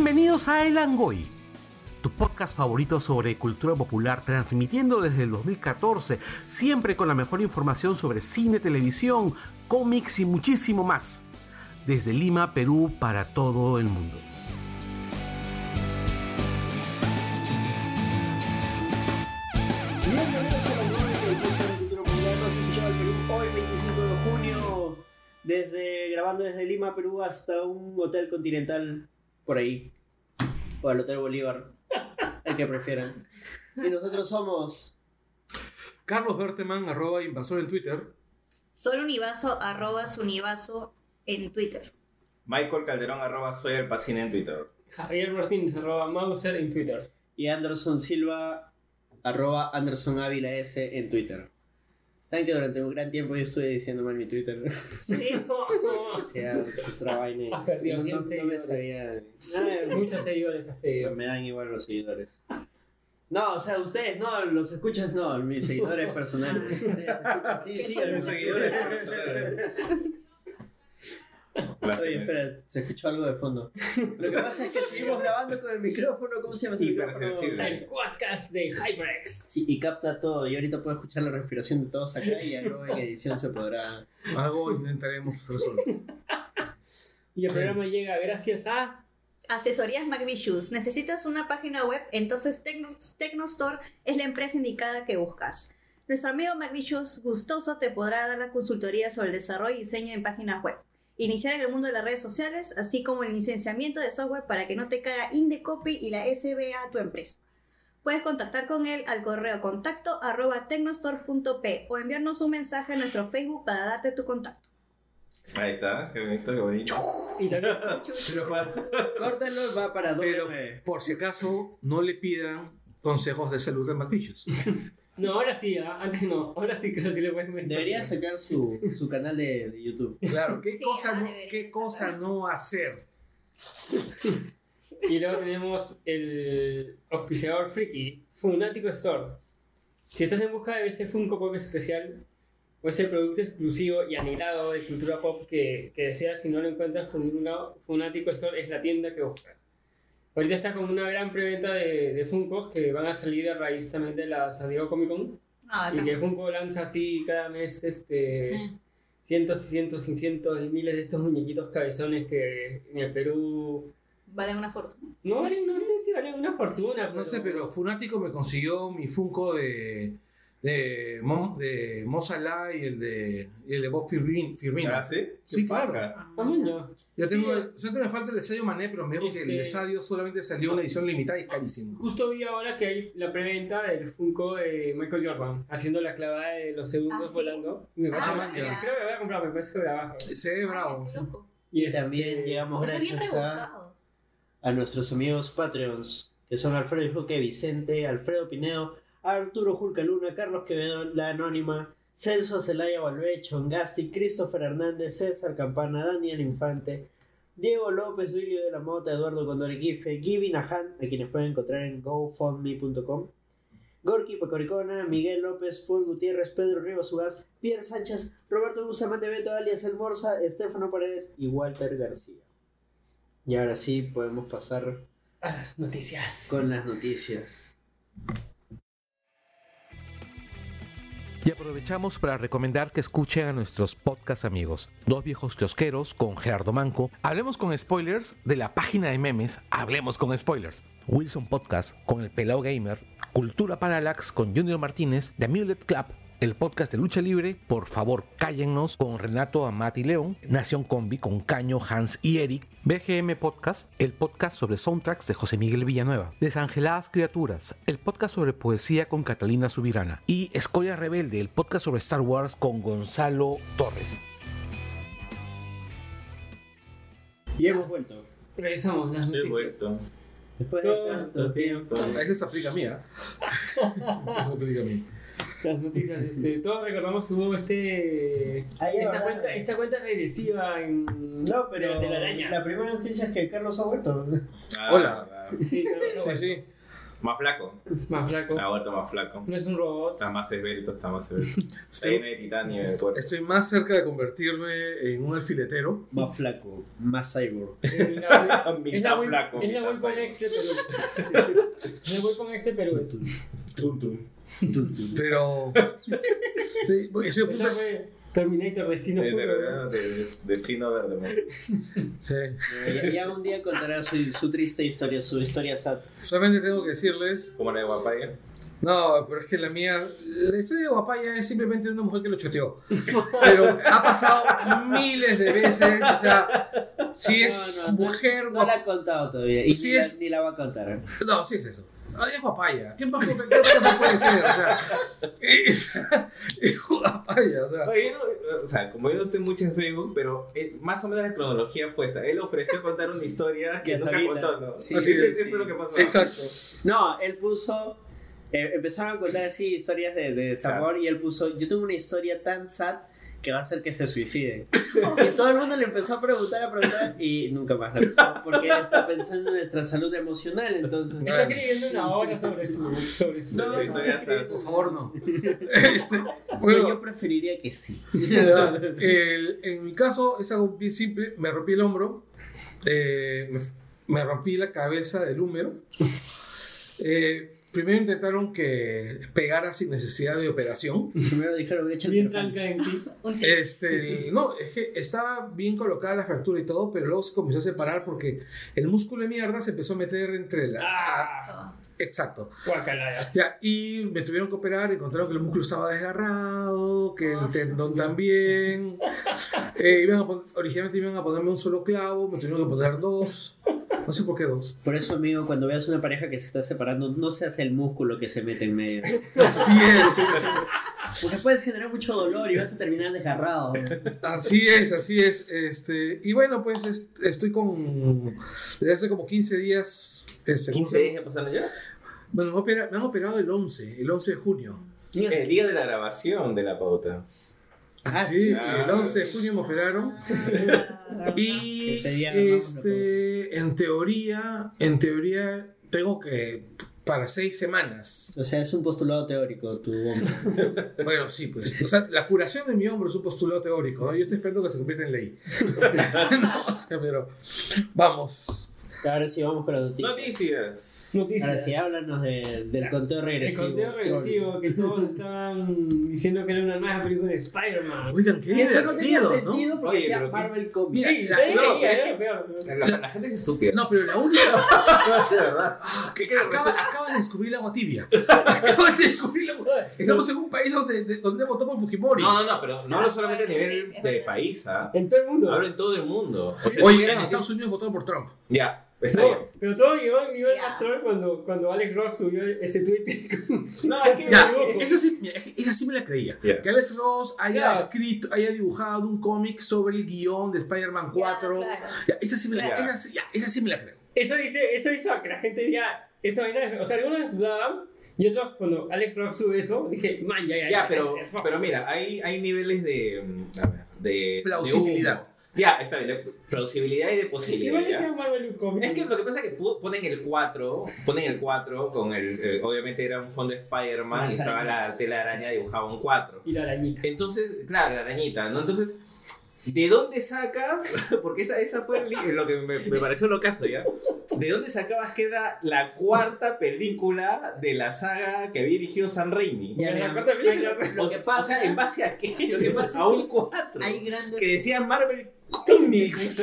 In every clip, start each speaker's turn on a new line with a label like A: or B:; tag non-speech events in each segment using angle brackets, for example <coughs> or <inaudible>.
A: Bienvenidos a El Angoy, tu podcast favorito sobre cultura popular, transmitiendo desde el 2014, siempre con la mejor información sobre cine, televisión, cómics y muchísimo más. Desde Lima, Perú, para todo el mundo.
B: Bienvenidos a de Cultura Popular Perú. Hoy, 25 de junio, desde, grabando desde Lima, Perú, hasta un hotel continental por ahí. O el Hotel Bolívar, el que prefieran. Y nosotros somos.
A: Carlos Berteman, arroba invasor en Twitter.
C: Soy Univaso, arroba Sunivaso en Twitter.
D: Michael Calderón, arroba soy el pacine en Twitter.
E: Javier Martínez, arroba Mauser en Twitter.
B: Y Anderson Silva, arroba Anderson Ávila S en Twitter. Saben que durante un gran tiempo yo estuve diciendo mal mi Twitter. <laughs>
E: Sí,
B: o sea, otra vaina.
E: Has perdido
B: No,
E: 100
B: no, no me
E: seguidores.
B: sabía. Nada, <laughs>
E: Muchos seguidores has pedido.
B: me dan igual los seguidores. No, o sea, ustedes no, los escuchas no, mis seguidores <laughs> personales. Ustedes escuchan, sí,
C: ¿Qué
B: sí,
C: son
B: mis seguidores.
D: Las
B: Oye, espera, se escuchó algo de fondo. <laughs> Lo que pasa es que seguimos grabando con el micrófono, ¿cómo se llama ese micrófono?
E: El podcast de HyperX.
B: Sí, y capta todo. Y ahorita puedo escuchar la respiración de todos acá y luego en edición se podrá.
A: Algo intentaremos resolver.
E: Y el programa llega gracias a.
C: Asesorías McVicious. ¿Necesitas una página web? Entonces Tecno- Tecnostore es la empresa indicada que buscas. Nuestro amigo McVicious gustoso te podrá dar la consultoría sobre el desarrollo y diseño en páginas web. Iniciar en el mundo de las redes sociales, así como el licenciamiento de software para que no te caiga Indecopy y la SBA a tu empresa. Puedes contactar con él al correo contacto arroba tecnostore.p o enviarnos un mensaje a nuestro Facebook para darte tu contacto.
D: Ahí está, qué bonito, qué bonito.
B: Córtalo, va para dos.
A: Pero por si acaso, no le pidan consejos de salud de McVicious.
E: No, ahora sí, ¿ah? antes no. Ahora sí creo que sí le puedes meter.
B: Debería sacar su, su canal de, de YouTube.
A: Claro, ¿qué,
C: Sí,
A: cosa,
C: ah,
A: no, ¿qué cosa no hacer?
E: Y luego tenemos el auspiciador friki, Funático Store. Si estás en busca de ese Funko Pop especial o ese producto exclusivo y anhelado de cultura pop que, que deseas, si no lo encuentras, Fun- Funático Store es la tienda que buscas. Ahorita está con una gran preventa de, de Funkos que van a salir a raíz también de la San Diego Comic Con.
C: Ah,
E: Y que Funko lanza así cada mes este,
C: Sí.
E: cientos y cientos y cientos y miles de estos muñequitos cabezones que en el Perú
C: Valen una fortuna.
E: no no sé si valen una fortuna.
A: No sé, pero Funático me consiguió mi Funko de, de, Mo, de Mo Salah y el de, y el de Bob Firmin- Firmino.
D: ¿Ah, sí?
A: Sí,
D: Qué
A: claro.
D: paja.
E: Coño.
A: Yo tengo,
E: Sí.
A: el, solamente me falta el de Sadio Mané, pero me dijo que el de
E: Este-
A: Sadio solamente salió una edición limitada y es carísimo.
E: Justo vi ahora que hay la preventa del Funko de Michael Jordan, haciendo la clavada de los segundos
C: ¿Ah, sí?
E: volando. Me parece
C: Ah,
E: mal.
C: ya.
E: Creo que voy a comprar, me parece que voy abajo.
A: Se ve bravo.
C: Ay.
B: Y
E: este,
B: también llegamos gracias a, nuestros amigos Patreons, que son Alfredo Joque Vicente, Alfredo Pinedo, Arturo Julca Luna, Carlos Quevedo, La Anónima, Celso Celaya Valvé, Chongasti, Christopher Hernández, César Campana, Daniel Infante, Diego López, Duilio de la Mota, Eduardo Condoriquife, Gibi Nahan, a quienes pueden encontrar en gofundme.com. Gorky Pecoricona, Miguel López, Paul Gutiérrez, Pedro Rivas Ugaz, Pierre Sánchez, Roberto Bustamante Beto, alias El Morza, Estefano Paredes y Walter García. Y ahora sí podemos pasar
E: A las noticias.
B: con las noticias.
A: Y aprovechamos para recomendar que escuchen a nuestros podcast amigos, Dos Viejos Kiosqueros con Gerardo Manco, Hablemos con Spoilers de la página de memes Hablemos con Spoilers, Wilson Podcast con El Pelao Gamer, Cultura Parallax con Junior Martínez, The Amulet Club, el podcast de lucha libre, por favor cállennos con Renato Amati León, Nación Combi con Caño, Hans y Eric, BGM Podcast, el podcast sobre soundtracks de José Miguel Villanueva, Desangeladas Criaturas, el podcast sobre poesía con Catalina Subirana y Escoria Rebelde, el podcast sobre Star Wars con Gonzalo Torres.
B: Y hemos vuelto.
E: Revisamos las
D: He
E: noticias.
D: vuelto.
B: Después de tanto tiempo.
A: Esa se aplica a mí, ¿ah? Esa se aplica <laughs> a mí. <laughs>
E: Las noticias, este, todos recordamos que hubo este.
B: Ah,
E: esta, cuenta, esta cuenta regresiva en.
B: No, pero
E: de, de la araña.
B: la primera noticia es que Carlos ha vuelto.
D: Ah,
A: Hola.
D: ah.
E: Sí, no, no,
A: Sí, sí.
D: Más flaco.
E: Más flaco.
D: Ha vuelto más flaco.
E: No es un robot.
D: Está más esbelto, está más esbelto. Está lleno de titanio de cuerpo.
A: estoy más cerca de convertirme en un alfiletero.
B: Más flaco, más cyborg.
E: Es la
D: Mitad
E: Wii-
D: flaco,
E: es la
D: mitad
E: Wacom
D: cyborg.
E: X de Perú. Es la Wacom X de Perú.
D: Tum, tum.
A: Pero. Sí, estoy a
E: Esa
A: punto-
E: fue Terminator Destino
D: De, de- de- destino verde,
A: sí.
B: Ya, ya un día contará su, su triste historia, su historia sad.
A: Solamente tengo que decirles.
D: Como la de Guapaya.
A: No, pero es que la mía. La historia de Guapaya es simplemente una mujer que lo choteó. Pero ha pasado miles de veces. O sea, si es
B: No, no,
A: mujer
B: No la
A: guapa.
B: ha contado todavía. Y
A: Sí
B: ni, la-
A: es-
B: ni la va a contar.
A: No, sí es eso. Ah, Es guapaya. ¿Qué más qué otra cosa puede ser? O sea, <laughs> es, es guapaya. O sea,
D: Oye, no- o sea, como yo no estoy mucho en Facebook, pero eh, más o menos la cronología fue esta. Él ofreció contar una historia que nunca
B: ahorita.
D: contó, ¿no?
B: Sí,
A: Así
D: Eso-
A: es.
D: Eso es lo que pasó.
A: exacto.
B: No, él puso. eh, empezaron a contar así historias de, de desamor y él puso: Yo tengo una historia tan sad que va a hacer que se suiciden. <laughs> y todo el mundo le empezó a preguntar, a preguntar y nunca más Porque está pensando en nuestra salud emocional. Entonces,
E: Está escribiendo una obra sobre su. Sobre su
B: No,
D: historia,
A: Por favor, no. <laughs> Este,
B: Bueno,
A: bueno,
B: yo preferiría que sí. <laughs>
A: el- en mi caso es algo bien simple. Me rompí el hombro. eh, me, me rompí la cabeza del húmero. Eh, primero intentaron que pegara sin necesidad de operación. <laughs>
B: Primero dijeron: Échale
E: Bien
B: Trafal".
E: tranca en ti. <laughs>
C: Un
A: Este, no, es que estaba bien colocada la fractura y todo, pero luego se comenzó a separar porque el músculo de mierda se empezó a meter entre la...
E: Ah,
A: Exacto. Ya, y me tuvieron que operar, encontraron que el músculo estaba desgarrado, que el
C: Ah,
A: tendón también. Eh, iban a pon- originalmente iban a ponerme un solo clavo, me tuvieron que poner dos. No sé por qué dos.
B: Por eso, amigo, cuando veas una pareja que se está separando, no se hace el músculo que se mete en medio. <laughs>
A: Así es.
B: Porque puedes generar mucho dolor y vas a terminar desgarrado.
A: Así es, así es. Este, y bueno, pues es- estoy con. Desde hace como 15 días. este, ¿cómo
D: 15
A: se llama?
D: días ya pasaron ya.
A: Bueno, me han operado el 11, el 11 de junio.
D: El día de la grabación de la pauta.
B: Ah,
A: sí,
B: sí.
A: el 11 de junio me operaron.
C: Ah,
A: Y este, en teoría, en teoría, tengo que para seis semanas.
B: O sea, es un postulado teórico tu hombro. <laughs>
A: Bueno, sí, pues. O sea, la curación de mi hombro es un postulado teórico, ¿no? Yo estoy esperando que se convierta en ley. <laughs> no, o sea, pero vamos.
B: Ahora sí, vamos con las noticias.
D: Noticias.
E: Noticias.
B: Ahora sí, háblanos de- del conteo
E: El
B: regresivo.
E: conteo regresivo que todos estaban diciendo que era una nueva película de Spider-Man.
A: Oigan, qué
B: eso no tenía
A: divertido, ¿no?
B: sentido porque
D: Oye,
B: sea
D: pero ¿qué
B: Marvel Comics.
E: Sí,
A: la-
D: no,
E: creía,
D: es que-
E: peor.
D: La, la gente es estúpida.
A: No, pero la única. que <laughs> acaba, acaba de descubrir el agua tibia. <laughs> Acaba de descubrir el agua Estamos en un país donde, de- donde votó por Fujimori.
D: No, no, no, pero no hablo solamente a nivel de país, ¿ah?
E: En todo el mundo.
D: Hablo en todo el mundo. O sea,
A: Oye, en Estados Unidos votaron por Trump.
D: Ya, está
E: No,
D: bien.
E: pero todo llegó al nivel troll cuando, cuando Alex Ross subió ese tweet.
D: No, es <laughs> que.
A: Ya, eso sí, esa sí me la creía.
D: Ya.
A: Que Alex Ross haya
E: Ya.
A: escrito, haya dibujado un cómic sobre el guion de Spider-Man 4.
C: Ya, claro.
A: Ya, esa, sí me la, esa, esa sí me la creo.
E: Eso, dice, eso hizo a que la gente diga, esta vaina. O sea, algunos dudaban y otros cuando Alex Ross sube eso, dije, man, ya, ya.
D: Ya,
E: ya,
D: pero, pero mira, hay, hay niveles de. mm, A ver, de.
A: Plausibilidad.
D: de. Ya, está bien, de plausibilidad y de posibilidad.
E: Igual decía Marvel Comics.
D: Es que lo que pasa es que ponen el 4, ponen el 4 con el. eh, obviamente era un fondo de Spider-Man y
B: Más
D: estaba
B: araña.
D: la tela de araña dibujaba un 4.
E: Y la arañita.
D: Entonces, claro, la arañita, ¿no? Entonces, ¿de dónde saca? <laughs> Porque esa, esa fue li- lo que me, me pareció lo caso, ¿ya? ¿De dónde sacabas que era la cuarta película de la saga que había dirigido San Raimi?
B: Ya,
E: La
B: mira,
E: cuarta película.
B: lo que pasa-
D: o sea, ¿en base a qué? <laughs>
B: Lo que <laughs> pasa
D: a
B: es
D: un
B: que
D: 4
B: Hay grandes,
D: que decía Marvel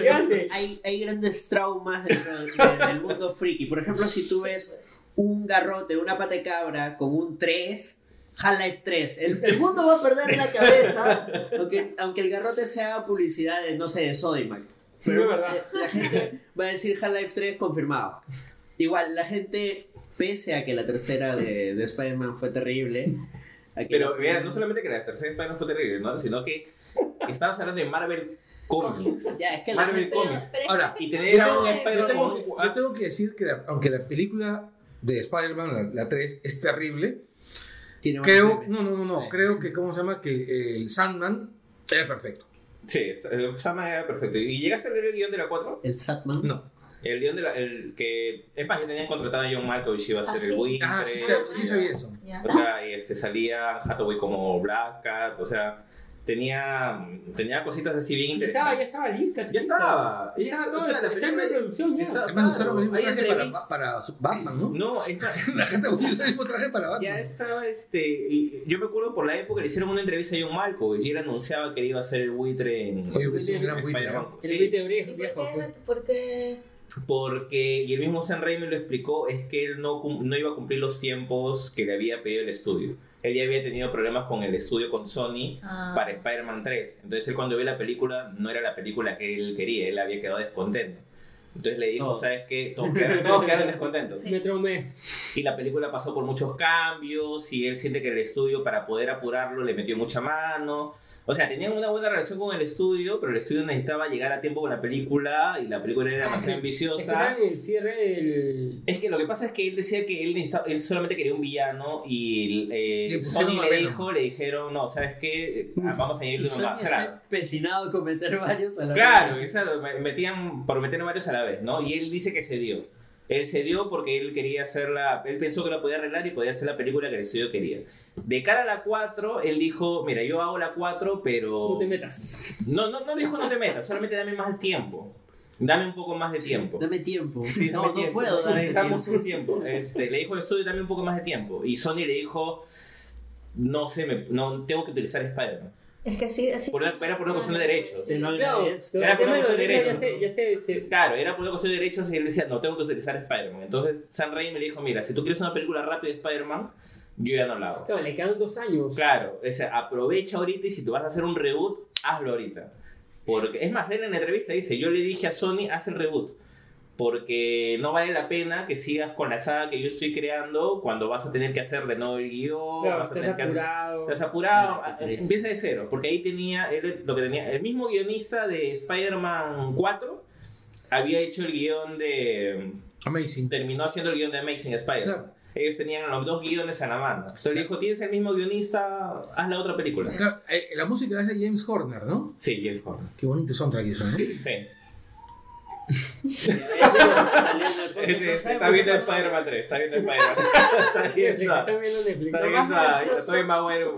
E: Gigante.
B: hay, hay grandes traumas dentro de- del mundo friki. Por ejemplo, si tú ves un garrote, una pata de cabra con un 3, Half-Life 3, el, el mundo va a perder la cabeza, aunque, aunque el garrote sea publicidad de, no sé, de Sodimac. Pero
E: No,
B: eh, la gente va a decir Half-Life 3 confirmado. Igual, la gente, pese a que la tercera de, de Spider-Man fue terrible,
D: Pero mira, no solamente que la tercera Spider-Man fue terrible, ¿no? sino que estabas hablando de Marvel Comics. <laughs>
B: Ya, es que la
D: Marvel
B: gente...
D: Comics.
A: Ahora,
C: que
D: Y tener a un
A: Yo
D: Spider-Man
A: tengo, yo tengo que decir que la- aunque la película de Spider-Man, la, la 3, es terrible,
B: Tiene
A: creo, no, no, no, no,
B: Sí.
A: creo que, ¿cómo se llama? Que el Sandman era perfecto.
D: Sí, eh, Sandman era perfecto. ¿Y llegaste a leer el guion de la 4?
B: El Satman.
A: No.
D: El guion de la, el que es más, ya tenían contratado a John Malkovich iba a
C: Ah,
D: ser
C: sí.
D: el buitre.
A: Ah, sí, sab- sí sabía eso.
C: Ya.
D: O sea, y este, salía Hathaway como Black Cat, o sea, tenía, tenía cositas así bien
E: Ya estaba, ya
D: interesantes.
E: estaba lista.
D: Ya estaba.
E: Ya estaba
D: Ya
E: todo,
D: o sea, la
E: está en producción ya.
D: está-
A: Además usaron <laughs> el mismo traje para, para Batman, ¿no?
D: No,
A: La gente usa el mismo traje para
D: ya
A: Batman.
D: estaba este. y yo me acuerdo por la época le hicieron una entrevista a John Malkovich y él anunciaba que iba a ser el buitre en.
A: Oye, un gran buitre.
E: El
D: Sí,
C: ¿Y
E: viejo,
C: por qué? ¿Por qué?
D: porque, y el mismo Sam Raimi lo explicó, es que él no, no iba a cumplir los tiempos que le había pedido el estudio. Él ya había tenido problemas con el estudio, con Sony,
C: Ah.
D: para Spider-Man 3. Entonces él cuando vio la película, no era la película que él quería, él había quedado descontento. Entonces le dijo. ¿sabes qué? Todos quedaron, todos quedaron descontentos.
C: Sí.
E: Me traumé.
D: Y la película pasó por muchos cambios y él siente que el estudio para poder apurarlo le metió mucha mano. O sea, tenían una buena relación con el estudio, pero el estudio necesitaba llegar a tiempo con la película y la película era
E: Ah,
D: demasiado
E: sí. Es que
D: ambiciosa.
E: el cierre del.
D: Es que lo que pasa es que él decía que él, necesitaba- él solamente quería un villano y eh,
A: Le
D: Sony le
A: Venom.
D: dijo, le dijeron, no, ¿sabes qué? Ah, Vamos a añadirle uno más. Claro,
B: empecinado con meter varios a la
D: claro,
B: vez.
D: exacto, me- metían por meter varios a la vez, ¿no? Y él dice que se dio. Él se dio porque él quería hacer la... Él pensó que la podía arreglar y podía hacer la película que el estudio quería. De cara a la 4, él dijo, mira, yo hago la 4, pero...
E: No te metas.
D: No, no, no dijo no te metas, solamente dame más tiempo. Dame un poco más de tiempo.
B: Dame tiempo.
D: Sí,
B: no,
D: dame
B: no
D: tiempo.
B: puedo
D: Necesitamos un tiempo. Este, le dijo al estudio dame un poco más de tiempo. Y Sony le dijo, no sé, me- no tengo que utilizar Spider-Man.
C: Es que sí, así.
D: Por una- era por una cuestión de derechos.
B: Sí, no,
E: Claro,
D: era por una cuestión de
E: derechos ya se, ya se, se-
D: Claro, era por una cuestión de derechos y él decía, no tengo que utilizar Spider-Man. Entonces Sam Raimi le dijo, mira, si tú quieres una película rápida de Spider-Man, yo ya no la hago.
E: Claro, le quedan dos años.
D: Claro, o sea, aprovecha ahorita y si tú vas a hacer un reboot, hazlo ahorita. Porque, es más, él en la entrevista dice, yo le dije a Sony, haz el reboot. Porque no vale la pena que sigas con la saga que yo estoy creando cuando vas a tener que hacer de nuevo el guion,
E: Claro,
D: vas a
E: estás
D: tener que
E: apurado.
D: Estás apurado, empieza de cero, porque ahí tenía, él, lo que tenía, el mismo guionista de Spider-Man 4 había hecho el guion de,
A: Amazing.
D: terminó haciendo el guion de Amazing Spider-Man.
A: Claro.
D: Ellos tenían los dos guiones a la mano. Entonces le dijo, tienes el mismo guionista, haz la otra película.
A: Claro, eh, la música es de James Horner, ¿no?
D: Sí, James Horner.
A: Qué bonito soundtrack eso, ¿no?
D: Sí.
B: Ese salió en el podcast,
D: Ese-
B: no
D: está viendo. Spider-Man 3, está viendo Spider-Man. <laughs> está viendo,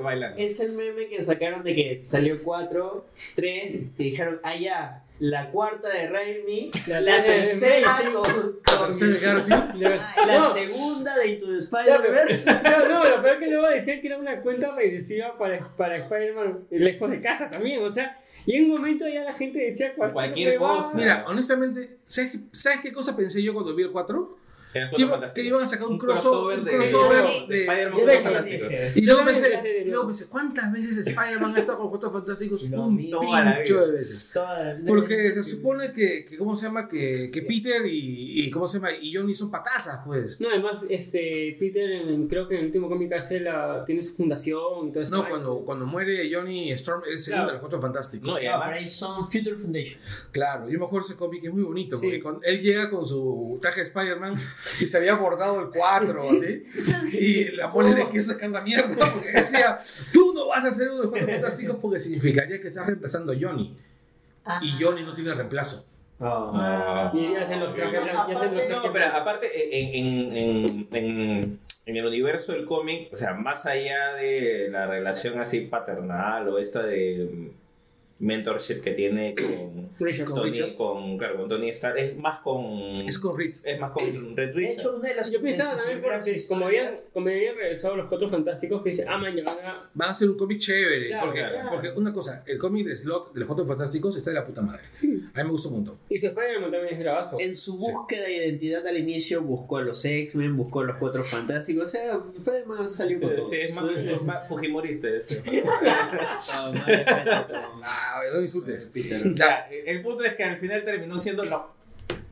D: bailando.
B: Es el meme que sacaron de que salió 4, 3 y dijeron, ah ya, la cuarta de Raimi,
E: La
B: la, tercera con, con-
A: de Garfield.
B: La
E: No,
B: segunda de Into the Spider-Verse. <laughs>
E: No, no, lo peor que luego decían que era una cuenta regresiva para, para Spider-Man lejos de casa también, o sea, y en un momento ya la gente decía cualquier,
D: cosa.
A: Mira, honestamente, ¿sabes, qué- ¿sabes qué cosa pensé yo cuando vi el 4? Que, iba-
D: fantástico.
A: que iban a sacar un,
D: Un
A: crossover,
D: de- Spider-Man.
A: Y luego pensé, luego pensé, ¿cuántas veces Spider-Man ha estado con Cuatro Fantásticos? Un pincho de veces. Porque se supone que, que ¿cómo se llama? Que, que Peter y, y, ¿cómo se llama? Y Johnny son patazas, pues.
E: No, además, este, Peter, en- creo que en el último cómic hace la, tiene su fundación y todo eso.
A: No, cuando, cuando muere Johnny Storm, es segundo
E: Claro.
A: de los Cuatro Fantásticos.
D: No, y además,
B: ahí son Future Foundation.
A: Claro, yo me acuerdo ese cómic que es muy bonito,
E: Sí.
A: porque cuando él llega con su traje de Spider-Man <laughs> y se había bordado el 4 así, y la mole le quiso sacar la mierda, porque decía, tú no vas a ser uno de los Cuatro Fantásticos porque significaría que estás reemplazando a Johnny,
C: Ah.
A: y Johnny no tiene reemplazo.
D: Ah.
E: Y hacen los trajes
D: No, pero aparte, en, en, en, en, en el universo del cómic, o sea, más allá de la relación así paternal o esta de mentorship que tiene con
E: Richard.
A: Con
D: Tony,
A: Richards.
D: con, claro, con Tony Stark, es más con...
A: Es con Reed.
D: es más con Red
B: De
D: Richards.
B: hecho, una de las
E: Yo pensaba
B: de
E: también porque como habían, como habían regresado los cuatro fantásticos que dice, ah, man, ya van a...
A: Va a ser un cómic chévere,
E: Claro,
A: porque,
D: claro.
A: porque una cosa, el cómic de Slot de los Cuatro Fantásticos está de la puta madre. A mí me gusta un montón.
E: Y su Spider-Man también es bravazo.
B: En su búsqueda de identidad al inicio buscó a los X-Men, buscó a los Cuatro Fantásticos. O sea, Spider-Man salió con
D: Sí,
B: todo.
D: sí, es más, es más fujimorista ese. <laughs> <laughs>
B: No, no,
A: insultes.
B: Peter.
D: Ya, el punto es que al final terminó siendo lo-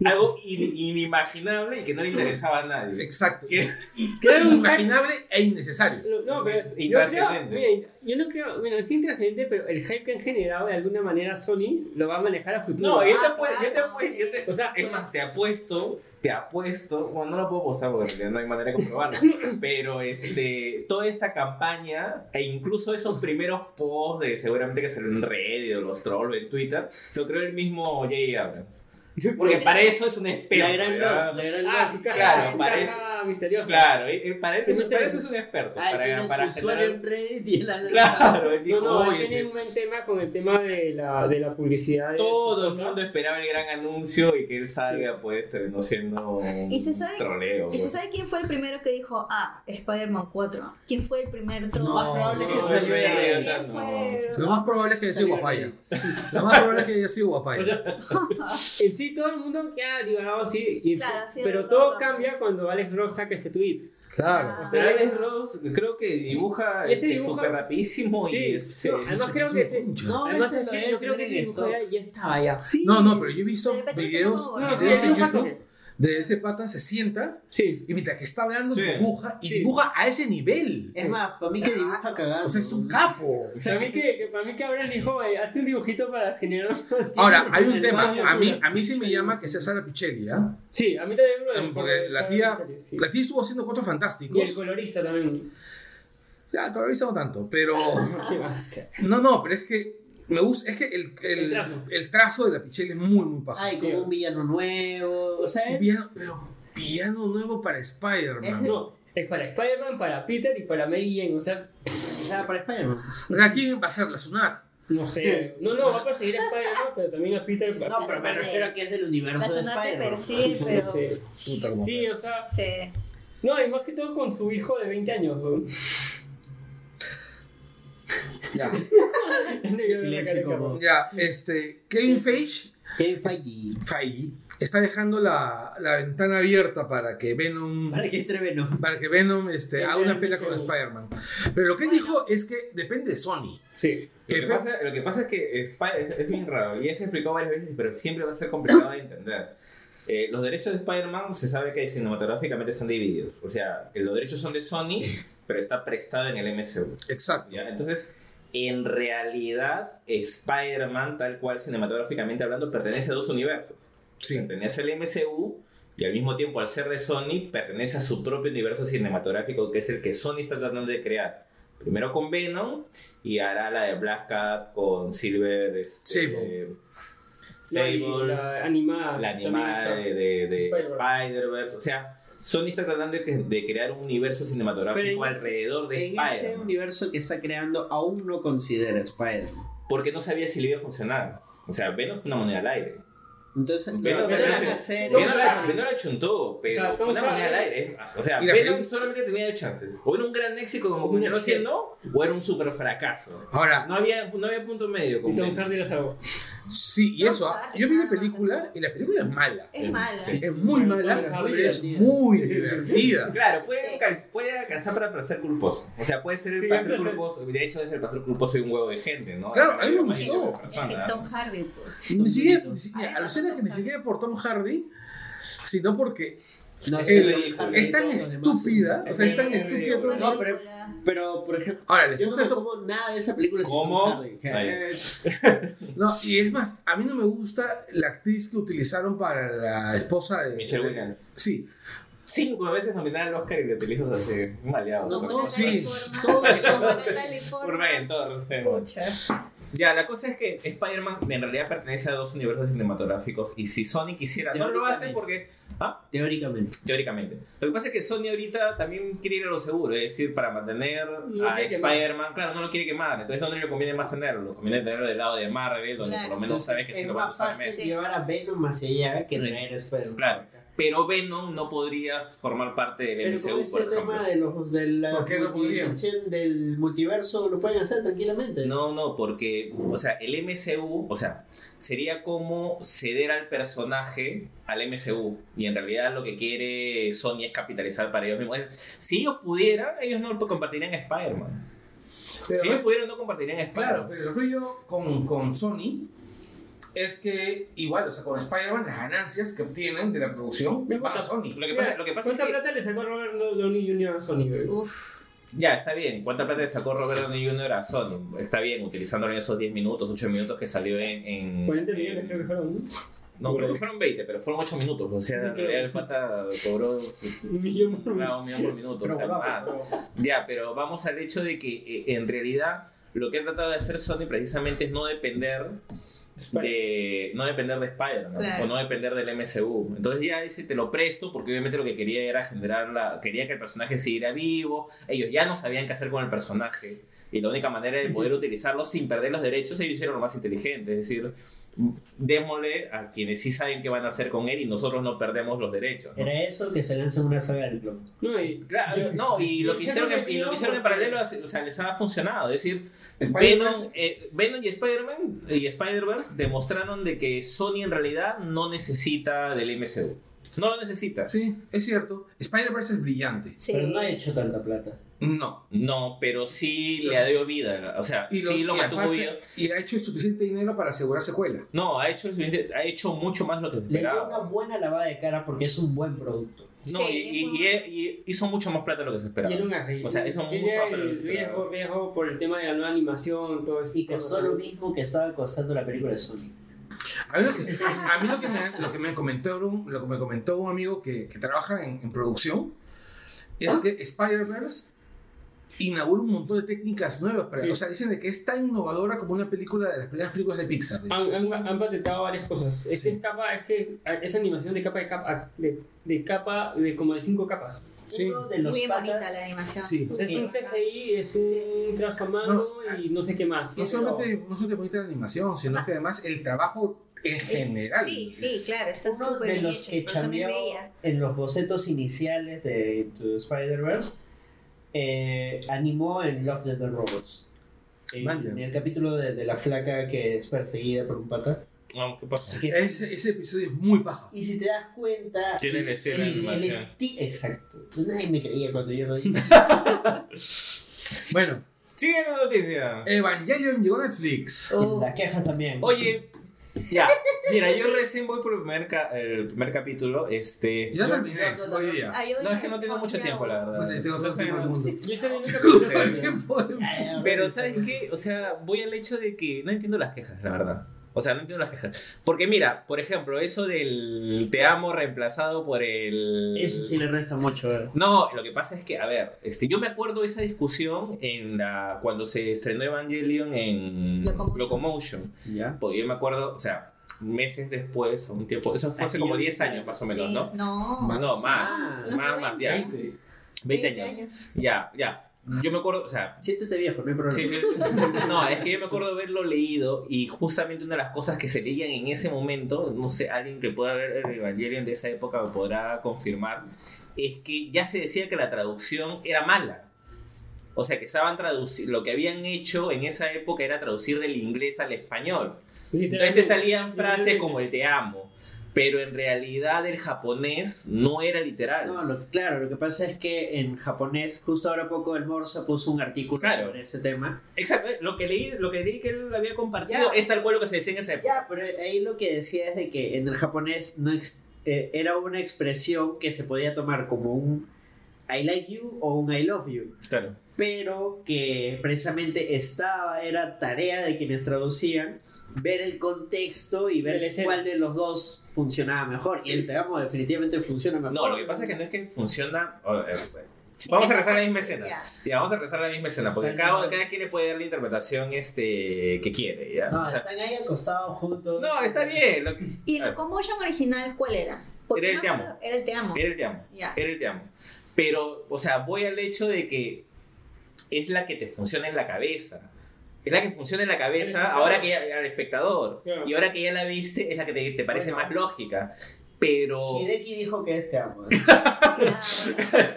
D: algo in- inimaginable y que no le interesaba a nadie.
A: Exacto.
E: Creo un <laughs>
A: Inimaginable e innecesario.
E: No, pero
D: Es
E: yo creo, mira, yo no creo, bueno, es intrascendente, pero el hype que han generado de alguna manera Sony lo va a manejar a futuro.
D: No, yo te,
C: Ah,
D: apuesto, yo te apuesto, yo te-
C: sí.
D: o sea, es más, te apuesto, te apuesto, bueno, no lo puedo postar porque no hay manera de comprobarlo, <laughs> pero este, toda esta campaña e incluso esos primeros posts de seguramente que salió en Reddit o los trolls en Twitter, lo creó el mismo J.J. Abrams. <laughs> Porque para eso es un experto.
B: La gran. Lost, la gran
E: Ah,
B: Lost.
E: su caja,
D: Claro,
E: su caja misteriosa.
D: Claro, y- y para, eso,
E: Sí,
D: para eso es un experto.
B: Ah,
D: para,
B: tiene
D: para
B: su usuario
D: generar-
B: en Reddit y la
D: Claro, él
E: No,
D: dijo,
E: no,
D: "Oye,
E: tiene
D: sí".
E: un buen tema con el tema de la, de la publicidad.
D: todo el mundo esperaba el gran anuncio y que él salga, pues terminó siendo un
C: ¿Y se sabe-
D: troleo.
C: ¿Y se
D: pues.
C: sabe quién fue el primero que dijo, ah, Spider-Man 4? ¿Quién fue el primer troll?
B: Lo más probable es que
D: no,
B: salió de
D: no,
B: Reddit.
C: ¿Quién
D: no.
A: Lo más probable es que haya sido Guapaya. Lo más probable es que haya sido Guapaya.
E: en sí todo el mundo queda divagado así, y-
C: Claro, sí,
E: pero todo
C: no,
E: cambia
C: pues.
E: cuando Alex Ross saca ese tweet.
A: Claro.
C: Ah.
E: O sea,
D: Alex Ross creo que dibuja este, súper rapidísimo
E: Sí,
D: y este,
E: no, además creo que ese,
B: No,
E: además es que yo creo que ese dibujo ya, ya estaba ya.
B: Sí.
A: No, no, pero yo he visto videos,
E: No, sí,
A: videos en YouTube de ese pata se sienta
E: Sí.
A: y mientras que está hablando
D: Sí.
A: dibuja y
E: Sí.
A: dibuja a ese nivel.
B: Es más, para mí que dibuja cagando.
A: O sea, es un capo.
E: Para mí que, que para mí que ahora dijo, hazte un dibujito para generar
A: Ahora, hay un tema,
B: baño,
A: a mí,
B: sí.
A: a mí sí me llama que sea Sara Pichelli, ¿ah?
E: Sí, a mí también me
A: Porque la tía,
E: sí.
A: la tía estuvo haciendo cuatro
E: Y el
A: fantásticos.
E: colorista también.
A: Ya, colorista no tanto, pero... <laughs>
E: ¿Qué va a hacer?
A: No, no, pero es que me gusta, es que el, el,
E: El trazo.
A: el trazo de la Pichelli es muy, muy paja.
B: Ay, como un villano nuevo. O sea,
A: Villano- pero villano nuevo para Spider-Man.
E: No, es para Spider-Man, para Peter y para Mary Jane. O sea,
B: ah, para Spider-Man.
A: O sea, ¿quién va a ser la Sunat?
E: no sé. No, no, va a perseguir a Spider-Man, pero también a Peter.
B: No, pero me refiero a que es del
C: La
B: universo de Spider-Man.
C: persigue, pero...
E: Sí. Sí, o sea.
C: Sí.
E: No, y más que todo con su hijo de 20 años. weón.
A: Ya, <laughs>
B: Silencio como-
A: ya, este, Kevin Feige,
B: Kevin Feige.
A: Feige está dejando la, la ventana abierta para que Venom,
B: Para que entre Venom.
A: para que Venom este, haga una pelea con Spider-Man. Pero lo que él dijo es que depende de Sony.
E: Sí.
A: Que
D: Lo que, pasa, lo que pasa es que es, es bien raro, y ya se explicó varias veces, pero siempre va a ser complicado de entender. Eh, los derechos de Spider-Man se sabe que cinematográficamente están divididos. O sea, los derechos son de Sony, pero está prestado en el MCU.
A: Exacto.
D: ¿ya? Entonces, en realidad, Spider-Man, tal cual cinematográficamente hablando, pertenece a dos universos.
A: Sí.
D: Pertenece al MCU y al mismo tiempo, al ser de Sony, pertenece a su propio universo cinematográfico, que es el que Sony está tratando de crear. Primero con Venom y hará la de Black Cat con Silver. Este.
A: Sable,
E: La, la animada.
D: la animada de, de- de
E: Spider-Verse.
D: Spider-Verse. O sea, Sony está tratando de, crear un universo cinematográfico alrededor de
B: En ese universo que está creando, aún no considera Spider-Man.
D: Porque no sabía si le iba a funcionar. O sea, Venom fue una moneda al aire.
B: Entonces,
D: Venom,
B: lo que
E: Venom
B: hacer
E: Tom
D: Venom Venom la chuntó, pero
E: O sea,
D: fue
E: Tom
D: una moneda al aire. O sea,
A: Y
D: Venom solamente tenía dos chances. O era un gran éxito como continuó siendo, o era un super fracaso.
A: Ahora,
D: No había, no había punto medio.
E: Y
D: Con
E: Tom
D: Venom.
E: Hardy salvó.
A: Sí, y
C: No,
A: eso, ah, yo vi la película y la película es mala.
C: Es mala.
D: Sí.
A: Es muy mala,
E: Hardy
A: pero es muy divertida.
D: Claro, puede, puede alcanzar para placer culposo. O sea, puede ser el
E: Sí,
D: placer
E: es
D: culposo. De hecho, es el placer culposo de un huevo de gente, ¿no?
A: Claro, a mí me gustó.
C: Es. Tom Hardy, pues.
A: Ni siquiera,
B: bonito.
A: ni siquiera-
C: A tampoco
A: que ni siquiera por Tom Hardy, sino porque
B: No,
A: El-
D: es
A: tan
B: demás.
A: estúpida, o sea, es tan estúpida.
B: No, pero- Pero, por ejemplo,
A: Ahora,
B: yo no me
A: de Tom-
B: como nada de esa película
D: ¿Cómo?
B: Eh, <laughs>
A: No, y es más, a mí no me gusta la actriz que utilizaron para la esposa de
D: Michelle Williams.
A: Sí,
D: Cinco veces nominada al Oscar y le utilizas así. Maleado.
B: No,
D: ¿no?
B: todos-
A: sí,
B: todos son-
D: Por Redentor, sí.
C: Pucha.
D: Ya, la cosa es que Spider-Man en realidad pertenece a dos universos cinematográficos y si Sony quisiera, no lo hace porque, ah,
B: Teóricamente.
D: teóricamente. Lo que pasa es que Sony ahorita también quiere ir a lo seguro, es decir, para mantener
E: No
D: a. Spider-Man, claro, no lo quiere quemar, entonces ¿dónde le conviene más tenerlo? Conviene tenerlo del lado de Marvel, donde
C: Claro.
D: por lo menos sabe que sí lo van a
B: más
D: usar
B: fácil
D: menos.
B: llevar a Venom hacia allá que traer a Spider-Man.
D: Claro. Pero Venom no podría formar parte del
B: Pero
D: MCU,
B: con
D: por ejemplo.
B: tema de los, de la
A: ¿Por qué no
B: del multiverso lo pueden hacer tranquilamente.
D: No, no, porque, o sea, el MCU, o sea, sería como ceder al personaje al MCU. Y en realidad lo que quiere Sony es capitalizar para ellos mismos. Si ellos pudieran, ellos no compartirían Spider-Man.
A: pero
D: si ellos pudieran, no compartirían Spider-Man.
A: Claro, pero el rollo con, con Sony es que igual, o sea, con Spider-Man las ganancias que obtienen de la producción van a. Sony.
D: Lo que pasa, lo que pasa es
E: ¿Cuánta
D: que...
E: plata le sacó Robert Downey Jr. a Sony, güey?
C: Uf.
D: Ya, está bien. ¿Cuánta plata le sacó Robert Downey Jr. a Sony? Está bien, utilizando esos 10 minutos, 8 minutos que salió en... en
E: 40
D: en-
E: millones creo que fueron. ¿no?
D: No, creo que fueron 20, pero fueron 8 minutos. O sea, en realidad el pata cobró
E: Un millón por
D: claro, un millón por minuto.
B: Pero
D: o sea, más. Ya, pero vamos al hecho de que eh, en realidad lo que ha tratado de hacer Sony precisamente es no depender de no depender de Spider-Man
C: Claro.
D: o no depender del MCU. Entonces ya dice, te lo presto porque obviamente lo que quería era generar la... Quería que el personaje siguiera vivo. Ellos ya no sabían qué hacer con el personaje. Y la única manera de poder utilizarlo sin perder los derechos, ellos hicieron lo más inteligente. Es decir, démosle a quienes sí saben qué van a hacer con él y nosotros no perdemos los derechos. ¿no?
B: Era eso que se lanza una saga del clon.
E: No, y,
D: Claro, <laughs> no, y lo que hicieron en, y lo que hicieron en paralelo, o sea, les ha funcionado. Es decir, Venom, eh, Venom y Spider-Man y Spider-Verse demostraron de que Sony en realidad no necesita del MCU. No lo necesita.
A: Sí, es cierto. Spider-Verse es brillante.
C: Sí.
B: Pero no ha hecho tanta plata.
A: No.
D: No, pero sí le dio vida. O sea,
A: Y
D: sí lo
A: y
D: mantuvo
A: aparte-
D: vivo.
A: Y ha hecho el suficiente dinero para asegurar secuela.
D: No, ha hecho, el suficiente- ha hecho mucho más de lo que se
B: Le dio una
D: esperaba.
B: buena lavada de cara porque es un buen producto.
D: No,
C: Sí,
D: y, y- y- y hizo mucho más plata de lo que se
E: y
D: esperaba.
E: era un arreglo.
D: O sea, eso
E: Era
D: mucho más plata de lo
E: el
D: que se esperaba.
E: riesgo, riesgo por el tema de la nueva animación, todo esto.
B: Y costó lo mismo que estaba costando la película de Sony.
A: A mí lo que, a mí lo que, me, lo que me comentó un, lo que me comentó un amigo que, que trabaja en, en producción es que Spider-Verse inaugura un montón de técnicas nuevas. Para,
E: Sí.
A: O sea, dicen de que es tan innovadora como una película de las primeras películas de Pixar. dicen.
E: Han, han, han patentado varias cosas. Es
A: Sí.
E: que es capa, es que esa animación de capa de capa, de, de capa, de como de cinco capas.
A: Sí.
B: Uno de los
C: bien
B: patas-
C: bonita la animación.
A: Sí.
E: Es un CGI, es un trazo a mano y no sé qué más.
A: No solamente, no solamente bonita la animación, sino que además el trabajo en general.
C: Sí, sí, claro, está súper
B: de
C: bien
B: los
C: hecho.
B: que
C: por eso me
B: cambió
C: veía.
B: en los bocetos iniciales de Spider-Verse eh, animó en Love, Death and Robots. En, el capítulo de, de la flaca que es perseguida por un pata.
D: No, ¿qué pasa?
B: Que-
A: Ese, ese episodio es muy paja.
B: y si te das cuenta,
D: Tiene el estilo de
B: el
D: animación.
B: esti- exacto. Nadie me creía cuando yo lo dije. <laughs>
A: Bueno,
D: Siguiente noticia.
A: Evangelion llegó a Netflix.
C: Uf,
B: Las quejas también.
D: Oye, ya, mira, yo recién voy por el primer, ca- el primer capítulo, este...
B: Yo-
A: terminé
B: yo-
A: hoy día.
D: No, es que no tengo mucho tiempo, la verdad.
A: Pues tengo <laughs> todo el tiempo del mundo.
E: Yo viendo un
A: Todo
E: capítulo.
A: el tiempo del mundo.
B: Ya, ya,
D: Pero. ¿sabes qué? O sea, voy al hecho de que no entiendo las quejas, la verdad. O sea, no entiendo las quejas. Porque mira, por ejemplo, eso del te amo reemplazado por el...
B: Eso sí le resta mucho. eh.
D: No, lo que pasa es que, a ver, este, yo me acuerdo de esa discusión en la, cuando se estrenó Evangelion en
C: Locomotion.
D: Locomotion.
B: ¿Ya?
D: Porque yo me acuerdo, o sea, meses después, o un tiempo, eso fue hace como
B: yo-
D: 10 años más o menos,
C: Sí,
D: ¿no?
C: No.
A: Más.
D: No, más,
B: Ah,
D: más, más, ya.
A: 20.
D: 20 años. Ya, ya. Yo me acuerdo, o sea,
B: Siéntete viejo, no hay problema.
D: Sí. <laughs> No, es que yo me acuerdo haberlo leído y justamente una de las cosas que se leían en ese momento, no sé, alguien que pueda ver el Evangelion de esa época me podrá confirmar, es que ya se decía que la traducción era mala. O sea, que estaban traduciendo, lo que habían hecho en esa época era traducir del inglés al español. Entonces te salían frases como el te amo, pero en realidad el japonés no era literal.
B: No, lo- claro, lo que pasa es que en japonés, justo ahora poco el Morsa puso un artículo
D: Claro.
B: sobre ese tema.
D: Exacto, lo que leí, lo que leí que él había compartido
B: Ya.
D: es tal cual lo que se decía en esa época.
B: Ya, pero ahí lo que decía es de que en el japonés no eh, era una expresión que se podía tomar como un I like you o un I love you,
D: Claro.
B: Pero que precisamente estaba, era tarea de quienes traducían ver el contexto y ver cuál de los dos funcionaba mejor. Y el te amo definitivamente funciona mejor.
D: No, lo que pasa es que no es que funciona. eh, Vamos a rezar la misma escena.
C: Ya.
D: Ya, vamos a rezar la misma escena, porque cada, cada quien le puede dar la interpretación este, que quiere. ¿ya?
B: No,
D: O sea,
B: están ahí acostados juntos.
D: no, está bien. lo-
C: ¿Y
D: a ver,
C: Locomotion original cuál era?
D: Era el
C: me
D: Te Amo.
C: Era el Te Amo.
D: Era el te amo.
C: Ya.
D: Era el te amo. Pero, o sea, voy al hecho de que es la que te funciona en la cabeza. Es la que funciona en la cabeza ahora que ya, al espectador.
E: Claro.
D: Y ahora que ya la viste, es la que te, te parece
B: Bueno.
D: más lógica. Pero.
B: Hideki dijo que es te amo.
C: Ya, <laughs> bueno.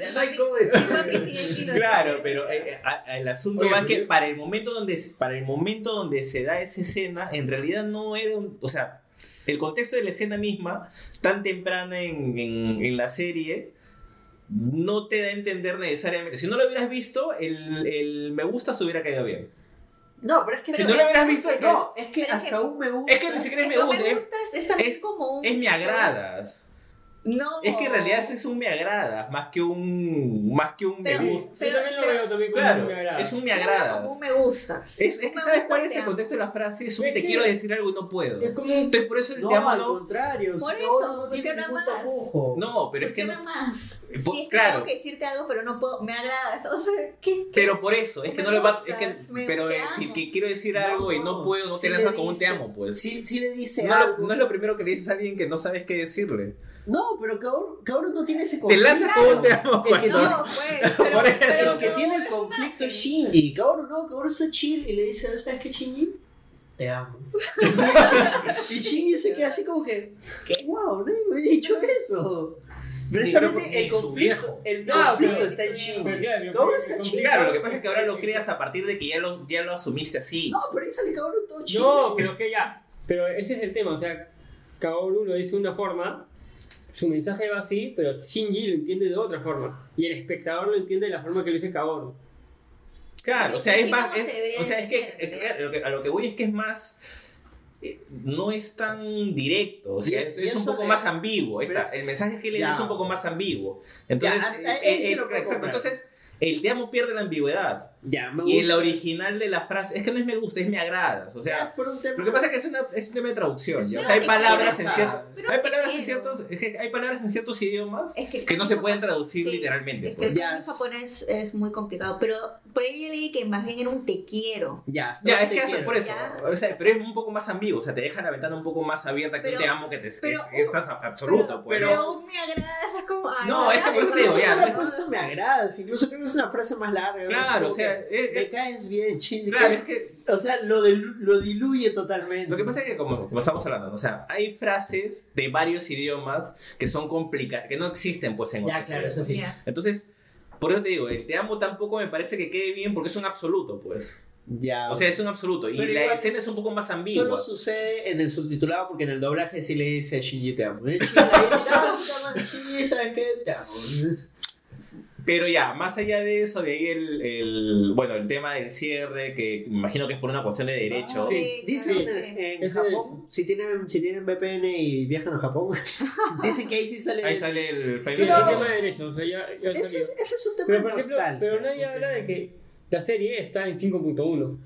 B: Ya no hay cómo decir.
C: Papi sigue aquí, lo
D: Claro, pero eh, eh, a- a- el asunto
A: Oye,
D: va que
A: yo-
D: para el momento donde se- para el momento donde se da esa escena, en realidad no era un, o sea, el contexto de la escena misma, tan temprana en, en- en la serie, no te da a entender necesariamente. Si no lo hubieras visto, el, el me gusta se hubiera caído bien.
B: No, pero es que
D: Si no lo hubieras visto, es que,
B: No, es que hasta
C: que-
B: un me gusta.
D: es que ni siquiera es me gusta, es,
C: gusta es, es también
D: es-
C: como un...
D: es me agradas.
C: No.
D: Es que en realidad eso es un me agrada, más que un, más que un
C: Pero-
D: me gusta.
E: Yo también lo
C: pero-
E: veo también como
D: Claro,
E: me agrada.
D: es un me agrada.
C: Como un me gustas.
D: Es, es
C: Un
D: que
C: me
D: ¿sabes cuál es
C: te
D: el contexto de la frase? Es un
E: Es
D: te
E: que-
D: quiero decir algo y no puedo.
E: Es como
D: Entonces por eso el
B: No,
D: te amo
B: al contrario.
C: Por
B: si
C: eso, funciona más.
D: No, pero es que
C: Funciona
D: no...
C: más.
D: Eh,
C: es que
D: claro.
C: tengo que decirte algo, pero no puedo, me agrada. <laughs> O sea, ¿qué, qué?
D: Pero por eso, es que
C: Me
D: no le vas... Es que, pero
C: te
D: si que quiero decir algo y no puedo, no
B: Si
D: te lanzas con un te amo, pues.
B: Si, si le dice
D: No,
B: algo.
D: no es lo primero que le dices a alguien que no sabes qué decirle.
B: No, pero Kaoru, Kaoru no tiene ese
D: Te
B: conflicto.
D: lanzas con un te amo
B: El que
D: cuando...
C: No, pues. Pero,
D: Por eso.
C: pero
B: el que tiene el conflicto es Shinji. Kaoru no, Kaoru está chill y le dice, ¿sabes qué, Shinji? Te amo. <laughs> y Shinji se queda así como que, ¿qué? Wow, no me he dicho eso. Precisamente el conflicto, el
E: No,
B: conflicto
E: pero-
B: está en Shinji. Kaoru está
E: conflicto-
B: chido.
D: Claro, lo que pasa es que ahora lo creas a partir de que ya lo, ya lo asumiste así.
B: No, pero ahí sale Kaoru todo chill.
E: No, pero que ya. Pero ese es el tema, o sea, Kaoru lo dice de una forma, su mensaje va así, pero Shinji lo entiende de otra forma. Y el espectador lo entiende de la forma que lo dice Kaoru.
D: Claro, o sea, es más, es-
C: se
D: o sea, es que eh, que- a lo que voy es que es más, eh, no es tan directo, o sea,
B: es-
D: un poco más ambiguo,
B: pero
D: está,
B: es-
D: el mensaje que le
B: ya.
D: es un poco más ambiguo, entonces,
B: hasta
D: eh, eh, eh, exacto,
B: comprar.
D: entonces el te amo pierde la ambigüedad
B: Ya, me
D: y
B: gusta.
D: el original de la frase es que no es me gusta, es me agradas, o sea,
B: Ya, por un tema.
D: lo que pasa es que es, una, es un tema de traducción, ¿ya? o
C: Pero
D: sea, hay palabras en
C: Pero
D: hay palabras en ciertos, es que hay palabras en ciertos idiomas
C: Es que,
D: que no se pueden traducir
C: sí,
D: literalmente,
C: Es que
D: pues.
C: el
B: Ya.
C: japonés es muy complicado. Pero por ahí yo leí que más bien era un te quiero.
B: Ya,
D: Ya,
B: no
D: es que hace
B: quiero.
D: por eso.
C: Ya.
D: O sea, pero es un poco más ambiguo. O sea, te deja la ventana un poco más abierta que
C: Pero-
D: un te amo que te
C: pero-
D: que es, estás absoluto, pues.
C: pero,
D: ¿no?
C: un me agrada, es como.
D: No, es que por eso te
B: Incluso
D: digo, ya,
B: me agradas, incluso creo que es una frase más larga.
D: Claro, o sea,
B: que,
D: es-
B: me
D: es-
B: caes bien, <laughs> Shinji.
D: claro, es que
B: O sea, lo, del- lo diluye totalmente.
D: lo que pasa es que como, como estamos hablando, o sea, hay frases de varios idiomas que son complicadas, que no existen pues en
B: Ya,
D: otros
B: claro, eso sí.
C: Ya.
D: Entonces, por eso te digo, el te amo tampoco me parece que quede bien porque es un absoluto, pues.
B: Ya.
D: O sea, es un absoluto. Y la
B: igual,
D: escena es un poco más ambigua.
B: Solo sucede en el subtitulado porque en el doblaje sí le dice Shinji te amo. Eh, <laughs> Shinji, ahí tirado, sí te amo, Shinji, ¿sabes qué? Te amo.
D: Pero ya, más allá de eso, de ahí el, el- bueno, el tema del cierre, que me imagino que es por una cuestión de derecho.
B: Ah,
E: Sí.
B: Dicen
E: Sí.
B: que en, en Japón, si tienen, si tienen VPN y viajan a Japón, <laughs> dicen que ahí sí sale.
D: Ahí sale el frame
E: Sí,
B: Pero-
E: el tema de derechos, o sea, ya, ya
B: ese, es, ese es un tema
E: Pero, por ejemplo, pero nadie habla de que la serie está en 5.1.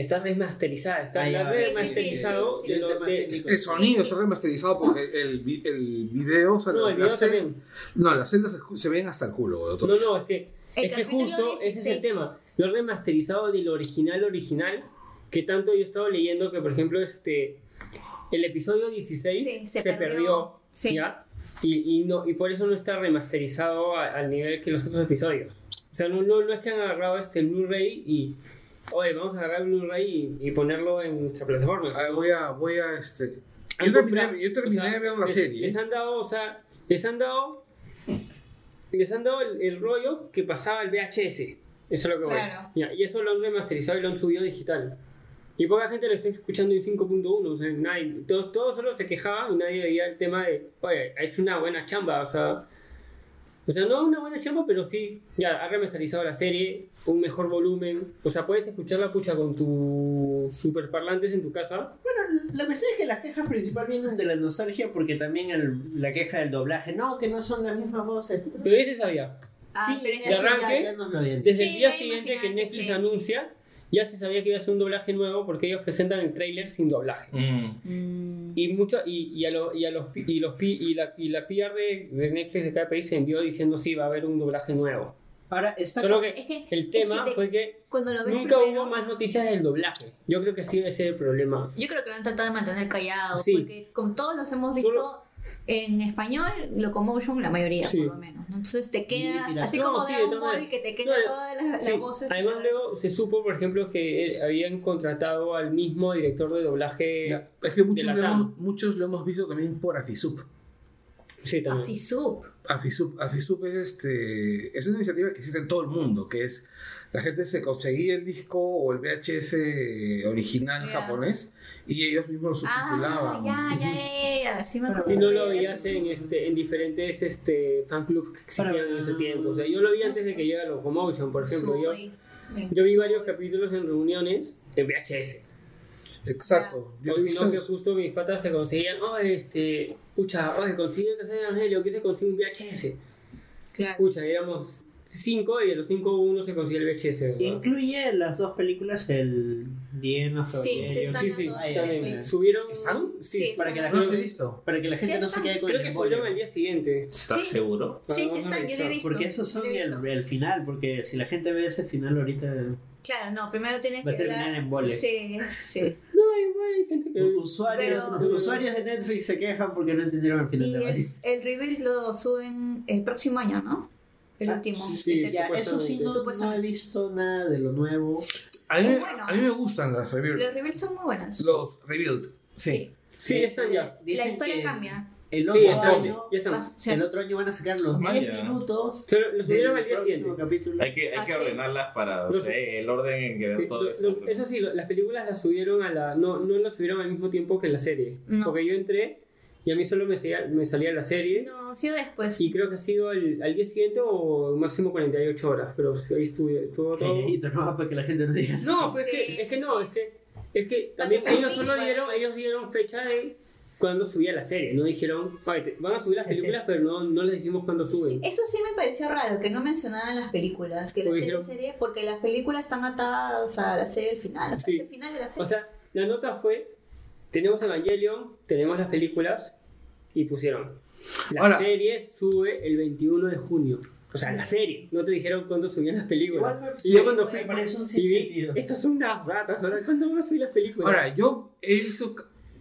E: Está remasterizada, está
B: Ah,
E: la
B: Sí, sí,
C: sí,
E: sí, de
B: El
E: de-.
A: El sonido está remasterizado porque el, vi- el video, o sea,
E: No, el video
A: las cel- no, las celdas se, ven hasta el culo, doctor.
E: No, no, es que,
C: El
E: es que justo ese es el
C: 16.
E: tema. Lo remasterizado del original original, que tanto yo he estado leyendo que, por ejemplo, este el episodio 16
C: Sí,
E: se,
C: se
E: perdió,
C: perdió. Sí.
E: ¿ya? Y, y, no, y por eso no está remasterizado a- al nivel que los otros episodios. O sea, no, no, no es que han agarrado este Blu-ray y, oye, vamos a agarrar el Blu-ray y, y ponerlo en nuestra plataforma.
A: Ah, voy a, voy a, este... Yo terminé, yo terminé
E: o sea,
A: de ver la
E: les-
A: serie.
E: Les han dado, o sea, les han dado, les han dado el, el rollo que pasaba el VHS. Eso es lo que voy.
C: Claro.
E: Ya, y eso lo han remasterizado y lo han subido digital. Y poca gente lo está escuchando en 5.1. O sea, nadie, todos, todos solo se quejaban y nadie veía el tema de, oye, es una buena chamba. O sea, o sea, no una buena chamba, pero sí, ya ha remasterizado la serie, un mejor volumen. O sea, puedes escuchar la pucha con tus superparlantes en tu casa.
B: Bueno, lo que sé es que las quejas principal vienen de la nostalgia porque también el- la queja del doblaje, no, que no son las mismas voces.
E: Pero ese sabía.
C: Ah,
B: sí,
C: pero
E: de
B: ya-
E: arranque,
B: ya nos lo.
E: Desde
C: Sí,
E: el día
C: ya
E: siguiente que Netflix
C: sí.
E: anuncia, ya se sabía que iba a ser un doblaje nuevo porque ellos presentan el tráiler sin doblaje.
D: Mm.
C: Mm,
E: Y mucho y, y a, lo- y a los pi- y los pi- y la y la PR de, de Netflix de cada país se envió diciendo sí va a haber un doblaje nuevo.
B: Ahora, está
E: Solo que
C: es que
E: el
C: es
E: tema
C: que te-
E: fue que
C: cuando lo ves
E: nunca
C: primero,
E: hubo más noticias del doblaje. Yo creo que sí ese es el problema.
C: Yo creo que lo han tratado de mantener callados,
E: Sí.
C: porque con todos los hemos visto
E: Solo-
C: en español, Locomotion, la mayoría,
E: Sí.
C: por lo menos. ¿no? Entonces te queda, así
E: No,
C: como
E: sí, de
C: Dragon Ball, que te queda
E: No,
C: todas las, voces.
E: Además luego se supo, por ejemplo, que eh, habían contratado al mismo director de doblaje.
A: Ya, Es que muchos
E: de
A: lo, hemos, muchos lo hemos visto también por Afisup.
E: Sí, también.
C: Afisup.
A: Afisup, Afisup es, este, es una iniciativa que existe en todo el mundo, que es la gente se conseguía el disco o el VHS original
C: Ya.
A: japonés y ellos mismos lo
C: Ah,
A: subtitulaban.
C: ya, ya, ya, ya, sí me
B: Pero
C: acuerdo.
E: Si no lo veías en, este, en diferentes este, fan clubs que existían
B: Para-
E: en ese tiempo. O sea, yo lo vi antes de que llegara Locomotion, por ejemplo. Yo,
C: Soy-
E: yo vi varios capítulos en reuniones en VHS.
A: Exacto. Yo
E: O si
A: visto
E: no, que justo mis patas se conseguían, oh, este, pucha, oye, consigue que sea Evangelio, que se consigue un VHS.
C: Claro.
E: Pucha, éramos cinco y de los cinco uno se consigue el VHS. ¿verdad?
B: Incluye las dos películas, el Diana
C: Sí, sí están
E: Sí, sí. Subieron.
A: ¿Están?
E: Sí,
C: Sí,
B: para que la
A: No
B: gente,
A: visto.
B: para que la gente no se quede con
E: Creo
B: el
E: que subieron al día siguiente.
D: ¿Estás
C: Sí.
D: seguro?
C: Sí, sí
E: Vamos a
C: están, yo lo he visto.
B: Porque esos son el, el final, porque si la gente ve ese final ahorita,
C: Claro, no, primero tienes
B: Va a
C: que
B: terminar en vole.
C: Sí, sí.
E: No, igual hay gente que.
B: usuarios,
C: Pero-
B: usuarios de Netflix se quejan porque no entendieron el final
C: Y
B: de la
C: el, el reveal lo suben el próximo año, ¿no? El
B: Ah,
C: último.
E: sí,
B: Ya, eso sí, no, no he visto nada de lo nuevo.
A: A mí,
C: bueno.
A: a mí me gustan las rebuild.
C: Los reveals son muy buenos.
A: Los rebuild. Sí.
E: Sí, están ya.
C: La historia
B: que
C: cambia.
B: El
E: Sí,
B: otro
E: están.
B: año,
C: sí.
B: el otro año van a sacar los
D: Ah,
B: 10
D: ya.
B: minutos
E: Se lo- lo subieron al día
B: próximo
E: siguiente.
B: capítulo.
D: Hay que, hay
C: Ah,
D: que
C: sí.
D: ordenarlas para
E: Los-
D: o sea, el orden en que
E: Sí,
D: todo
E: lo-
D: eso.
E: eso sí, las películas las subieron a la. No, no las subieron al mismo tiempo que la serie.
C: No.
E: Porque yo entré y a mí solo me salía, me salía la serie.
C: No, ha sido después.
E: Y creo que ha sido al, al día siguiente o máximo 48 horas. Pero ahí estuve, estuvo todo.
B: No, para que la gente no diga.
E: No, pues es,
C: Sí,
E: que, es que
C: sí.
E: no, es que, es que también
C: que
E: ellos solo dieron, ellos dieron fecha de cuando subía la serie. No dijeron, "Oye, te- van a subir las películas, <laughs> pero no, no les decimos cuándo suben.
C: Eso sí me pareció raro, que no mencionaran las películas, que la
E: Porque
C: serie,
E: dijeron-
C: serie, porque las películas están atadas a la serie del final, o sea,
E: Sí.
C: el final de la serie.
E: O sea, la nota fue, tenemos Evangelion, tenemos las películas y pusieron. La
A: Ahora-
E: serie sube el 21 de junio. O sea, la serie. No te dijeron cuándo subían las películas.
B: Igual
E: y yo cuando
C: me
E: fui
B: parece un
E: y vi, estos son unas ratas, ahora cuándo van a subir las películas.
A: Ahora, yo he visto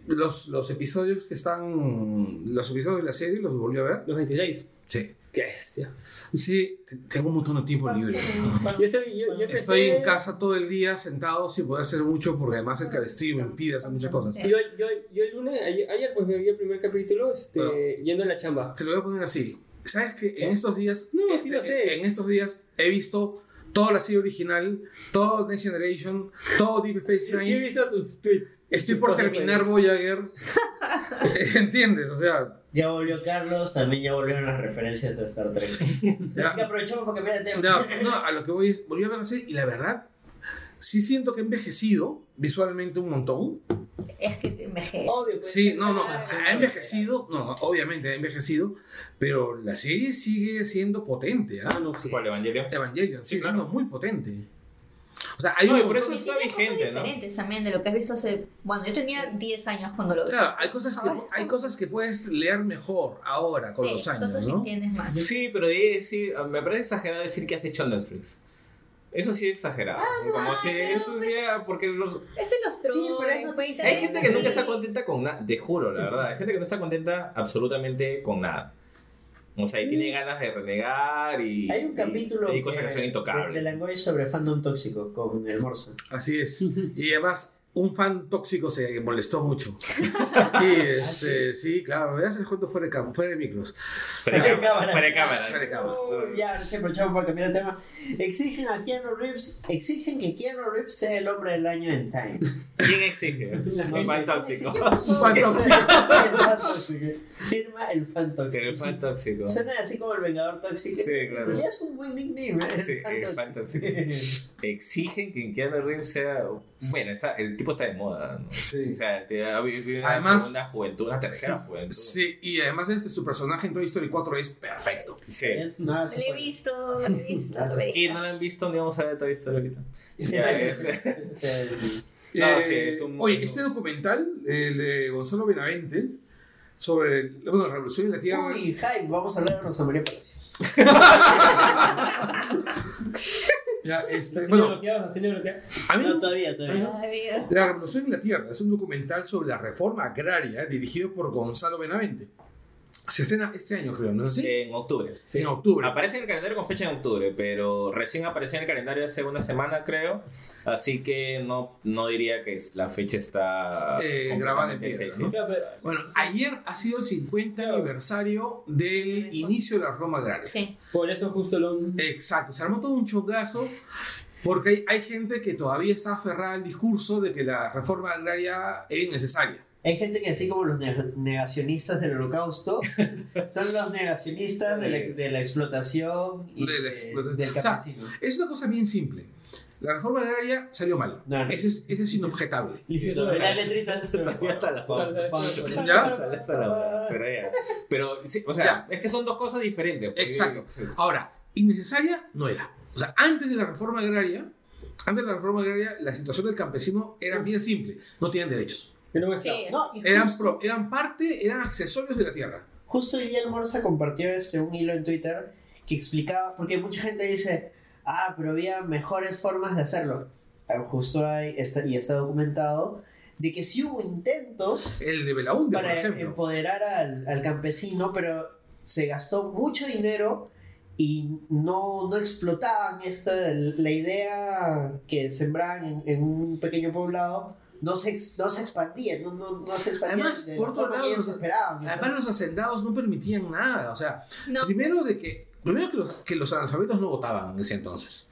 A: los, los episodios que están. Los episodios de la serie los volví a ver.
E: Los 26.
A: Sí.
E: Qué bestia.
A: Sí, te- tengo un montón de tiempo libre. <laughs>
E: Yo estoy, yo, yo
A: Estoy
E: empecé-
A: en casa todo el día sentado sin poder hacer mucho porque además el cabestrillo me impide hacer muchas cosas.
E: Yo, yo, yo el lunes, ayer, ayer, pues me vi el primer capítulo este, yendo a la chamba.
A: Te lo voy a poner así. ¿Sabes que en estos días,
E: No,
A: este,
E: sí lo sé.
A: en estos días he visto toda la serie original, todo Next Generation, todo Deep Space
E: Yo he
A: Nine.
E: visto tus tweets.
A: Estoy por terminar Voyager. <laughs> ¿Entiendes? O sea,
B: Ya volvió Carlos, también ya volvieron las referencias a Star Trek. <laughs> Así que aprovechamos cambiar de tema.
A: no, no, a lo que voy es, volví a ver la serie y la verdad, sí siento que he envejecido visualmente un montón.
C: Es que te envejece.
B: Obvio, pues,
A: Sí, no, no,
B: ah, sí,
A: ha envejecido, no, no, obviamente ha envejecido, pero la serie sigue siendo potente,
E: Ah,
A: ¿ah?
E: no, sí.
D: ¿Cuál Evangelion?
A: Evangelion sigue
D: claro.
A: siendo muy potente. O sea, hay
D: No,
A: un
D: por eso está vigente,
C: cosas
D: ¿no?
C: diferentes también de lo que has visto hace... Bueno, yo tenía 10 años cuando lo vi.
A: Claro, hay cosas, que, hay cosas que puedes leer mejor ahora con
C: sí,
A: los años, ¿no?
C: entiendes más.
D: Sí, pero de decir, me parece exagerado decir que has hecho Netflix. Eso sí es exagerado. Como si
C: pero
D: eso
C: pues-
D: sí, ah, porque los-
C: Ese los trolls.
B: Sí, pero no
D: hay gente que nunca está contenta con nada, te juro, la verdad. Hay gente que no está contenta absolutamente con nada. O sea, y tiene ganas de renegar y.
B: Hay un capítulo
D: y hay cosas que son
B: de,
D: intocables.
B: de Langoy sobre fandom tóxico con el Morso.
A: Así es. <laughs> Y además, un fan tóxico se molestó mucho. <laughs> Y este, sí, claro, veas el cuento fuera de, cam- fuera de micros.
D: Fuera de cámara.
B: cámara.
D: Fuera de cámara.
A: Fuera de cámara.
B: Ya, sí, aprovechamos para cambiar de tema. Exigen a Keanu Reeves, exigen que Keanu Reeves sea el hombre del año en Time.
D: ¿Quién exige? <laughs> Un fan tóxico.
A: Un fan tóxico.
B: El fan tóxico. Firma el fan tóxico.
D: El fan tóxico.
B: Suena así como el Vengador Tóxico.
D: Sí, claro.
B: Pero ya es un buen nickname, ¿eh?
D: Sí, el fan tóxico. Exigen que Keanu Reeves sea. Bueno, está, el tipo está de moda. ¿no?
A: Sí.
D: O sea, una
A: Además-
D: segunda juventud, una tercera juventud.
A: Sí, y además este, su personaje en Toy Story 4 es perfecto.
D: Sí.
B: Nada se
C: Lo he visto, lo he <laughs> visto.
D: ¿Y no lo han visto? Ni vamos a ver Toy Story ahorita.
B: Sea, el-
D: No,
A: Eh,
D: sí, es un-
A: oye, este documental, el de Gonzalo Benavente, sobre el- bueno, la revolución en la Tierra.
B: Uy, hype, vamos a hablar de Rosa María Palacios. <laughs>
A: Ya, <laughs> este,
E: ¿Tiene
A: bueno,
E: bloqueado? ¿Los tiene bloqueado?
A: a mí
B: No, todavía, todavía.
C: Todavía.
A: La Revolución en la Tierra es un documental sobre la reforma agraria dirigido por Gonzalo Benavente. Se estrena este año, creo, ¿no es así?
D: en octubre.
A: En octubre.
D: Aparece en el calendario con fecha en octubre, pero recién apareció en el calendario hace una semana, creo. Así que no, no diría que la fecha está.
A: Eh, grabada en piedra,
D: sí,
A: ¿no?
D: sí.
E: Claro,
A: Bueno, ayer ha sido el 50 aniversario del inicio de la reforma agraria.
C: Sí.
E: Por eso justo lo...
A: Exacto, se armó todo un chongazo porque hay, hay gente que todavía está aferrada al discurso de que la reforma agraria es necesaria.
B: Hay gente que así como los neg- negacionistas del holocausto, <laughs> son los negacionistas de la, de la explotación y
A: De la
B: de-
A: explotación.
B: del
A: O sea,
B: campesino.
A: Es una cosa bien simple. la reforma agraria salió mal.
B: No, no.
A: Ese, es, ese es inobjetable. <laughs>
B: Listo,
E: Listo.
B: las letritas.
D: Salió hasta la
A: ¿Ya?
D: Salió hasta la Pero ya. Pero, sí, o sea,
A: Ya.
D: es que son dos cosas diferentes.
A: Exacto. Ahora, innecesaria no era. O sea, antes de la reforma agraria, antes de la reforma agraria, la situación del campesino era bien simple. No tienen derechos.
E: Yo no me
C: Sí.
B: No,
A: Eran,
B: justo,
A: pro- eran parte, eran accesorios de la tierra.
B: justo hoy día el Morsa compartió este, un hilo en Twitter que explicaba, porque mucha gente dice, ah, pero había mejores formas de hacerlo. Ah, Justo hay, está, y está documentado, de que sí hubo intentos
A: El de Belaunde, por
B: para
A: ejemplo.
B: empoderar al, al campesino, pero se gastó mucho dinero y no, no explotaban esta, la idea que sembraban en, en un pequeño poblado. No se, ex- no se expandía, no, no, no se expandía
A: Además,
B: de
A: por otro lado,
B: ellos
A: los-
B: esperaban.
A: Además, los hacendados no permitían nada. O sea,
C: No,
A: primero de que, primero que los, que los analfabetos no votaban en ese entonces.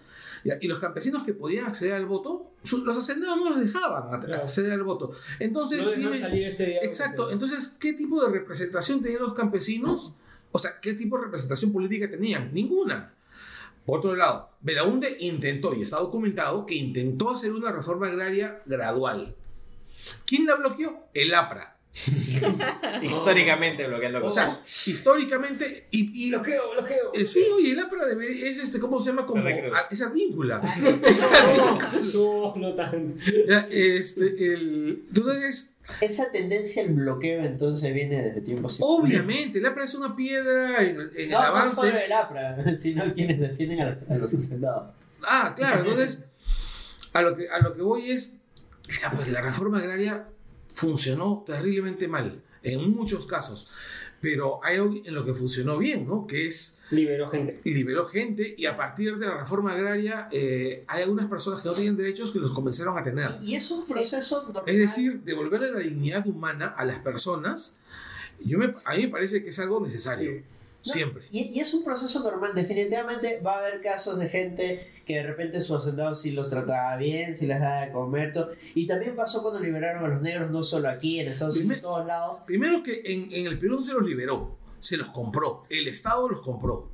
A: Y los campesinos que podían acceder al voto, su- los hacendados no los dejaban acceder al voto. Entonces,
E: No
A: dime,
E: salir ese día.
A: Exacto. Entonces, ¿qué tipo de representación tenían los campesinos? O sea, ¿qué tipo de representación política tenían? Ninguna. Por otro lado, Belaunde intentó, y está documentado, que intentó hacer una reforma agraria gradual. ¿Quién la bloqueó? El APRA. <laughs> <laughs>
D: Históricamente bloqueando
A: O
D: cosas.
A: sea, históricamente, y, y-
E: Bloqueo, bloqueo.
A: eh, sí, oye, el APRA debería- es este, ¿cómo se llama? Como, a- es advíncula. <laughs> Es advíncula.
E: No, no tanto.
A: Este, el, entonces,
B: Esa tendencia al bloqueo entonces viene desde tiempos
A: obviamente, el APRA es una piedra en, en
B: No, no solo el APRA, sino quienes defienden a los, a los hacendados.
A: Ah, claro, entonces a lo que, a lo que voy es, ya, pues la reforma agraria funcionó terriblemente mal, en muchos casos, pero hay algo en lo que funcionó bien, ¿no? Que es,
E: Liberó gente.
A: liberó gente y a partir de la reforma agraria eh, hay algunas personas que no tienen derechos que los comenzaron a tener.
B: Y es un proceso normal.
A: Es decir, devolverle la dignidad humana a las personas, yo me, a mí me parece que es algo necesario,
B: No,
A: siempre.
B: Y, y es un proceso normal. Definitivamente va a haber casos de gente que de repente su hacendado sí los trataba bien, sí les daba de comer. todo. Y también pasó cuando liberaron a los negros, no solo aquí, en Estados Unidos, en todos lados.
A: Primero que en, en el Perú no se los liberó, se los compró, el Estado los compró.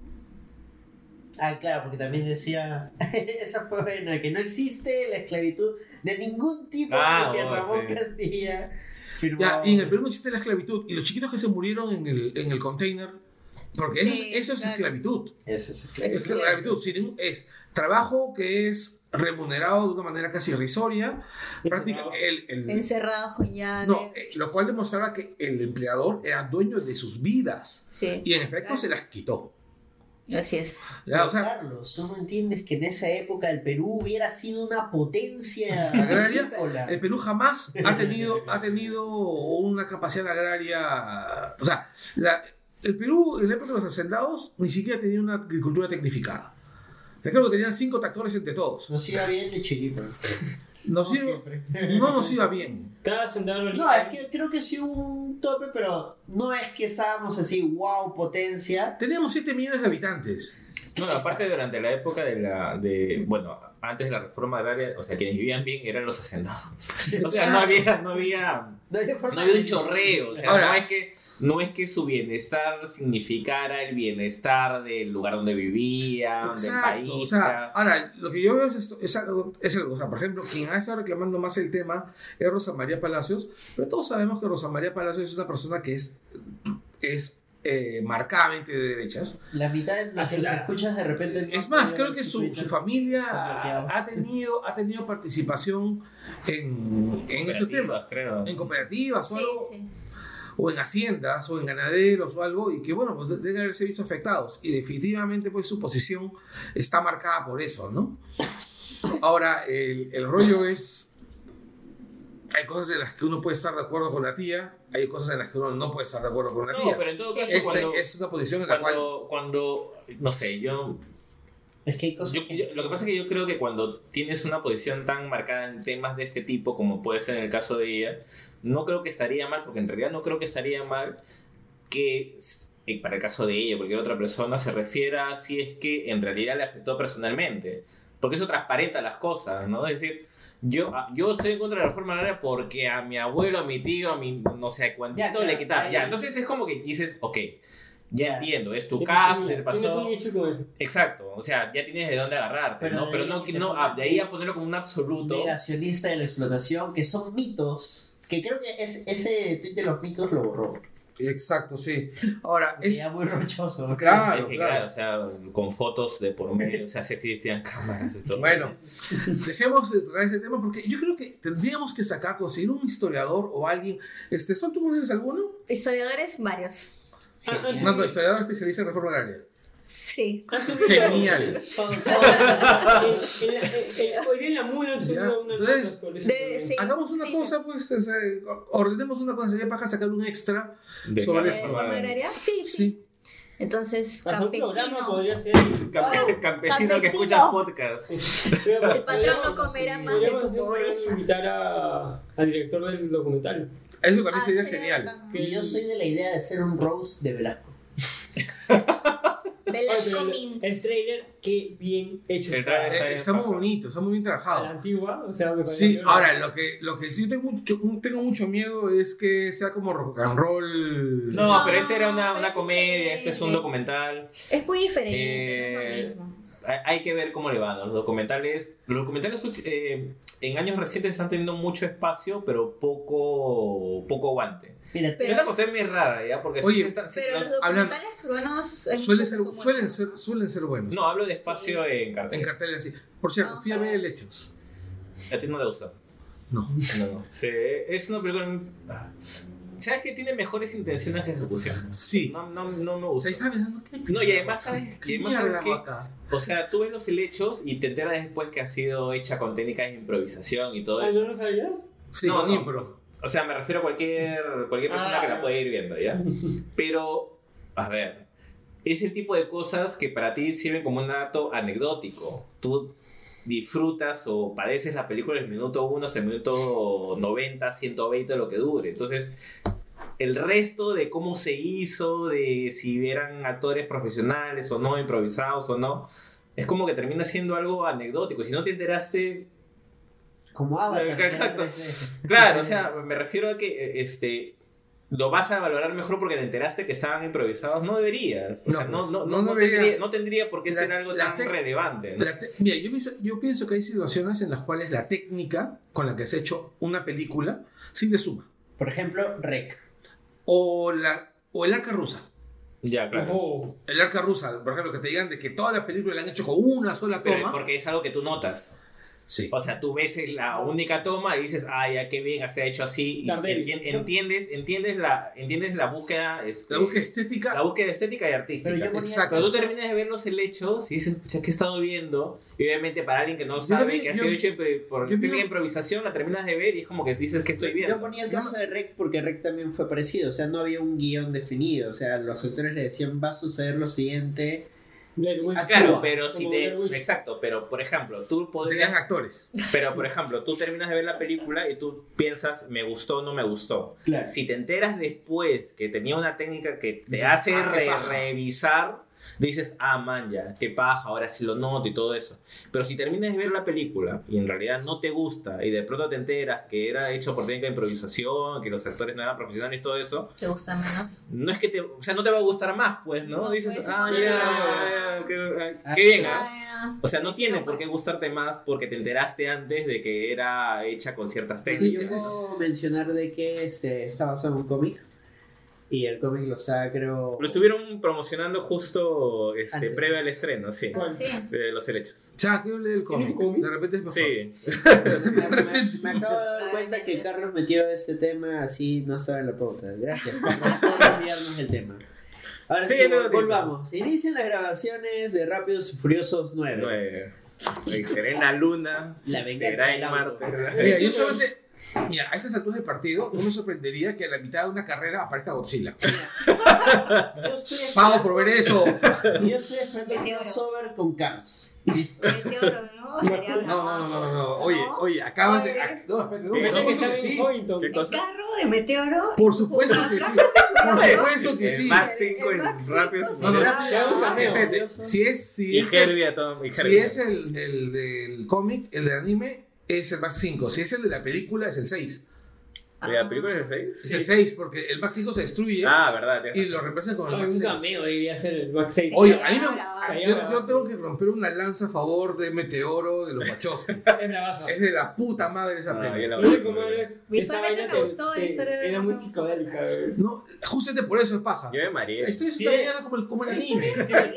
B: Ah, claro, porque también decía, <laughs> esa fue buena, que no existe la esclavitud de ningún tipo
D: Ah,
B: porque
D: bueno,
B: Ramón
D: sí.
B: Castilla
A: Ya,
B: firmó.
A: y en el Perú no existe la esclavitud. Y los chiquitos que se murieron en el, en el container, porque eso,
C: Sí,
A: es, eso es
C: claro.
A: esclavitud.
B: Eso es
A: Es esclavitud, sin es trabajo que es remunerado de una manera casi irrisoria. Práctica, el, el-
C: encerrados con llave.
A: no, eh, lo cual demostraba que el empleador era dueño de sus vidas.
C: Sí,
A: Y en efecto se las quitó.
C: así es.
A: Ya,
B: Pero,
A: o sea,
B: Carlos, tú no entiendes que en esa época el Perú hubiera sido una potencia
A: Agraria,
B: agrícola?
A: el Perú jamás ha tenido, ha tenido una capacidad agraria. O sea, la- el Perú en la época de los hacendados ni siquiera tenía una agricultura tecnificada. Recuerdo que tenían cinco tractores entre todos.
B: Nos iba bien de chiripa.
A: Nos
B: No
A: iba-
B: siempre.
A: no nos iba bien.
E: Cada centavo
B: No, es que creo que sí hubo un tope, pero no es que estábamos así, wow, potencia.
A: Teníamos 7 millones de habitantes.
D: No, aparte durante la época de la, de, bueno, antes de la reforma agraria, o sea, quienes vivían bien eran los hacendados. O sea, no había, no había,
B: No había
D: no había un chorreo, o sea,
A: Ahora-
D: no es que, no es que su bienestar significara el bienestar del lugar donde vivían, del país,
A: O
D: o
A: sea,
D: sea,
A: ahora, lo que yo veo es, esto, es, algo, es algo. O sea, por ejemplo, quien ha estado reclamando más el tema es Rosa María Palacios, pero todos sabemos que Rosa María Palacios es una persona que es, es eh, marcadamente de derechas.
B: La mitad de
E: Hacia la-
B: escuchas de repente. no
A: Es más, creo que su, su familia ha tenido, ha tenido participación en, en ese tema,
D: cooperativas, creo.
A: en cooperativas o
C: Sí,
A: algo,
C: sí.
A: o en haciendas, o en ganaderos o algo, y que bueno, pues deben haberse visto afectados. Y definitivamente pues su posición está marcada por eso, ¿no? Ahora, el, el rollo es... Hay cosas en las que uno puede estar de acuerdo con la tía, hay cosas en las que uno no puede estar de acuerdo con la
D: No,
A: tía.
D: pero en todo caso,
A: Este
D: cuando,
A: es una posición en la cual...
D: cuando, cuando, no sé, yo
B: Es que hay cosas.
D: Yo-
B: que-
D: yo- lo que pasa es que yo creo que cuando tienes una posición tan marcada en temas de este tipo, como puede ser en el caso de ella, no creo que estaría mal, porque en realidad no creo que estaría mal que, eh, para el caso de ella o cualquier otra persona, se refiera si es que en realidad le afectó personalmente. Porque eso transparenta las cosas, ¿no? Es decir, yo, ah, yo estoy en contra de la reforma agraria porque a mi abuelo, a mi tío, a mi no sé cuántito le Ya, entonces es como que dices, ok, Ya
B: Ya.
D: entiendo, es tu caso, te pasó. Exacto, o sea, ya tienes de dónde agarrarte,
B: Pero
D: ¿no?
B: de
D: Pero no, no, ah, de ahí a ponerlo como un absoluto.
B: Negacionista de la explotación, que son mitos. Que creo que es, ese tweet de los mitos lo borró.
A: Exacto, sí. Ahora,
B: Es muy rochoso. <laughs>
A: Claro,
D: es que,
A: claro.
D: claro, o sea, con fotos de por medio, o sea, si existían cámaras, esto.
A: Bueno, dejemos de tocar ese tema porque yo creo que tendríamos que sacar, conseguir un historiador o alguien. Este, ¿Son tú conoces alguno?
C: Historiadores, varios.
E: Ah, sí.
A: No, no, historiador especialista en reforma agraria.
C: Sí.
A: Genial.
E: Hoy día en la mula subido una
A: entonces,
E: nota
C: de- sí.
A: Hagamos una cosa, pues, o sea, ordenemos una cosa, sería para sacar un extra.
D: De
A: sobre
C: ¿De
A: esto.
D: agraria?
C: Sí, sí.
A: Sí.
C: Entonces,
E: Hasta un programa
C: campesino.
E: podría ser.
D: Campe-
C: Oh,
D: campesino que
C: campesino.
D: escucha podcast.
C: El patrón no comerá más de tu pobreza.
E: invitar a, al director del documental.
A: Eso me parece
C: Ah,
A: idea
C: sería
A: genial.
B: Y yo soy de la idea de hacer un Rose de Velasco. <laughs>
C: Velasco
E: el,
C: Memes.
E: el trailer, qué bien hecho.
D: El
E: está.
D: trailer
A: Eh,
D: Está
A: muy bonito, está muy bien
E: A la
A: trabajado.
E: antigua, o sea, me parece.
A: Sí, ahora lo que, lo que sí tengo mucho, tengo mucho miedo es que sea como rock and roll.
D: No,
C: No,
D: pero esa era una, una comedia, este es un documental.
C: Es muy diferente,
D: Eh,
C: no es lo mismo.
D: Hay, que ver cómo le van. Los documentales, los documentales eh, en años recientes están teniendo mucho espacio, pero poco, poco aguante.
B: Mira,
C: Pero-
D: es una cosa muy rara, ¿ya? Porque sí
A: Oye,
D: están- sí,
C: Pero
D: los-
C: documentales peruanos. en
A: Suelen ser, suelen,
C: buenos.
A: ser, suelen ser buenos.
D: no, hablo de espacio en cartel.
A: En carteles así. Por cierto, fui a
C: a
A: ver
C: ver.
A: el Hechos.
D: A ti no te gusta.
A: No.
D: No, no. Sí, es una película. Ah, ¿Sabes que tiene mejores intenciones que ejecución?
A: Sí.
D: No, no, no me
A: O
D: gusta.
A: sea, estaba pensando, ¿qué
D: No, y además, ¿sabes?
A: ¿Qué
D: Y además, ¿sabes
A: acá?
D: O sea, tú ves los helechos y te enteras después que ha sido hecha con técnicas de improvisación y todo
E: Ah,
D: eso.
E: ¿no lo sabías?
A: Sí,
D: No,
A: con
D: no.
A: impro.
D: O sea, me refiero a cualquier, cualquier persona
E: Ah.
D: que la pueda ir viendo, ¿ya? <laughs> Pero, a ver, es el tipo de cosas que para ti sirven como un dato anecdótico. Tú disfrutas o padeces la película del minuto 1 hasta el minuto 90, 120, lo que dure. Entonces, el resto de cómo se hizo, de si eran actores profesionales o no, improvisados o no, es como que termina siendo algo anecdótico. Si no te enteraste,
B: como Avatar. <laughs>
D: Exacto.
B: que era 3D.
D: Claro, o sea, me refiero a que eh, este lo vas a valorar mejor porque te enteraste que estaban improvisados. No deberías. O
A: No,
D: sea, no,
A: pues,
D: no,
A: no
D: no,
A: debería.
D: tendría, no tendría por qué
A: La-
D: ser algo tan relevante.
A: Mira, yo pienso, yo pienso que hay situaciones en las cuales la técnica con la que se ha hecho una película sí le suma.
B: Por ejemplo, Rec.
A: O, la, o el arca rusa.
D: Ya, claro.
A: El arca rusa, por ejemplo, que te digan de que toda la película la han hecho con una sola
D: Pero
A: toma.
D: porque es algo que tú notas.
A: Sí.
D: O sea, tú ves la única toma y dices, ah, ya qué bien, se ha hecho así. Y entiendes, entiendes, la, entiendes la búsqueda. este,
A: La búsqueda estética.
D: la búsqueda estética y artística.
B: Pero yo ponía-
A: Exacto.
D: Cuando tú terminas de ver los helechos y dices, pucha, ¿qué he estado viendo? Y obviamente para alguien que no sabe
A: vi-
D: que ha
A: yo-
D: sido hecho por técnica de improvisación, la terminas de ver y es como que dices que estoy viendo.
B: Yo ponía el caso de Rec porque Rec también fue parecido. O sea, no había un guion definido. O sea, los actores le decían, va a suceder lo siguiente.
D: Ah, claro, pero si te. Exacto, pero por ejemplo, tú podrías.
A: actores.
D: Pero por ejemplo, tú terminas de ver la película y tú piensas, me gustó o no me gustó.
B: Claro.
D: Si te enteras después que tenía una técnica que te
A: Dices,
D: hace
A: ah,
D: re- revisar, dices, ah, man, ya, qué paja, ahora sí lo noto y todo eso. Pero si terminas de ver la película y en realidad no te gusta y de pronto te enteras que era hecho por técnica de improvisación, que los actores no eran profesionales y todo eso,
C: ¿Te gusta menos?
D: no es que te, o sea, no te va a gustar más, pues, ¿no?
C: No,
D: dices,
C: pues,
D: ah, ya,
C: no.
D: ya, ya, qué, qué bien. Ah, O sea, no tiene por qué gustarte más porque te enteraste antes de que era hecha con ciertas
B: Sí,
D: técnicas.
B: yo puedo mencionar de que este, está basado en un cómic. Y el cómic lo saca, creo.
D: Lo estuvieron promocionando justo este,
B: Antes.
D: previo al estreno, sí,
E: ¿Cuál?
C: sí.
D: de los helechos.
A: O sea, que leí el cómic. De repente es mejor.
D: Sí, <laughs>
B: Me, me- me acabo de <laughs> dar cuenta que Carlos metió este tema así, no estaba en la pauta. Gracias por desviarnos del tema. Ahora
D: Sí,
B: sí,
D: no, no,
B: volvamos. Inician las grabaciones de Rápidos y Furiosos 9.
D: nueve. Será en la luna,
B: La venganza
D: será en. Marte.
A: Mira, yo solamente. Mira, a estas alturas del partido, no me sorprendería que a la mitad de una carrera aparezca Godzilla.
B: Yo estoy <laughs>
A: Pago por ver eso.
B: Yo estoy esperando un crossover con Cars. Listo.
C: Meteoro, ¿no? <laughs> Sería
A: No, no, no, no. Oye,
C: ¿No?
A: oye, acabas de. Ac- No, espérate, no,
E: Pensé
A: por
E: que
A: supuesto
E: estaba
A: que
E: en
A: sí.
E: Boynton.
D: ¿Qué
C: El
D: cosa?
C: carro de Meteoro.
A: Por supuesto que sí. Por supuesto que
D: El
A: sí.
D: Max 5
C: El
D: en
C: Max
D: rápido.
C: cinco,
A: No, no, no.
C: Ah,
A: Espérate, si es, si
D: Y
A: es, el,
D: Herbie a todo. y
A: si
D: Herbie.
A: es el, el del cómic, el del anime, es el más 5. Si es el de la película, es el 6.
D: ¿La película es el
A: Es
D: 6?
A: el 6, porque el Max 5 se destruye
D: Ah, verdad.
A: y lo reemplazan con el Max
E: Un
A: 6.
E: cameo debería ser el Max 6.
A: Oye, a mí me- yo, yo tengo que romper una lanza a favor de Meteoro de los Wachowski. <laughs>
E: Es bravazo.
A: es de la puta madre esa
D: Ah,
A: película.
C: Visualmente me gustó, la historia
E: que
C: era
E: muy psicodélica.
A: No, justamente por eso es paja.
D: Yo me mareé.
A: Historia es
E: Sí.
A: una mierda como el, como el anime.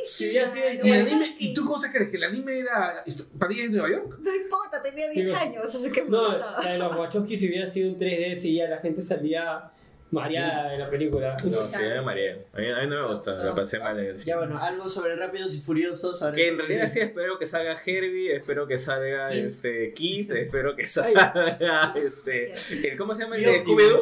E: Si hubiera sido
A: Y, el anime. ¿Y tú cómo se crees que el anime era París en Nueva York?
C: No importa, tenía 10
E: Digo,
C: años, así que me
E: No,
C: gustaba.
E: la de los Wachowski si hubiera sido en 3D, si la gente salía mareada de la película.
D: No, sí, me mareé. A mí, a mí no me gusta, la pasé mal en el
B: Ya bueno, algo sobre Rápidos y Furiosos. Ahora
D: Que en realidad sí espero que salga Herbie, espero que salga
B: Kid.
D: este Kid, espero que salga <laughs> este el ¿cómo se llama el de. Scooby-Doo?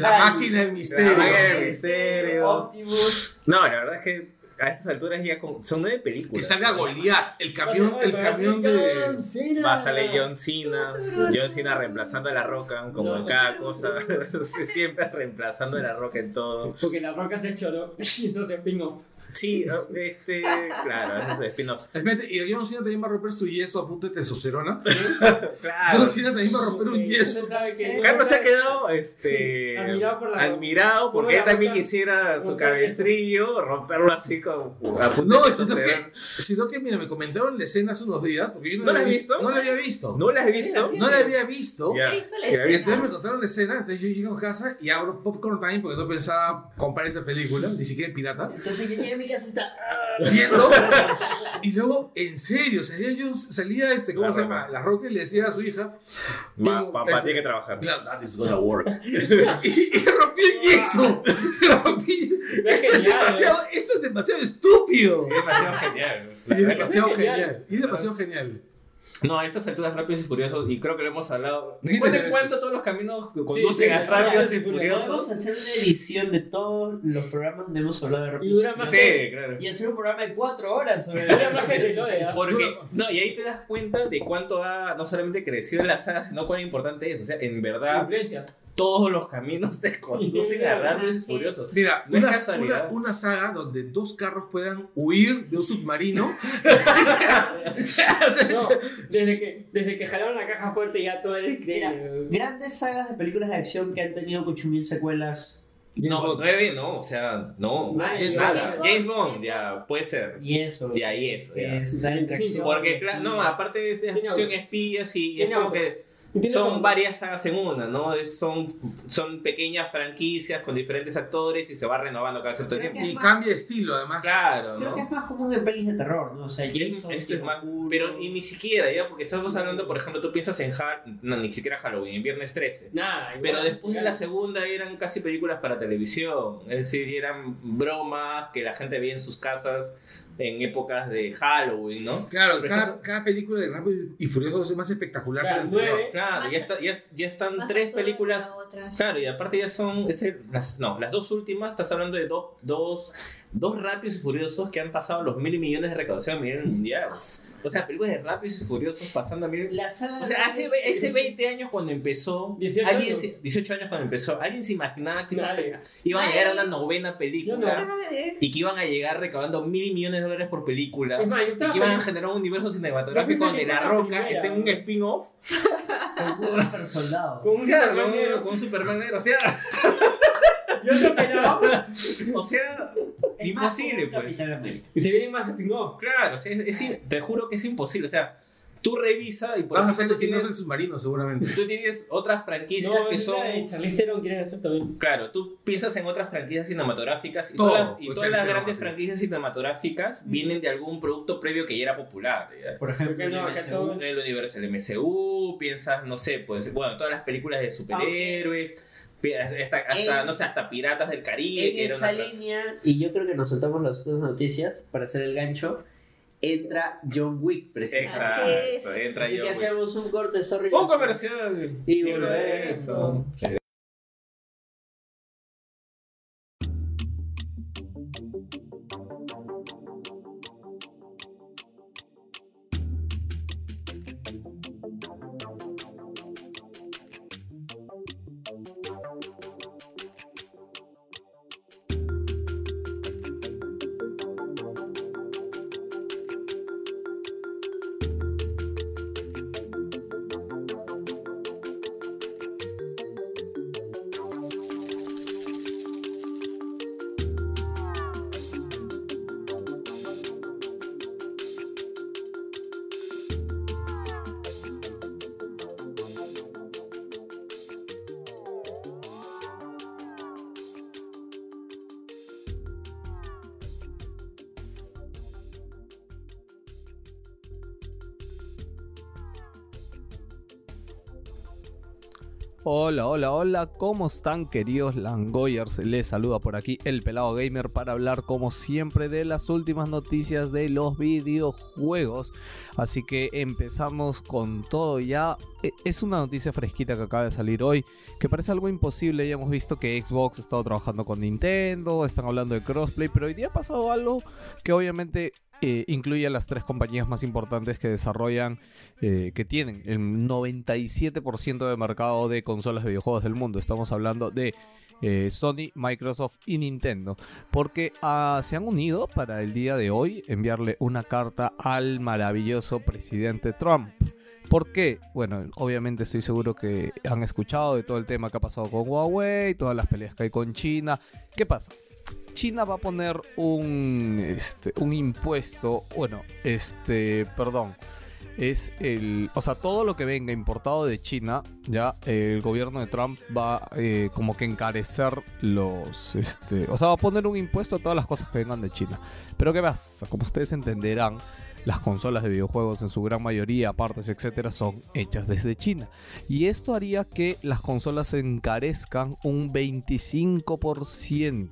A: La máquina del
D: La
A: misterio.
D: máquina del misterio.
B: Optimus.
D: No, la verdad es que a estas alturas ya con- son nueve
A: Que
D: películas.
A: salga Goliath, el camión, el camión de.
D: Va a salir John Cena, John Cena reemplazando a La Roca, como
E: No.
D: en cada cosa, <laughs> siempre reemplazando a La Roca en todo.
E: Porque la roca se choró <laughs> y eso se spin-off.
D: Sí, este, claro, eso es spin-off.
A: Espérate, Y John Cena también va a romper su yeso a punto de testosterona. <laughs>
D: Claro.
A: John Cena también va a romper un yeso.
D: Carlos se ha quedado este,
E: Admirado por la-
D: admirado porque él
E: la
D: también quisiera su cabestrillo, romperlo así como a punto
A: No,
D: de
A: sino que, sino que, mira, me comentaron la escena hace unos días. Porque yo no,
D: ¿No la
A: había
D: has visto?
A: No la había visto.
D: ¿No la has visto?
A: No la había visto.
D: Ya.
C: He visto la
A: Y la había-
C: escena.
A: me contaron la escena, entonces yo llego a casa y abro Popcorn Time porque no pensaba comprar esa película, ni siquiera pirata.
B: Entonces yo llegué a mi casa y está.
A: viendo. y luego, en serio, salía yo, salía este, ¿cómo
D: La
A: se llama? La Roca y le decía a su hija,
D: Va, papá
A: Ese-
D: tiene que trabajar.
A: "Claro, that is gonna work. y, y rompí el yeso. <laughs> Rompí-
E: Es
A: Esto es, demasiado, esto es demasiado estúpido.
D: Es demasiado genial.
A: Y es demasiado
E: genial.
A: genial. Y es demasiado genial.
D: No, a estas alturas Rápidos y Furiosos, y creo que lo hemos hablado. Después
A: de
D: de
A: veces.
D: cuánto todos los caminos que conducen
E: sí,
D: a Rápidos y
E: Rápidos y
B: Podemos
D: Furiosos.
B: hacer una edición de todos los programas donde hemos hablado de
E: Y
B: Rápidos
E: más
B: Furiosos.
D: Sí, claro.
B: Y hacer un programa de cuatro horas sobre
E: Era más que lo de
D: Porque, no, y ahí te das cuenta de cuánto ha no solamente crecido la saga, sino cuán importante es. O sea, en verdad,
E: influencia.
D: Todos los caminos te <laughs> conducen a Rápidos y. Furiosos.
A: Mira,
D: No
A: una, una, una saga donde dos carros puedan huir de un submarino. <laughs> <laughs>
E: No, desde que, desde que jalaron la caja fuerte ya todo el
B: Mira, grandes sagas de películas de acción que han tenido 8000 secuelas.
D: No, nueve no, o sea, no.
E: Nadie.
D: nada.
C: James Bond.
D: James Bond, ya, puede ser.
B: Y eso.
D: Y ahí eso, ya.
B: está
E: Sí,
D: Porque, claro, no, aparte de
E: Tiene
D: acción espías y, y es como que son varias sagas en una, ¿no? Es- son, son pequeñas franquicias con diferentes actores y se va renovando cada cierto tiempo.
A: y cambia de estilo, además.
D: Claro,
B: Creo que es más común en pelis de terror, ¿no? O sea,
D: Y
B: Jason,
D: esto es más, pero y ni siquiera, ¿ya? Porque estamos hablando, por ejemplo, tú piensas en Ha- no, ni siquiera Halloween, en Viernes 13.
E: Nada.
D: Pero
E: igual.
D: después de la segunda eran casi películas para televisión, es decir, eran bromas que la gente veía en sus casas en épocas de Halloween, ¿no?
A: Claro, cada,
D: estás-
A: cada película de Rápido y Furioso es más espectacular que la
E: Claro,
A: anterior.
D: Claro, ya, está- ya, ya están tres películas. Claro, y aparte ya son. Este, las, no, las dos últimas, estás hablando de dos, dos, dos rápidos y furiosos que han pasado los mil millones de recaudación a nivel mundial. O sea, películas de rápidos y furiosos pasando a mil.
B: La saga
D: O sea, hace, hace 20 años cuando empezó,
E: 18
D: alguien
E: años.
D: se- 18 años cuando empezó, alguien se imaginaba que iban a llegar a una novena película
E: no.
D: y que iban a llegar recaudando mil millones de dólares por película
E: Es más, yo
D: y que iban a generar un universo cinematográfico donde La Roca
E: primera.
D: esté en un spin-off
B: con un <laughs> super soldado.
E: Con un
D: Claro,
E: Superman negro.
D: con un Superman negro, o sea, <laughs>
E: Yo lo esperaba.
D: o sea,
B: Es
D: imposible, pues.
E: Y se vienen más spin-off.
D: Claro, o sea, es, es- te juro que es imposible, o sea, tú revisa y por
A: Vamos a
D: ejemplo tú tienes,
A: del submarino, seguramente.
D: tú tienes otras franquicias
E: No,
D: que son...
E: Charlize hacer también.
D: Claro, tú piensas en otras franquicias cinematográficas y
A: Todo,
D: todas, las- y todas las grandes franquicias cinematográficas vienen de algún producto previo que ya era popular.
B: Por ejemplo,
E: no,
B: el MCU.
D: el universo del MCU, piensas, no sé, pues, bueno, todas las películas de superhéroes, hasta, hasta,
B: En-
D: no sé, hasta Piratas del Caribe,
B: En
D: que era
B: esa
D: una
B: línea, y yo creo que nos soltamos las dos noticias para hacer el gancho, entra John Wick precisamente.
D: Exacto,
C: Así es.
D: entra
B: Así
D: yo.
B: que hacemos un corte, sorry.
D: Un comercial.
B: Y volvemos.
F: Hola, hola, hola, ¿cómo están queridos Langoyers? Les saluda por aquí el pelado gamer para hablar como siempre de las últimas noticias de los videojuegos. Así que empezamos con todo ya. E- Es una noticia fresquita que acaba de salir hoy, que parece algo imposible. Ya hemos visto que Xbox ha estado trabajando con Nintendo, están hablando de crossplay, pero hoy día ha pasado algo que obviamente eh, incluye a las tres compañías más importantes que desarrollan, eh, que tienen el 97% de mercado de consolas de videojuegos del mundo. Estamos hablando de eh, Sony, Microsoft y Nintendo, porque ah, se han unido para el día de hoy enviarle una carta al maravilloso presidente Trump. ¿Por qué? Bueno, obviamente estoy seguro que han escuchado de todo el tema que ha pasado con Huawei, todas las peleas que hay con China. ¿Qué pasa? China va a poner un, este, un impuesto, bueno, este, perdón, es el, o sea, todo lo que venga importado de China, ya el gobierno de Trump va eh, como que encarecer los, este, o sea, va a poner un impuesto a todas las cosas que vengan de China. Pero ¿qué pasa? Como ustedes entenderán, las consolas de videojuegos en su gran mayoría, partes, etcétera, son hechas desde China. Y esto haría que las consolas se encarezcan un 25%.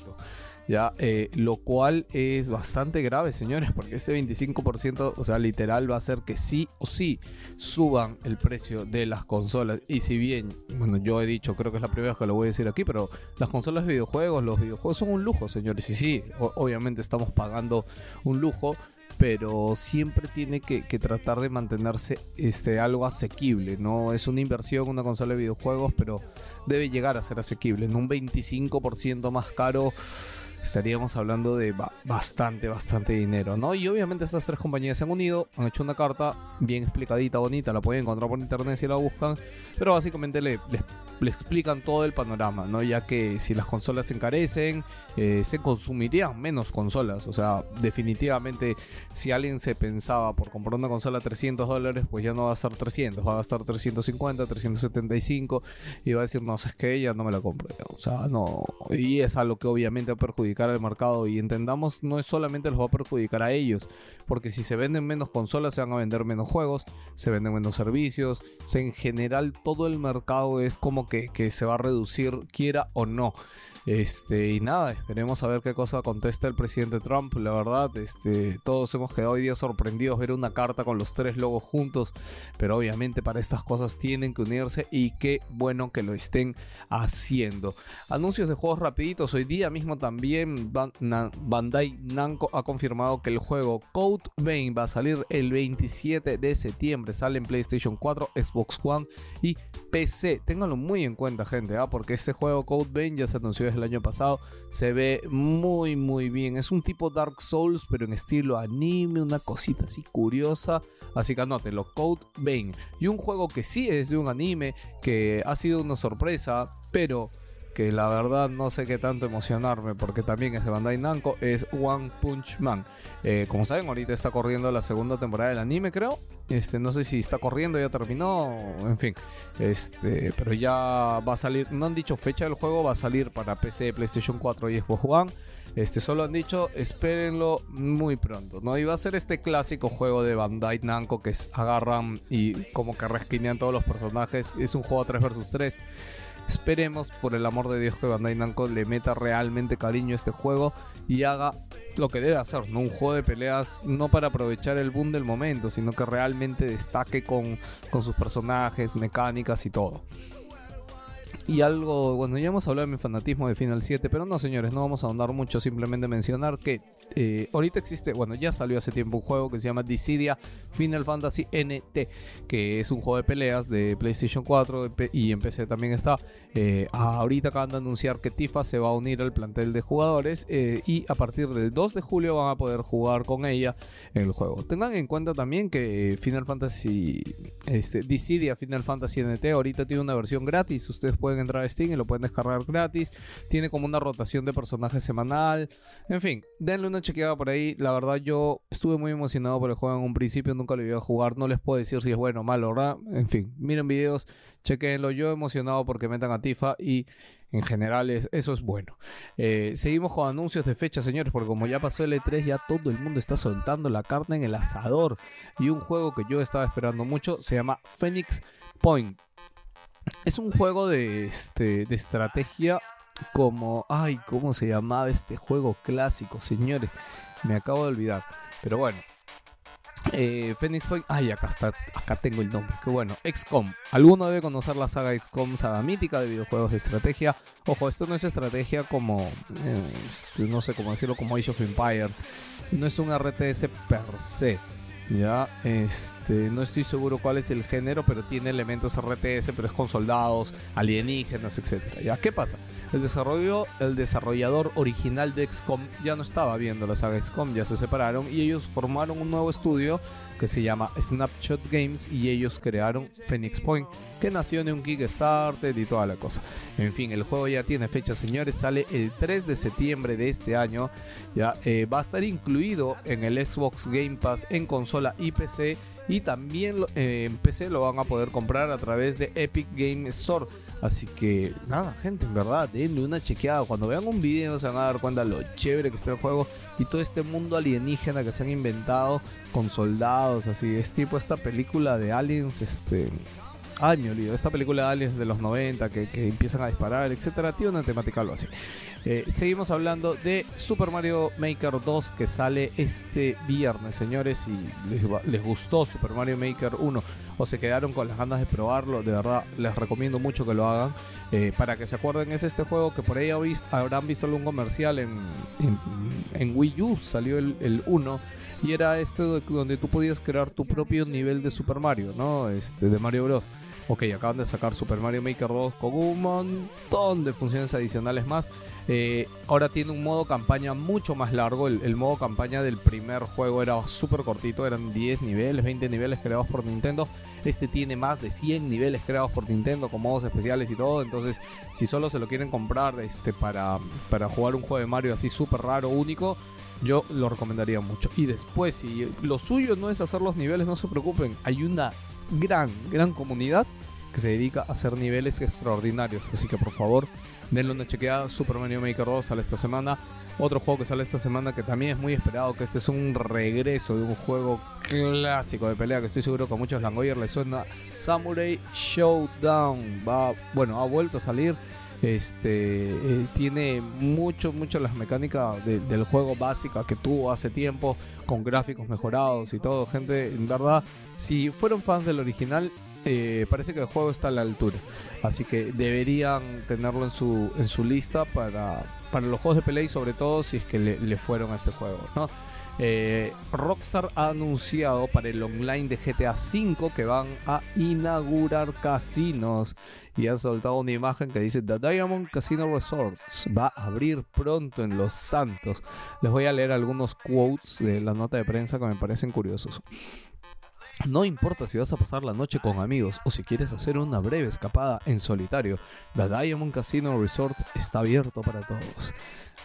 F: Ya, eh, lo cual es bastante grave, señores, porque este 25%, o sea, literal va a hacer que sí o sí suban el precio de las consolas. Y si bien, bueno, yo he dicho, creo que es la primera vez que lo voy a decir aquí, pero las consolas de videojuegos, los videojuegos son un lujo, señores. Y sí, obviamente estamos pagando un lujo, pero siempre tiene que, que tratar de mantenerse este, algo asequible. No es una inversión una consola de videojuegos, pero debe llegar a ser asequible. En un 25% más caro estaríamos hablando de ba- bastante, bastante dinero, ¿no? Y obviamente estas tres compañías se han unido, han hecho una carta bien explicadita, bonita, la pueden encontrar por internet si la buscan, pero básicamente le, le- le explican todo el panorama, ¿no? Ya que si las consolas se encarecen, eh, se consumirían menos consolas, o sea, definitivamente si alguien se pensaba por comprar una consola a 300 dólares, pues ya no va a estar 300, va a gastar 350, 375 y va a decir, no, es que ya no me la compro. ya". O sea, no. Y es algo que obviamente va a perjudicar al mercado. Y entendamos, no es solamente los va a perjudicar a ellos. Porque si se venden menos consolas, se van a vender menos juegos, se venden menos servicios. En general, todo el mercado es como que, que se va a reducir, quiera o no. Este, y nada, esperemos a ver qué cosa contesta el presidente Trump. La verdad, este, todos hemos quedado hoy día sorprendidos ver una carta con los tres logos juntos. Pero obviamente para estas cosas tienen que unirse y qué bueno que lo estén haciendo. Anuncios de juegos rapiditos. Hoy día mismo también Bandai Namco ha confirmado que el juego Code Vein va a salir el 27 de septiembre. Sale en PlayStation 4, Xbox One y PC. Ténganlo muy en cuenta, gente, ¿ah? porque este juego Code Vein ya se anunció el año pasado. Se ve muy, muy bien. Es un tipo Dark Souls, pero en estilo anime, una cosita así curiosa. Así que anótenlo, Code Vein. Y un juego que sí es de un anime, que ha sido una sorpresa, pero que la verdad no sé qué tanto emocionarme, porque también es de Bandai Namco, es One Punch Man. Eh, como saben, ahorita está corriendo la segunda temporada del anime, creo. Este, no sé si está corriendo, ya terminó, en fin. Este, pero ya va a salir, no han dicho fecha del juego, va a salir para PC, PlayStation 4 y Xbox One. Este, solo han dicho, espérenlo muy pronto, ¿no? Y va a ser este clásico juego de Bandai Namco que es, agarran y como que resquinean todos los personajes. Es un juego 3 vs 3. Esperemos, por el amor de Dios, que Bandai Namco le meta realmente cariño a este juego y haga lo que debe hacer, ¿no? Un juego de peleas no para aprovechar el boom del momento, sino que realmente destaque con, con sus personajes, mecánicas y todo. Y algo, bueno, ya hemos hablado de mi fanatismo de Final 7, pero no, señores, no vamos a ahondar mucho, simplemente mencionar que eh, ahorita existe, bueno, ya salió hace tiempo un juego que se llama Dissidia Final Fantasy NT, que es un juego de peleas de PlayStation 4 de P- y en PC también está. Eh, ahorita acaban de anunciar que Tifa se va a unir al plantel de jugadores eh, y a partir del 2 de julio van a poder jugar con ella en el juego. Tengan en cuenta también que Final Fantasy, este, Dissidia Final Fantasy NT ahorita tiene una versión gratis, ustedes pueden entrar a Steam y lo pueden descargar gratis, tiene como una rotación de personajes semanal, en fin, denle una chequeada por ahí, la verdad yo estuve muy emocionado por el juego en un principio, nunca lo iba a jugar, no les puedo decir si es bueno o malo, ¿verdad? En fin, miren videos, chequenlo, yo emocionado porque metan a Tifa y en general es, eso es bueno. Eh, seguimos con anuncios de fecha, señores, porque como ya pasó el E3, ya todo el mundo está soltando la carne en el asador. Y un juego que yo estaba esperando mucho se llama Phoenix Point. Es un juego de, este, de estrategia como... Ay, ¿cómo se llamaba este juego clásico, señores? Me acabo de olvidar. Pero bueno. Eh, Phoenix Point. Ay, acá está. Acá tengo el nombre. Qué bueno. XCOM. Alguno debe conocer la saga XCOM, saga mítica de videojuegos de estrategia. Ojo, esto no es estrategia como. eh, este, no sé cómo decirlo, como Age of Empire. No es un RTS per se. Ya, este, no estoy seguro cuál es el género, pero tiene elementos RTS, pero es con soldados, alienígenas, etcétera. ¿Ya? ¿Qué pasa? El, desarrollo, el desarrollador original de XCOM ya no estaba viendo la saga XCOM, ya se separaron y ellos formaron un nuevo estudio que se llama Snapshot Games y ellos crearon Phoenix Point, que nació de un Kickstarter y toda la cosa. En fin, el juego ya tiene fecha, señores, sale el 3 de septiembre de este año. Ya eh, va a estar incluido en el Xbox Game Pass en consola y PC y también eh, en PC lo van a poder comprar a través de Epic Game Store. Así que nada, gente, en verdad, denle una chequeada. Cuando vean un video se van a dar cuenta lo chévere que está el juego y todo este mundo alienígena que se han inventado con soldados, así. Es tipo esta película de aliens, este... Ay, me. Esta película de aliens de los 90 que, que empiezan a disparar, etcétera. Tiene una temática algo así. Eh, seguimos hablando de Super Mario Maker 2 que sale este viernes, señores. Si les, gustó Super Mario Maker 1 o se quedaron con las ganas de probarlo, de verdad les recomiendo mucho que lo hagan. Eh, para que se acuerden, es este juego que por ahí habrán visto algún comercial en, en, Wii U. Salió el, el 1 y era este do- donde tú podías crear tu propio nivel de Super Mario, ¿no? Este, de Mario Bros. Ok, acaban de sacar Super Mario Maker 2 con un montón de funciones adicionales más. Eh, ahora tiene un modo campaña mucho más largo. El, modo campaña del primer juego era súper cortito, eran 10 niveles, 20 niveles creados por Nintendo. Este tiene más de 100 niveles creados por Nintendo con modos especiales y todo. Entonces, si solo se lo quieren comprar este, para, para jugar un juego de Mario así súper raro, único, yo lo recomendaría mucho. Y después, si lo suyo no es hacer los niveles, no se preocupen. Hay una gran, gran comunidad que se dedica a hacer niveles extraordinarios. Así que por favor, denle una chequeada. Super Mario Maker 2 sale esta semana. Otro juego que sale esta semana que también es muy esperado, que este es un regreso de un juego clásico de pelea que estoy seguro que a muchos Langoyer les suena. Samurai Showdown. Va, bueno, ha vuelto a salir. Este eh, tiene mucho, mucho las mecánicas de- del juego básica que tuvo hace tiempo, con gráficos mejorados y todo. Gente, en verdad, si fueron fans del original, eh, parece que el juego está a la altura. Así que deberían tenerlo en su, en su lista para, para los juegos de pelea y sobre todo si es que le, le fueron a este juego, ¿no? Eh, Rockstar ha anunciado para el online de GTA V que van a inaugurar casinos y han soltado una imagen que dice The Diamond Casino Resorts va a abrir pronto en Los Santos. Les voy a leer algunos quotes de la nota de prensa que me parecen curiosos. No importa si vas a pasar la noche con amigos o si quieres hacer una breve escapada en solitario, The Diamond Casino Resort está abierto para todos.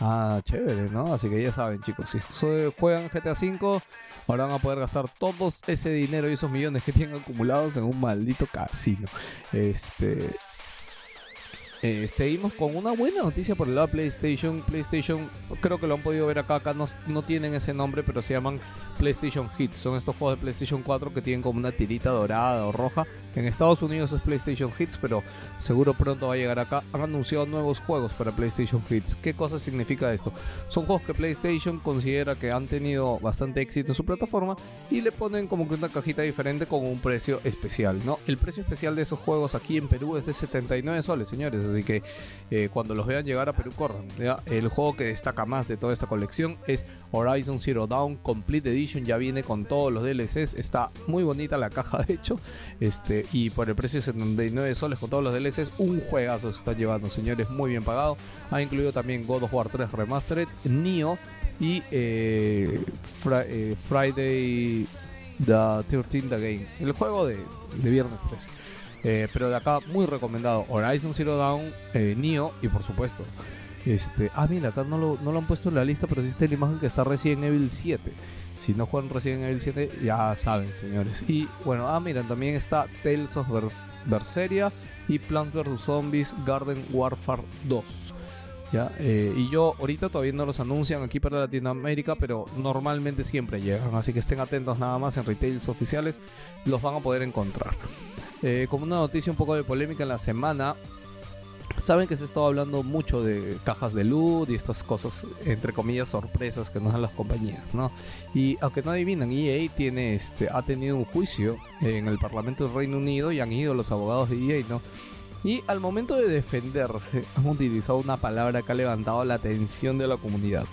F: Ah, chévere, ¿no? Así que ya saben, chicos, si jue- juegan GTA V, ahora van a poder gastar todo ese dinero y esos millones que tienen acumulados en un maldito casino. Este. Eh, seguimos con una buena noticia por el lado de PlayStation. PlayStation, creo que lo han podido ver acá. Acá no, no tienen ese nombre, pero se llaman PlayStation Hits. Son estos juegos de PlayStation 4 que tienen como una tirita dorada o roja. En Estados Unidos es PlayStation Hits, pero seguro pronto va a llegar acá. Han anunciado nuevos juegos para PlayStation Hits. ¿Qué cosa significa esto? Son juegos que PlayStation considera que han tenido bastante éxito en su plataforma y le ponen como que una cajita diferente con un precio especial, ¿no? El precio especial de esos juegos aquí en Perú es de 79 soles, señores. Así que eh, cuando los vean llegar a Perú, corran. El juego que destaca más de toda esta colección es Horizon Zero Dawn Complete Edition. Ya viene con todos los DLCs. Está muy bonita la caja, de hecho. Este, y por el precio de 79 soles con todos los DLCs, un juegazo se está llevando, señores. Muy bien pagado. Ha incluido también God of War 3 Remastered, Neo y eh, eh, Friday the 13th Game. El juego de, viernes 13. Eh, pero de acá muy recomendado Horizon Zero Dawn, eh, Neo y por supuesto este, ah mira acá no lo, no lo han puesto en la lista pero está la imagen que está Resident Evil 7 si no juegan Resident Evil 7 ya saben señores y bueno ah miren también está Tales of Ber- Berseria y Plants vs Zombies Garden Warfare 2 ya, eh, y yo ahorita todavía no los anuncian aquí para Latinoamérica, pero normalmente siempre llegan, así que estén atentos nada más en retails oficiales, los van a poder encontrar. eh, como una noticia un poco de polémica en la semana. Saben que se estado hablando mucho de cajas de loot y estas cosas, entre comillas, sorpresas que nos dan las compañías, ¿no? Y aunque no adivinan, EA tiene, este, ha tenido un juicio en el Parlamento del Reino Unido y han ido los abogados de EA, ¿no? Y al momento de defenderse, han utilizado una palabra que ha levantado la atención de la comunidad.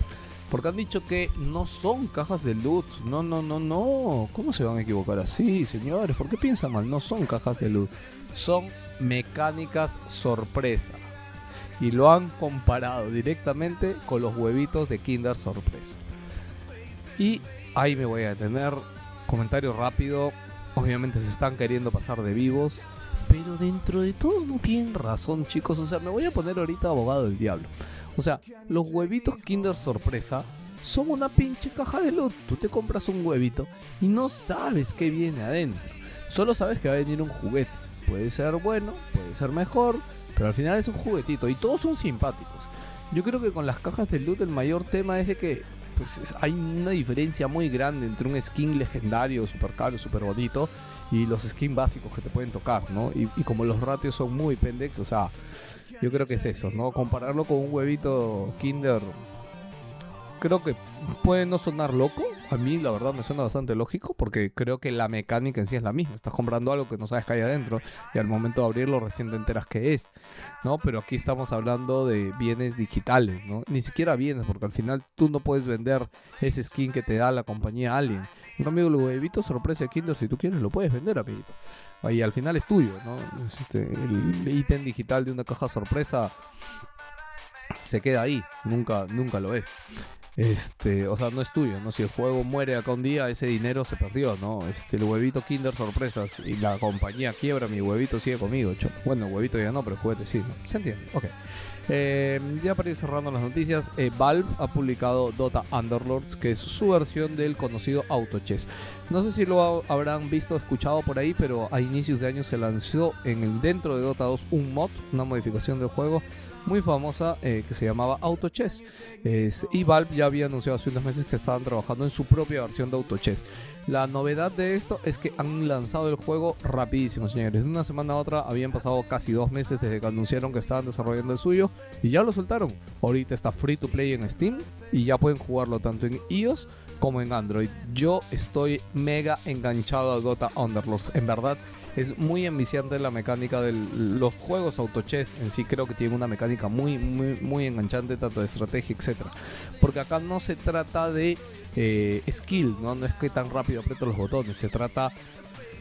F: Porque han dicho que no son cajas de loot. No, no, no, no. ¿Cómo se van a equivocar así, señores? ¿Por qué piensan mal? No son cajas de loot. Son mecánicas sorpresa. Y lo han comparado directamente con los huevitos de Kinder Sorpresa. Y ahí me voy a detener. Comentario rápido. Obviamente se están queriendo pasar de vivos. Pero dentro de todo no tienen razón, chicos. O sea, me voy a poner ahorita abogado del diablo. O sea, los huevitos Kinder Sorpresa son una pinche caja de loot. Tú te compras un huevito y no sabes qué viene adentro. Solo sabes que va a venir un juguete. Puede ser bueno, puede ser mejor, pero al final es un juguetito y todos son simpáticos. Yo creo que con las cajas de loot el mayor tema es de que pues, es- hay una diferencia muy grande entre un skin legendario, super caro, super bonito, y los skins básicos que te pueden tocar, ¿no? Y, y como los ratios son muy pendex, o sea, yo creo que es eso, ¿no? Compararlo con un huevito Kinder, creo que puede no sonar loco. A mí, la verdad, me suena bastante lógico porque creo que la mecánica en sí es la misma. Estás comprando algo que no sabes que hay adentro y al momento de abrirlo recién te enteras que es, ¿no? Pero aquí estamos hablando de bienes digitales, ¿no? Ni siquiera bienes, porque al final tú no puedes vender ese skin que te da la compañía Alien. En cambio, el huevito sorpresa de Kinder, si tú quieres, lo puedes vender, amiguito. Y al final es tuyo, ¿no? Este, el ítem digital de una caja sorpresa se queda ahí, nunca, nunca lo es. Este, o sea, no es tuyo, ¿no? Si el juego muere acá un día, ese dinero se perdió, ¿no? Este, el huevito Kinder sorpresas y la compañía quiebra, mi huevito sigue conmigo. Bueno, el huevito ya no, pero el juguete sí, ¿no? ¿Se entiende? Ok. Eh, ya para ir cerrando las noticias, eh, Valve ha publicado Dota Underlords, que es su versión del conocido Auto Chess. No sé si lo ha- habrán visto escuchado por ahí, pero a inicios de año se lanzó en el dentro de Dota 2 un mod, una modificación del juego muy famosa eh, que se llamaba Auto Chess. Es- y Valve ya había anunciado hace unos meses que estaban trabajando en su propia versión de Auto Chess. La novedad de esto es que han lanzado el juego rapidísimo, señores. De una semana a otra habían pasado casi dos meses desde que anunciaron que estaban desarrollando el suyo y ya lo soltaron. Ahorita está free to play en Steam y ya pueden jugarlo tanto en iOS como en Android. Yo estoy mega enganchado a Dota Underlords. En verdad, es muy enviciante la mecánica de los juegos auto chess en sí creo que tiene una mecánica muy muy muy enganchante tanto de estrategia etcétera. Porque acá no se trata de eh, skill no no es que tan rápido aprieto los botones se trata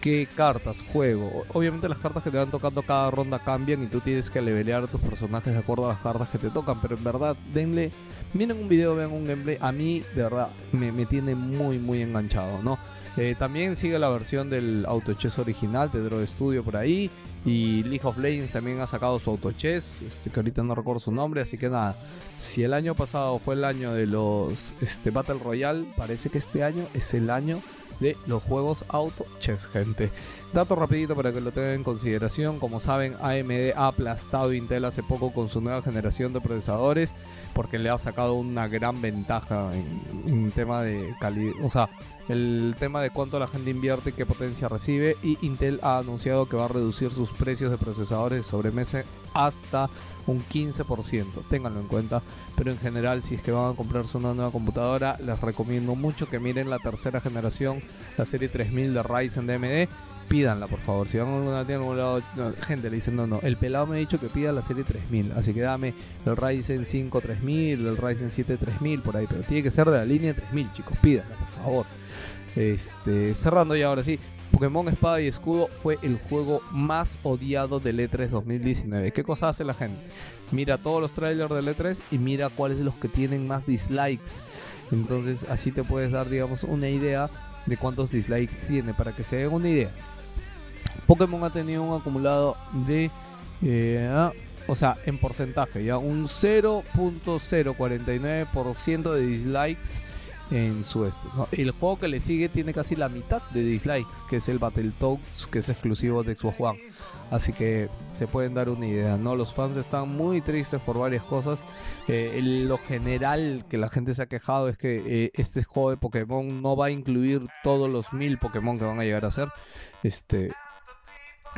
F: qué cartas juego. Obviamente las cartas que te van tocando cada ronda cambian y tú tienes que levelear a tus personajes de acuerdo a las cartas que te tocan pero en verdad denle miren un video vean un gameplay a mí de verdad me, me tiene muy muy enganchado no eh, también sigue la versión del Auto Chess original de Draw Studio por ahí. Y League of Legends también ha sacado su Auto Chess, este, que ahorita no recuerdo su nombre. Así que nada, si el año pasado fue el año de los este, Battle Royale, parece que este año es el año de los juegos Auto Chess, gente. Dato rapidito para que lo tengan en consideración. Como saben, AMD ha aplastado Intel hace poco con su nueva generación de procesadores porque le ha sacado una gran ventaja en, en tema de calidad. O sea, el tema de cuánto la gente invierte y qué potencia recibe y Intel ha anunciado que va a reducir sus precios de procesadores de sobremesa hasta un 15%, ténganlo en cuenta, pero en general si es que van a comprarse una nueva computadora les recomiendo mucho que miren la tercera generación, la serie 3000 de Ryzen de AMD, pídanla por favor, si van a alguna tienda, algún lado, gente le dicen no, no, el pelado me ha dicho que pida la serie 3000, así que dame el Ryzen 5 3000, el Ryzen 7 3000 por ahí, pero tiene que ser de la línea 3000 chicos, pídanla por favor. Este, cerrando ya ahora sí, Pokémon Espada y Escudo fue el juego más odiado del E3 2019. ¿Qué cosa hace la gente? Mira todos los trailers del E3 y mira cuáles los que tienen más dislikes. Entonces así te puedes dar, digamos, una idea de cuántos dislikes tiene para que se den una idea. Pokémon ha tenido un acumulado de, eh, ah, o sea, en porcentaje, ya un 0.049% de dislikes en su este. El juego que le sigue tiene casi la mitad de dislikes, que es el Battletoads, que es exclusivo de Xbox One. Así que se pueden dar una idea, ¿no? Los fans están muy tristes por varias cosas. Eh, lo general que la gente se ha quejado es que eh, este juego de Pokémon no va a incluir todos los mil Pokémon que van a llegar a ser. Este,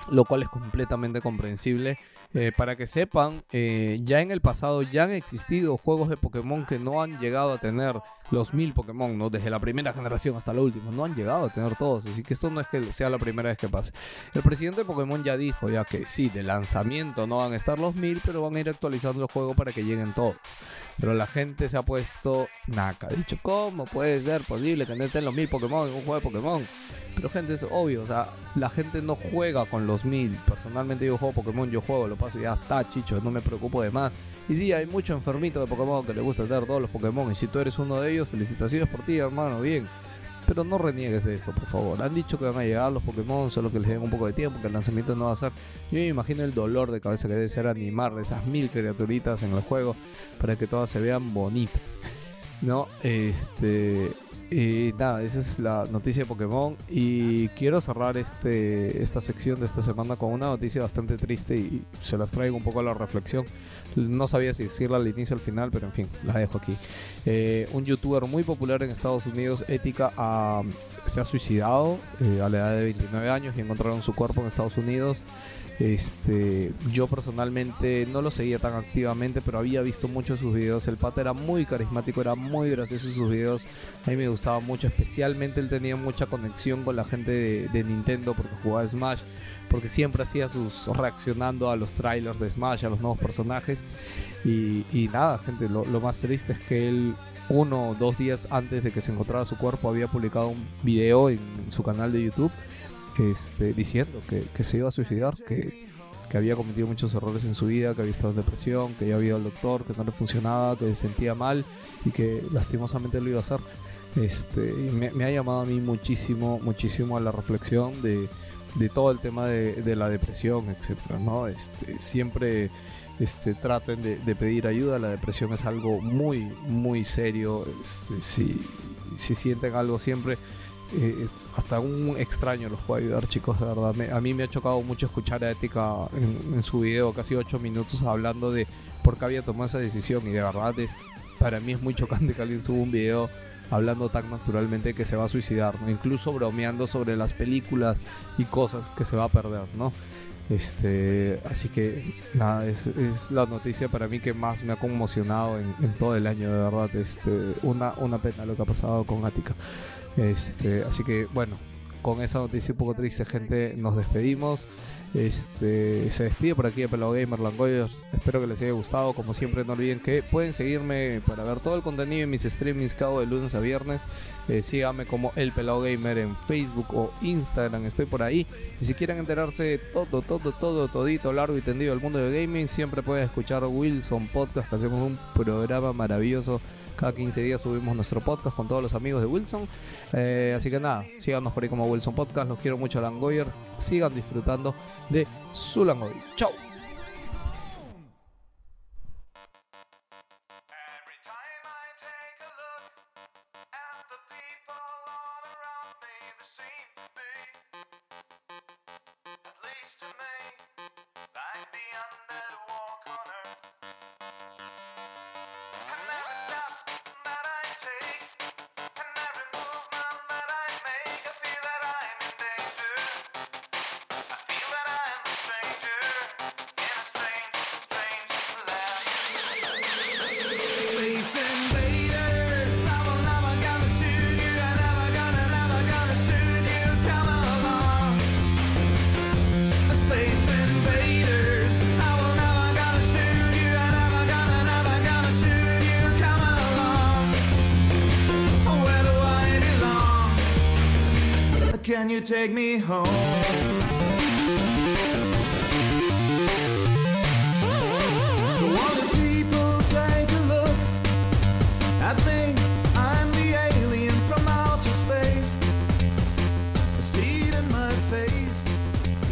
F: lo cual es completamente comprensible. Eh, para que sepan, ya en el pasado ya han existido juegos de Pokémon que no han llegado a tener los mil Pokémon, ¿no? Desde la primera generación hasta la última, no han llegado a tener todos, así que esto no es que sea la primera vez que pase. El presidente de Pokémon ya dijo ya que sí, de lanzamiento no van a estar los mil, pero van a ir actualizando el juego para que lleguen todos. Pero la gente se ha puesto naca, ha dicho, ¿cómo puede ser posible que no estén los mil Pokémon en un juego de Pokémon? Pero gente, es obvio, o sea, la gente no juega con los mil. Personalmente yo juego Pokémon, yo juego, lo paso y ya está, chicho, no me preocupo de más. Y sí, hay mucho enfermito de Pokémon que le gusta tener todos los Pokémon. Y si tú eres uno de ellos, felicitaciones por ti, hermano, bien. Pero no reniegues de esto, por favor. Han dicho que van a llegar los Pokémon, solo que les den un poco de tiempo, que el lanzamiento no va a ser. Yo me imagino el dolor de cabeza que debe ser animar de esas mil criaturitas en el juego para que todas se vean bonitas. <laughs> No, este. Y nada, esa es la noticia de Pokémon. Y quiero cerrar este, esta sección de esta semana con una noticia bastante triste y se las traigo un poco a la reflexión. No sabía si decirla al inicio o al final, pero en fin, la dejo aquí. Eh, un youtuber muy popular en Estados Unidos, Ética, ah, se ha suicidado eh, a la edad de 29 años y encontraron su cuerpo en Estados Unidos. Este, yo personalmente no lo seguía tan activamente, pero había visto muchos sus videos. El pata era muy carismático, era muy gracioso sus videos. A mí me gustaba mucho, especialmente él tenía mucha conexión con la gente de, Nintendo porque jugaba Smash, porque siempre hacía sus reaccionando a los trailers de Smash, a los nuevos personajes. Y, y nada, gente, lo más triste es que él uno o dos días antes de que se encontrara su cuerpo había publicado un video en su canal de YouTube este, diciendo que, se iba a suicidar, que, había cometido muchos errores en su vida, que había estado en depresión, que ya había ido al doctor, que no le funcionaba, que se sentía mal y que lastimosamente lo iba a hacer. Este, me, ha llamado a mí muchísimo, muchísimo a la reflexión de, de todo el tema de, la depresión, etcétera, ¿no? Este, siempre este, traten de, pedir ayuda. La depresión es algo muy, muy serio. Este, si sienten algo siempre, eh, hasta un extraño los puede ayudar, chicos. De verdad, Me- a mí me ha chocado mucho escuchar a Ética en, su video, casi 8 minutos, hablando de por qué había tomado esa decisión. Y de verdad, es, para mí es muy chocante que alguien suba un video hablando tan naturalmente que se va a suicidar, ¿no? incluso bromeando sobre las películas y cosas que se va a perder, ¿no? Este, así que nada, es, es la noticia para mí que más me ha conmocionado en, en todo el año, de verdad. Este, una, una pena lo que ha pasado con Ática. Este, así que bueno, con esa noticia un poco triste, gente, nos despedimos. Este, se despide por aquí de Pelado Gamer Langoyers. Espero que les haya gustado. Como siempre, no olviden que pueden seguirme para ver todo el contenido en mis streamings hago de lunes a viernes. Eh, síganme como El Pelado Gamer en Facebook o Instagram. Estoy por ahí. Y si quieren enterarse de todo, todo, todo, todito, largo y tendido del mundo de gaming, siempre pueden escuchar Wilson Podcast, hacemos un programa maravilloso. Cada 15 días subimos nuestro podcast con todos los amigos de Wilson. Eh, así que nada, síganos por ahí como Wilson Podcast. Los quiero mucho, Langoyer. Sigan disfrutando de su Langoy. Chao.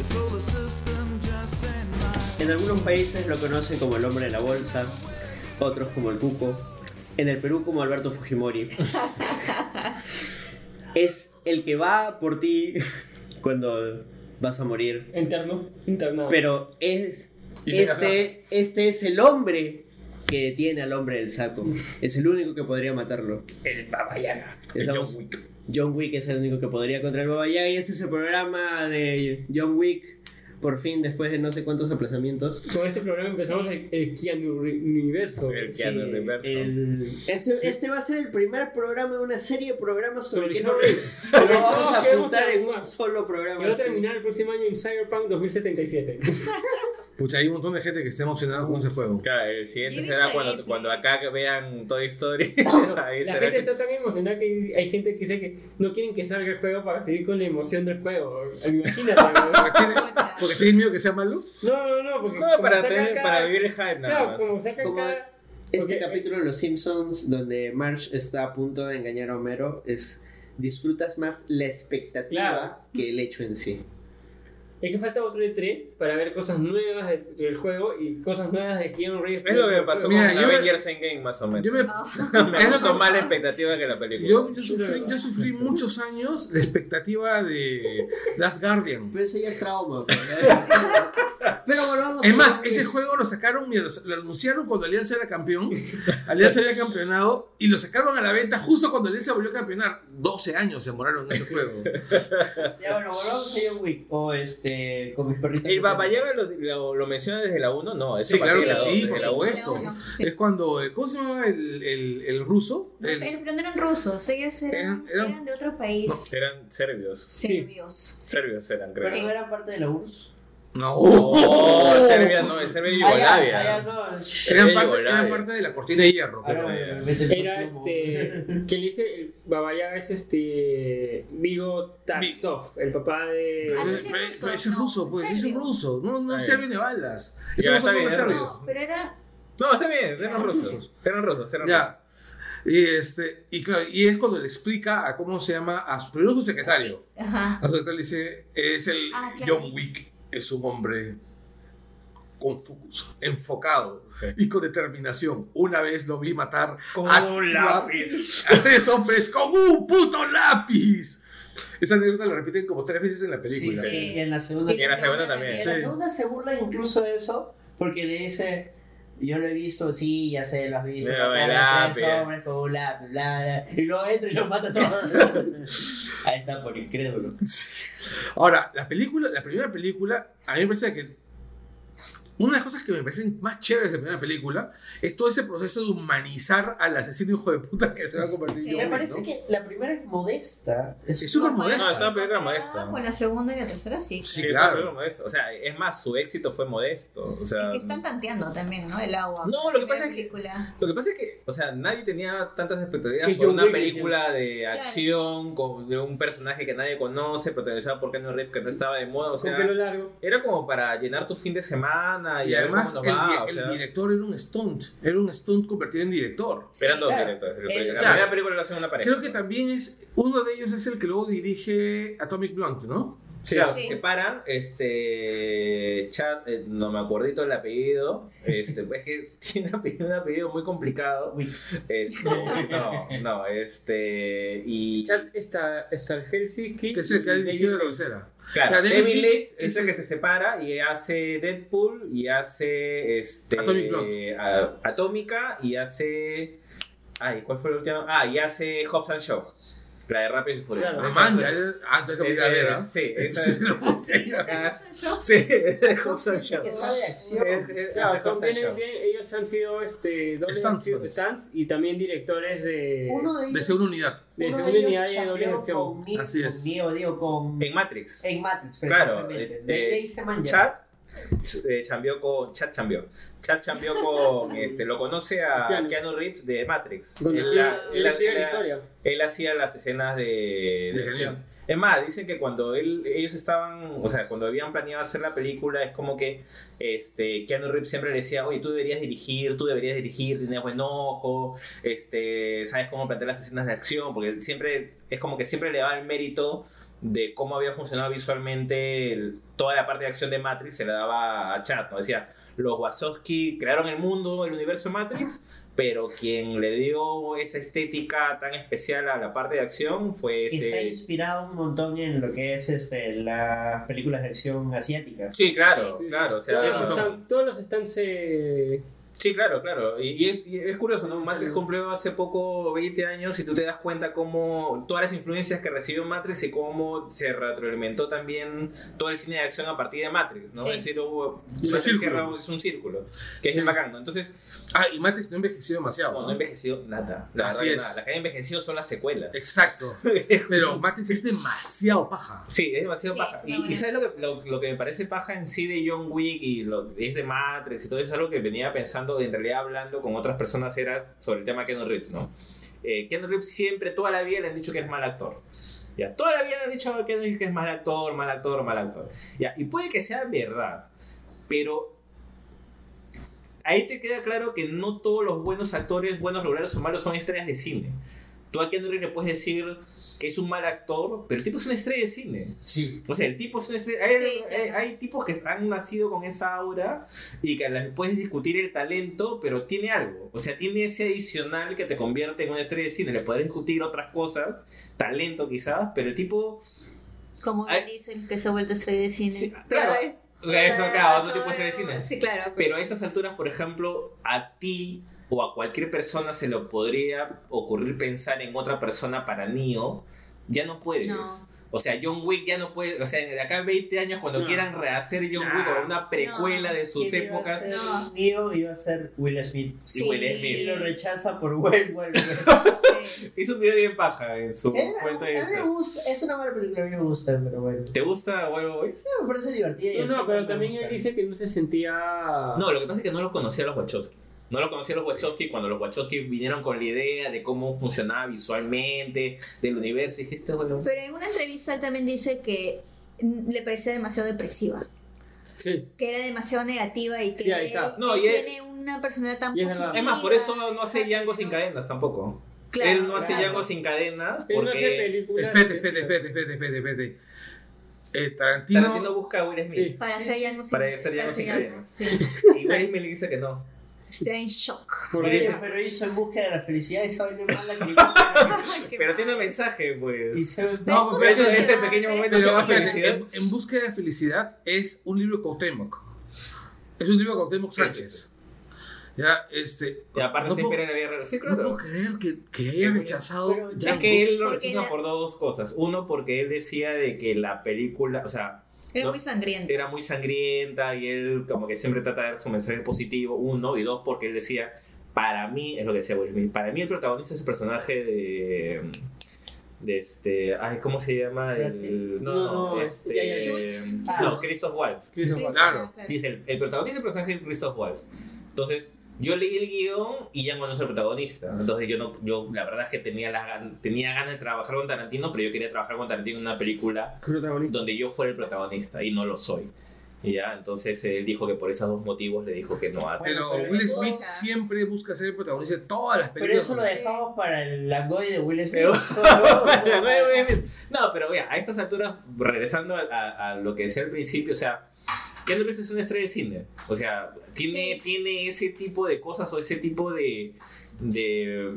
G: Solar system just ain't mine.
B: En algunos países lo conocen como el hombre de la bolsa, otros como el cuco, en el Perú como Alberto Fujimori. <laughs> es el que va por ti <laughs> cuando vas a morir.
E: Interno, internado.
B: Pero es este, este es el hombre que detiene al hombre del saco. Es el único que podría matarlo.
E: El Baba Yaga.
B: Estamos-
A: John Wick.
B: John Wick es el único que podría contra el Baba Yaga y este es el programa de John Wick Por fin, después de no sé cuántos aplazamientos.
E: Con este programa empezamos el, el Keanu Universo.
D: El Keanu Reverso.
B: el- este, este va a ser el primer programa de una serie de programas sobre
E: Sobre
B: Keanu Reeves. Lo <laughs> vamos a
E: No,
B: juntar en un solo
E: Y
B: programa.
E: va a terminar el próximo año en Cyberpunk 2077. <laughs>
A: Pucha, hay un montón de gente que está emocionada con ese juego.
D: Claro, el siguiente
C: Yo
D: será cuando, cuando acá vean Toy Story. <laughs> Ahí
E: La
D: será
E: gente
D: así.
E: está tan emocionada que hay- gente que dice que no quieren que salga el juego para seguir con la emoción del juego. Imagínate. <laughs> ¿no?
A: Porque tiene- Porque tienes miedo que sea malo.
E: No, no, no, porque
D: No, para, tener,
E: cada-
D: para vivir el hype nada
E: Claro,
D: más.
E: como sacan
B: Como
E: cada...
B: Este
E: porque-
B: capítulo de Los Simpsons, donde Marge está a punto de engañar a Homero, es disfrutas más la expectativa
E: Claro.
B: que el hecho en sí.
E: Es que falta otro de 3 para ver cosas nuevas del- juego y cosas nuevas de Keanu Reeves.
D: Es lo que me pasó
A: Mira,
D: con
A: yo me-
D: Avengers Endgame más o menos.
A: Yo me,
C: No. <laughs>
D: me <laughs>
A: es
D: más la expectativa que la película.
A: yo, yo sufrí, yo sufrí muchos años la expectativa de Last Guardian.
B: Pero eso ya es trauma. <laughs> Pero volvamos
A: Es
B: a-
A: más, ese juego lo sacaron, lo, lo anunciaron cuando Alianza era campeón, <laughs> Alianza había campeonado, y lo sacaron a la venta justo cuando Alianza volvió a campeonar. 12 años se demoraron en ese juego. <laughs>
B: Ya bueno, volvamos a John Wick. O este, con mis perritos.
D: ¿El Babayaba lo, lo, lo menciona desde la 1? No, eso
A: Sí, claro que
D: la
A: sí, por
D: desde la uno.
A: supuesto.
C: sí.
A: Es cuando, eh, ¿cómo se llama el, el, el ruso?
C: No,
A: El-
C: pero no eran rusos, ellos eran,
A: Eran- eran-
C: eran de otro país.
A: No.
D: Eran serbios.
C: Serbios.
D: Serbios eran, creo.
B: Pero no eran parte de la URSS.
A: No, <laughs>
D: Oh, Serbia no, es Serbia y Yugoslavia.
B: ah, ya, no. shh.
A: eran, parte, eran parte de la cortina de hierro. Pero,
B: por
E: Era
B: plomo.
E: este. <laughs> que le dice. el Babayaga es este. Vigo Tarsov, el papá de.
C: Ah, es ruso,
A: es ruso, pues, es ruso. No, no es serbio de balas.
D: Bien, es
A: serbios.
C: No, pero era.
D: No, está bien, eran rusos. Eran rusos, eran rusos.
A: Ya. Y, este, y, claro, y es cuando le explica a cómo se llama a su primero su secretario.
C: Ajá.
A: A su secretario le dice, es el
C: Ah, claro.
A: John Wick, es un hombre con focus, enfocado
D: Sí.
A: y con determinación. Una vez lo vi matar
D: Con
A: a,
D: un lápiz. <laughs>
A: a tres hombres con un puto lápiz. Esa anécdota la repiten como tres veces en la película.
B: sí, y en la segunda.
D: Y en la segunda también.
B: En la
A: Sí.
B: segunda se burla incluso de eso, porque le dice, yo lo he visto, sí, ya sé, lo has visto,
D: Pero
B: hombres con un bla, bla, y luego entra y los mata a todos. <laughs> Ahí está, por incrédulo.
A: Ahora, la película, la primera película, a mí me parece que una de las cosas que me parecen más chéveres de la primera película es todo ese proceso de humanizar al asesino hijo de puta que se va a convertir en John
B: Me parece
A: ¿no?
B: que la primera es modesta.
A: Es súper modesta.
D: No, es una película
C: Comparada
D: modesta.
C: Con la segunda y la tercera, sí.
A: Sí,
D: es
A: claro.
D: modesto. O sea, es más, su éxito fue modesto. O sea,
C: Es que están tanteando también, ¿no? El agua.
D: No, lo que pasa es que-
C: película.
D: Lo que pasa es que, o sea, nadie tenía tantas expectativas por una película de acción con, de un personaje que nadie conoce, protagonizado por Keanu Reeves que no estaba de moda, o
E: con
D: sea,
E: pelo largo.
D: era como para llenar tu fin de semana y,
A: además el,
D: va, o
A: director era un stunt, era un stunt convertido en director.
D: eran dos
B: claro.
D: directores. La,
B: El-
D: la
A: claro.
D: primera película la hacen una pareja.
A: Creo que también es, uno de ellos es el que luego dirige Atomic Blunt, ¿no?
D: Claro,
C: Sí.
D: se separan, este, Chad, eh, no me acuerdito el apellido, este, es que <laughs> tiene un apellido, un apellido muy complicado, este, <laughs> no, no, este, y,
E: Chad está, está el Helsinki.
A: Que es el que ha dirigido la tercera.
D: Claro,
A: David
D: Leitch
A: es
D: es el
A: el-
D: que se separa y hace Deadpool y hace este
A: Atomic
D: a- Atómica y hace ay, ¿cuál fue la última? Ah, y hace Hobbs and Shaw. La de Rápidos y Furiosos.
E: Claro.
A: Ah,
D: Esa
A: man,
D: fue-
A: ya, ya, ah, entonces lo
D: es
A: voy a
D: de-
A: ¿ah?
D: Sí, <laughs> esa es. Sí, es de Hobbs and Shaw.
B: que sabe de acción.
E: Claro, son bien- ellos han sido este,
A: stunts
E: y también directores de,
B: Uno de
A: segunda unidad.
E: de
B: uno de
E: segunda unidad y de doble acción.
A: Así
B: con
A: es.
B: Digo, con...
D: En Matrix.
B: En Matrix,
D: Claro,
B: precisamente.
D: eh,
B: De- de
D: eh. Chad <laughs> eh, chambeó con Chad chambeó. Chad chambeó con <laughs> este lo conoce a
E: Keanu.
D: Keanu Reeves de Matrix.
E: Donde
D: Él
E: él,
D: la-
E: él
D: él
E: escribe la
D: la-
E: historia.
D: él hacía las escenas de, de acción. Es más, dicen que cuando él, ellos estaban, o sea, cuando habían planeado hacer la película, es como que este, Keanu Reeves siempre le decía, oye, tú deberías dirigir, tú deberías dirigir, tienes buen ojo, este, sabes cómo plantear las escenas de acción, porque él siempre, es como que siempre le daba el mérito de cómo había funcionado visualmente el- toda la parte de acción de Matrix, se la daba a Chad, ¿no? Decía, los Wazowski crearon el mundo, el universo Matrix, pero quien le dio esa estética tan especial a la parte de acción fue
B: Que está
D: este...
B: inspirado un montón en lo que es este, las películas de acción asiáticas.
D: Sí, claro,
E: Sí, sí.
D: claro, o sea...
E: todos, los stands, todos los stands se,
D: Sí, claro, claro. Y, y es, y es curioso, ¿no? Matrix cumplió hace poco 20 años y tú te das cuenta cómo todas las influencias que recibió Matrix y cómo se retroalimentó también todo el cine de acción a partir de Matrix, ¿no?
C: Sí.
D: Es decir, hubo,
A: un
D: se
A: círculo.
D: cierra- es un círculo, que es
A: Sí.
D: bacán, ¿no? Entonces,
A: Ah, y Matrix no envejeció demasiado.
D: no,
A: ¿no?
D: no ha envejecido nada. La
A: Así es.
D: nada. Las que han envejecido son las secuelas.
A: Exacto. <laughs> Pero Matrix es demasiado paja.
D: Sí, es demasiado
C: Sí,
D: paja.
C: es
D: Y, y ¿sabes lo que, lo, lo que me parece paja en sí de John Wick y lo es de Matrix y todo eso? Es algo que venía pensando, en realidad hablando con otras personas, era sobre el tema de Keanu Reeves, ¿no? Eh, Keanu Reeves siempre, toda la vida le han dicho que es mal actor. Ya, toda la vida le han dicho que es mal actor, mal actor, mal actor. Ya, y puede que sea verdad, pero ahí te queda claro que no todos los buenos actores, buenos regulares o malos son estrellas de cine. Tú a Keanu Reeves le puedes decir que es un mal actor, pero el tipo es una estrella de cine.
A: Sí.
D: O sea, el tipo es una estrella. Hay,
C: Sí,
D: hay-
C: claro.
D: hay tipos que han nacido con esa aura y que puedes discutir el talento, pero tiene algo. O sea, tiene ese adicional que te convierte en una estrella de cine. Le podrás discutir otras cosas, talento quizás, pero el tipo.
C: Como
D: Ay.
C: dicen que se ha vuelto estrella de cine.
D: Sí,
C: Pero
D: claro.
C: es-
D: Eso, claro, otro tipo de cine.
C: Sí, claro.
D: Pero a estas alturas, por ejemplo, a ti o a cualquier persona se le podría ocurrir pensar en otra persona para Neo, ya no puedes.
C: No.
D: O sea, John Wick ya no puede, o sea, de acá a 20 años cuando
E: No.
D: quieran rehacer John
E: Nah.
D: Wick o una precuela
C: No.
D: de sus
B: ¿Quién iba a
D: épocas,
B: ser
C: No.
B: Neo iba a ser Will Smith.
C: Sí.
D: Will Smith.
B: Y lo rechaza por Will Will.
C: Sí.
D: hizo un video bien paja en su cuenta
B: a
D: de
B: mí me
D: Instagram.
B: gusta, es una mala película, a mí me gusta, pero bueno.
D: ¿Te gusta Wild Boys?
B: Sí, me parece divertida. y
E: No,
B: el
E: no, pero también él dice que no se sentía.
D: No, lo que pasa es que no los conocía a los Wachowski. No los conocía los Wachowski cuando los Wachowski vinieron con la idea de cómo funcionaba visualmente, del universo. Y dije, este bueno.
C: Pero en una entrevista él también dice que le parecía demasiado depresiva.
E: Sí.
C: Que era demasiado negativa y que
E: Sí, ahí
C: él.
D: No,
C: él
D: y él-
C: tiene una personalidad tan
E: Y es
C: positiva.
D: Es más, por eso no hace Django sin cadenas tampoco.
C: Claro,
D: Él no hace
C: exacto.
D: Django sin cadenas
E: Él no hace
D: porque
E: películas.
A: Espérate, espérate, espérate, espérate, espérate, espérate. Eh, Tarantino,
D: Tarantino busca a Will Smith.
E: Sí.
C: Para hacer Django sin
D: Para hacer Django sin cadenas.
C: Sí.
D: Y Will Smith le dice que no.
C: Está en shock.
E: Por
B: Oye,
E: eso.
B: pero hizo en busca de la felicidad y esa vaina es mala que <laughs>
D: Pero tiene un mensaje, pues.
B: Y se
A: No, pues,
D: Pero
A: espérate,
D: este pequeño momento se
A: Pero espérate,
D: felicidad.
A: en, en Busca de la Felicidad es un libro de Cuauhtémoc. Es un libro de Cuauhtémoc Sánchez. Ya, este.
D: Y aparte
A: no
D: se
A: puedo-
D: inspira en la vida real. Sí,
A: No puedo
D: claro.
A: creer que, que haya rechazado.
B: pero-
D: Es
A: Django.
D: que él lo
C: Porque
D: rechaza
C: la-
D: por dos cosas. Uno, porque él decía de que la película, o sea,
C: Era
D: No.
C: muy sangriento.
D: era muy sangrienta y él como que siempre trata de dar su mensaje positivo, uno, y dos, porque él decía, para mí, es lo que decía Will Smith, para mí el protagonista es el personaje de... De este, ay, ¿cómo se llama? El, no, no,
E: No,
D: este, no, Christoph Waltz.
E: Christopher.
A: Claro.
D: Dice, el, el protagonista es el personaje de Christoph Waltz. Entonces, yo leí el guion y no es el protagonista. Entonces, yo, no, yo la verdad es que tenía, gan- tenía ganas de trabajar con Tarantino, pero yo quería trabajar con Tarantino en una película donde yo fuera el protagonista y no lo soy. Y ya, entonces él dijo que por esos dos motivos le dijo que no a
A: Pero
B: Pero
A: Will Smith siempre busca ser el protagonista de todas las
B: Pero
A: películas.
B: eso lo dejamos para el Langoy de Will Smith.
D: Pero- <laughs> no, pero ya, a estas alturas, regresando a, a- a lo que decía al principio, o sea, Keanu Reeves es una estrella de cine. O sea, tiene,
C: Sí.
D: tiene ese tipo de cosas o ese tipo de, de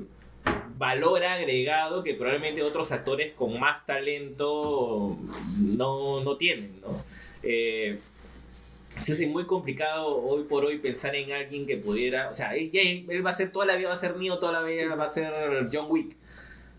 D: valor agregado que probablemente otros actores con más talento no, no tienen, ¿no? Eh, se hace muy complicado hoy por hoy pensar en alguien que pudiera, o sea, él, él va a ser toda la vida va a ser Neo, toda la vida va a ser John Wick.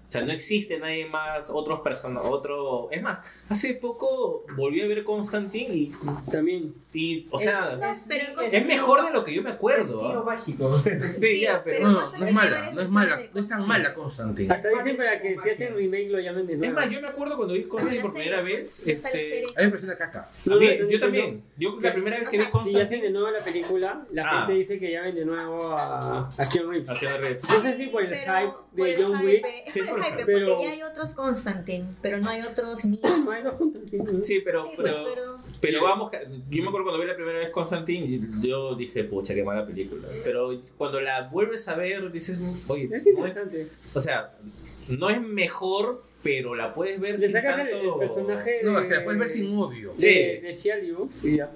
D: O sea, no existe nadie más, otros personas, otro... Es más, hace poco volví a ver Constantine y,
E: También.
D: y, o sea,
C: No, pero
B: es,
D: es mejor de lo que yo me
B: es
D: acuerdo.
B: tío
D: ¿ah?
B: mágico.
D: Sí, ya, pero...
A: No, no es mala, no es mala, no es tan
C: Constantine.
A: mala Constantine.
E: Hasta dicen para que si hacen remake lo llamen de
D: Es
E: nuevo.
D: más, yo me acuerdo cuando vi Constantine por primera vez, este...
C: serie.
A: A mí me parece una caca.
D: a mí-
E: No, no,
D: yo también. Yo la primera vez que vi
C: O sea,
E: Si hacen de
D: Constantine...
E: nuevo la película, la
D: Ah.
E: gente dice que llamen de nuevo a, a Keanu Reeves. No sé si por el hype de John Wick. Pero-
C: porque ya hay otros Constantine, pero no hay otros ni. <clears throat>
E: No hay dos Constantine.
D: Sí, pero...
C: Sí, pues,
D: pero...
C: pero
D: Pero vamos, yo me acuerdo cuando vi la primera vez Constantine, yo dije, pucha, qué mala película. Pero cuando la vuelves a ver, dices, oye,
E: Es
D: no es,
E: interesante.
D: o sea, no es mejor, pero la puedes ver
E: Le
D: sin
E: sacas el,
D: tanto...
E: el personaje
A: No, es que la puedes ver sin odio.
E: de,
D: Sí.
E: de Shia LaBeouf y ya.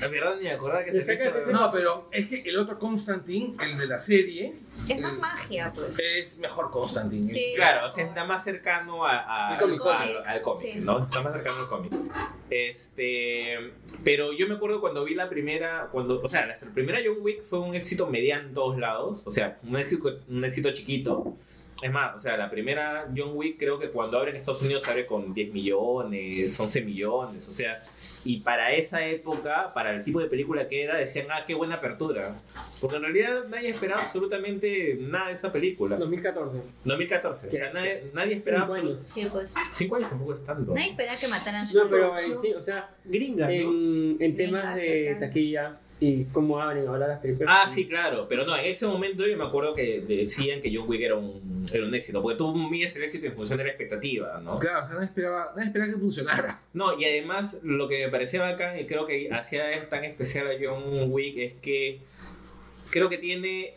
D: La verdad ni me acordaba que se hizo-
A: No, pero es que el otro Constantine, el de la serie,
C: es más
A: el-
C: magia, pues.
A: es mejor Constantine.
C: Sí.
D: Claro, o sea, está más cercano a- a-
E: Al cómic.
D: a- al cómic,
C: Sí.
D: ¿no? Está más cercano al cómic. Este, pero yo me acuerdo cuando vi la primera, cuando, o sea, la primera John Wick fue un éxito mediano en todos lados, o sea, un éxito, un éxito chiquito. Es más, o sea, la primera John Wick creo que cuando abre en Estados Unidos abre con 10 millones, 11 millones, o sea, y para esa época, para el tipo de película que era, decían, ah, qué buena apertura. Porque en realidad nadie esperaba absolutamente nada de esa película.
E: 2014.
D: 2014, o sea, nadie, nadie esperaba
E: Cinco años.
C: Sí, pues.
D: Cinco años tampoco es tanto.
C: Nadie esperaba que mataran a su
E: No, pero eh, sí, o sea,
B: Gringa, ¿no?
E: en, en temas de taquilla y cómo abren ahora las películas.
D: Ah, sí, claro, pero no, en ese momento yo me acuerdo que decían que John Wick era un, era un éxito, porque tú mides el éxito en función de la expectativa, ¿no?
A: Claro, o sea, nadie esperaba, nadie esperaba que funcionara.
D: No, y además lo que me parecía bacán y creo que hacía tan especial a John Wick es que creo que tiene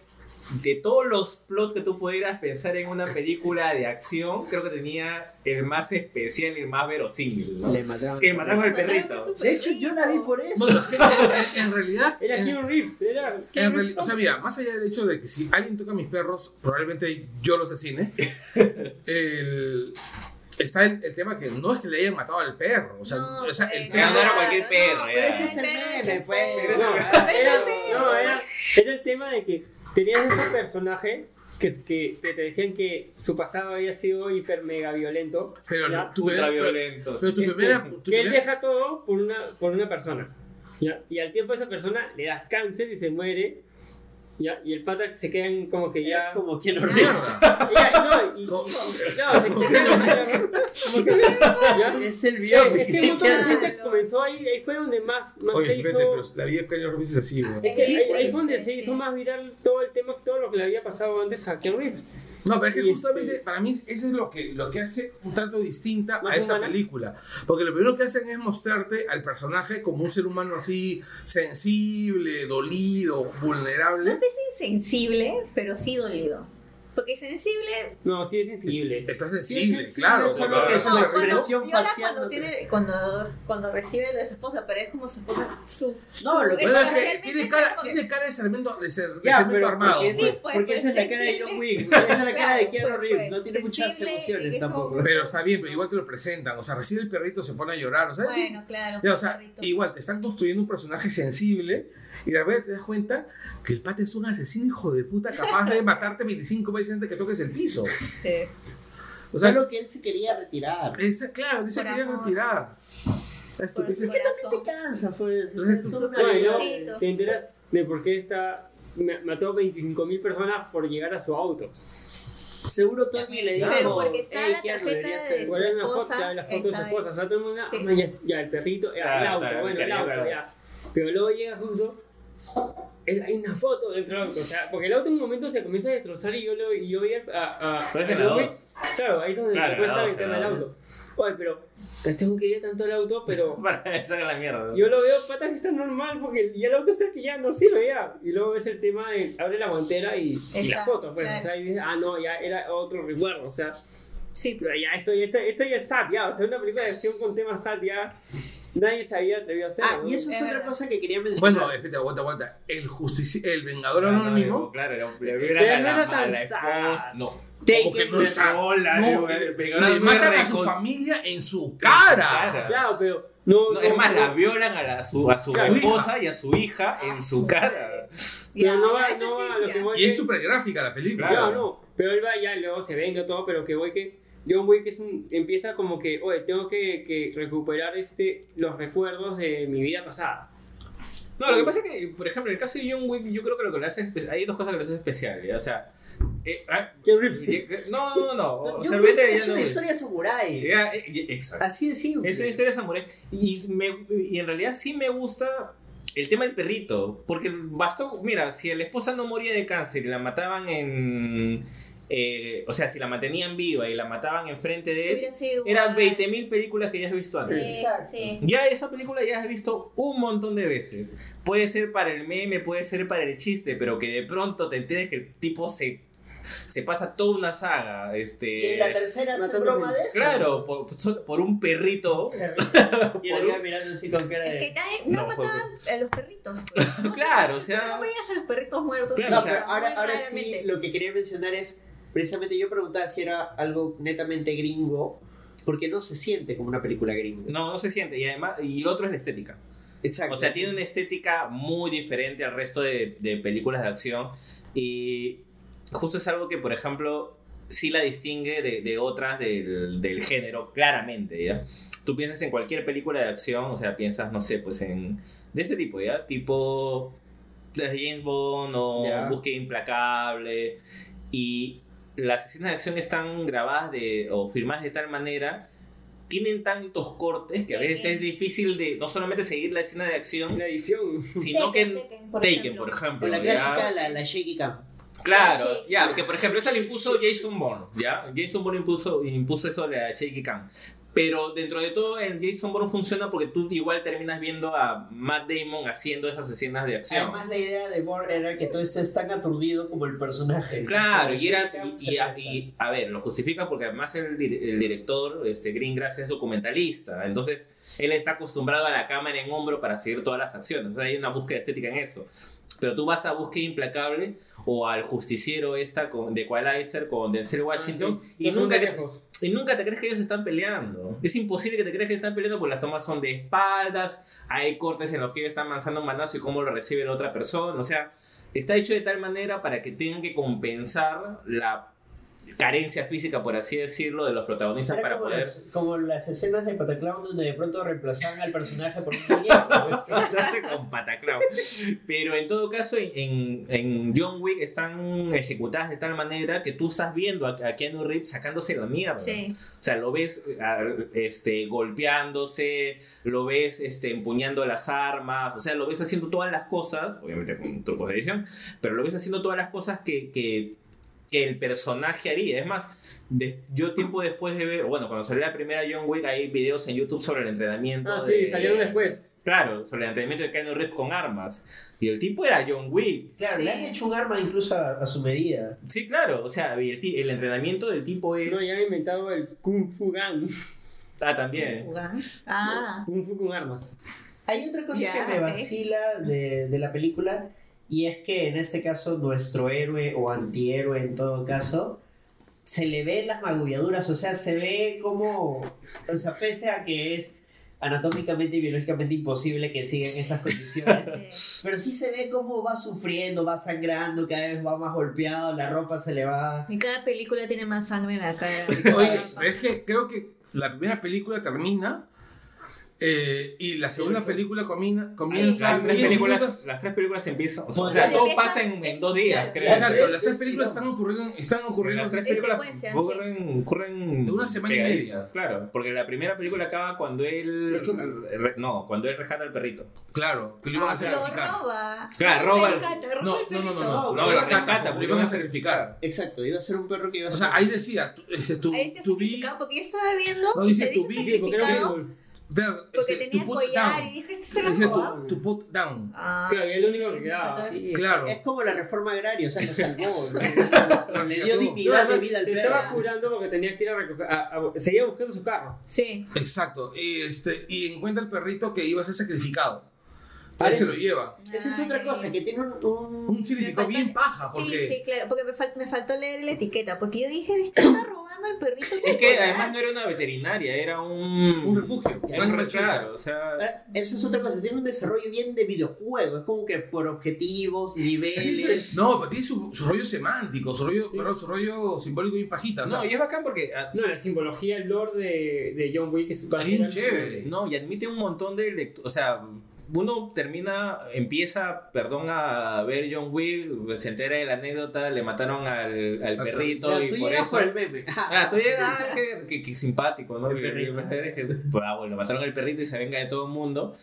D: de todos los plots que tú pudieras pensar en una película de acción, creo que tenía el más especial y el más verosímil, ¿no?
B: Le mataron.
D: Que mataron al perrito.
B: De hecho, yo la vi por eso.
A: Bueno, <laughs> en, en realidad.
E: Era Keanu Reeves, era
A: En o sea, mira, más allá del hecho de que si alguien toca a mis perros, probablemente yo los asesine. <laughs> el- está el, el tema que no es que le hayan matado al perro. O sea,
C: No,
A: o sea,
C: pues,
A: el
D: no
A: perro.
D: era cualquier perro,
C: pero
D: ya.
C: ese es el
B: Pero ese es
C: meme,
B: el
C: pues.
E: No, era,
C: ese
E: no, era, era el tema de que tenías ese personaje que, que, te decían que su pasado había sido hiper mega violento.
A: Pero
E: Ya.
A: tu
D: Ultra
A: pero-
D: violentos.
A: pero tu
E: Este,
A: primera. tu
E: que él deja todo por una, por una persona. ¿ya? Y al tiempo esa persona le da cáncer y se muere. ¿Ya? Y el pata se queda en como que ya.
B: Como quien lo
E: ya, no, y,
A: Como-
E: y- y- no, se
A: como
E: queda
A: que lo
E: como que- ¿ya?
B: Es el
E: Eh,
B: biopic.
E: Es que un montón de gente comenzó ahí, ahí fue donde más, más
A: Oye,
E: se
A: espérate,
E: hizo.
A: pero la vida de Kanye Reeves es así, güey.
E: Es que
C: Sí,
E: ahí,
C: pues,
E: ahí fue donde
C: sí,
E: se
C: sí.
E: hizo más viral todo el tema, todo lo que le había pasado antes a Keanu Reeves.
A: No, pero es que
E: Y
A: justamente
E: este-
A: para mí eso es lo que, lo que hace un tanto distinta a esta
E: humana.
A: película. Porque lo primero que hacen es mostrarte al personaje como un ser humano así sensible, dolido, vulnerable.
C: No sé si sensible, pero sí dolido. Porque sensible.
E: No, sí es sensible.
A: Está
B: Sí,
A: sensible,
B: sí, sí,
A: claro.
B: solo
A: pero-
B: que es una
C: No,
B: expresión
C: cuando, cuando,
B: no te-
C: tiene, cuando, cuando recibe lo de su esposa, pero es como su esposa. Su,
B: No, lo que
A: Bueno, es
C: es
A: que tiene
C: es
A: cara, tiene cara de cemento, de ser, de
B: Ya, pero
A: armado.
B: porque,
A: pues.
C: Sí, pues,
B: porque
C: pues,
B: esa es la cara de. John Wick. Esa es la cara de Keanu
C: pues,
B: Reeves. No tiene muchas emociones
C: es
B: tampoco.
A: Pero está bien, pero igual te lo presentan. O sea, recibe el perrito, se pone a llorar. O sea, es un-
C: Bueno, claro.
A: O sea, igual te están construyendo un personaje sensible y de repente te das cuenta que el pata es un asesino hijo de puta capaz de matarte 25 veces antes que toques el piso.
C: Sí.
A: O sea,
B: Solo que él se quería retirar.
A: esa- claro, que se quería
C: amor.
A: retirar. Estupidez.
C: el
B: ¿Qué también te cansa, pues? O sea,
A: es
B: una
E: No, te enteras de por qué está, ma- mató 25.000 personas por llegar a su auto.
B: Seguro Tony le dijo.
C: Pero porque está
B: "Ey,
C: la tarjeta de su
E: ¿Cuál es la foto?
C: esposa,
E: Ya, la foto de su esposa. O sea, todo el mundo,
C: Sí.
E: ah, ya, ya, el perrito, ya, el
D: Claro,
E: auto,
D: claro,
E: bueno, el auto,
D: claro.
E: ya. Pero luego llega justo, es- hay una foto dentro del auto, o sea, porque el auto en un momento se comienza a destrozar y yo, lo, y yo vi a... a, a
D: Pero es en la
E: Luis.
D: dos.
E: Claro, ahí es donde
D: Claro,
E: se cuesta
D: la
E: el tema del auto. Oye, pero tengo que ir tanto el auto, pero <laughs>
D: Para sacar la mierda.
E: yo lo veo pata que está normal porque ya el auto está que ya no sirve ya. Y luego ves el tema de abre la guantera y, y la foto, pues.
C: claro.
E: O sea, y dices, ah, no, ya era otro recuerdo, o sea.
C: Sí,
E: Pero ya esto, esto, esto ya es sad, ya. O sea, una película de acción con temas sad ya. Nadie se había atrevido a hacer.
B: Ah, y eso es
C: Es
B: otra
C: verdad.
B: cosa que quería mencionar.
A: Bueno, espérate, aguanta, aguanta. El, justici el vengador
D: Claro,
A: anónimo.
D: Claro, era- le
E: Pero
D: violan
E: no
D: a la,
E: era tan
D: esposa. No.
A: Como que no es No, le matan a su familia en su
D: En su
A: cara.
E: Claro, pero no.
D: No,
E: no,
D: es más,
E: no,
D: la violan a, la, a su, a su
E: Claro.
D: esposa y a su hija en su cara.
E: Pero no va, no va a lo que voy
A: Y es
E: que-
A: súper gráfica la película.
D: Claro.
E: No, no, pero él va ya, luego se venga todo, pero que voy que John Wick es un, empieza como que, oye, tengo que, que recuperar este, los recuerdos de mi vida pasada.
D: No, lo que pasa es que, por ejemplo, en el caso de John Wick, yo creo que lo que le hace hay dos cosas que le hacen especial. ¿ya? O sea, eh, ah,
E: Reeves.
D: no, no, no. O sea,
B: es una historia
D: eh, eh, Exacto.
B: Así de simple.
D: Es una historia samurai. Y, me- y en realidad sí me gusta el tema del perrito. Porque bastó, mira, si la esposa no moría de cáncer y la mataban en. Eh, o sea, si la mantenían viva y la mataban enfrente de él, eran
C: igual.
D: 20.000 películas que ya has visto antes.
C: Sí,
B: Exacto.
C: sí.
D: Ya esa película ya has visto un montón de veces. Puede ser para el meme, puede ser para el chiste, pero que de pronto te enteres que el tipo se, se pasa toda una saga.
B: Y
D: Este,
B: en la tercera hace broma de eso.
D: claro, por, por un perrito. <laughs>
B: Y queda
D: un-
B: mirando así con cara
C: Es
B: de.
C: que nadie, no,
D: No, fue-
C: mataban a los perritos. pues, <laughs> ¿no?
D: Claro, o sea-
C: No veías a los perritos muertos.
D: Claro,
B: No,
D: o sea,
B: pero ahora, ahora sí, lo que quería mencionar es, precisamente yo preguntaba si era algo netamente gringo, Porque no se siente como una película gringa.
D: No, no se siente. Y además, y el otro es la estética.
B: Exacto.
D: O sea, tiene una estética muy diferente al resto de, de películas de acción. Y justo es algo que, por ejemplo, sí la distingue de, de otras del, del género, claramente, ¿ya? Tú piensas en cualquier película de acción, o sea, piensas, no sé, pues en... De este tipo, ¿ya? Tipo... James Bond o. Búsqueda Implacable. Y las escenas de acción están grabadas de, o filmadas de tal manera... Tienen tantos cortes que a veces es difícil de no solamente seguir la escena de acción,
E: La edición.
D: sino que en
C: Taken, por
D: Taken,
C: ejemplo.
D: por ejemplo.
B: La clásica, la, la shaky cam.
D: Claro,
C: La
D: ya,
C: cam.
D: porque por ejemplo esa le impuso Jason Bourne, ¿ya? Jason Bourne impuso, impuso eso de la shaky cam. Pero dentro de todo el Jason Bourne funciona porque tú igual terminas viendo a Matt Damon haciendo esas escenas de acción.
B: Además, la idea de Bourne era que tú estés tan aturdido como el personaje.
D: Claro,
B: La
D: y, era, y, a ver, lo justifica porque además el, el director, este, Greengrass, es documentalista. Entonces, él está acostumbrado a la cámara en hombro para seguir todas las acciones. O sea, hay una búsqueda estética en eso. Pero tú vas a Búsqueda Implacable o al Justiciero esta con, de Equalizer con Denzel Washington y, nunca te, y nunca te crees que ellos están peleando. Es imposible que te creas que están peleando porque las tomas son de espaldas, hay cortes en los que ellos están lanzando un manazo y cómo lo recibe la otra persona. O sea, está hecho de tal manera para que tengan que compensar la carencia física, por así decirlo, de los protagonistas
B: Era
D: para
B: como,
D: poder...
B: las, como las escenas de Pataclown donde de pronto reemplazaban al personaje por un muñeco. <laughs>
D: Con pataclao. Pero en todo caso, en, en, en John Wick están ejecutadas de tal manera que tú estás viendo a, a Keanu Reeves sacándose la mierda.
C: Sí.
D: O sea, lo ves a- este, golpeándose, lo ves este, empuñando las armas, o sea, lo ves haciendo todas las cosas, obviamente con trucos de edición, pero lo ves haciendo todas las cosas que, que, que el personaje haría. Es más, de- yo tiempo después de ver, bueno, cuando salió la primera John Wick, hay videos en YouTube sobre el entrenamiento.
E: Ah,
D: de-
E: sí, salieron después.
D: Claro, sobre el entrenamiento de Keanu Reeves con armas. Y el tipo era John Wick.
B: Claro,
C: Sí.
B: le han hecho un arma incluso a, a su medida.
D: Sí, claro, o sea, el, entrenamiento del tipo es...
E: No, ya han inventado el Kung Fu Gang.
D: Ah, también.
C: Jugar. Ah,
E: Kung Fu con armas.
B: Hay otra cosa
C: Ya,
B: que me vacila de, de la película y es que en este caso nuestro héroe o antihéroe en todo caso se le ve las magulladuras, o sea, se ve como, o sea, pese a que es anatómicamente y biológicamente imposible que sigan esas condiciones,
C: sí.
B: pero sí se ve cómo va sufriendo, va sangrando, cada vez va más golpeado, la ropa se le va...
C: En cada película tiene más sangre en la cara.
A: Oye, pero es que creo que la primera película termina eh, y la segunda película comina- comienza
D: Las tres,
A: 10
D: películas, las tres películas empiezan. O sea, todo
C: Empieza-
D: pasa en, dos días,
C: claro.
D: creo.
A: Exacto, las tres películas están ocurriendo, están ocurriendo
D: Las tres
C: Es
D: películas ocurren, ocurren
A: De una semana y media.
D: Claro, porque la primera película acaba cuando él. No, cuando él rescata al perrito.
A: Claro, que lo iban a
C: Lo
A: sacrificar.
C: roba.
D: Claro,
C: Lo
D: roba el-
C: rescata, roba
A: No,
C: el
A: no, no, no,
C: perrito.
A: no,
D: No,
A: lo rescata, lo iban a sacrificar.
B: Exacto, iba a ser un perro que iba a
A: O
B: ser...
A: sea, ahí decía, tu, ese, tu,
C: Ahí se
A: tu vi-
C: sacrificaba porque yo estaba viendo
A: No, dice tu
C: dice
E: porque
C: porque
A: este,
C: tenía collar
A: down.
C: y dije, este se lo
A: Dice tu, tu put down.
C: Ah,
E: Claro, y es lo único
C: sí,
E: que quedaba.
B: Sí,
A: Claro.
B: Es como la reforma agraria, o sea, lo salvó, ¿no? <laughs> le dio dignidad de vida al
E: se
B: perro.
E: estaba curando porque tenía que ir a recoger. a- a- seguía buscando su carro.
C: Sí.
A: Exacto. Y, este, y encuentra el perrito que iba a ser sacrificado. Entonces se
B: Parece-
A: lo lleva.
B: Esa es otra cosa, que tiene un... un-
A: Un significado bien paja, porque
C: Sí, sí, claro, porque me, fal- me faltó leer la etiqueta, porque yo dije, este <coughs> está robando al perrito.
D: Es que además no era una veterinaria, era un.
A: un refugio.
D: Era un claro, o sea.
B: Ahora, Eso es otra cosa, tiene un desarrollo bien de videojuego, es como que por objetivos, <laughs> niveles...
A: No, pero tiene su, su rollo semántico, su rollo, perdón, su rollo simbólico bien pajita. O sea,
D: No, y es bacán porque. ah,
E: No, la simbología, el lore de, de John Wick es
A: Es bien chévere.
D: No, y admite un montón de lecturas. O sea, uno termina, empieza, perdón, a ver John Wick, se entera de la anécdota, le mataron al, al perrito
B: Ya,
D: y
B: tú
D: por eso.
B: por el meme. <laughs>
D: Ah, tú llegas, <laughs> ah, qué, qué- qué simpático, ¿no?
B: El perrito.
D: que, <laughs> pues, ah, bueno, mataron al perrito y se venga de todo el mundo.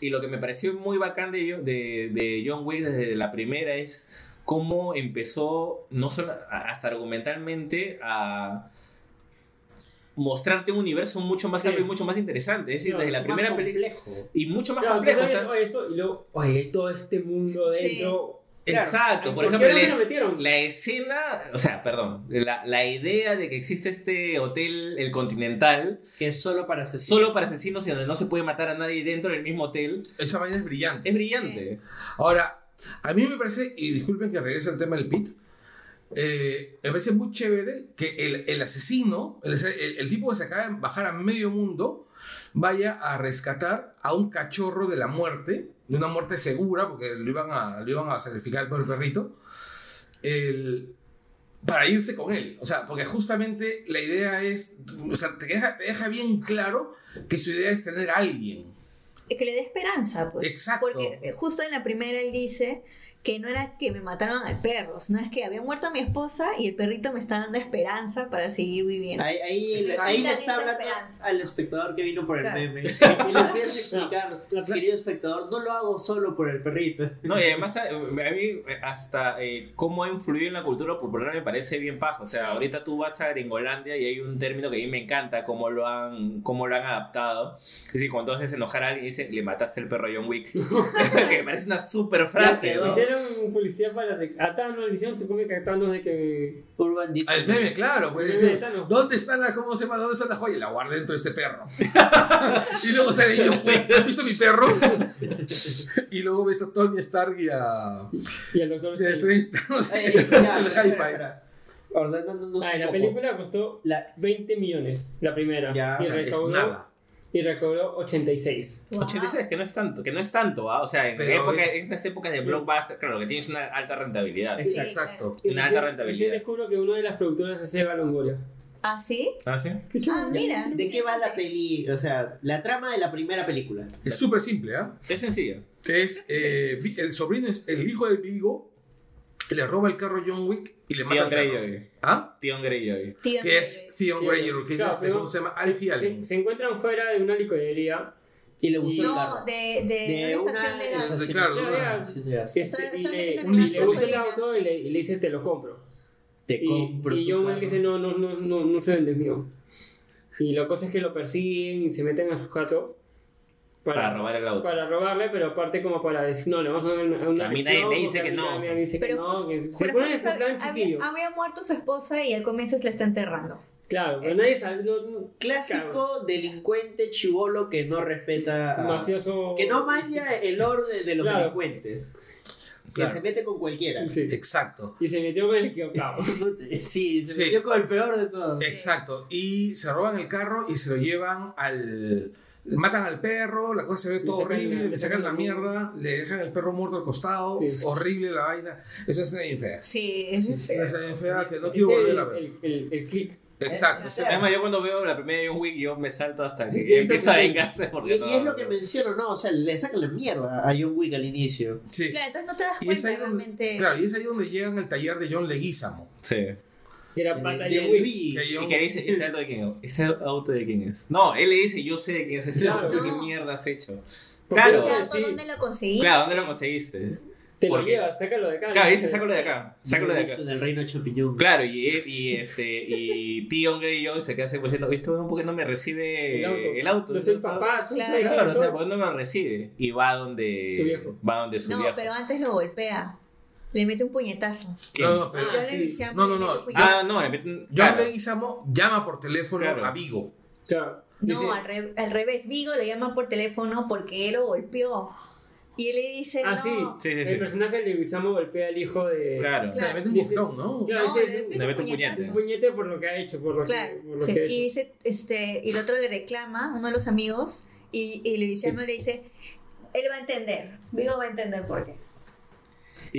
D: Y lo que me pareció muy bacán de, de, de John Wick desde la primera es cómo empezó, no solo hasta argumentalmente, a mostrarte un universo mucho más
E: Sí.
D: amplio y mucho más interesante. Es decir,
E: No,
D: desde la primera película. Y mucho más
E: Claro,
D: complejo.
E: tú
D: o sea,
E: sabes, oye, esto, y luego, oye, hay todo este mundo
C: Sí.
E: dentro.
D: exacto. Por
E: ¿Por qué
D: ejemplo, la escena, o sea, perdón, la, la idea de que existe este hotel, el Continental,
B: Que es solo para asesinos.
D: solo para asesinos y donde no se puede matar a nadie dentro del mismo hotel,
A: esa vaina es brillante.
D: es brillante.
A: Ahora, a mí me parece, y disculpen que regrese al tema del pit, eh, me parece muy chévere que el, el asesino, el, el- el tipo que se acaba de bajar a medio mundo, vaya a rescatar a un cachorro de la muerte, de una muerte segura, porque lo iban a, lo iban a sacrificar por el perrito, el- para irse con él. O sea, porque justamente la idea es, o sea, te deja, te deja bien claro que su idea es tener a alguien.
C: Que le dé esperanza, pues.
A: Exacto.
C: Porque eh, justo en la primera él dice que no era que me mataron al perro, sino es que había muerto mi esposa y el perrito me está dando esperanza para seguir viviendo.
B: Ahí, ahí, le está hablando
C: desesperanza.
B: al espectador que vino por el
C: Claro.
B: meme. <laughs> Y le empieza a explicar, querido espectador, no lo hago solo por el perrito.
D: No, y además a, a mí eh, hasta eh, cómo ha influido en la cultura popular me parece bien paja. O sea,
C: Sí.
D: ahorita tú vas a Gringolandia y hay un término que a mí me encanta, cómo lo han, cómo lo han adaptado. Es decir, cuando haces enojar a alguien y dicen, le mataste el perro a John Wick. <laughs> que me parece una super frase.
B: Ya
E: Hicieron publicidad para de- a Thanos, le hicieron supongo que a Thanos de que.
B: Urban Dictionary.
A: Al meme, claro, pues.
E: El meme de Thanos.
A: ¿Dónde está la, cómo se llama? ¿Dónde está la joya? La guardé dentro de este perro. <laughs> y luego sale yo, "Uy, ¿has visto mi perro? <laughs> y luego ves a Tony Stark y a.
E: Y el doctor
A: y a
E: Strange.
A: No sé, el hi-fi.
B: Ordenándonos
E: Ah,
B: un
E: la
B: poco.
E: película costó
B: La-
E: 20 millones, la primera.
B: Ya.
E: y,
A: O sea, es nada.
E: Y recaudó 86.
C: Wow.
D: 86 que no es tanto, que no es tanto, ¿ah? O sea, en, época,
A: es-
D: en estas épocas de blockbuster, claro, lo que tienes es una alta rentabilidad.
C: Sí,
A: Exacto.
E: Y
D: Una alta rentabilidad.
E: recién descubro que una de las productoras es Eva Longoria.
C: ¿Ah, sí?
D: ¿Ah, sí?
C: Ah, mira.
B: ¿De qué va la peli? O sea, la trama de la primera película.
A: Es súper simple, ¿ah?
D: Es sencillo.
A: Es eh, el sobrino, es el hijo de Vigo, le roba el carro a John Wick y le mata
D: Theon. Greyjoy.
A: ¿Ah?
D: Theon Greyjoy.
A: Que es Theon Greyjoy, que es
E: claro,
A: este, ¿cómo se llama?
E: se-
A: Alfie
E: se,
A: Allen.
E: se encuentran fuera de una licorería.
B: Y le gustó el
C: No,
B: carro.
C: de, de,
B: De
C: una estación de gas.
A: Claro, una-
E: Este, le, gusta el auto y le, y le dice te lo compro.
B: Te
E: Y,
B: compro
E: y John. Wick dice no, no, no, no, no se vende mío. Y la cosa es que lo persiguen y se meten a su jato
D: Para robar el auto.
E: para robarle, pero aparte como para decir, no, le vamos a dar una, una
D: A mí nadie me dice que
E: a mí
D: no.
E: nadie me dice que
C: Pero
E: no,
C: justo-
E: que se
C: pero
E: plan
C: había, había muerto su esposa y al comienzo se la está enterrando.
E: Claro, pero nadie sabe, no, no-
B: Clásico delincuente chivolo que no respeta.
E: mafioso...
B: Que no manja el orden de los
E: Claro.
B: delincuentes. Que se mete con cualquiera.
E: Sí.
A: Exacto.
E: Y se metió con el equivocado. <laughs>
B: Sí, se
A: Sí.
B: metió con el peor de todos.
A: Exacto. Y se roban el carro y se lo llevan al. Matan al perro, la cosa se ve todo horrible, le
E: le
A: sacan la mierda, le dejan el perro muerto al costado,
E: Sí.
A: horrible la vaina. Eso es bien fea.
C: Sí, es
A: Es una bien fea que no
E: Es
A: quiero volver a
E: el,
A: ver.
E: el, el, el click.
A: Exacto.
B: Eh,
A: sí.
D: Además, yo cuando veo la primera de John Wick, yo me salto hasta que
E: Sí,
D: empieza a
E: sí.
D: vengarse.
B: Y,
D: Porque
B: y
D: no,
B: es lo que
D: no.
B: menciono, ¿no? O sea, le sacan la mierda a John Wick al inicio.
A: Sí.
C: Claro, entonces no te das
A: Y
C: cuenta
A: donde,
C: realmente.
A: claro, y es ahí donde llegan al taller de John Leguizamo.
D: Sí.
E: Que era
B: De-
E: pata
B: de
E: de.
B: Luis.
A: Que
D: Y que dice, ¿este auto de quién es? ¿Este auto de quién es? No, él le dice, yo sé de quién es este
E: Claro.
D: auto. ¿Qué
C: No.
D: mierda has hecho? Claro.
C: Este auto. ¿Dónde lo conseguí?
D: Claro, ¿dónde lo conseguiste?
E: Te lo llevas, sácalo de acá.
D: Claro, dice, sácalo de acá. Sácalo de acá.
B: Eso Del reino champiñón.
D: Claro, y, y este y Theon Greyjoy se queda así pues diciendo, ¿viste? ¿Por qué no me recibe
E: El auto. No soy el papá. tú
C: Claro.
D: Claro, o sea, ¿por qué no me recibe? Y va donde
E: Su viejo.
D: va donde su
C: No,
D: viejo.
C: pero antes lo golpea. Le mete un puñetazo.
D: ¿Quién?
A: No, no, pero
E: Ah,
C: Yo le
E: sí.
A: No, no,
C: le
A: no.
C: puñetazo.
D: Ah, no, le meten- claro.
A: Leguizamo llama por teléfono
D: Claro.
A: a Vigo.
E: Claro.
C: No,
E: Dice-
C: al, re- al revés. Vigo lo llama por teléfono porque él lo golpeó. Y él le dice,
E: Ah,
C: no.
E: sí.
D: Sí, sí,
E: El personaje de Guisamo golpea al hijo de.
D: Claro.
C: Claro.
A: Le mete un bofetón, ¿no?
E: Claro,
C: No,
E: dice-
C: le mete
D: le
C: un
D: mete un puñete.
E: Un puñete por lo que ha hecho. Por lo
C: Claro.
E: que, por lo
C: sí.
E: que ha
C: Y
E: hecho.
C: dice, este, y el otro le reclama, uno de los amigos, y, y le dice, le dice, él va a entender. Vigo va a entender por qué.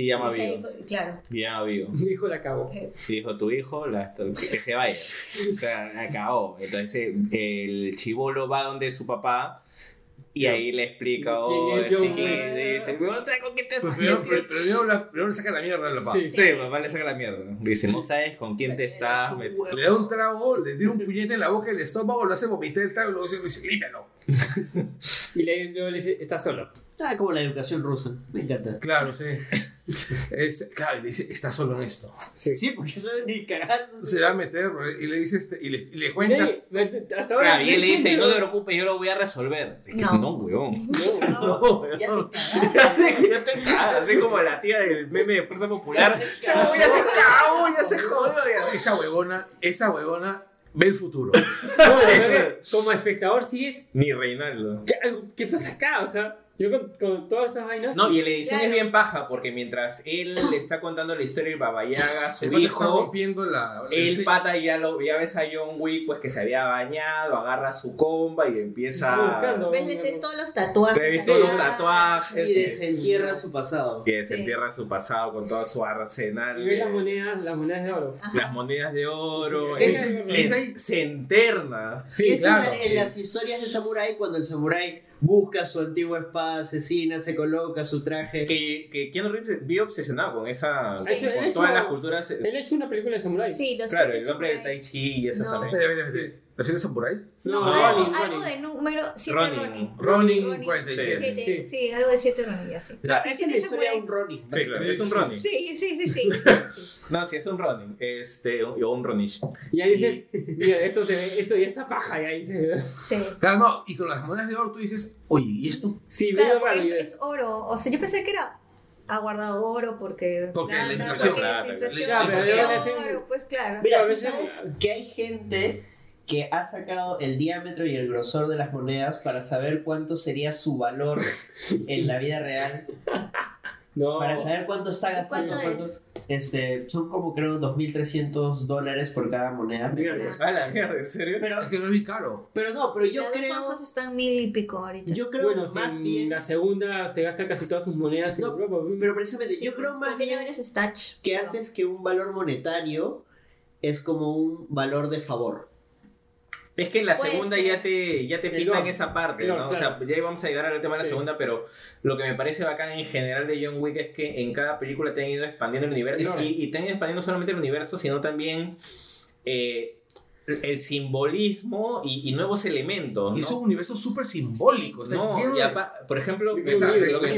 D: Y llama Vigo.
C: Claro.
D: Y llama a Vigo.
E: Mi <laughs> hijo la.
C: Eh,
D: Y dijo, tu hijo, la, que que se vaya. O sea, acabó. Entonces el chivolo va donde su papá y ahí le explica, oh,
E: ¿Quién es
D: sí,
E: Wick?
D: le dice, no sé con qué te
A: Pero primero, pero- pero la- primero le saca la mierda a la papá.
E: Sí.
D: Sí, papá le saca la mierda. Dice, no sabes con quién te estás metiendo.
A: Le da un trago, le tira un puñete en la boca y el estómago, lo hace vomitar el trago y luego dice, dice límpialo. <laughs> <laughs>
E: Y le, luego le dice, está solo.
B: Ah, como la educación rusa. Me encanta.
A: Claro, sí. Es- claro, y le dice, está solo en esto.
E: Sí.
B: Sí, porque saben ni cagando.
A: Se va a meter y le dice este, y le, y le
E: Y
A: cuenta.
E: hasta ahora.
D: Claro, y él le dice, no te preocupes, yo lo voy a resolver. Es que
C: No.
D: no, weón.
B: No, <laughs> ya te cagaste.
D: ya te cagas, así como la tía del meme de Fuerza Popular.
B: Ya se
D: No, ya se cagó, ya se jodió. ya.
A: Esa huevona, esa huevona ve el futuro.
E: No, Como espectador sigues.
D: Ni Reinaldo.
E: ¿Qué, qué pasa acá? O sea, Yo con, con todas esas vainas.
D: No, y la edición
C: Claro.
D: es bien paja porque mientras él le está contando la historia de Baba Yaga, su
A: El está
D: hijo,
A: rompiendo la.
D: el pata ya lo ya ves a John Wick pues que se había bañado, agarra su comba y empieza
E: Está buscando.
C: ¿Ves? Le todos los tatuajes.
D: He visto los tatuajes
B: Y desentierra su pasado.
D: que desentierra su pasado con todo su arsenal.
E: Y ves las monedas, las monedas de oro.
D: las monedas de oro,
E: Sí, sí,
D: se- enterna.
E: Sí,
B: es
A: claro.
B: en, la- en las historias de Samurai cuando el Samurai busca su antigua espada asesina, se coloca su traje.
D: Que, que Keanu Reeves vive obsesionado con esa,
C: Sí.
D: con,
E: Él ha
D: todas
E: hecho-
D: las culturas.
E: Él ha hecho una película de samurai.
C: Sí, los
D: Claro, el hombre de
C: samuráis.
D: Tai Chi y esa
C: No.
D: también.
A: Espera, espera, espera. ¿La serie Samurai?
C: No,
E: No,
C: algo,
E: Ronin,
C: algo
E: Ronin.
C: de número 7
D: Ronin.
C: Ronin.
A: Ronin 47.
C: Siete,
E: Sí.
C: Sí, algo de 7 Ronin, ya sí.
A: Ya.
C: Sí,
B: Esa es la historia de un Ronin.
D: Sí, claro, es un Ronin.
C: Sí, sí, sí, <laughs> sí.
D: No, sí, es un Ronin. Este, o un Ronish.
E: Y ahí dices, mira, esto, se ve, esto ya está paja, y ahí se
C: sí.
A: Claro, no, y con las monedas de oro tú dices, oye, ¿y esto?
E: Sí,
C: Claro, es, es oro. O sea, yo pensé que era. Ha guardado oro porque.
A: Porque la inflación.
D: Claro,
C: oro, pues claro.
B: Mira,
E: a
B: ¿tú
E: veces-
B: sabes que hay gente que ha sacado el diámetro y el grosor de las monedas para saber cuánto sería su valor en la vida real,
E: No.
B: para saber cuánto está gastando.
C: ¿Cuánto
B: cuánto-
C: es?
B: Este, son como creo 2.300 dólares por cada moneda.
D: Ah, la mierda, ¿en serio?
B: Pero,
A: Es que no es muy caro.
B: pero no, pero yo creo,
C: onzas están mil y pico ahorita.
B: yo creo
E: Bueno,
B: más
E: si
B: bien,
E: la segunda se gasta casi todas sus monedas en
B: No,
E: Europa.
B: pero precisamente
C: Sí,
B: yo
C: pues,
B: creo más bien
C: varios stats.
B: que antes que un valor monetario es como un valor de favor.
D: Es que en la
C: Puede
D: segunda
C: ser.
D: ya te, ya te pintan esa parte, ¿no? O sea, ya vamos a llegar al tema de la
E: Sí.
D: segunda, pero lo que me parece bacán en general de John Wick es que en cada película te han ido expandiendo el universo y, y te han ido expandiendo no solamente el universo, sino también eh, el simbolismo y, y nuevos elementos,
A: Y es un
D: ¿no?
A: universo súper simbólico. Está
D: No, por ejemplo, lo que
A: está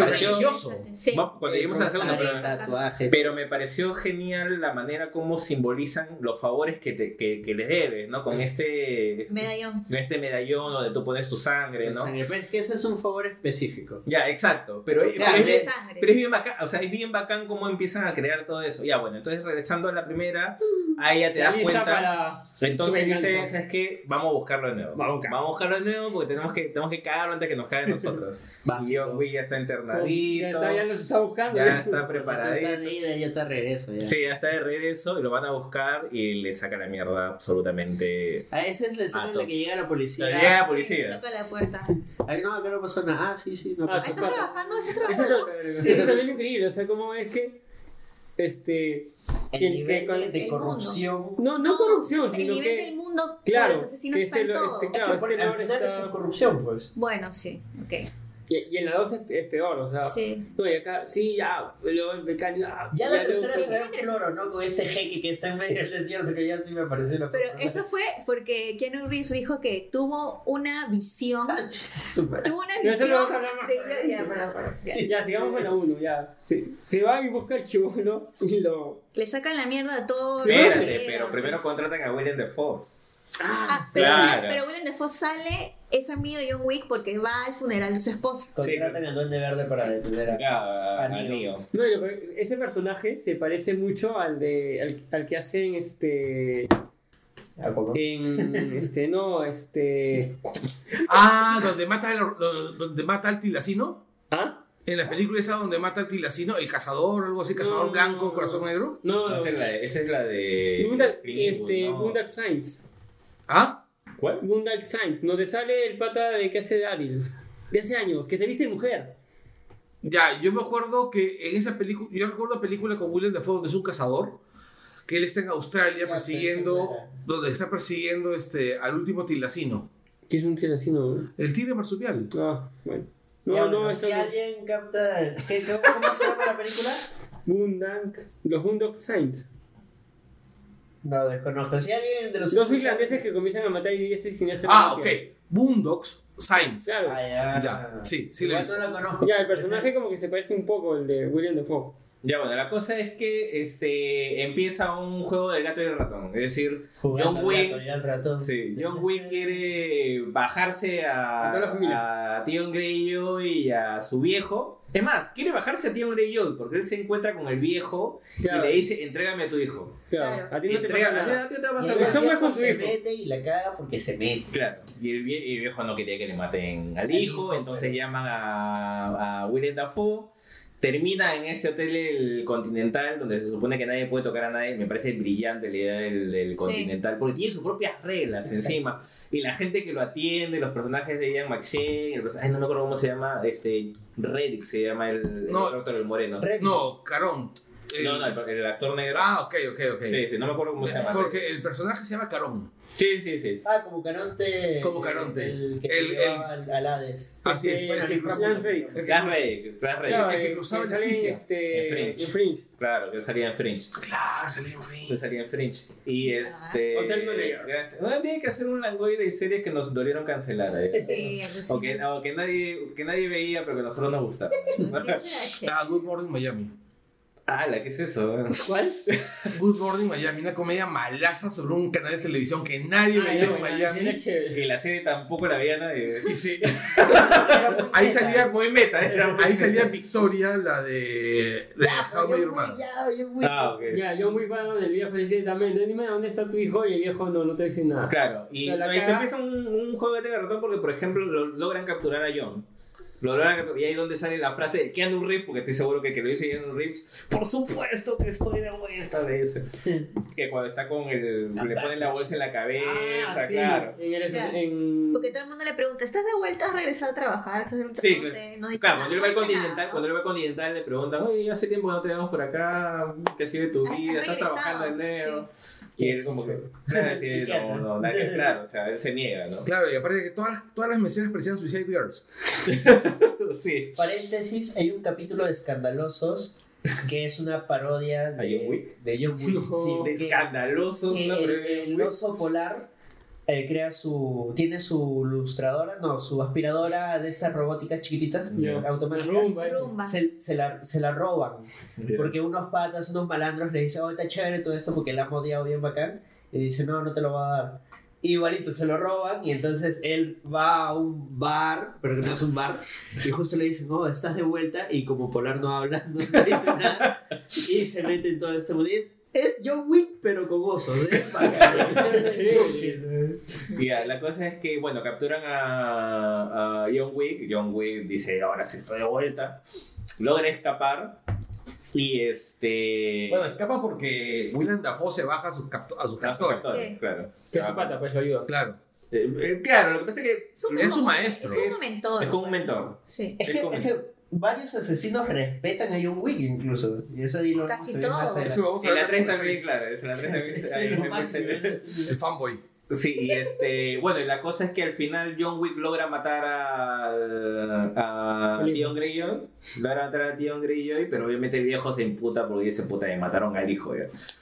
D: pareció...
A: religioso.
C: Sí.
D: Va- Cuando lleguemos a la segunda, pero, pero me pareció genial la manera como simbolizan los favores que, te- que, que les debes, ¿no? Con este,
C: Medallón.
D: con este medallón donde tú pones tu sangre, ¿no?
B: Pero es que ese es un favor específico.
D: Ya, exacto. Pero,
C: Sí,
D: pero
B: claro,
D: es bien,
C: sangre.
D: pero es bien bacán, o sea, es bien bacán cómo empiezan a crear todo eso. Ya, bueno, entonces regresando a la primera, ahí ya te das
E: Ahí está
D: cuenta.
E: para
D: Entonces
E: su
D: dice. ¿sabes qué? Vamos a buscarlo de nuevo.
E: Vamos a buscar.
D: Vamos a buscarlo de nuevo porque tenemos que, tenemos que cagarlo antes que nos caiga <laughs> a nosotros. y. John Wick ya está
E: Ya,
D: internadito.
E: está, ya los está buscando.
D: Ya <laughs>
E: ya.
D: está
B: Está
D: preparadito.
B: ahí, ya está regreso. Ya.
D: Sí, ya está de regreso y lo van a buscar y le saca la mierda absolutamente.
B: Ah, esa es la escena en la que llega la policía.
D: Llega la policía.
C: Toca la puerta.
B: Ay, no, acá no pasó nada. Ah, sí, sí, no
E: Ah,
B: pasó
E: sí.
C: ¿Estás trabajando? ¿Estás trabajando?
E: es- eso también es increíble, o sea, cómo es que. Este.
B: El nivel
E: que-
B: de,
C: el
B: corrupción.
E: No, no corrupción,
C: El
E: sino
C: nivel
E: que.
C: del mundo,
E: Claro,
C: los asesinos
E: que
C: están
E: este lo-
C: todos.
E: este- claro, este está-
B: es una corrupción, pues.
C: Bueno, sí, ok.
E: Y, y en la 2 es, es peor, o sea.
C: Sí.
E: No, y acá, sí, ya, luego el mecánico. ah,
B: Ya la tercera se ve floro, ¿no? Con este jeque que está en medio del desierto, que ya sí me pareció la
C: Pero eso fue porque Keanu Reeves dijo que tuvo una visión.
B: Súper.
C: tuvo una
E: Ya
C: visión.
E: lo
C: de- ya, ya.
E: Sí, ya, sigamos con la 1, ya. Sí. Se va y busca el chivolo y lo.
C: Le sacan la mierda a todo.
D: Espérate,
C: lo
D: pero primero contratan a William Defoe.
C: Ah, pero,
D: Claro.
C: pero Willem Dafoe sale, es amigo de John Wick porque va al funeral de su esposa.
B: Contratan al duende verde para detener a.
D: A,
B: A
D: a
B: Neo.
E: No, ese personaje se parece mucho al de al, al que hacen este
B: ¿A poco?
E: en este no este
A: Ah, donde mata, el- donde mata al tilacino.
E: ¿Ah?
A: En la película está donde mata al tilacino, el cazador, algo así, cazador
E: No.
A: blanco, corazón negro.
E: No,
D: No,
E: no.
D: esa, es la de, esa es la de.
E: Este.
A: ¿Ah?
D: ¿Cuál?
E: Boondock Saints, donde sale el pata de que hace Daryl. De hace años, que se viste mujer.
A: Ya, yo me acuerdo que en esa película, yo recuerdo la película con Willem Dafoe donde es un cazador, que él está en Australia
B: Ya,
A: persiguiendo, donde está persiguiendo este, al último tilacino,
E: Que es un tiracino, ¿no?
A: el tigre marsupial.
E: Ah, bueno.
B: Ya,
E: No, no,
B: si
E: no.
B: alguien capta. ¿qué, qué- ¿Cómo se llama la película?
E: Boondock, los Boondock Saints.
B: No, desconozco. Si alguien de los.
E: Dos irlandeses que comienzan a matar y diestra y siniestra.
A: Ah, ok. Boondocks Saints.
E: Claro.
B: Ah, ya.
A: Ya, sí, sí lo
B: Igual no la conozco.
E: Ya, el personaje como que se parece un poco al de William Dafoe.
D: Ya, bueno, la cosa es que este empieza un juego del gato y el ratón. Es decir,
B: Jugando
D: John Wick. Sí, John Wick quiere bajarse
E: A toda la
D: a,
E: familia.
D: a Tion Greyjoy y a su viejo Es más, quiere bajarse a Tion Greyjoy porque él se encuentra con el viejo
E: Claro.
D: y le dice, entrégame a tu hijo.
E: Claro, a ti
D: Y
E: no te
D: entrega,
E: pasa nada.
D: a ti no te va a pasar
B: el
D: nada.
E: ¿Cómo es
B: viejo se mete y la caga porque se mete.
D: Claro, y el, el viejo no quería que le maten al
B: Al
D: hijo,
B: hijo,
D: entonces
B: pero-
D: llaman a, a Willem Dafoe. Termina en este hotel el Continental, donde se supone que nadie puede tocar a nadie. Me parece brillante la idea del, del
C: Sí.
D: Continental, porque tiene sus propias reglas
B: Exacto.
D: encima. Y la gente que lo atiende, los personajes de Ian McShane, el personaje, no me acuerdo cómo se llama, este, Reddick se llama el,
A: No.
D: el doctor, el moreno.
A: No, Carón. El-
D: No, no, el, el actor negro.
A: Ah, ok, ok, ok.
D: Sí, sí, no me acuerdo cómo se llama.
A: Porque el personaje se llama Carón.
D: Sí, sí, sí.
B: Ah, como Caronte.
A: Como Caronte.
B: El que
A: El-
B: llevaba al, al Hades.
A: Así es. El que
E: el
A: cruzaba- el que el que cruzaba
E: que
A: el
E: en, este,
D: En Fringe.
E: en Fringe.
D: Claro, que salía en Fringe.
A: Claro, salía en
D: que
A: Fringe.
D: salía en Fringe. Y este.
E: Hotel
D: gracias. Bueno, tiene que hacer un langoy de series que nos dolieron cancelar. ¿eh?
C: Sí,
D: O que, o que nadie, que nadie veía, pero que a nosotros nos
C: chévere. <laughs>
A: Ah, Good Morning Miami.
D: ¡Hala! ¿Qué es eso?
E: ¿Cuál?
A: Good Morning Miami, una comedia malaza sobre un canal de televisión que nadie
E: Ah,
A: veía en Miami.
E: era.
D: Y la serie tampoco la veía nadie.
A: Y sí, <laughs> ahí salía,
D: Muy meta, era muy
A: ahí salía Victoria, la de, de How Your Mother.
D: Ah, ok.
E: Ya, yo muy bueno del viejo dice también, dime dónde está tu hijo y el viejo no, no te dice nada.
D: Claro, y,
E: O sea, la
D: no, y se
E: caga-
D: empieza un, un juego de ratón porque, por ejemplo, lo- logran capturar a John. Lo logran capturar, y ahí es donde sale la frase de Keanu Reeves, porque estoy seguro que que lo dice Keanu Reeves, por supuesto que estoy de vuelta de eso. <laughs> que cuando está con el. le ponen la bolsa en la cabeza,
E: Ah, sí,
D: claro.
E: En el,
C: Claro.
E: en...
C: Porque todo el mundo le pregunta, ¿estás de vuelta? ¿Has regresado a trabajar? ¿Estás de vuelta?
D: Sí,
C: no sé, no dice
D: Claro,
C: nada,
D: yo
C: no
D: voy Continental,
C: nada, ¿no?
D: cuando yo le voy al Continental le preguntan, oye, hace tiempo que no te vemos por acá, ¿qué ha sido de tu
C: has
D: vida? ¿Estás
C: regresado,
D: trabajando en enero?
C: sí.
D: Y él como que, claro, sí, no, no, <laughs> <laughs> claro, o sea, él se niega, ¿no?
A: Claro, y aparte que todas, las- todas las meseras parecían Suicide Girls.
D: Sí.
B: Paréntesis, hay un capítulo de Escandalosos que es una parodia <laughs> de
D: ¿A John Wick?
B: De John Wick,
E: No,
B: sí,
D: De
B: que-
D: escandalosos,
B: el, el oso polar eh, crea su tiene su lustradora no su aspiradora de estas robóticas chiquititas automáticas.
E: Rumba.
B: se, se la, se la roban porque unos patas unos malandros le dicen oh está chévere todo esto porque la han odiado bien bacán y dice no no te lo va a dar Igualito se lo roban y entonces él va a un bar, pero que no es un bar, y justo le dicen, oh, estás de vuelta, y como Polar no habla, no dice nada, y se mete en todo este mundo. Es, John Wick, pero con osos, ¿eh? <laughs>
D: Ya, la cosa es que, bueno, capturan a, a John Wick. John Wick dice, ahora sí estoy de vuelta. Logra escapar. Y este...
A: Bueno, escapa porque William Dafoe se baja a sus, capto- a sus
D: a su
A: captores.
D: captor,
C: Sí.
D: claro.
E: Que es su pata, pues lo ayuda.
A: Claro.
D: Eh, eh, claro, lo que pasa es que
C: Es un,
A: Es
C: como-
A: maestro.
C: Es un mentor.
D: es como un mentor.
C: Sí.
B: Es que, es que varios asesinos respetan a John Wick incluso. Y eso lo
C: Casi todos.
B: adelante.
A: Eso vamos a
D: En la
A: ver
D: 3
A: en la
D: también,
A: tres.
D: claro. En la 3 también. se- <laughs>
B: Sí,
D: hay
B: lo
D: un-
B: máximo.
A: El fanboy.
D: Sí, y este, bueno, y la cosa es que al final John Wick logra matar a, a. Tion Greyjoy, logra matar a Tion Greyjoy, pero obviamente el viejo se imputa porque dice, puta, me mataron al hijo.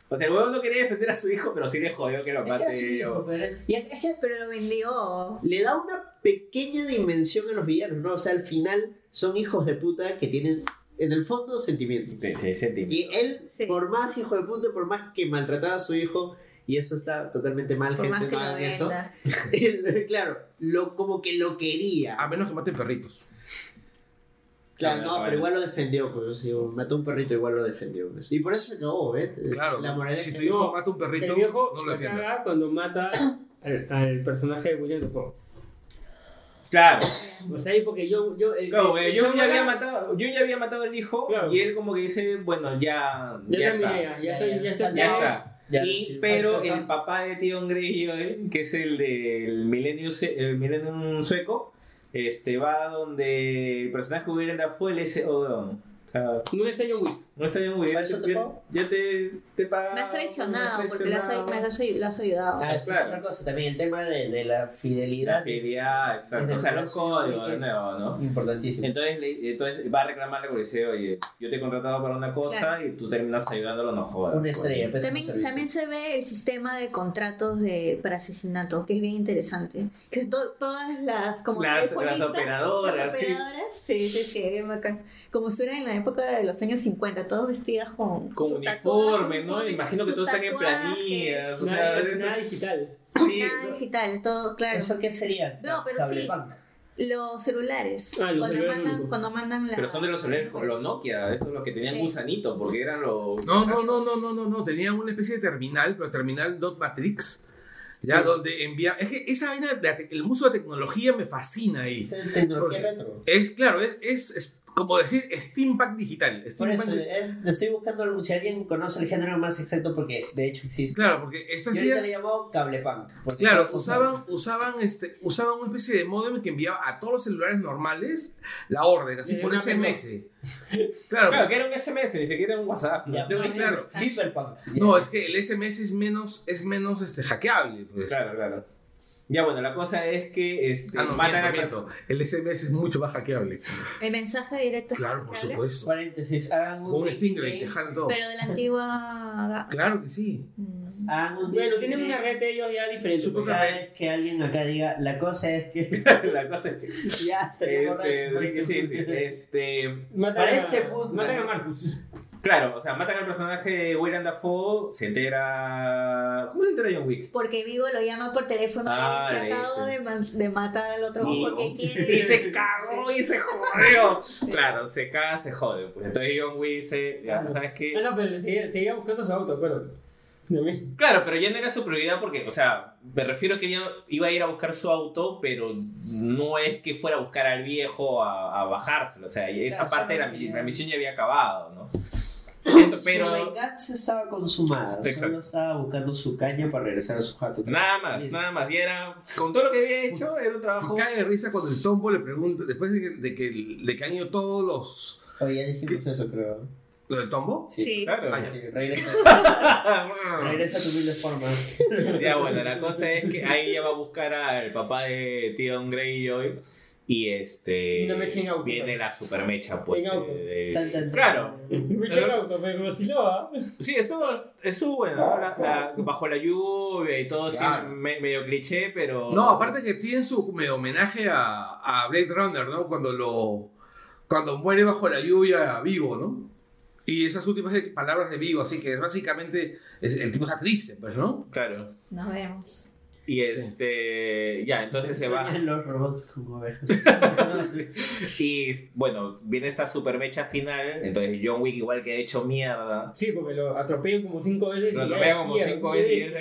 D: O sea, el huevo no quería defender a su hijo, pero sí le jodió que lo mate.
B: hijo, pero- Y es es que
C: Pero lo vendió.
B: le da una pequeña dimensión a los villanos, ¿no? O sea, al final son hijos de puta que tienen, en el fondo, sentimientos.
D: Te- te sentí.
B: Y él,
C: Sí.
B: por más hijo de puta, por más que maltrataba a su hijo, y eso está totalmente mal,
C: Por más
B: gente, no hagan eso. <laughs> claro, lo, como que lo quería.
A: A menos que maten perritos.
B: Claro, no, pero igual lo defendió, pues. digo, mató a un perrito, igual lo defendió. Pues. Y por eso se acabó, ¿ves?
A: Claro.
B: La
A: si tu hijo mata un perrito,
E: El viejo
A: no lo defiendas.
E: caga cuando mata al, al personaje de William Dafoe.
D: Claro,
E: O sea, ahí porque yo... yo el,
D: claro,
E: el-
D: güey,
E: el
D: yo ya había matado, yo ya había matado al hijo
E: Claro.
D: y él como que dice, bueno, ya,
E: Ya,
D: ya,
E: terminé,
D: está.
E: ya, ya, estoy- Ya
D: está.
B: Ya,
D: y,
B: sí,
D: pero el papá de Tion Greyjoy, que es el del Sue- el Millennium sueco, este, va donde el personaje de Willem Dafoe le dice, oh, weón, o sea,
E: No está John Wick.
D: No está bien muy bien,
B: ¿Para eso te
D: ya, ya te, te paga,
C: Me has traicionado
D: me has
C: porque has,
D: traicionado.
C: me has, me has ayudado.
B: Ah, eso
D: Claro.
B: es otra cosa también, el tema de, de la
D: La
B: fidelidad.
D: fidelidad, exacto, o sea, los códigos de nuevo, ¿no?
B: Importantísimo.
D: Entonces, le- entonces va a reclamarle porque dice, oye, yo te he contratado para una cosa
C: Claro.
D: y tú terminas ayudándolo, no jodas.
B: Una estrella, pésimo
C: También, también se ve el sistema de contratos de, para asesinato, que es bien interesante. Que to- todas las como
D: Las- las operadoras,
C: las
D: sí.
C: operadoras, sí, sí, sí, bien bacán. Como si en la época de los años 50, todos vestidas con,
D: Con
C: sus
D: uniforme,
C: tatuajes,
D: ¿no?
C: con
D: Imagino que todos están en planillas. O
E: Nada,
D: sea,
E: nada digital.
D: sí,
C: Nada digital, todo claro.
B: ¿Eso qué sería?
C: No, pero sí. Los celulares.
E: Ah, los
C: cuando,
E: celulares
C: mandan, cuando mandan la.
D: Pero son de los celulares con los Nokia, esos los que tenían
C: Sí.
D: gusanito, porque eran los.
A: No, no, no, no, no, no, no. Tenían una especie de terminal, pero terminal dot matrix. Ya,
E: Sí.
A: donde envía. Es que esa vaina, el uso de tecnología me fascina ahí.
B: Es tecnología retro.
A: Es claro, es, es, es como decir steampunk digital.
B: Por
A: Steampunk
B: eso, es- estoy buscando si alguien conoce el género más exacto, porque de hecho existe.
A: Claro, porque estas
B: Yo
A: días.
B: le llamo cable punk. porque
A: Claro, usaban, usaban, este, usaban una especie de modem que enviaba a todos los celulares normales la orden, así
E: Sí,
A: por SMS. <laughs> Claro,
D: Claro, que era un SMS, ni siquiera era un WhatsApp.
B: Ya,
D: ¿no?
A: claro. No, es que el SMS es menos, es menos este, hackeable. Pues.
D: Claro, claro. Ya, bueno, la cosa es que este,
A: Ah, no,
D: matan
A: miento,
D: a
A: miento. El SMS es mucho más hackeable.
C: El mensaje directo. es
A: Claro, por
C: hackeable,
A: supuesto.
B: Paréntesis, hagan un.
A: Con un Stingray te jalan todo.
C: Pero de la antigua. <laughs>
A: Claro que sí.
C: Mm.
B: hagan un
E: Bueno, tienen una red de ellos ya diferente.
A: Su
E: porque-
A: propia
B: Cada vez que alguien acá diga, la cosa es que. <laughs>
D: la cosa es que.
B: ya, borracho.
D: Este,
B: pues,
D: sí, sí, este.
E: Matan
B: Para
E: a-
B: este punto.
E: Matan a Marcus.
D: Claro, o sea, matan al personaje de Willem Dafoe, se entera. ¿Cómo se entera John Wick?
C: Porque Vivo lo llama por teléfono
D: Ah,
C: y se
D: dice.
C: de, matar al otro
D: Y-
C: porque <laughs> quiere.
D: Y se cagó y se jodió. <laughs> Claro, se caga, se jode. Pues entonces John Wick dice, ya, ¿sabes qué?
E: Ah, no, pero seguía, seguía buscando su auto, mí.
D: Claro, pero ya no era su prioridad porque, o sea, me refiero a que ella iba a ir a buscar su auto, pero no es que fuera a buscar al viejo a, a bajárselo. O sea, esa
B: Claro,
D: parte de la, la misión ya había acabado, ¿no? Siento-
B: Su
D: pero
B: venganza estaba consumada.
D: Exacto.
B: Solo estaba buscando su caña para regresar a su jato.
D: nada más,
B: Listo.
D: nada más. Y era, con todo lo que había hecho, era un trabajo.
A: Me cae de risa cuando el tombo le pregunta, después de que, de que, de que han ido todos los.
B: Oye, ya dijimos eso, creo.
A: ¿Lo del tombo?
C: Sí.
D: Claro.
A: Vaya.
B: Sí, regresa, <laughs> regresa a tu humilde forma.
D: Ya bueno, la cosa es que ahí ella va a buscar al papá de Tion Greyjoy y este
E: Una mecha en auto.
D: viene la super mecha pues.
E: En auto.
D: eh,
B: Tan, tan, tan.
D: claro.
E: Me auto, pero vaciló, ¿ah?
D: Sí, estuvo, estuvo bueno, ¿no? La- la- bajo la lluvia y todo así,
A: Claro.
D: me- medio cliché, pero...
A: No, aparte que tiene su medio homenaje a, a Blade Runner, ¿no? Cuando lo. Cuando muere bajo la lluvia vivo, ¿no? Y esas últimas palabras de vivo, así que básicamente es- el tipo está triste, pues, ¿no?
D: Claro.
C: Nos vemos.
D: Y este... Ya, entonces se va.
B: Los robots con ovejas. <laughs>
D: Y bueno, viene esta super mecha final, entonces John Wick igual que ha hecho mierda.
E: Sí, porque lo atropellan como cinco veces.
D: Lo
E: y ya-
D: atropella como cinco veces y él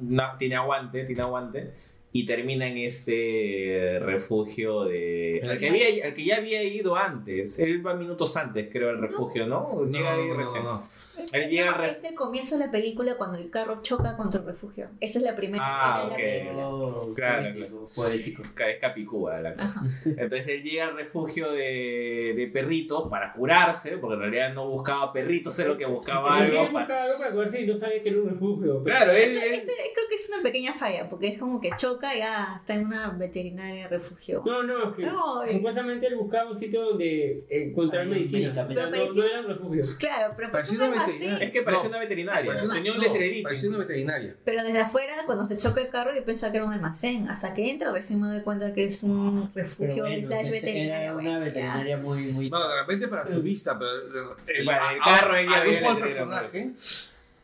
D: no, tiene aguante, tiene aguante. Y termina en este refugio de. Al que, había, al que ya había ido antes. Él va minutos antes, creo, al refugio, ¿no? Llega ahí
A: no,
D: recién.
A: no.
D: Él llega al
C: No,
D: re-
C: es el comienzo de la película cuando el carro choca contra el refugio. Esa es la primera
D: Ah,
C: escena
D: ok.
C: de la película.
B: Oh,
D: Claro,
B: poético, poético.
D: Es Capicúa la cosa.
C: Ajá.
D: Entonces él llega al refugio de, de perritos para curarse, porque en realidad no buscaba perritos, es lo que buscaba
E: Pero sí,
D: algo.
E: él
D: para-
E: buscaba algo para curarse y no sabía que era un refugio. pero-
D: Claro, él,
C: Ese-
D: él-
C: ese creo que es una pequeña falla, porque es como que choca y ah, está en una veterinaria refugio.
E: No, no, es que
C: No, eh.
E: supuestamente él buscaba un sitio donde encontrar medicina.
B: medicamento.
E: O sea, no,
C: Parecía-
E: no era un refugio.
C: Claro, pero
A: Parecía
C: pasó
A: una veterinaria.
D: es que parecía
A: No.
D: una veterinaria,
A: Parecía una-
D: tenía un
A: no,
D: letrerito.
A: Parecía una veterinaria.
C: Pero desde afuera, cuando se choca el carro, yo pensaba que era un almacén. Hasta que entra, recién me doy cuenta que es un refugio
B: bueno,
C: slash veterinaria.
B: Era una veterinaria muy, muy.
A: No, de repente para tu vista, pero. El,
D: Para el
A: a-
D: carro
A: a-
D: ella
A: del
D: la veterinaria,
A: personaje.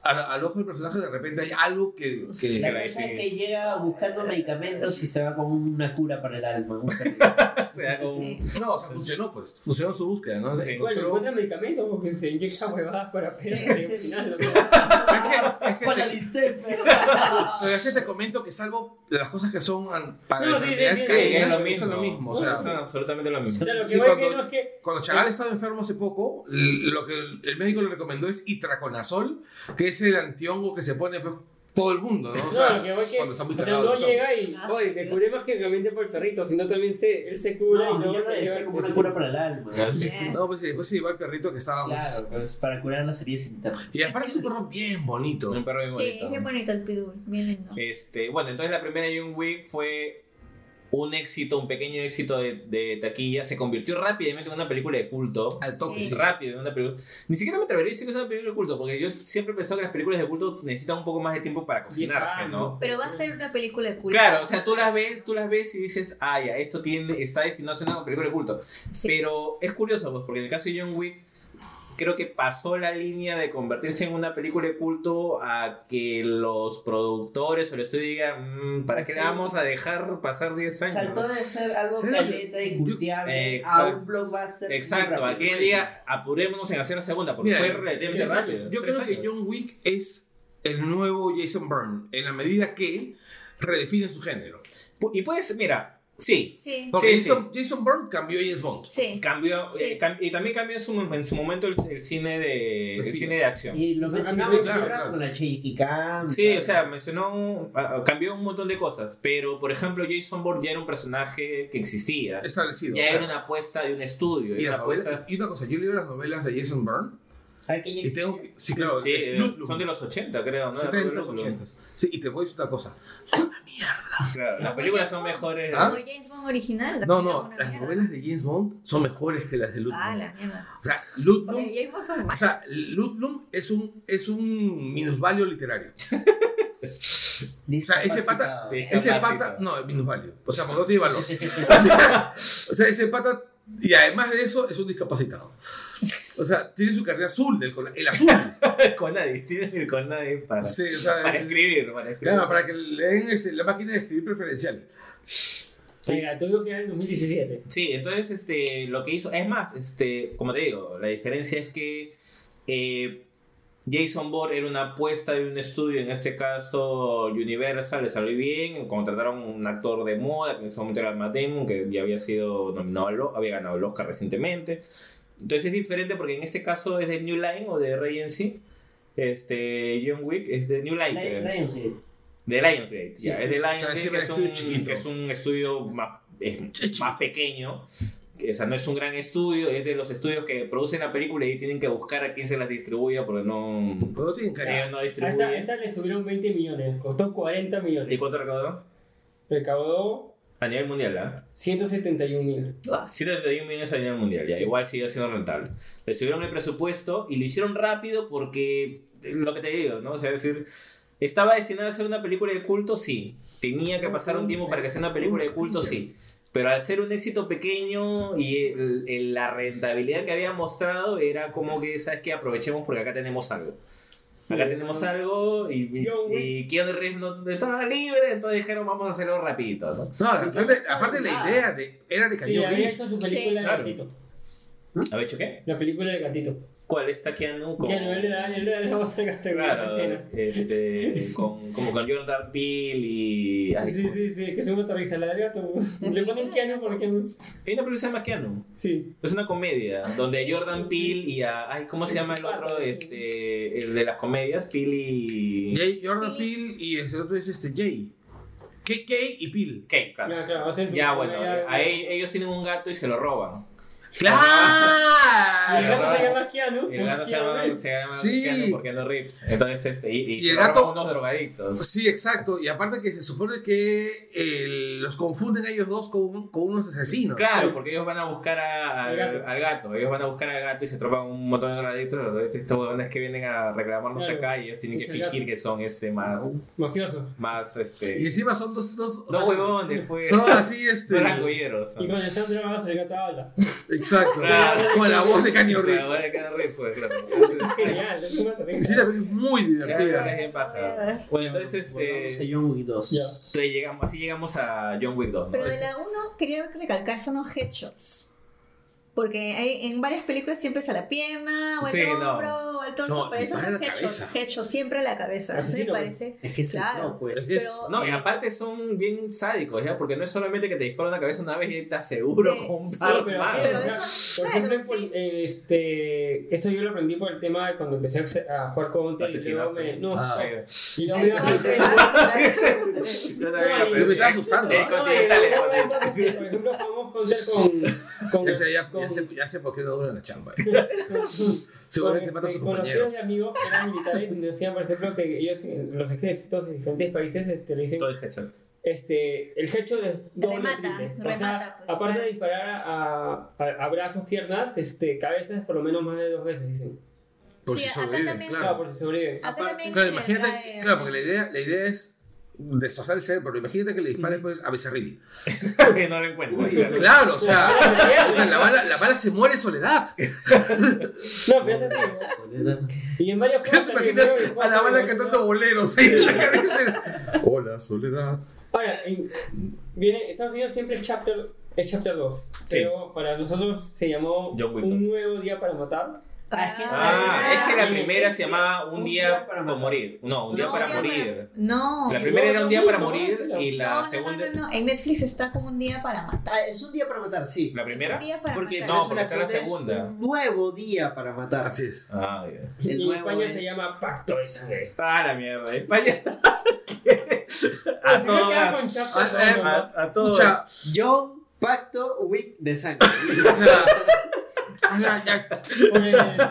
A: Al, al ojo del personaje, de repente hay algo que. que-
B: La cosa es que llega buscando medicamentos y se va con una cura para el alma. <laughs>
A: no, o sea, funcionó, pues. Funcionó su búsqueda, ¿no?
D: Sí.
E: Bueno,
A: Encontró-
E: encuentra medicamentos porque se inyecta huevadas para pegar al final. ¿no? <laughs>
A: Es que- es
B: Para. <laughs>
A: Pero es que te comento que salvo las cosas que son para
E: No,
A: enfermedades
E: sí, sí,
D: es lo
A: son
D: mismo.
A: lo mismo. O sea,
D: son absolutamente lo mismo.
E: O sea, lo que
A: cuando-
E: no es que.
A: cuando Chagal estaba enfermo hace poco, lo que el médico le recomendó es itraconazol, que es el antihongo que se pone pues, todo el mundo, ¿no? O
E: No,
A: sea,
E: lo que voy es que.
A: cuando está muy
E: o sea,
A: cagado
E: no llega y.
C: Ah.
E: Oye, me curé mágicamente por el perrito, sino también se, él se cura y
B: No,
E: luego se lleva.
B: como una cura para el alma.
C: Yeah.
A: No, pues sí, después se llevó al perrito que estaba...
B: Claro, pues para curar las heridas internas.
A: Y aparte es un perro bien bonito.
D: Un perro bien
C: Sí, es bien bonito el pitbull, bien lindo.
D: Este, bueno, entonces la primera John Wick fue un éxito, un pequeño éxito de, de taquilla. Se convirtió rápidamente en una película de culto.
A: Al toque,
C: Sí.
A: sí.
D: Rápido, en una película. Ni siquiera me atrevería a decir que es una película de culto, porque yo siempre he pensado que las películas de culto necesitan un poco más de tiempo para cocinarse, ¿no?
C: Pero va a ser una película de culto.
D: Claro, o sea, tú las ves, tú las ves y dices, ah, ya, esto tiene, está destinado a ser una película de culto.
C: Sí.
D: Pero es curioso, pues, porque en el caso de John Wick, creo que pasó la línea de convertirse en una película de culto a que los productores o el estudio digan, "Mm, ¿para qué
B: Sí.
D: le vamos a dejar pasar 10 años?
B: Saltó de ser algo
A: Sí,
B: caleta y culteable a un blockbuster.
D: Exacto,
B: muy
D: a que
B: rápido.
D: diga, apurémonos en hacer la segunda, porque
A: Mira,
D: fue relativamente rápido.
A: Yo creo que. John Wick es el nuevo Jason Bourne, en la medida que redefine su género.
D: Y pues, mira, sí,
C: Sí,
A: Porque
D: Sí,
A: Jason, Jason Bourne cambió a James Bond.
C: sí.
D: cambió,
C: Sí.
D: eh, cam- y también cambió en su, en su momento el, el cine de el cine de acción.
B: Y lo
E: Sí,
B: mencionamos
A: sí, claro, claro.
B: con la Cheeky Cam.
D: Sí, o sea, mencionó, ah, cambió un montón de cosas, pero por ejemplo Jason Bourne ya era un personaje que existía,
A: Establecido.
D: ya era
A: claro.
D: una apuesta de un estudio,
A: y,
D: una apuesta...
A: y una cosa, yo leo las novelas de Jason Bourne
B: ¿Sabes que ya
A: y tengo. Sí, claro,
D: Sí,
A: es
D: eh, son de los 80 creo, ¿no?
A: 70,
D: Ludlum.
A: 80. Sí, y te voy a decir una cosa. Son una mierda.
D: Claro, las películas son mejores.
A: ¿Ah?
C: Como James Bond original.
A: No, no, las
C: mierda.
A: novelas de James Bond son mejores que las de Ludlum.
C: Ah, la mierda.
A: O sea, Ludlum, o sea, Ludlum es un, es un minusvalio literario. <laughs> O sea, ese pata, ese pata, no, es minusvalio. O sea, porque no tiene valor. <laughs> O sea, ese pata, y además de eso, es un discapacitado. O sea, tiene su carrera azul, del, el azul. <laughs>
D: con nadie, tienes el con nadie para,
A: Sí, o sea,
D: para
A: es-
D: escribir. Para escribir.
A: claro, para que le den ese- la máquina de escribir preferencial.
E: Mira, tuvo que era el 2017.
D: Sí, entonces este, lo que hizo, es más, este, como te digo, la diferencia es que eh, Jason Bourne era una apuesta de un estudio, en este caso Universal, le salió bien, contrataron un actor de moda, que en ese momento era Matt Damon, que ya había sido nominado, había ganado el Oscar recientemente. Entonces es diferente porque en este caso es de New Line o de Regency. Este, John Wick es de New Line.
B: Lionsgate.
D: De Lionsgate,
B: Sí.
D: ya, es de Lionsgate,
A: O sea, encima
D: que, es un,
A: chiquito.
D: que es un estudio más, es más pequeño. que, O sea, no es un gran estudio, es de los estudios que producen la película y tienen que buscar a quién se las distribuya porque no.
A: No tienen.
D: Ellos no
E: A esta,
D: distribuyen.
E: esta le subieron 20 millones, costó 40 millones.
D: ¿Y cuánto recaudó?
E: Recaudó
D: A nivel mundial, ¿ah?
E: 171 mil.
C: Ah,
D: 131 millones a nivel mundial, ya,
E: Sí.
D: igual sigue siendo rentable. Le subieron el presupuesto y lo hicieron rápido porque, eh, lo que te digo, ¿no? O sea, es decir, ¿estaba destinada a ser una película de culto? Sí. ¿Tenía que pasar un tiempo para que sea una película de culto? Sí. Pero al ser un éxito pequeño y el- el- la rentabilidad que había mostrado era como que, ¿sabes qué? Aprovechemos porque acá tenemos algo. Acá
E: Sí,
D: tenemos algo y,
E: Wick.
D: y Keanu Reeves no estaba libre, entonces dijeron vamos a hacerlo rapidito, ¿no?
A: No, aparte, aparte la idea de, era de
E: Sí,
A: Keanu
E: había hecho su película
C: Sí.
E: de gatito.
D: ¿Había hecho qué?
E: La película de gatito.
D: ¿Cuál está Keanu? Con...
E: Él le da, él le da la voz al gato en esa
D: Claro, este, con, como con Jordan Peele y... ay,
E: Sí, sí, sí, que es del gato. Le ponen Keanu porque no.
D: Hay una película que se llama Keanu.
E: Sí.
D: Es una comedia donde
C: sí.
D: Jordan Peele y a... Ay, ¿Cómo se llama el otro? Este, el de las comedias, Peele y...
A: Jay, Jordan
C: Sí.
A: Peele y el otro es este Jay. KK y Peele.
D: ¿Qué? Claro.
E: Claro, claro,
D: Ya, bueno,
E: comedia-
D: a e- ellos tienen un gato y se lo roban.
E: Y el
A: ¡Claro!
E: gato se llama Keanu.
D: Y el gato se llama, se llama
A: Sí.
D: Keanu por Keanu Reeves. Entonces, este, y, y
A: Y
D: se
A: el gato-
D: unos drogadictos.
A: Sí, exacto. Y aparte que se supone que eh, los confunden a ellos dos con, con unos asesinos.
D: Claro, porque ellos van a buscar a- al,
E: gato.
D: al gato. Ellos van a buscar al gato y se tropan un montón de drogadictos. Estos huevones que vienen a reclamarnos
E: Claro.
D: acá y ellos tienen que
E: Es
D: fingir
E: gato.
D: que son este más,
E: Mafioso.
D: más este.
A: Y encima son dos. dos
D: no huevones, pues.
A: Son así, este.
D: No langolleros.
E: Y con el Sandro Ramos el gato habla.
A: Exacto.
D: Claro.
A: Con la voz de Keanu
D: La
A: Reeves.
D: huevona de Keanu Reeves, pues, claro. Entonces,
E: Genial, es una aterriza.
A: Sí, la película es muy divertida.
D: es bien paja. Bueno, entonces este.
B: a John Wick 2.
E: Ya.
D: entonces llegamos, así llegamos a John Wick 2. ¿no?
C: Pero de la 1 quería recalcar son los headshots. Porque hay, en varias películas siempre es a la pierna, o al
D: Sí, no.
C: hombro, o al torso,
A: No,
C: pero
A: la
C: headshots,
A: cabeza.
C: headshots, siempre a la cabeza. ¿No me parece?
B: Es que es el
C: Claro.
B: pro, pues.
A: Es-
C: Pero,
D: No, y aparte son bien sádicos, ¿ya? Porque no es solamente que te disparan la cabeza una vez y te aseguro
C: Sí,
D: con un
C: sí,
D: par
E: pero sí,
C: Pero eso-
E: por
C: claro,
E: ejemplo,
C: sí.
E: por- este, esto yo lo aprendí por el tema de cuando empecé a jugar Counter y luego me, no,
A: Ah.
E: y luego me
D: Yo <laughs>
E: No,
A: me estaba asustando.
E: No. Por ejemplo, jugamos Counter con, con,
A: Ya sé, ya,
E: con-
A: ya sé, ya sé por qué no duran la chamba. eh.
E: con- <laughs>
A: Seguramente
E: con,
A: mata a
E: este,
A: sus
E: con los
A: compañeros.
E: tíos de amigos que eran militares y me decían, por ejemplo, que ellos, en los ejércitos de diferentes países, este, le dicen,
D: Todo es headshot.
E: este, el headshot es
C: Remata,
E: triple. O
C: remata,
E: sea,
C: pues,
E: aparte
C: claro.
E: de disparar a, a, a brazos, piernas, este, cabezas por lo menos más de dos veces, dicen.
A: Por
C: Sí,
A: si
C: acá
A: sobreviven,
C: también-
E: Claro,
A: claro.
E: por si sobreviven.
C: Acá también
A: Claro, imagínate,
C: trae-
A: claro, porque la idea, la idea es destrozar el cerebro. Imagínate que le disparen pues, a Becerril. <laughs>
D: que no lo encuentro.
A: Claro, o sea, <laughs> la bala, la bala se muere en soledad. <laughs>
E: No, pero es así.
B: Soledad.
E: Y en varios
A: ¿Te
E: juegos
A: imaginas
E: ¿no?
A: a la bala cantando boleros ahí en la cabeza? Hola, soledad.
E: Ahora, en- viene, Estados Unidos siempre es chapter, es chapter 2. Pero para nosotros se llamó Un
D: 2.
E: nuevo día para matar.
B: Ah, es que-
D: Ah, es que la primera se llamaba Un
B: Un
D: día
B: día para
D: para morir. No, Un día
C: No,
D: para
C: un día
D: morir.
C: No.
D: La primera
E: no,
D: era Un día
E: no,
D: para morir
E: no,
D: y la segunda.
C: no, no. En Netflix está como un día para matar.
B: Ah, es un día para matar, sí.
D: ¿La primera?
C: Es un día para
B: Porque
C: matar.
D: No, porque está la
B: es
D: segunda.
B: Un nuevo día para matar.
A: Así es.
D: Ah, ya.
B: El
E: y en España
B: es-
E: se llama Pacto de Sangre.
D: Ah, la mierda. España. <laughs> A todas.
E: dos
A: eh.
D: A, a todos.
B: John Pacto Week de Sangre. <laughs> <laughs>
E: Porque-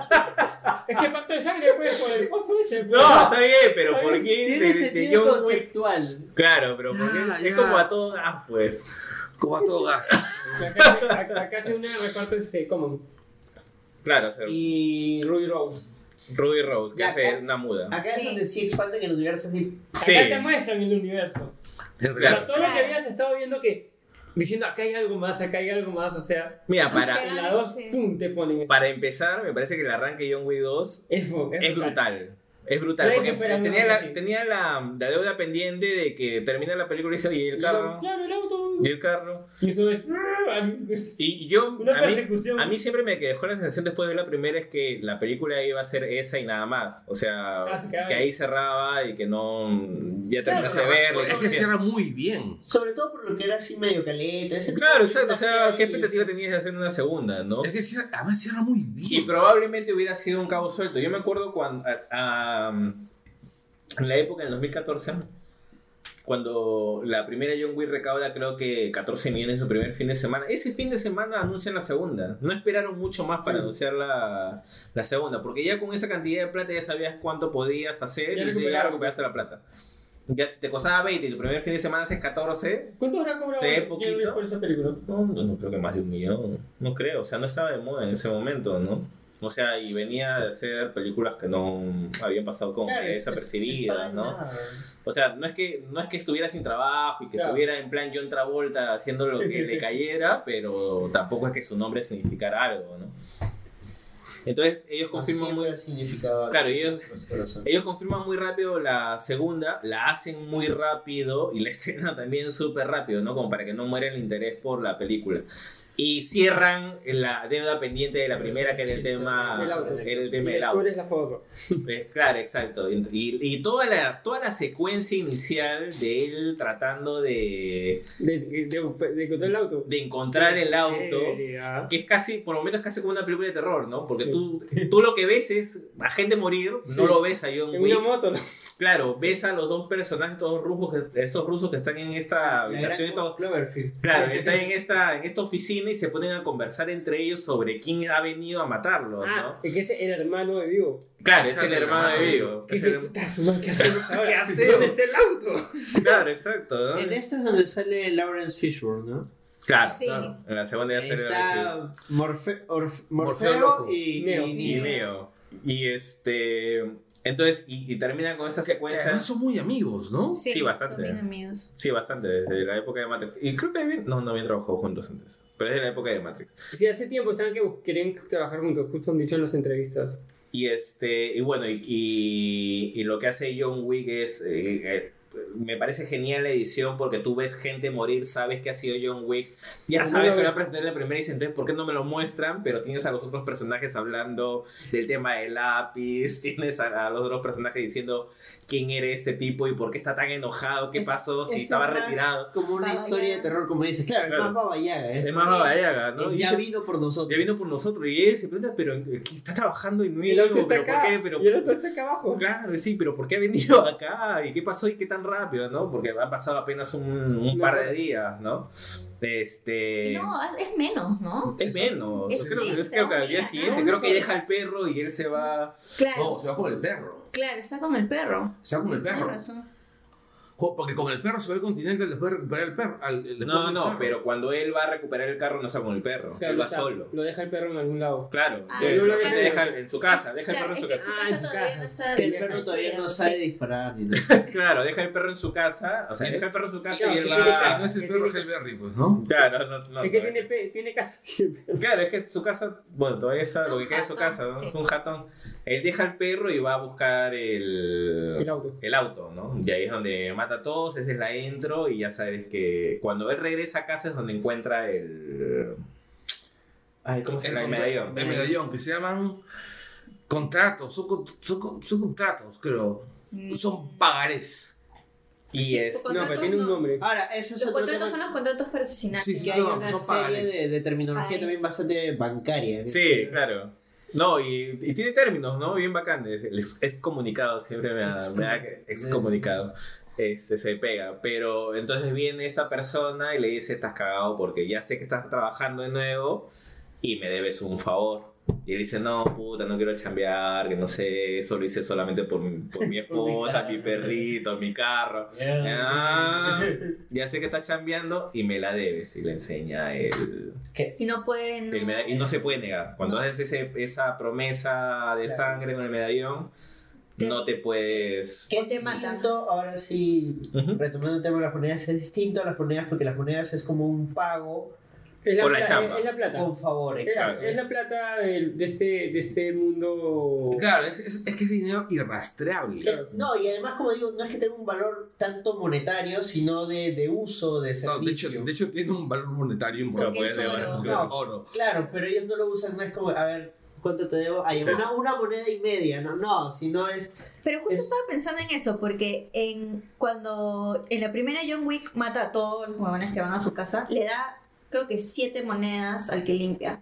E: Es que Pacto de Sangre fue por el pozo ese. pues.
D: No, está bien, pero ¿por qué?
B: Tiene sentido conceptual.
D: Claro, pero ¿por qué?
A: Ya,
D: Es como a todo gas, pues.
A: Como a todo gas.
E: Acá, se une reparto este Common.
D: Claro,
E: Y Ruby Rose.
D: Ruby Rose, que hace una muda.
B: Acá
C: Sí.
B: es donde sí expanden el universo así.
E: Acá
D: Sí.
E: te muestran el universo.
A: En
E: O sea,
A: realidad.
E: todo lo que habías estado viendo que diciendo acá hay algo más, acá hay algo más, o sea,
D: Mira, para,
E: en la 2
C: Sí.
E: pum te ponen eso.
D: para empezar, me parece que el arranque de John Wick 2
E: Es, fu-
D: es brutal. Es brutal, porque tenía, la,
E: así.
D: tenía la, la deuda pendiente de que termina la película y dice, y el carro,
E: Claro, el auto.
D: y el carro.
E: Y eso es. <laughs>
D: Y yo,
E: Una
D: a mí,
E: persecución.
D: a mí siempre me dejó la sensación después de ver la primera es que la película iba a ser esa y nada más. O sea,
E: Ah, se
D: que
E: ahí.
D: cerraba y que no. Ya
B: Claro,
D: terminaste de verlo.
A: Es que cierra muy bien.
B: Sobre todo por lo que era así medio caleta. ese
D: Claro, exacto. O sea, ¿qué expectativa tenías de hacer una segunda, no?
A: Es que cierra, además cierra muy
D: Y
A: bien.
D: probablemente hubiera sido un cabo suelto. Yo me acuerdo cuando. a- a- en la época, en el 2014, cuando la primera John Wick recauda, creo que 14 millones en su primer fin de semana. Ese fin de semana anuncian la segunda. No esperaron mucho más para
E: Sí.
D: anunciar la, la segunda, porque ya con esa cantidad de plata ya sabías cuánto podías hacer
E: Ya
D: y ya recuperaste la plata. Ya te costaba 20 y tu primer fin de semana haces 14.
E: ¿Cuánto habrá cobrado
D: poquito.
E: Wick por esa película?
D: No, no, no creo que más de un millón. No creo, o sea, no estaba de moda en ese momento, ¿no? O sea, y venía de hacer películas que no habían pasado como
B: Claro,
D: desapercibidas, ¿no?
B: nada.
D: O sea, no es que no es que estuviera sin trabajo y que
E: Claro.
D: estuviera en plan John Travolta haciendo lo que le <laughs> cayera, pero tampoco es que su nombre significara algo, ¿no? Entonces, ellos confirman muy Claro, ellos ellos confirman muy rápido la segunda, la hacen muy rápido y la <laughs> escena también súper rápido, ¿no? Como para que no muera el interés por la película. Y cierran la deuda pendiente de la primera, que era el tema,
E: El
D: tema
E: Y
D: del
E: tú
D: auto.
E: eres la foto.
D: Eh, Claro, exacto. Y, y toda, la, toda la secuencia inicial de él tratando de,
E: De, de, de, encontrar el auto.
D: de encontrar el auto.
E: Seria.
D: Que es casi, por momentos casi como una película de terror, ¿no? Porque
E: Sí.
D: tú, tú lo que ves es a gente morir,
E: Sí.
D: no lo ves a John
E: En
D: Wick.
E: una moto, ¿no?
D: Claro, ves a los dos personajes, todos rusos, esos rusos que están en esta habitación, estos-
B: Cloverfield.
D: claro, están en esta, en esta oficina y se ponen a conversar entre ellos sobre quién ha venido a matarlos,
E: Ah,
D: ¿no?
E: es que era el hermano de Vigo.
D: Claro, es el hermano de. Vigo.
E: ¿Qué,
D: es
E: se,
D: el-
E: puta su madre, ¿Qué hacemos <laughs> ahora?
D: ¿Qué hacemos?
E: ¿Dónde está el auto?
D: Claro, exacto, ¿no?
B: En esta es donde sale Lawrence Fishburne, ¿no?
D: Claro,
C: Sí.
D: claro. En la segunda ya salió
B: Está Morfe Orf-
A: Morfeo
B: Morfeo y,
E: Neo.
B: y
D: y
B: Neo.
D: Neo. Y este. Entonces, y, y terminan con esta
A: que
D: secuencia.
A: además son muy amigos, ¿no?
D: Sí, bastante.
C: Son bien amigos.
D: Sí, bastante, desde la época de Matrix. Y creo que no, no habían trabajado juntos antes. Pero es de la época de Matrix.
E: Sí, hace tiempo estaban que querían trabajar juntos, justo han dicho en las entrevistas.
D: Y este, y bueno, y, y, y lo que hace John Wick es. eh, eh, me parece genial la edición porque tú ves gente morir, sabes que ha sido John Wick, ya sabes
E: lo
D: que va a presentar en la primera y dices, entonces, ¿por qué no me lo muestran? Pero tienes a los otros personajes hablando del tema del lápiz, <laughs> tienes a, a los otros personajes diciendo quién era este tipo y por qué está tan enojado, qué
B: Es-
D: pasó, si
B: Este
D: estaba retirado.
B: Como una
C: Baba
B: historia de terror, como dices. Claro,
D: Claro.
B: es más Baba Yaga, ¿eh?
D: Es más Baba Yaga, ¿no?
B: Eh, ya
D: dice-
B: vino por nosotros.
D: ya vino por nosotros y él se pregunta, pero eh, ¿qué está trabajando y no
E: Y el auto está
D: pero ¿por
E: acá.
D: qué? Pero,
E: Y el auto está acá abajo.
D: Claro, sí, pero ¿por qué ha venido <laughs> acá? ¿Y qué pasó y qué tan rápido, no? Porque han pasado apenas un, par de días, ¿no? Este...
C: No, es menos, ¿no?
D: es menos.
C: es
D: creo, es creo que al día siguiente,
C: no,
D: creo que deja al perro y él se va...
C: Claro,
A: No, se va con el perro.
C: claro, está con el perro.
A: Está con el
C: Tienes
A: perro. Porque con el perro se va al continente, le puede recuperar el perro. al- después
D: No, no,
A: perro.
D: pero cuando él va a recuperar el carro no está con el perro,
E: Claro,
D: él va
E: está-
D: solo.
E: Lo deja el perro en algún lado.
D: Claro,
C: Ah,
E: en
D: lo
E: casa.
D: deja en su casa, deja el perro en su
C: es que
D: casa.
E: Ah, en su
C: todavía
E: casa.
C: no está
B: Que el perro
C: está
B: todavía no sabe disparar ni <laughs> nada.
D: Claro, deja el perro en su casa, o sea, deja el perro en su casa y él
A: Ah,
D: va...
A: no es el perro Hellberry, pues, ¿no?
D: Claro, no, no,
E: es que
D: no.
E: tiene, tiene casa.
D: Claro, es que su casa, bueno, todavía está,
C: Es
D: lo que queda de su casa, ¿no? Es un jatón. Él deja el perro y va a buscar el,
E: El auto.
D: el auto, ¿no? Y ahí es donde mata a todos, esa es la intro y ya sabes que cuando él regresa a casa es donde encuentra el... Ay, ¿cómo se
A: El,
D: llama? El
A: contra-
D: medallón.
A: el medallón, que se llaman contratos, son, son, son contratos, creo.
C: Mm.
A: Son pagarés.
D: Y
C: Sí,
D: es...
E: No, pero tiene un
C: no.
E: nombre.
B: Ahora, eso es
C: Los
B: otro
C: contratos
B: tema.
C: son los contratos para asesinato.
A: Sí, sí,
B: que hay
A: no,
B: una
A: son
B: serie de, de terminología también bastante bancaria.
D: Sí, claro. No, y, y tiene términos, ¿no? Bien bacanes. El ex, excomunicado siempre me da, me da que- excomunicado. Este, se pega. Pero entonces viene esta persona y le dice, estás cagado porque ya sé que estás trabajando de nuevo y me debes un favor. Y él dice, no, puta, no quiero chambear, que no sé, eso lo hice solamente por, mi- por mi <laughs>
B: Por mi
D: esposa, mi perrito, mi carro. Ah, <laughs> ya sé que estás chambeando y me la debes. Y le enseña el,
C: Y no pueden.
D: el meda- y no se puede negar. Cuando
C: No.
D: haces ese- esa promesa de
B: Claro.
D: sangre con el medallón,
C: Te-
D: no te puedes.
B: Que es
C: te matan.
B: distinto, ahora sí, retomando el tema de las monedas, es distinto a las monedas porque las monedas es como un pago
E: Es la,
D: Por la chamba.
E: Es la plata.
B: con favor, exacto.
E: es la plata de, este, de este mundo.
A: Claro, es, es- es que es dinero irrastreable.
B: Que- no, y además, como digo, no es que tenga un valor tanto monetario, sino de, de uso, de
A: No, de, hecho,
B: servicio.
A: de hecho, tiene un valor monetario importante.
C: Porque es oro.
A: Oro.
B: Claro, pero ellos no lo usan, no es como, a ver, ¿cuánto te debo? Hay
D: Sí.
B: una, una moneda y media, no, no, sino es...
C: Pero justo
B: Es-
C: estaba pensando en eso, porque en cuando en la primera John Wick mata a todos los huevones que van a su casa, le da creo que siete monedas al que limpia.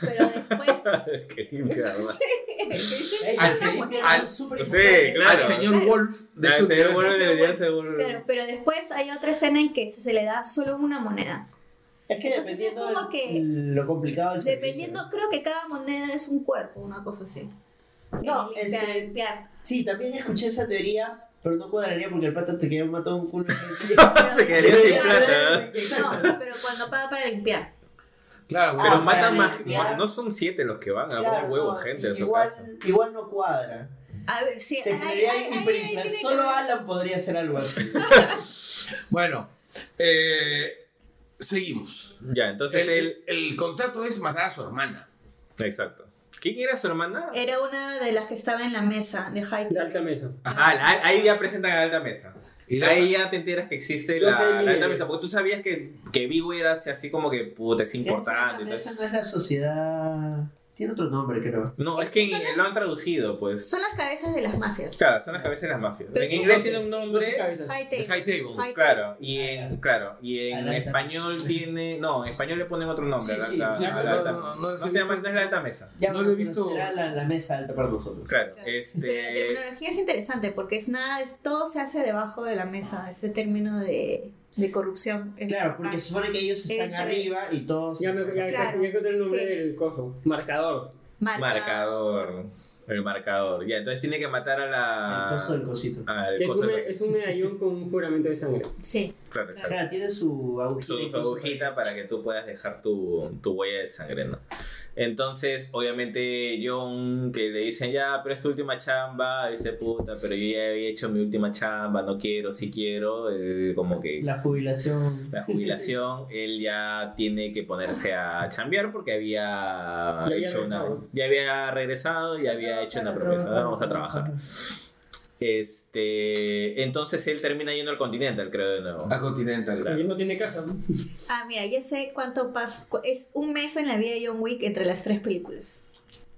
C: Pero después. <laughs>
A: Al <laughs> se-
B: monedas
A: al-
D: sí,
B: importantes.
D: claro.
A: Al señor Wolf de
C: Claro, pero después hay otra escena en que se le da solo una moneda.
B: Es que
C: Entonces es
B: dependiendo
C: como que-
B: lo complicado del servicio.
C: Dependiendo, creo que cada moneda es un cuerpo, una cosa así.
B: No,
C: El limpiar,
B: este-
C: limpiar.
B: Sí, también escuché esa teoría, pero no cuadraría porque el pata te quedó matado un culo. <laughs> <laughs>
D: Se quedaría sin plata.
C: No, pero cuando paga para limpiar.
A: Claro,
D: Pero
B: Ah,
D: matan
B: para
D: más.
B: limpiar.
D: No son siete los que van a
B: Claro,
D: poner huevo
B: no,
D: gente
B: igual, igual no cuadra.
C: A ver, sí,
B: Se
C: tiene que
B: Solo. Alan podría hacer algo así. <laughs>
A: Bueno, eh, seguimos.
D: Ya, entonces
A: El,
D: él.
A: el- contrato es matar a su hermana.
D: Exacto. ¿Quién era su hermana?
C: Era una de las que estaba en la mesa de
E: De
C: High.
E: alta mesa.
D: Ah, la- ahí ya presentan a la alta mesa.
A: Y la-
D: Ahí ya te enteras que existe la, la alta mesa, porque tú sabías que, que Vigo era así, como que puta, es importante. y todo eso.
B: Esa no es la sociedad. Tiene otro nombre, creo.
D: No, es
C: Es-
D: que
C: las-
D: lo han traducido, pues.
C: Son las cabezas de las mafias.
D: Claro, son las cabezas de las mafias.
C: Pero
D: en
C: sí,
D: inglés tiene un nombre.
C: High table.
A: High Table.
C: High
D: Claro, y en, claro, y en español tiene. No, en español le ponen otro nombre.
B: Sí,
D: la-
B: sí,
D: la-
A: sí,
D: a la
A: no,
D: alta-
A: no, no, no
D: no
A: les he
D: se llama, no es la alta mesa.
B: Ya,
A: No lo he visto.
B: Será la, la mesa alta para nosotros.
D: Claro,
C: Pero la
D: este.
C: terminología es interesante porque es nada, es, todo se hace debajo de la mesa, ese término de, de corrupción. es
B: Claro, porque se supone que ellos están
C: Échale.
B: arriba y todos.
E: Ya me ya,
C: Claro,
E: ya encontré el nombre
C: sí.
E: del coso. Marcador.
C: Marca-
D: Marcador. El marcador. Ya, entonces tiene que matar a la.
B: El coso del cosito.
D: al
E: Que es
D: coso
E: un,
D: del cosito.
E: es un medallón con un juramento de sangre.
C: Sí.
D: Claro, exacto.
B: Tiene su agujita.
D: su, su agujita para que tú puedas dejar tu, tu huella de sangre, ¿no? Entonces, obviamente, John, que le dicen, ya, pero es tu última chamba, dice, puta, pero yo ya había hecho mi última chamba, no quiero, sí quiero, él como que
B: La jubilación.
D: la jubilación, <laughs> él ya tiene que ponerse a chambear porque había
E: Ya había
D: hecho una... Ya había regresado y había hecho una promesa, vamos a trabajar. Este, entonces él termina yendo al Continental, creo, de nuevo.
A: A Continental.
D: Claro.
E: Él no tiene casa. ¿no? <laughs>
C: Ah, mira, ya sé cuánto pasa. Es un mes en la vida de John Wick entre las tres películas.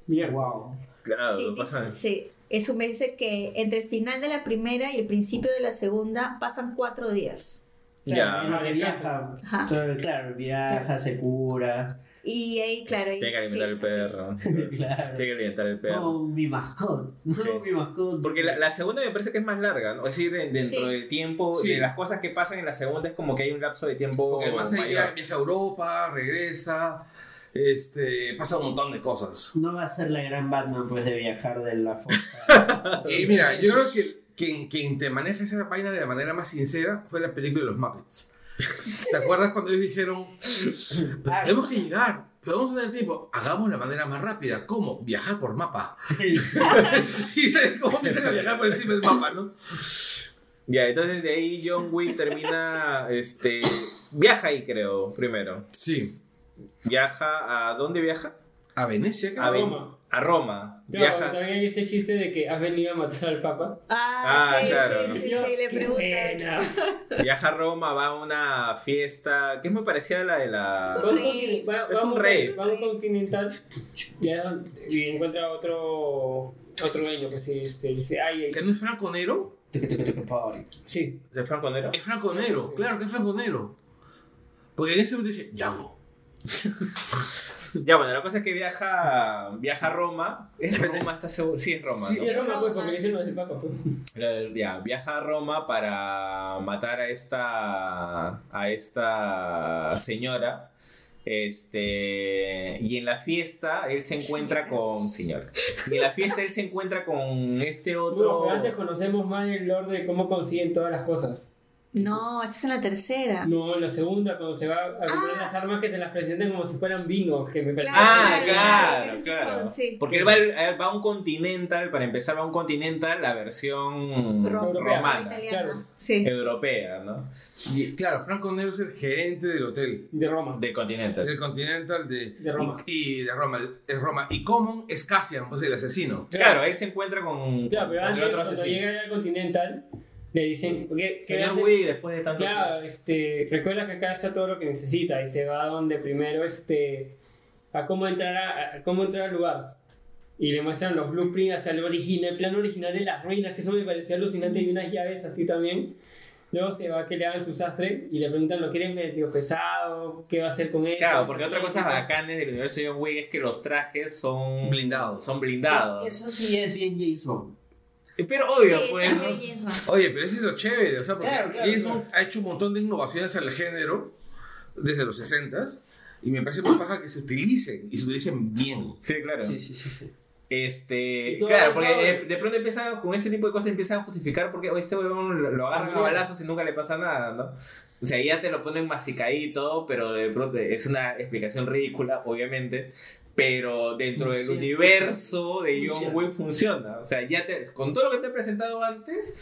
E: Mierda.
B: Wow.
D: Claro,
C: sí,
D: pasa
C: dice, sí. Es un mes que entre el final de la primera y el principio de la segunda pasan cuatro días.
B: Claro,
D: Ya.
B: no, viaja.
C: Ajá.
B: Claro, viaja, se cura.
C: Y ahí, claro. ahí-
D: Tiene que alimentar
C: sí,
D: el perro. <laughs>
B: Claro.
D: Tiene que alimentar el perro.
B: No, mi mascot. <laughs> No,
D: Sí.
B: mi mascot.
D: Porque la, la segunda me parece que es más larga, ¿no? Es decir, en- dentro
C: Sí.
D: del tiempo,
A: Sí.
D: de las cosas que pasan en la segunda es como que hay un lapso de tiempo
A: Porque además ella
D: mayor.
A: viaja a Europa, regresa, este, pasa un montón de cosas.
B: No va a ser la gran Batman, pues, de viajar de la fosa. <laughs>
A: Y mira, yo creo que quien, quien te maneja esa vaina de la manera más sincera fue la película de los Muppets. ¿Te acuerdas cuando ellos dijeron, "Pero tenemos que llegar, pero vamos a tener tiempo, hagamos la manera más rápida? ¿Cómo? Viajar por mapa. <laughs> y se, cómo empiezan a viajar por encima del mapa, ¿no?
D: Ya, entonces de ahí John Wick termina, este, viaja ahí creo, primero.
A: Sí.
D: Viaja a, ¿dónde viaja?
A: A Venecia, creo.
D: A, Ven-
E: Roma.
D: A Roma.
E: Claro,
D: Viaja.
E: también hay este chiste de que has venido a matar al Papa.
C: Ah,
D: Ah,
C: sí,
D: claro.
C: sí, sí,
E: Yo,
C: sí, le preguntan. <laughs>
D: Viaja a Roma, va a una fiesta que es muy parecida a la de la...
C: Es
E: un continen- va-
D: Es un rave.
E: Va a un continental y, encuentra otro otro dueño que sí, este, dice, ay,
A: ¿Que
E: ay,
A: no es Franco Nero?
E: sí.
D: ¿Es Franco Nero?
A: Es Franco Nero, claro que es Franco Nero. Porque en ese momento dije, Django. <laughs>
D: Ya, bueno, la cosa es que viaja, viaja a Roma. ¿Es Roma? ¿Estás seguro? Sí, es Roma.
A: Sí,
D: ¿no?
E: Es Roma, pues, porque ese no es el Papa, pues.
D: Ya, viaja a Roma para matar a esta a esta señora. Este y en la fiesta él se encuentra con señora. Y en la fiesta él se encuentra con este otro
E: pero antes conocemos más el lore de cómo consiguen todas las cosas.
C: No, esta es en la tercera.
E: No, en la segunda, cuando se va a comprar las armas que se las presentan como si fueran vinos, que me parece.
D: Ah,
C: Claro,
D: claro, claro.
C: sí.
D: Porque él va, él va a un Continental, para empezar va a un Continental la versión
C: Ro-
D: romana,
C: italiana.
E: claro.
C: Sí.
D: europea, ¿no?
A: Y claro, Franco Nero es el gerente del hotel.
E: De Roma.
D: Del Continental.
A: Del Continental de,
E: De Roma.
A: Y, y de Roma. Es Roma. Y Common es Cassian, pues el asesino.
D: Claro, él se encuentra con,
E: Claro, pero
D: con el
E: antes,
D: otro
E: cuando
D: asesino.
E: llega al Continental, le dicen, ¿qué, qué
D: Señor
E: hace?
D: Wii, después de tanto
E: Claro, este, recuerda que acá está todo lo que necesita y se va donde primero, este, a cómo entrar, a, a cómo entrar al lugar. Y le muestran los blueprints hasta el original, el plan original de las ruinas, que eso me pareció alucinante, y unas llaves así también. Luego se va a que le hagan su sastre y le preguntan, ¿lo quieres medio pesado? ¿Qué va a hacer con eso?
D: Claro, porque otra cosa
E: bacán
D: bacanes del universo de John Wick es que los trajes son
A: Blindados.
D: Son blindados.
B: Eso sí es bien James Bond.
D: Pero obvio,
C: Sí,
D: pues. ¿no?
A: Oye, pero eso es lo chévere, o sea, porque
B: Claro, claro, claro.
A: Ha hecho un montón de innovaciones al género desde los 60 y me parece muy paja que se utilicen y se utilicen bien.
D: Sí, claro.
B: Sí, sí, sí. sí.
D: Este, claro, porque de,
E: de-
D: pronto empiezan con ese tipo de cosas empiezan a justificar porque oh, este huevón lo, lo agarran a balazos y nunca le pasa nada, ¿no? O sea, ya te lo ponen todo, pero de pronto es una explicación ridícula, obviamente. Pero dentro del
B: Funciona.
D: universo de John
B: Funciona.
D: Wick funciona. O sea, ya te, con todo lo que te he presentado antes,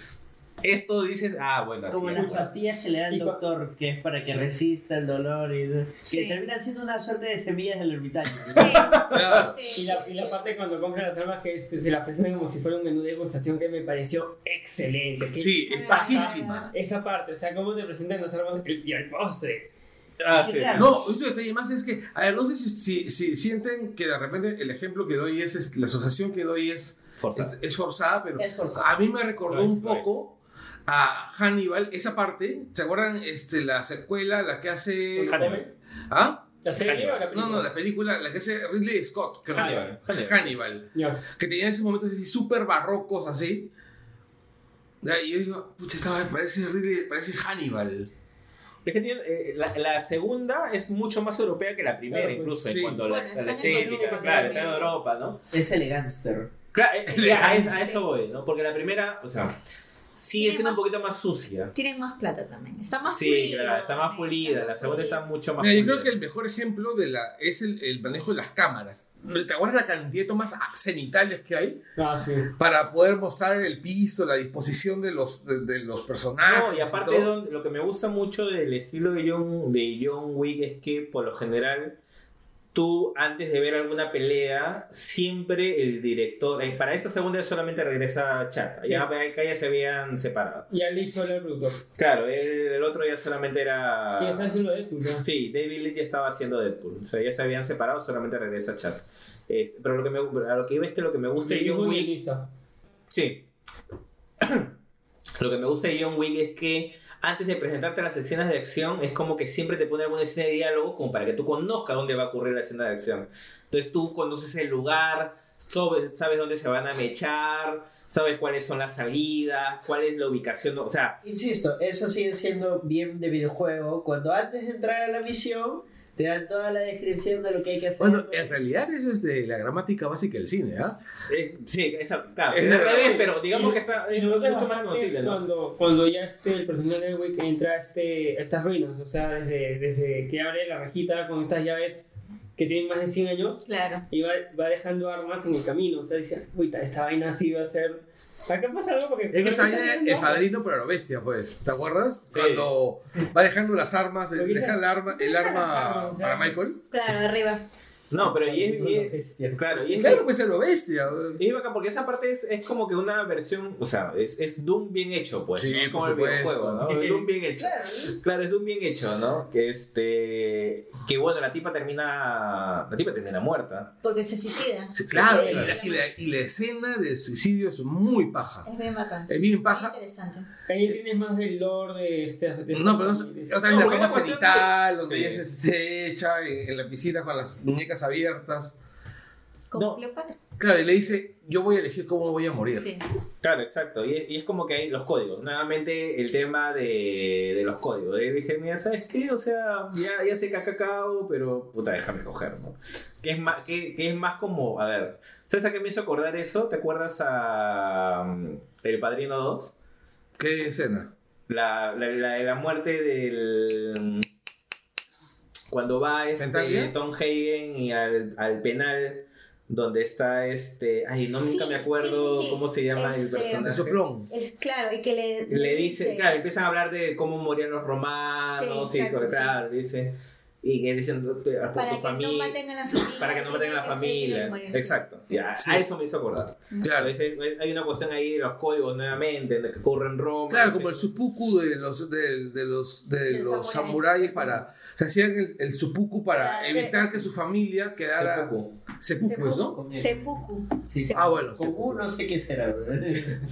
D: esto dices, ah, bueno, así.
B: Como las pastillas que le da el doctor, que es para que resista el dolor y que
C: Sí.
B: terminan siendo una suerte de semillas del ermitaño.
C: Sí,
A: Claro.
C: sí.
E: Y la, y la parte cuando compra las armas que este, se las presentan como si fuera un menú de degustación que me pareció excelente. Que-
A: Sí, es bajísima.
E: Esa parte, o sea, cómo te presentan las armas y el postre.
D: Ah, sí.
B: Claro.
A: No, otro detalle más es que, a ver, no sé si, si, si sienten que de repente el ejemplo que doy es, es- la asociación que doy es,
D: Forzado.
A: es, es forzada, pero
B: Es forzada.
A: a mí me recordó un poco a Hannibal, esa parte, ¿se acuerdan este, la secuela, la que hace...
D: Hannibal.
A: ¿Ah?
E: ¿La serie
D: Hannibal.
E: o la
A: No,
E: película?
A: no, la película, la que hace Ridley Scott, creo.
D: Hannibal, Hannibal.
A: Hannibal.
E: Ya.
A: que tenía esos momentos así súper barrocos así. Y yo digo, pucha, esta parece, Ridley- parece Hannibal.
D: Es que tiene, eh, la, la segunda es mucho más europea que la primera,
E: Claro,
D: incluso
A: sí.
D: en cuanto a la,
C: Bueno,
D: la
C: en
D: estética.
E: Europa,
D: claro, está en Europa, ¿no?
B: Es elegánster.
D: Claro, eh, eh, a, eso, a eso voy, ¿no? Porque la primera, o sea, sigue
C: Tiene
D: siendo un poquito más sucia.
C: Tienen más plata también. Está más
D: Sí,
C: pulida.
D: claro, está más pulida. La segunda está mucho más
A: Mira, yo creo que el mejor ejemplo de la, es el, el manejo de las cámaras. ¿Te acuerdas la cantidad de tomas cenitales que hay
E: Ah, sí.
A: para poder mostrar el piso, la disposición de los, de, de los personajes?
D: No, y aparte
A: todo?
D: don- lo que me gusta mucho del estilo de John, de John Wick es que por lo general tú antes de ver alguna pelea siempre el director para esta segunda solamente regresa Chata
E: Sí.
D: ya acá ya se habían separado
E: Ya le hizo el productor.
D: claro el, el otro ya solamente era
E: Sí, está haciendo Deadpool, ya.
D: Sí, David Lee ya estaba haciendo Deadpool. O sea, ya se habían separado, solamente regresa Chat. Este, pero lo que me, a lo que iba es que lo que me gusta de John Wick. Sí. <clears throat> lo que me gusta de John Wick es que antes de presentarte las escenas de acción, es como que siempre te pone alguna escena de diálogo como para que tú conozcas dónde va a ocurrir la escena de acción. Entonces tú conoces el lugar, sabes, sabes dónde se van a mechar, sabes cuáles son las salidas, cuál es la ubicación. O sea,
B: Insisto, eso sigue siendo bien de videojuego. Cuando antes de entrar a la misión, Te dan toda la descripción de lo que hay que hacer.
A: Bueno, en realidad eso es de la gramática básica del cine, ¿ah?
D: Eh, sí, esa, claro,
A: Es la-
D: pero digamos que está es
E: es
D: mucho más conocible, ¿no?
E: cuando, cuando ya este, el personaje de Wick entra a, este, a estas ruinas, o sea, desde, desde que abre la rejita con estas llaves que tienen más de 100 años
C: Claro.
E: y va, va dejando armas en el camino, o sea, dice, uy, esta vaina sí va a ser... Acá pasa algo porque...
A: Es que esa vaina
E: está
A: el padrino pero lo bestia, pues. ¿Te acuerdas?
D: Sí.
A: Cuando va dejando las armas, deja el arma, el arma
E: armas, o sea,
A: para Michael.
C: Claro, de arriba.
D: No, pero y es, y es-
B: Bestia.
D: claro, y es
A: Claro, pues es lo bestia.
D: Y es bacán porque esa parte es, es como que una versión, o sea, es, es Doom bien hecho, pues.
A: Sí,
D: ¿no? Es como el videojuego, ¿no? Es Doom bien hecho. Claro, es Doom bien hecho, ¿no? Que este. Que bueno, la tipa termina. La tipa termina muerta.
C: Porque se suicida.
A: Sí, claro,
C: Sí,
A: y la, y la- y la escena del suicidio es muy paja.
C: Es bien bacán.
A: Es bien paja.
C: Interesante.
E: Ahí tienes más del lore de este... de este-
A: No, pero no,
E: de-
A: otra vez
D: No,
A: la toma
D: es
A: cenital, donde ella se, se echa en, en la piscina con las muñecas abiertas.
C: Como
D: No.
C: Cleopatra.
A: Claro, y le dice, yo voy a elegir cómo voy a morir.
C: Sí.
D: Claro, exacto. Y es, y es como que hay los códigos. Nuevamente el tema de, de los códigos. Y dije, mira, ¿sabes qué? O sea, ya, ya sé que acá cacao, pero puta, déjame coger, ¿no? Que es más, que, que es más como, a ver, ¿sabes a qué me hizo acordar eso? ¿Te acuerdas a um, El Padrino 2?
A: ¿Qué escena?
D: La, la, la, la muerte del... Cuando va este. Tom Hagen y al, al penal donde está este... Ay, no, nunca
C: Sí,
D: me acuerdo
C: sí, sí, sí.
D: cómo se llama el
C: Este,
A: El
D: personaje.
A: soplón.
C: Es claro, y que le,
D: Le dice, claro, empiezan a hablar de cómo morían los romanos,
C: Sí,
D: y claro, dice, y que dicen por
C: para
D: tu
C: que
D: familia,
C: no maten a la <clears throat> familia.
D: para que no maten a la familia, exacto, ya,
A: Sí.
D: a eso me hizo acordar. A
A: Claro.
D: hay una cuestión ahí de los códigos nuevamente, de que ocurre en Roma.
A: Claro, como el supuku de los, de, de los, de
C: De los
A: los
C: samuráis.
A: samuráis para... Se hacían el, el supuku para
C: Para
A: evitar que su familia quedara...
D: Seppuku.
A: Seppuku, ¿es, ¿no?
B: Él.
C: Seppuku.
B: Sí.
A: Ah, bueno. Seppuku.
B: no sé qué será.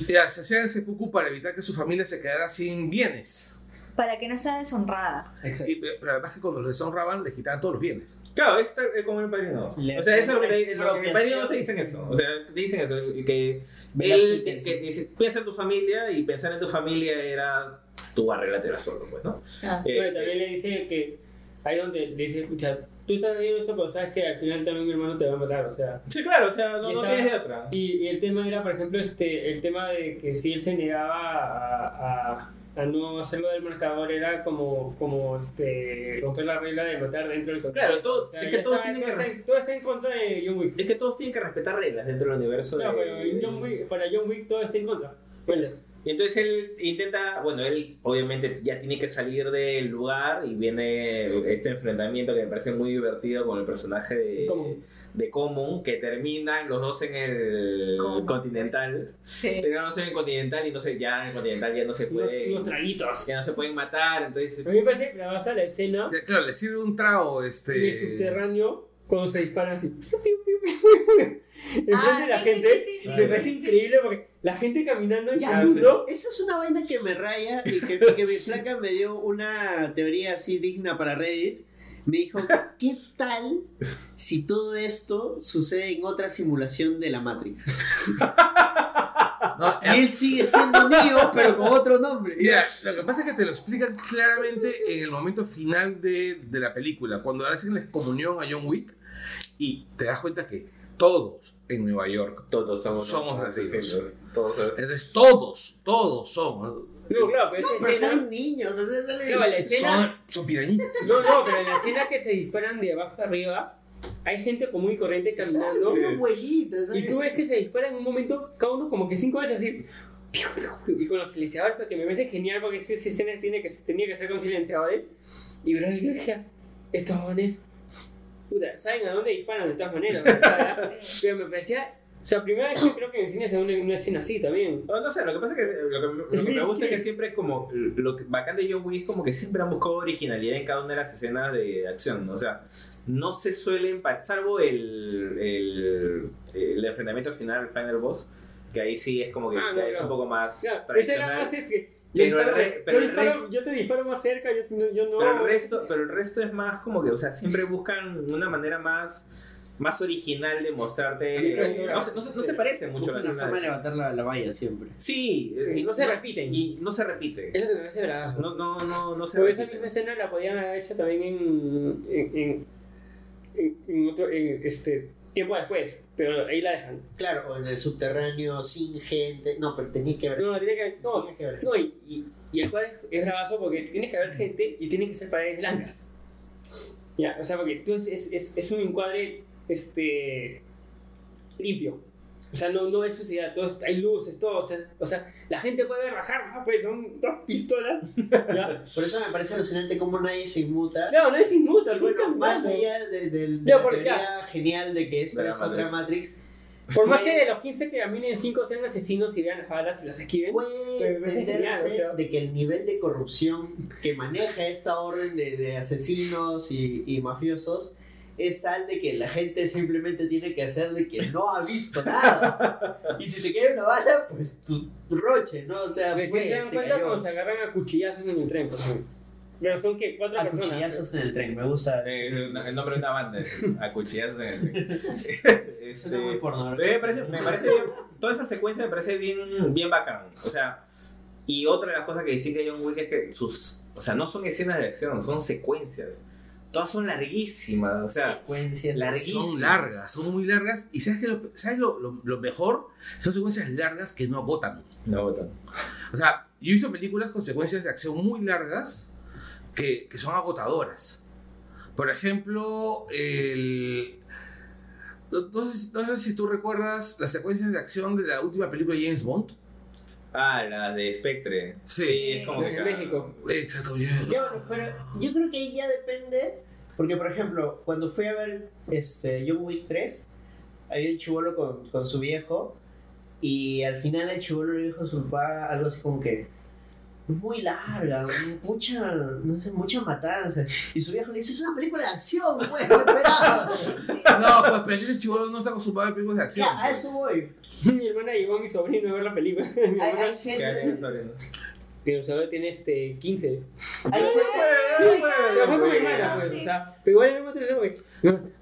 A: Ya, se hacían el seppuku para evitar que su familia se quedara sin bienes.
C: Para que no sea deshonrada.
B: Exacto.
A: Y- pero además que cuando los deshonraban les quitaban todos los bienes.
D: Claro, es, es como el padrino. O sea, eso es lo que te, lo que el padrino
B: expropiación.
D: te dicen eso. O sea, te dicen eso. Que él que, que piensa en tu familia y pensar en tu familia era tu arreglatela solo, pues, ¿no?
C: Ah.
E: Bueno,
D: Este,
E: también le dice que ahí donde le dice, escucha, tú estás haciendo esto, pero sabes que al final también mi hermano te va a matar, o sea.
D: Sí, claro, o sea, no, no tienes de otra.
E: Y, y el tema era, por ejemplo, este, el tema de que si él se negaba a, a, a no hacerlo del marcador, era como, como este, romper la regla de matar dentro del contrato.
D: Claro, todo-
E: O sea,
D: es que todos
E: está-
D: tienen
E: todo
D: que
E: está- todo está en contra de John Wick.
D: Es que todos tienen que respetar reglas dentro del universo.
E: No,
D: de-
E: pero John Wick, para John Wick todo está en contra. Bueno,
D: Y entonces él intenta, bueno, él obviamente ya tiene que salir del lugar y viene este enfrentamiento que me parece muy divertido con el personaje de
E: Common.
D: de Common, que terminan los dos en el
C: Common.
D: Continental.
C: Sí.
D: Pero no sé en el Continental y no sé, ya en el Continental ya no se puede,
E: unos traguitos.
D: ya no se pueden matar, entonces
E: A mí me parece que la base la escena
A: Ya, Claro, le sirve un trago,
E: en el
A: este...
E: subterráneo cuando se disparan así. piu, Enfrente
C: Ah,
E: de la
C: sí,
E: gente.
C: sí, sí, sí,
E: me
C: sí,
E: parece
C: sí, sí.
E: increíble porque la gente caminando en
B: Ya,
E: segundo.
B: Eso es una vaina que me raya y que, <laughs> que mi flaca me dio una teoría así digna para Reddit. Me dijo, ¿qué tal si todo esto sucede en otra simulación de la Matrix?
A: No,
B: Y él sigue siendo Neo, pero con otro nombre.
A: Mira, lo que pasa es que te lo explican claramente en el momento final de, de la película, cuando hacen la excomunión a John Wick y te das cuenta que todos en Nueva York,
D: todos somos,
A: Somos asesinos.
D: Todos
A: entonces todos, todos son,
E: No, claro, pero esa
B: Pero
E: escena.
B: salen niños, o sea, salen...
E: Claro, la escena.
A: son, son pirañitas.
E: No, no, pero en la escena que se disparan de abajo arriba, hay gente común y corriente caminando.
B: Son abuelitas,
E: Y tú ves que se disparan en un momento, cada uno como que cinco veces así. Y con los silenciadores, porque me parece genial, porque esa esa escena tiene que, tenía que ser con silenciadores. Y bro, yo dije, estos jóvenes, puta, saben a dónde disparan de todas maneras. o sea, <laughs> pero me parecía, o sea, primera vez que creo que en el cine se ve una, una escena así también.
D: No, no sé, lo que pasa es que lo que, lo que me gusta es que siempre es como. Lo que, bacán de John Wick es como que siempre han buscado originalidad en cada una de las escenas de acción. ¿no? O sea, no se suelen. Salvo el, el, el enfrentamiento final, el final boss, que ahí sí es como que
E: Ah, no,
D: es un poco más
E: O sea, esta
D: tradicional.
E: es que.
D: Pero
E: yo
D: el re- pero
E: yo
D: el
E: disparo-
D: resto-
E: yo te disparo más cerca, yo, no- yo no.
D: Pero el resto, pero el resto es más como que, o sea, siempre buscan una manera más más original de mostrarte.
E: Sí, es
D: no, se, no, se, no se parece mucho a la
B: una forma de levantar la, la valla siempre.
D: Sí, eh,
E: No
D: y
E: se repiten.
D: Y no se repite.
E: Es lo que me parece bravazo.
D: No, no, no, no se
E: esa
D: repite.
E: misma escena la podían haber hecho también en, en, en, en- en otro en este tiempo después, pero ahí la dejan.
B: Claro, o en el subterráneo, sin gente. No, pero tenías que ver.
E: No, que no,
B: Tenías que ver.
E: no y, y, y el cual es, es bravazo porque tienes que haber gente y tienen que ser paredes blancas. Ya, o sea, porque tú es, es, es, es un encuadre este limpio. O sea, no, no es suciedad, todo hay luces, todo. O sea, o sea, la gente puede bajar, ¿no? pues son dos pistolas. <laughs> ¿ya?
B: Por eso me parece alucinante cómo nadie se inmuta.
E: Claro, no es inmuta,
B: Bueno,
E: son
B: más allá de, de- de
E: Ya,
B: la
E: por-
B: teoría genial de que
D: De la
B: es otra Matrix,
E: Por más que de los 15 que caminen 5 sean asesinos y vean las balas y las esquiven.
B: puede entenderse
E: genial, o sea.
B: de que el nivel de corrupción que maneja esta orden de, de asesinos y, y mafiosos es tal de que la gente simplemente tiene que hacer de que no ha visto nada. <laughs> Y si te cae una bala, pues tu roche, ¿no? O sea, fue,
E: se dan
B: te
E: cuenta cuando se agarran a cuchillazos en el tren, por ejemplo. Pero son que cuatro
B: A
E: personas.
B: cuchillazos en el tren, me gusta.
D: Eh, el nombre de una banda, es a cuchillazos en el tren. <laughs> Este,
B: muy porno.
D: me parece, me parece bien, toda esa secuencia me parece bien, bien bacán. O sea, y otra de las cosas que distingue a John Wick es que sus, o sea, no son escenas de acción, son secuencias. Todas son larguísimas, o sea,
B: Secuencias.
D: larguísimas.
A: Son largas, son muy largas. Y ¿sabes, qué lo, ¿sabes lo, lo- lo mejor? Son secuencias largas que no agotan.
D: No, botan.
A: O sea, yo hice películas con secuencias de acción muy largas que, que son agotadoras. Por ejemplo, el... No, no sé, si- no sé si tú recuerdas las secuencias de acción de la última película de James Bond.
D: Ah, la de Spectre.
A: Sí.
D: es como que
E: En México.
A: Exacto, ya.
B: Ya, bueno, pero yo creo que ahí ya depende, porque por ejemplo, cuando fui a ver este, John Wick 3, había un chivolo con, con su viejo, y al final el chivolo le dijo a su papá algo así como que, muy larga, mucha, no sé, mucha matanza. Y su viejo le dice, es una película de acción, pues, no esperaba. <laughs>
A: No, pues pero el chivolo no está acostumbrado a películas de acción.
B: Ya, a
A: pues.
B: eso voy. <laughs>
E: Mi hermana llevó a mi sobrino a ver la película. Mi
B: Hay,
E: hermana-
B: hay
D: ¿Qué hay en
B: gente...
E: Mi sobrino tiene este 15.
B: Hay gente
E: Pero fue con mi hermana, pues. O sea, pero igual en otro porque.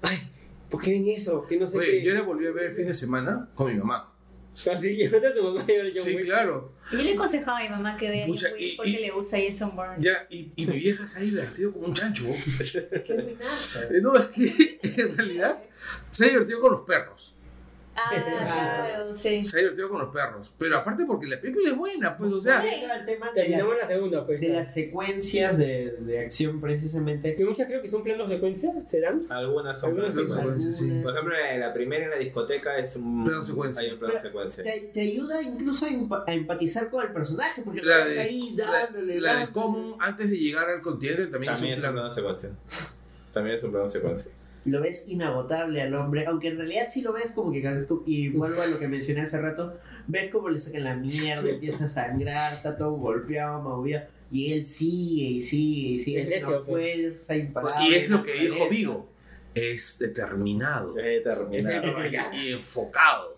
E: Ay, ¿por qué ven eso? Que no sé
A: Oye,
E: qué.
A: yo la volví a ver el fin de semana con mi mamá.
E: Así que no tu mamá y yo
A: Sí, claro.
C: Yo le aconsejaba a mi mamá que vea
A: Mucha- y-
C: porque
A: y-
C: le gusta Jason Bourne.
A: Ya, y, y mi vieja se ha divertido como un chancho.
B: Qué. <laughs>
A: Eh, No, es que en realidad se ha divertido con los perros.
C: Ah, <laughs> claro, sí.
A: Se ha divertido con los perros. Pero aparte porque la película es buena, pues, o sea.
B: Tema de
E: Terminamos la
B: las,
E: segunda, pues.
B: de las secuencias de, de acción precisamente.
E: Que muchas creo que son planos secuencia, ¿serán?
D: Algunas son planos
E: sí,
D: secuencia.
A: sí.
D: Por ejemplo, en la primera en la discoteca es un
A: Plano secuencia.
D: Hay un plano secuencia.
B: Te, te ayuda incluso a, empa- a empatizar con el personaje, porque lo
A: La
B: ves
A: de,
B: ahí
A: la,
B: dándole,
A: la de
B: dándole.
A: Common, antes de llegar al continente, también,
D: También
A: es un
D: un
A: plan.
D: plano secuencia. También es un plano secuencia.
B: Lo ves inagotable al hombre, aunque en realidad sí lo ves como que casi- y vuelvo a lo que mencioné hace rato, ves como le sacan la mierda, empieza a sangrar, está todo golpeado, maullido, y él sigue y sigue y sigue,
E: Es
B: es una fuerza imparable.
A: Y es lo que dijo. Vigo. Es determinado
E: Es
A: y enfocado.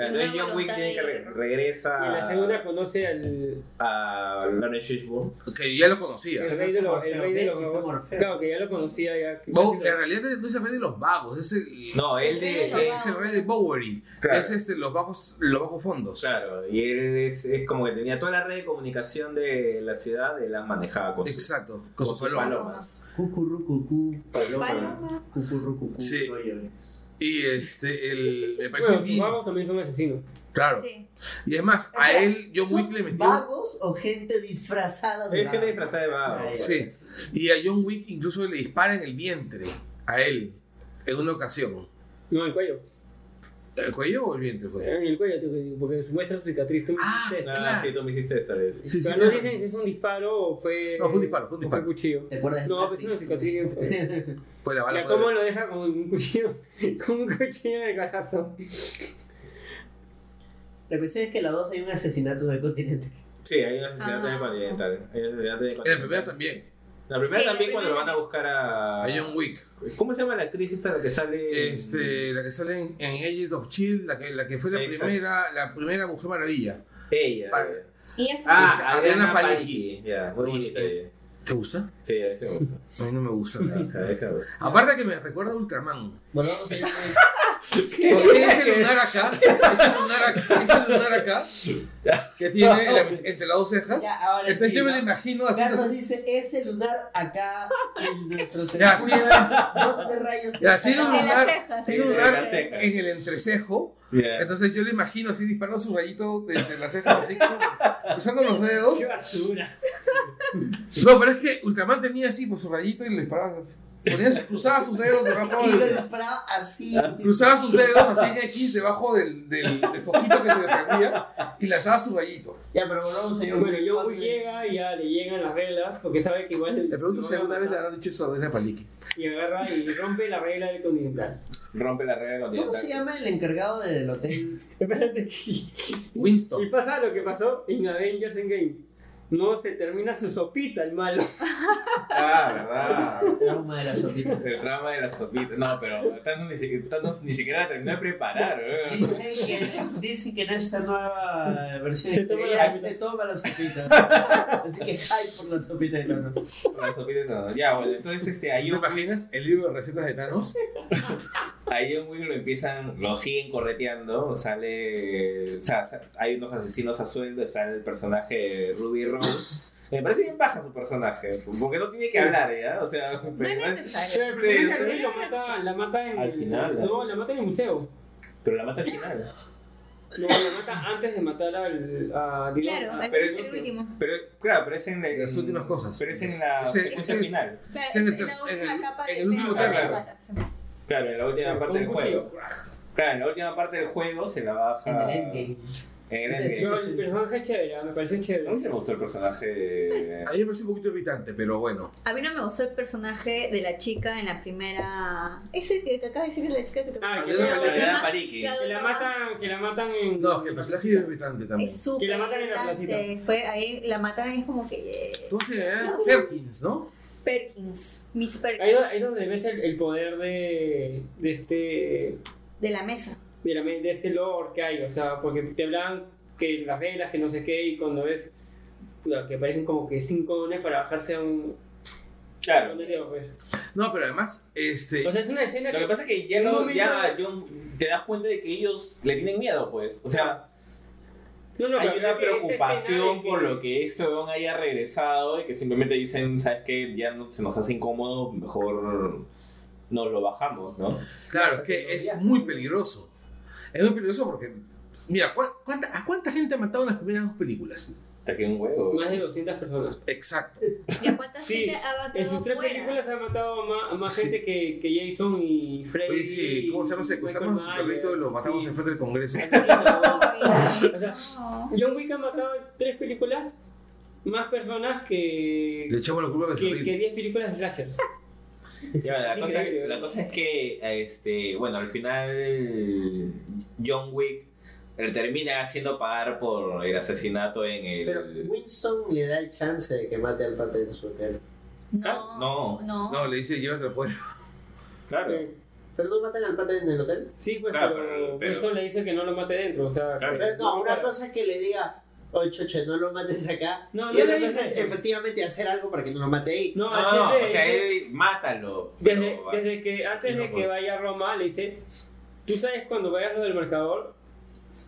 D: Claro, Entonces John Wick tiene que re- regresa
E: Y en la segunda conoce al
D: a Lawrence Fishburne.
A: Que ya lo conocía.
E: el rey de los el rey de los
B: Besito
E: vagos.
B: Morfeo.
E: Claro, que ya lo conocía ya.
A: Bo- en realidad no es el rey de los vagos, es el,
D: No, él de.
C: Sí,
D: eh,
A: es el rey de Bowery.
D: Claro.
A: Es este, los bajos, los bajos fondos.
D: Claro, y él es, es como que tenía toda la red de comunicación de la ciudad, él la manejaba con sus,
A: Exacto,
D: con
A: con su
D: sus
A: paloma.
D: palomas.
B: Cucurrucucú,
C: Paloma.
B: cucurrucucú,
A: Sí.
B: no llores.
A: Y este, el, me parece
E: Bueno,
A: bien.
E: vagos también son asesinos.
A: Claro.
C: Sí.
A: Y es más,
B: O
A: a
B: sea,
A: él John
B: ¿son
A: Wick le metió.
B: ¿Vagos o gente disfrazada de
D: Es gente
B: vagos?
D: disfrazada de vago.
B: Ay,
A: Sí. Y a John Wick incluso le dispara en el vientre. A él. En una ocasión.
E: No, el cuello.
A: ¿El cuello o el vientre fue?
E: En el cuello, tío, porque se muestra su cicatriz. Tú me
A: Ah,
E: dijiste.
D: Ah,
A: Claro.
D: sí, tú me hiciste esta vez.
A: Sí, sí,
E: Pero
A: sí.
E: no dicen si es un disparo o fue.
A: No, fue un disparo, fue un disparo.
E: cuchillo.
B: ¿Te acuerdas de
E: No, pues
B: Matrix?
E: una cicatriz. <laughs>
A: Fue la bala.
E: Ya, ¿cómo lo deja con un cuchillo? <laughs> Con un cuchillo en el corazón.
B: La cuestión es que en la 2 hay un asesinato en el continente.
D: Sí, hay un asesinato
C: Ah.
D: en el continental. Hay un asesinato en el
A: En la primera también.
D: La primera
C: Sí, la
D: también cuando lo van a buscar a.
A: A John Wick.
D: ¿Cómo se llama la actriz esta la que sale? en-
A: Este, la que sale en, en Agents of Chill, la que, la que fue la
D: Exacto.
A: primera, la primera Mujer Maravilla.
D: Ella.
A: Ah.
C: Y es
D: Ah,
A: Adriana
D: Adriana
A: Palicki.
D: Palicki. Ya, muy
A: Oye,
D: bonita
A: eh,
D: ella.
A: ¿Te gusta?
D: Sí, a veces me gusta.
A: A mí no me gusta. nada.
D: A veces me gusta.
A: Aparte que me recuerda a Ultraman.
B: Bueno, a ir.
A: Porque ese lunar acá, ese lunar acá, ese lunar acá, que tiene la- entre las dos cejas.
B: Ya, ahora
A: Entonces
B: sí,
A: yo me lo
B: ¿no?
A: imagino haciendo
B: Carlos
A: así.
B: dice ese lunar acá en nuestro
A: Ya,
B: cerebro.
A: tiene, <laughs>
B: ¿Dónde rayos
A: ya,
B: está?
A: tiene un lunar,
C: cejas.
A: tiene un
D: En
A: lunar en el entrecejo.
D: Ya.
A: Entonces yo le imagino así disparando su rayito de entre las cejas, así como usando los dedos.
E: ¡Qué basura!
A: No, pero es que Ultraman tenía así por su rayito y le disparaba. así. Ponía, cruzaba sus dedos debajo
B: Y lo
A: del,
B: disparaba así.
A: cruzaba sus dedos así en X debajo del, del, del foquito que se le prendía y lanzaba su rayito.
B: Ya, pero volvamos a John
E: Bueno,
B: Wick
E: llega y ya le llegan las reglas porque sabe que igual.
A: Le pregunto si alguna vez le habrán dicho eso a Adriana Paliki.
E: Y agarra y rompe la regla del continental.
D: Rompe la regla
B: ¿Cómo
D: continental.
B: se llama el encargado del hotel? <laughs>
E: Espérate que. Y
A: Winston.
E: pasa lo que pasó en Avengers Endgame. No se termina su sopita el malo.
D: Ah, verdad.
B: Trauma de la sopita.
D: El trama de la sopita. No, pero tanto ni, si- tanto ni siquiera la terminó de preparar. weón.
B: Dicen que, dicen que en esta nueva versión
E: Se toma la
B: se toma la sopita. Así que hype por la sopita de Thanos.
D: La sopita y todo. Ya, bueno, entonces este, a
A: ¿Te imaginas el libro de recetas de Thanos? <laughs>
D: a John Wick lo empiezan, lo siguen correteando. Sale. O sea, hay unos asesinos a sueldo. Está el personaje Ruby Rose. Me parece bien baja su personaje. Porque no tiene que hablar, ¿ya? O sea,
C: No
D: pero,
C: es necesario.
E: Pero el
D: Sí,
E: personaje
D: sí.
E: de Rey lo mata, la mata en
D: Al
E: el-
D: final,
E: No, la mata en el museo.
D: pero la mata al final.
E: No, la mata antes de matar al. A, digamos,
C: Claro,
E: a-
C: el,
D: pero
C: el último.
D: Pero, claro, pero es en la-
A: Las últimas cosas.
D: Pero es en la final.
C: Claro,
A: es en el
C: es la
A: ter-
C: última
A: en el-
C: capa
A: en
C: de
A: el último
D: tercio.
C: La.
D: Claro, en la última parte del juego. Claro, en la última parte del juego se la baja.
B: En el endgame.
D: En el endgame.
E: No, el personaje es chévere, me parece
D: A
E: chévere.
D: mí se me gustó el personaje de...
A: A mí me parece un poquito irritante, pero bueno.
C: A mí no me gustó el personaje de la chica en la primera. Ese que que acaba de decir que es la chica que te
E: Ah, que la,
D: La
E: que
D: Ana Pariki.
C: Claro.
E: la matan, que la matan en.
A: No, es que el personaje es irritante también.
C: Es súper
E: Que la matan en la
C: irritante. Fue ahí, la mataron y es como que. eh,
A: ¿Cómo se llama? Perkins, ¿no?
C: Perkins. Miss Perkins.
E: Ahí, ahí es donde ves el, el poder de, de este.
C: De la mesa.
E: De, la- de este lore que hay, o sea, porque te hablan que las reglas, que no sé qué, y cuando ves que parecen como que cinco dones para bajarse a un.
D: Claro.
E: a un dedo, pues.
A: No, pero además, este.
E: O sea, es una escena
D: Lo que pasa es que ya, no,
E: momento-
D: ya te das cuenta de que ellos le tienen miedo, pues. O sea,
E: No, no,
D: hay una preocupación por lo que este weón haya regresado y que simplemente dicen, ¿sabes qué? Ya no, se nos hace incómodo, mejor nos lo bajamos, ¿no?
A: Claro, es que es muy peligroso. Es muy peligroso porque. Mira, ¿cu- cuánta- ¿a cuánta gente ha matado en las primeras dos películas?
D: Hasta que un huevo.
E: Más de 200 personas.
A: Exacto.
C: ¿Y a cuánta
E: Sí,
C: gente ha matado
E: En sus tres
C: fuera?
E: películas ha matado a más, a más
A: Sí.
E: gente que, que Jason y Freddy.
A: Oye, sí, ¿cómo se llama? Secuestramos a
E: Michael
A: Superlito y lo matamos
E: sí.
A: enfrente del Congreso. <laughs>
E: O sea,
C: No.
E: John Wick ha matado tres películas más personas que.
A: Le echamos la culpa a
E: que, que
A: Becerril.
E: 10 películas de slashers. <laughs>
D: Ya, la, cosa, la cosa es que, este, bueno, al final John Wick le termina haciendo pagar por el asesinato en el...
B: Pero Winston le da el chance de que mate al pata de su hotel.
D: No.
C: No.
A: No, le dice llévatelo fuera.
D: Claro.
E: Eh,
B: ¿Pero no matan al pata en el hotel?
E: Sí, pues,
D: Claro,
E: pero,
D: pero- pero-
E: Winston le dice que no lo mate dentro. O sea,
D: Claro.
E: que-
B: Pero no, una cosa es que le diga, oye, choche, no lo mates acá.
E: No,
B: y
E: no
B: otra
E: le
B: cosa es efectivamente hacer algo para que no lo mate ahí.
E: No,
D: No, no,
E: es
D: o sea, él mátalo.
E: Desde,
D: pero-
E: desde que antes
D: no,
E: de que
D: pues.
E: vaya a Roma le dice, tú sabes cuando vayas lo del marcador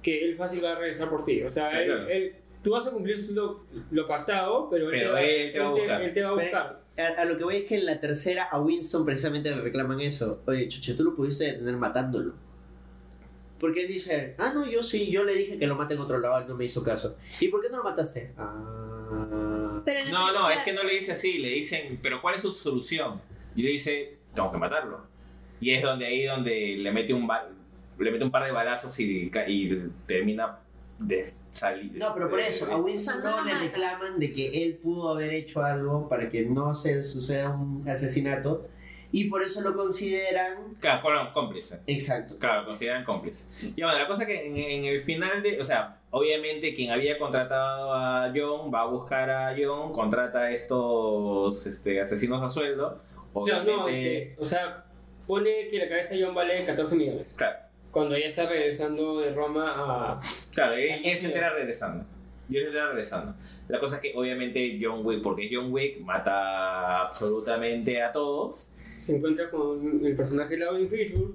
E: que él fácil va a regresar por ti. O sea,
D: Sí,
E: él,
D: claro.
E: él- tú vas a cumplir lo, lo pactado, pero, él,
D: Pero
E: te va,
D: él te va a buscar.
E: él te va a
B: Pero-
E: buscar.
B: A, a lo que voy es que en la tercera a Winston precisamente le reclaman eso. Oye, choche, tú lo pudiste detener matándolo. Porque él dice, ah, no, yo sí, yo le dije que lo mate en otro lado, él no me hizo caso. ¿Y por qué no lo mataste? Ah...
C: Pero
D: No, no, es que no le dice así, le dicen, pero ¿cuál es su solución? Y le dice, tengo que matarlo. Y es donde ahí donde le mete un ba- le mete un par de balazos y, termina de salir.
B: No, pero por eso, a Winston no le
C: mata.
B: reclaman de que él pudo haber hecho algo para que no se suceda un asesinato y por eso lo consideran...
D: Claro, cómplice.
B: Exacto.
D: Claro, consideran cómplice. Y bueno, la cosa que en, en el final de, o sea, obviamente quien había contratado a John va a buscar a John, contrata a estos este, asesinos a sueldo.
E: Claro, no,
D: Obviamente,
E: este, o sea, pone que la cabeza de John vale 14 millones.
D: claro,
E: Cuando ella está regresando de Roma a...
D: claro, él se entera regresando. Yo estoy regresando. La cosa es que obviamente John Wick, porque John Wick mata absolutamente a todos.
E: Se encuentra con el personaje de Lauren Fishburne.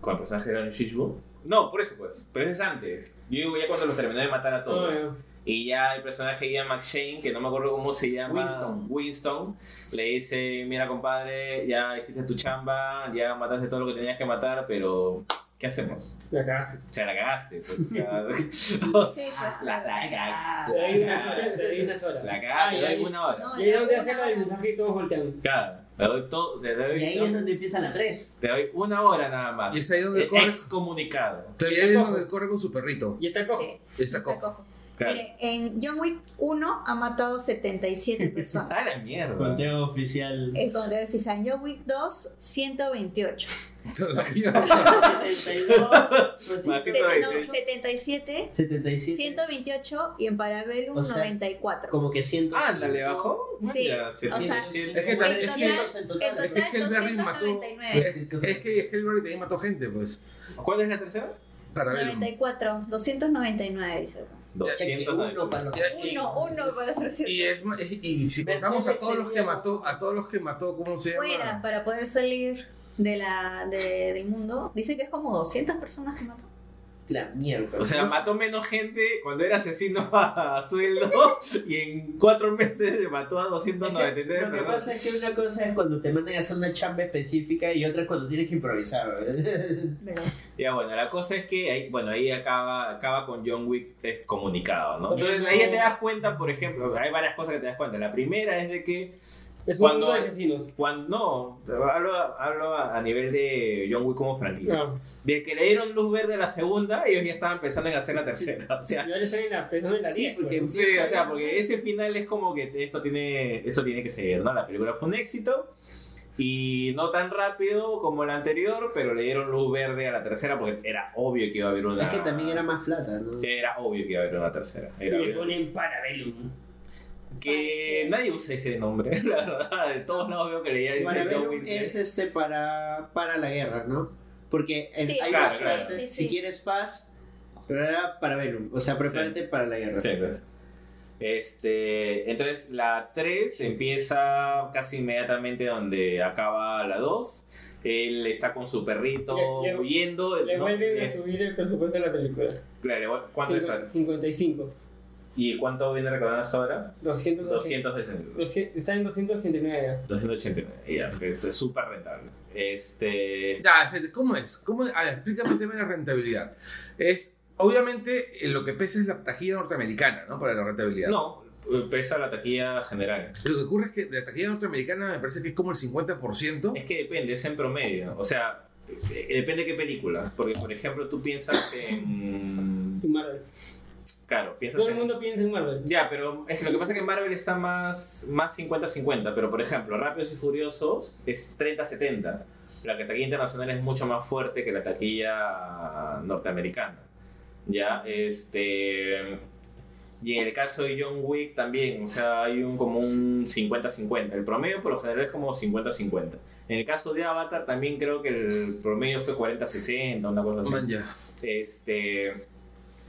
D: Con el personaje de Lawrence Fishburne. No, por eso pues. Pero es antes. Yo digo ya cuando los terminó de matar a todos.
E: Ah,
D: Y ya el personaje Ian McShane, que no me acuerdo cómo se llama.
B: Winston.
D: Winston. Le dice, mira compadre, ya hiciste tu chamba, ya mataste todo lo que tenías que matar, pero ¿qué hacemos?
E: La cagaste.
D: O sea, la cagaste. Pues, o sea, <laughs> <laughs>
C: Sí, pues,
D: la, la.
E: Te doy unas horas. Te doy unas horas.
D: la cagaste, te doy
E: y-
D: una hora.
C: No,
E: Y ahí es donde
C: una
E: hace el
C: hora.
E: mensaje y todos voltean.
D: Claro, te doy todo, te doy,
B: Y ahí es donde empieza la 3.
D: te doy una hora nada más.
A: Y es ahí donde corre-
D: Excomunicado.
A: Todavía es donde corre con su perrito.
E: Y está cojo.
C: Sí,
A: Está
C: está cojo.
D: Claro.
C: Mire, en John Wick 1 ha matado 77 <laughs> personas.
D: Ah, la mierda.
B: Conteo oficial.
C: El conteo oficial. En John Wick 2, 128.
A: La mierda.
B: 72, pues
D: Más
B: sí,
C: Se- no,
D: 128.
C: 77,
B: 77.
C: 128 y en Parabellum
B: O sea,
C: 94.
B: Como que 100.
D: Ah, ¿la le bajó?
C: Sí.
D: Ya, se
C: O sea,
A: Es que
C: En
A: también- Es que el Berry mató.
C: 299.
A: Es, que Hellberry también mató gente, pues.
D: ¿Cuál es la tercera?
A: Para ver.
C: 94, 299 dice acá.
B: O sea, que
D: 200.
B: uno para los
C: Uno, uno para ser cierto.
A: Y, es, y si contamos a todos los que mató, a todos los que mató, ¿cómo se
C: Fuera
A: llama?
C: para poder salir de la, de- del mundo. Dice que es como 200 personas que mató.
B: La mierda.
D: O sea, mató menos gente cuando era asesino a, <laughs> a sueldo y en cuatro meses mató a
B: Es que
D: 299
B: Lo que pasa es que una cosa es cuando te mandan a hacer una chamba específica y otra es cuando tienes que improvisar. <laughs>
D: Ya bueno, la cosa es que ahí, bueno, ahí acaba, acaba con John Wick es comunicado, ¿no? Entonces ahí ya te das cuenta, por ejemplo, hay varias cosas que te das cuenta. La primera es de que
E: Es un
D: Cuando-
E: mundo de asesinos.
D: cuando no, hablo, hablo a nivel de John Wick como franquicia.
E: No.
D: Desde que le dieron luz verde a la segunda, ellos ya estaban pensando en hacer la tercera. O sea,
E: Y ahora están en la pensando en la
B: Sí,
E: 10.
B: porque-
E: pues.
D: Sí, o sea, porque ese final es como que esto tiene, esto tiene que seguir, ¿no? La película fue un éxito y no tan rápido como la anterior, pero le dieron luz verde a la tercera porque era obvio que iba a haber una.
B: Es que también era más plata, ¿no?
D: Era obvio que iba a haber una tercera.
E: Y
D: Era
E: le
D: obvio.
E: ponen Parabellum.
D: Que
C: Ay, sí.
D: nadie usa ese nombre, <laughs> la verdad. De todos lados veo que leía Wick.
B: es este para, para la guerra, ¿no? Porque en-
C: Sí,
B: hay
D: claro,
B: una
D: claro.
B: frase,
C: Sí,
B: si quieres paz, pero era Parabellum, o sea, prepárate para la guerra.
D: Sí, pues. Este, entonces la 3 empieza casi inmediatamente donde acaba la 2. Él está con su perrito
E: Le- le-
D: huyendo.
E: Le
D: ¿no?
E: vuelven a
D: Eh,
E: subir el presupuesto de la película.
D: claro, ¿Cuánto es
E: Cincu-
D: ahora?
E: 55.
D: ¿Y cuánto viene recaudando hasta ahora?
E: 200.
D: 260.
E: 200 Está en 289 ya.
D: 289. Ya, es súper rentable. Este.
A: Ya, espérate, ¿cómo es? ¿Cómo es? A ver, explícame el tema de la rentabilidad. Es, obviamente, eh, lo que pesa es la taquilla norteamericana, ¿no? Para la rentabilidad.
D: No, pesa la taquilla general.
A: Lo que ocurre es que de la taquilla norteamericana me parece que es como el 50%.
D: Es que depende, es en promedio. O sea, eh, depende de qué película. Porque, por ejemplo, tú piensas en.
E: En Marvel.
D: Claro, piensas
E: Todo el
D: en.
E: mundo piensa en Marvel.
D: Ya, pero es que lo que pasa es que Marvel está más, más 50-50, pero por ejemplo, Rápidos y Furiosos es 30-70. La taquilla internacional es mucho más fuerte que la taquilla norteamericana. Ya, este. Y en el caso de John Wick también, o sea, hay un como un 50-50. El promedio por lo general es como 50-50. En el caso de Avatar también creo que el promedio fue 40-60, una cosa así.
A: Man, ya.
D: Este,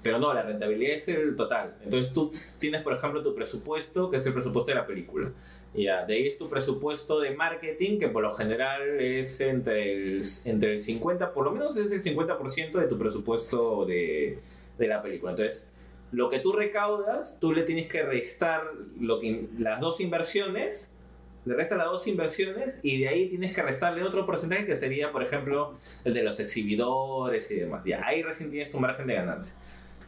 D: pero no, la rentabilidad es el total. Entonces tú tienes, por ejemplo, tu presupuesto, que es el presupuesto de la película. Ya, de ahí es tu presupuesto de marketing, que por lo general es entre el, entre el 50, por lo menos es el 50% de tu presupuesto de, de la película. Entonces, lo que tú recaudas, tú le tienes que restar lo que, las dos inversiones, le restas las dos inversiones y de ahí tienes que restarle otro porcentaje que sería, por ejemplo, el de los exhibidores y demás. Ya, ahí recién tienes tu margen de ganancia.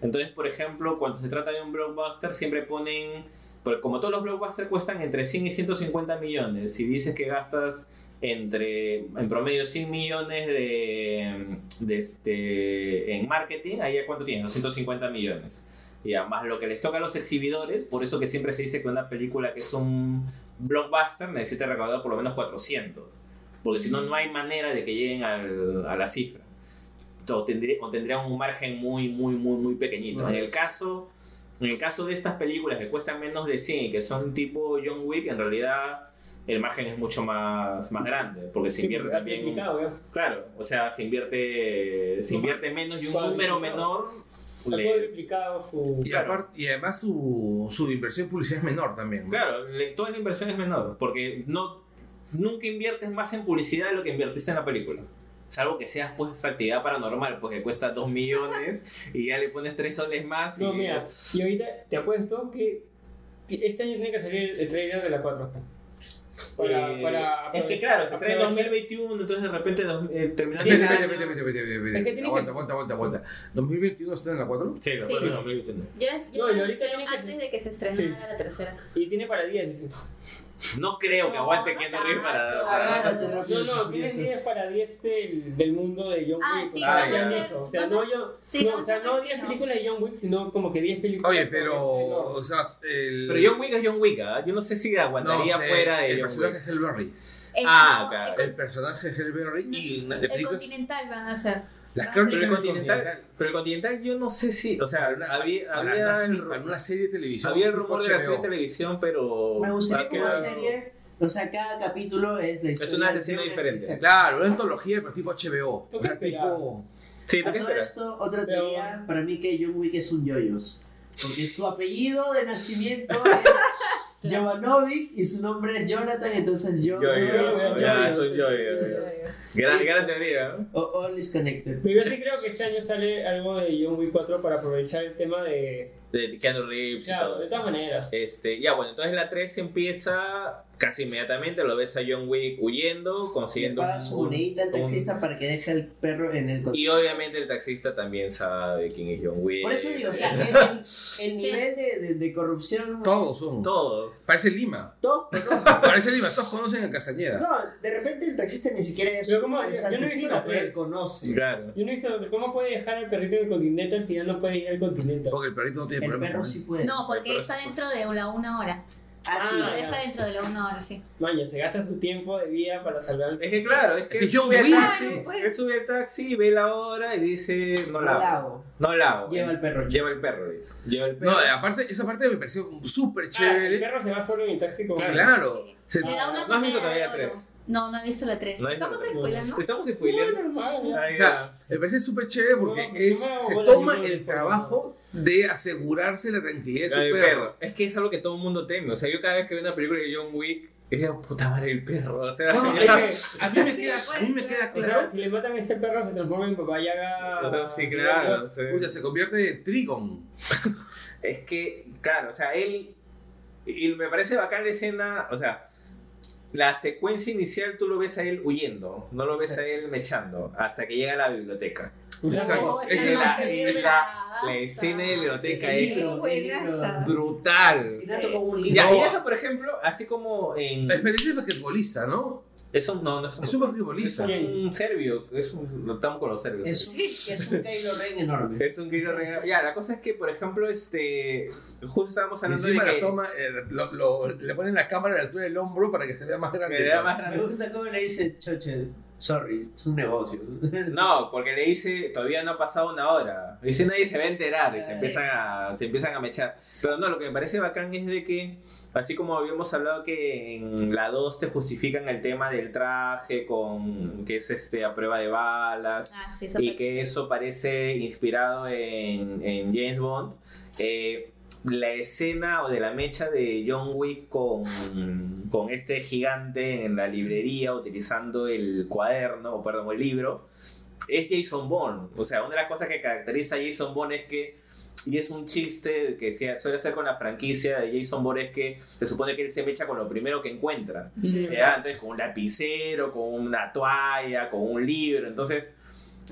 D: Entonces, por ejemplo, cuando se trata de un blockbuster, siempre ponen, porque como todos los blockbusters cuestan entre 100 y 150 millones, si dices que gastas entre, en promedio, 100 millones de, de este, en marketing, ahí ya cuánto tienes, 250 millones. Y además lo que les toca a los exhibidores, por eso que siempre se dice que una película que es un blockbuster necesita recaudar por lo menos 400. Porque si no, no hay manera de que lleguen al- a la cifra. O tendría, o tendría un margen muy, muy, muy, muy pequeñito. En el caso... En el caso de estas películas que cuestan menos de 100 y que son tipo John Wick, en realidad el margen es mucho más, más grande, porque se
E: Sí,
D: invierte
E: ha
D: también... Claro, o sea, se invierte, se invierte menos y un número menor les-
E: su.
A: Y,
D: Claro.
A: aparte- y además su, su inversión en publicidad es menor también. ¿no?
D: Claro, le- toda la inversión es menor, porque no, nunca inviertes más en publicidad de lo que invertiste en la película. Salvo que seas pues actividad paranormal, pues que cuesta 2 millones y ya le pones 3 soles más.
E: No,
D: y,
E: mira, y ahorita te apuesto que este año tiene que salir el trailer de la 4. Para,
D: Eh,
E: para
D: es que claro, se trae en
E: aprovechar- 2021
D: 2021, entonces de repente dos- eh, terminando
A: espérate, espérate, espérate, espérate.
E: Es que tiene
A: Aguanta,
E: que-
A: aguanta, aguanta, aguanta. ¿2021 está en la 4?
D: Sí, lo
C: Sí.
D: fue en 2021.
C: Ya, ya
E: No, tiene que-
C: antes de que se estrenara
E: Sí.
C: la tercera.
E: Y tiene para 10, dice.
D: No creo que
C: No,
D: aguante
C: no
D: Keanu Reeves para.
E: No, no, tiene 10 para 10 del, del mundo de John
C: Ah,
E: Wick.
C: sí,
E: o sea,
A: van a
E: ya han
C: ser-
E: hecho. O sea, no, yo,
C: sí,
E: no, o sea,
C: a ser
E: no 10
C: spin-offs.
E: películas de John Wick, sino como que 10 películas.
A: Oye, pero.
E: este.
A: O sea, el.
D: Pero John Wick es John Wick, ¿ah? Yo no sé si
A: no,
D: aguantaría
A: sé,
D: fuera de
A: El
D: John
A: personaje
D: Wick.
A: es Hellberry.
C: El,
D: Ah,
C: no,
D: claro.
C: el
A: El personaje es Hellberry y
C: el
A: películas.
C: Continental van a hacer.
A: Las
C: Van a
A: crónicas
D: Pero el Continental, pero el Continental yo no sé si, o sea,
A: Para una-
D: había,
A: para
D: había,
A: una-
D: el,
A: para una serie de televisión.
D: había el rumor de la serie de televisión, pero
B: Me gustaría como
D: quedado-
B: serie, o sea, cada capítulo es la historia.
D: una
B: de
D: asesino
B: una-
D: diferente.
A: Claro, una antología, pero tipo HBO. O sea, tipo.
D: Sí,
B: A
D: ¿tú qué
B: todo
D: esperas?
B: esto, otra
E: Pero-
B: teoría, para mí que John Wick es un yoyos. Porque su apellido de nacimiento es <laughs> Jovanovic y su nombre es Jonathan, entonces yo.
D: Yo, yo,
E: yo,
D: ya, soy yo, yo. Gran, gran teoría, ¿no?
B: All is connected.
E: Pero yo sí creo que este año sale algo de John Wick 4 para aprovechar el tema de.
D: De Keanu Reeves y
E: Claro,
D: todo
E: de todas maneras.
D: Este, ya bueno, entonces la 3 empieza casi inmediatamente, lo ves a John Wick huyendo,
B: Le
D: consiguiendo
B: paga su
D: un-
B: monedita al
D: un-
B: taxista para que deje al perro en el
D: Y obviamente el taxista también sabe quién es John Wick.
B: Por eso digo, o sea, el, el <laughs> nivel de, de, de corrupción.
A: Todos son.
D: Todos.
A: Parece Lima.
B: Todos conocen. <laughs>
A: Parece Lima, todos conocen a Castañeda.
B: No, de repente el taxista ni siquiera es,
E: Pero ¿cómo?
B: es
E: Yo no he visto
B: asesino,
E: la
B: pero él conoce.
D: Claro.
E: Yo no he visto cómo puede dejar al perrito en el Continental si ya no puede ir al Continental.
A: Porque el perrito no tiene
B: El
A: problema.
B: perro
A: con
B: sí puede.
C: No, porque está dentro de la una hora.
B: Ah, sí.
E: Ah, ya.
C: deja dentro de la una hora, sí.
E: Maña, se gasta su tiempo de vida para salvar al
D: Es que claro, es que
A: Es que
D: él sube al taxi,
C: Claro, pues.
D: él sube al taxi, ve la hora y dice, no
B: No
D: la
B: la
D: hago.
B: hago.
D: No la hago.
B: Lleva el perro.
D: Lleva el perro, dice. Lleva el perro.
A: No, aparte, esa parte me pareció súper
E: Ah, el
A: chévere.
E: perro se va solo en el taxi como.
A: Claro. Se-
C: Le da una
D: ¿No has visto todavía tres?
C: No, no he visto la 3.
D: No
C: Estamos spoilando.
D: Te estamos spoileando.
E: normal, ya.
D: Ay,
A: O sea, me parece súper chévere porque
E: No,
A: es, se toma
E: no
A: el trabajo de asegurarse la tranquilidad de su
D: el
A: perro.
D: perro. Es que es algo que todo el mundo teme. O sea, yo cada vez que veo una película de John Wick, digo, puta madre, el perro. O sea,
A: No,
E: Es
A: es
E: que-
A: a mí me queda, a mí me queda
E: O sea,
A: claro.
E: si le matan a ese perro, se transforma en Baba Yaga.
D: sí, claro. sí.
A: Pucha, se convierte en Trigon.
D: Es que, claro, o sea, él. Y me parece bacán la escena, o sea, la secuencia inicial tú lo ves a él huyendo, no lo ves
B: Sí.
D: a él mechando, hasta que llega a la biblioteca.
E: O sea,
A: Exacto.
C: Oh,
A: esa es la-
C: es
D: esa- la escena de biblioteca
B: El
D: es brutal.
B: Asesinato con un libro.
D: Ya,
A: No.
D: y eso, por ejemplo, así como en.
A: Es es basquetbolista, ¿no?
D: Eso no, no es un,
A: Es un basquetbolista.
E: ¿Quién?
D: un serbio, es un, lo estamos con los serbios.
B: Es un, es un Kylo Ren enorme.
D: Es un Kylo Ren. Ya, la cosa es que, por ejemplo, este. Justo estábamos hablando
A: Encima
D: de
A: la
D: que.
A: toma, eh, lo- lo- le ponen la cámara a la altura del hombro para que se vea más grande.
D: que era más
B: Me
D: grande.
B: gusta cómo le dice Choche. Sorry, es un negocio. <laughs>
D: No, porque le dice, todavía no ha pasado una hora. Dice, nadie se va a enterar y se empiezan a, se empiezan a mechar. Pero no, lo que me parece bacán es de que, así como habíamos hablado que en la 2 te justifican el tema del traje con que es este a prueba de balas
C: Ah, sí,
D: y que eso parece inspirado en, en James Bond. eh, la escena o de la mecha de John Wick con, con este gigante en la librería utilizando el cuaderno, o perdón, el libro, es Jason Bourne. O sea, una de las cosas que caracteriza a Jason Bourne es que, y es un chiste que se suele hacer con la franquicia de Jason Bourne, es que se supone que él se mecha con lo primero que encuentra. Entonces, con un lapicero, con una toalla, con un libro. Entonces,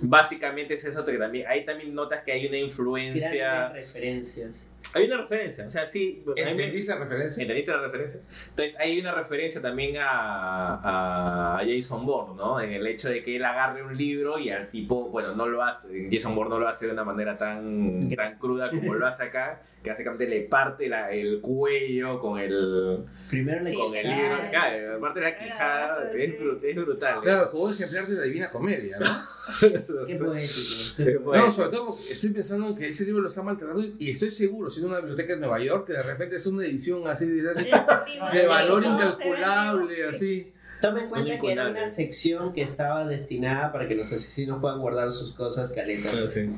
D: básicamente es eso que también, ahí también notas que hay una influencia.
B: Grandes referencias.
D: Hay una referencia, o sea, sí.
A: ¿Entendiste la referencia?
D: ¿Entendiste la referencia? Entonces hay una referencia también a, a Jason Bourne, ¿no? En el hecho de que él agarre un libro y al tipo, bueno, no lo hace, Jason Bourne no lo hace de una manera tan, tan cruda como lo hace acá, que básicamente le parte la- el cuello con el,
B: Primero le
C: Sí.
D: con el libro, claro, le parte la quijada,
C: sí.
D: es, bru- es brutal.
A: Claro, como un ejemplar de la Divina Comedia, ¿no? <laughs>
B: Qué poético.
A: No, sobre todo estoy pensando en que ese libro lo está maltratando y estoy seguro, siendo una biblioteca en Nueva York, que de repente es una edición así de, así,
C: Sí,
A: de valor incalculable, así.
B: Toma en cuenta que era una sección que estaba destinada para que los asesinos puedan guardar sus cosas caletas.
D: bueno, sí.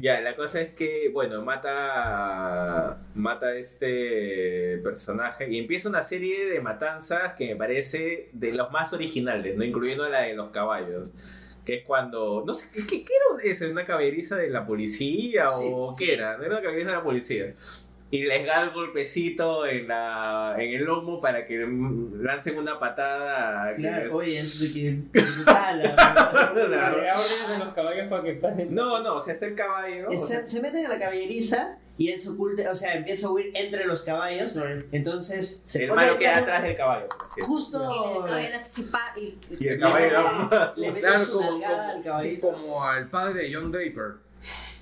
D: Ya, la cosa es que, bueno, mata, mata este personaje y empieza una serie de matanzas que me parece de los más originales, ¿no? Incluyendo la de los caballos. Que es cuando, no sé, ¿qué, qué era eso? ¿Una caberiza de la policía o
C: Sí.
D: qué era? No era una caberiza de la policía. Y les da el golpecito en, la, en el lomo para que lancen una patada.
B: Claro,
D: es-
B: oye, es de que. <laughs>
D: No, no, o sea, está el caballo. o sea,
B: Se, meten a la caballeriza y él se oculta, o sea, empieza a huir entre los caballos. Entonces se
D: el malo
B: al
D: queda atrás del caballo. es.
B: Justo.
C: Y el caballo le
B: mete
A: como,
B: al
A: como, al padre de John Draper.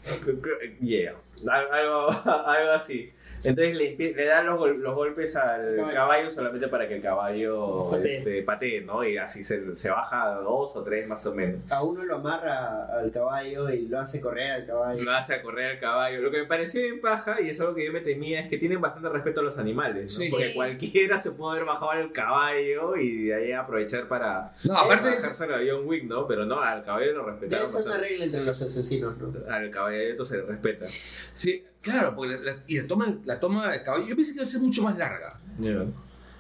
A: <laughs>
D: Yeah, Al- algo, <laughs> algo así. Entonces le, le dan los, los golpes al
E: Caballo.
D: caballo. solamente para que el caballo
E: Patee.
D: este, patee, ¿no? Y así se, se baja a dos o tres más o menos.
B: A uno lo amarra al caballo y lo hace correr al caballo.
D: Lo hace correr al caballo. Lo que me pareció bien paja, y es algo que yo me temía, es que tienen bastante respeto a los animales. ¿no?
A: Sí.
D: Porque
C: Sí.
D: cualquiera se puede haber bajado al caballo y de ahí aprovechar para.
A: No, aparte eso,
D: bajárselo a John Wick, ¿no? Pero no, al caballo lo respetaron.
B: ser una regla entre los asesinos, ¿no?
D: Al caballito se le respeta.
A: sí, claro, porque la, la- y la toma, la toma del caballo, yo pensé que iba a ser mucho más larga.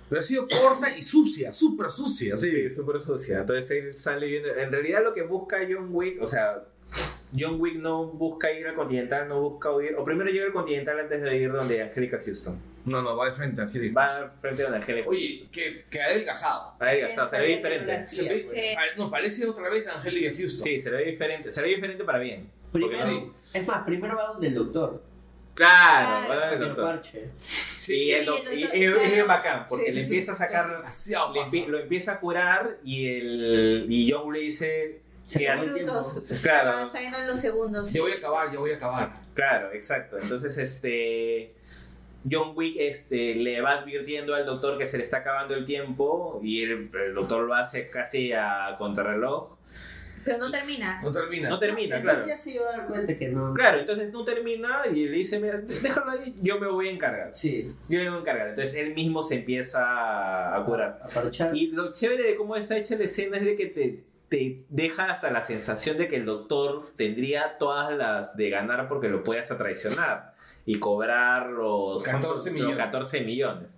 A: Pero ha sido corta y sucia, súper sucia.
D: Sí,
A: Sí.
D: súper sucia. Entonces él sale viendo. En realidad, lo que busca John Wick, o sea, John Wick no busca ir al Continental, no busca huir. O primero llega al Continental antes de ir donde Angélica Houston.
A: No, no, va de frente a Angélica.
D: Va al frente de donde Angélica.
A: Oye, que, que adelgazado.
D: A ver, o sea, se ve diferente.
A: Se ve-.
C: Sí.
A: no, parece otra vez a Angélica Houston.
D: Sí, se ve diferente. Se ve diferente para bien.
B: Primero,
A: sí.
B: Es más, primero va donde el doctor.
D: Claro,
C: Claro,
D: doctor.
B: parche.
A: Sí,
D: es bien bacán, porque
C: Sí,
D: le
C: sí, sí.
D: empieza a sacar. le lo empieza a curar y, el, y John le dice.
B: Se
C: minutos.
D: Claro.
C: Saliendo en los segundos.
A: Yo voy a acabar, yo voy a acabar.
D: Claro, exacto. Entonces, este. John Wick este, le va advirtiendo al doctor que se le está acabando el tiempo y el, el doctor lo hace casi a contrarreloj.
C: Pero no termina.
A: No termina.
D: No termina, claro.
B: Ya se iba a dar cuenta que no.
D: Claro, entonces no termina y le dice, mira, déjalo ahí, yo me voy a encargar.
B: Sí,
D: Yo me voy a encargar. Entonces él mismo se empieza a curar.
B: a parchar.
D: Y lo chévere de cómo está hecha la escena es de que te, te deja hasta la sensación de que el doctor tendría todas las de ganar porque lo puede hasta traicionar y cobrar los
A: 14
D: ¿cuántos?
A: millones.
D: Los 14 millones.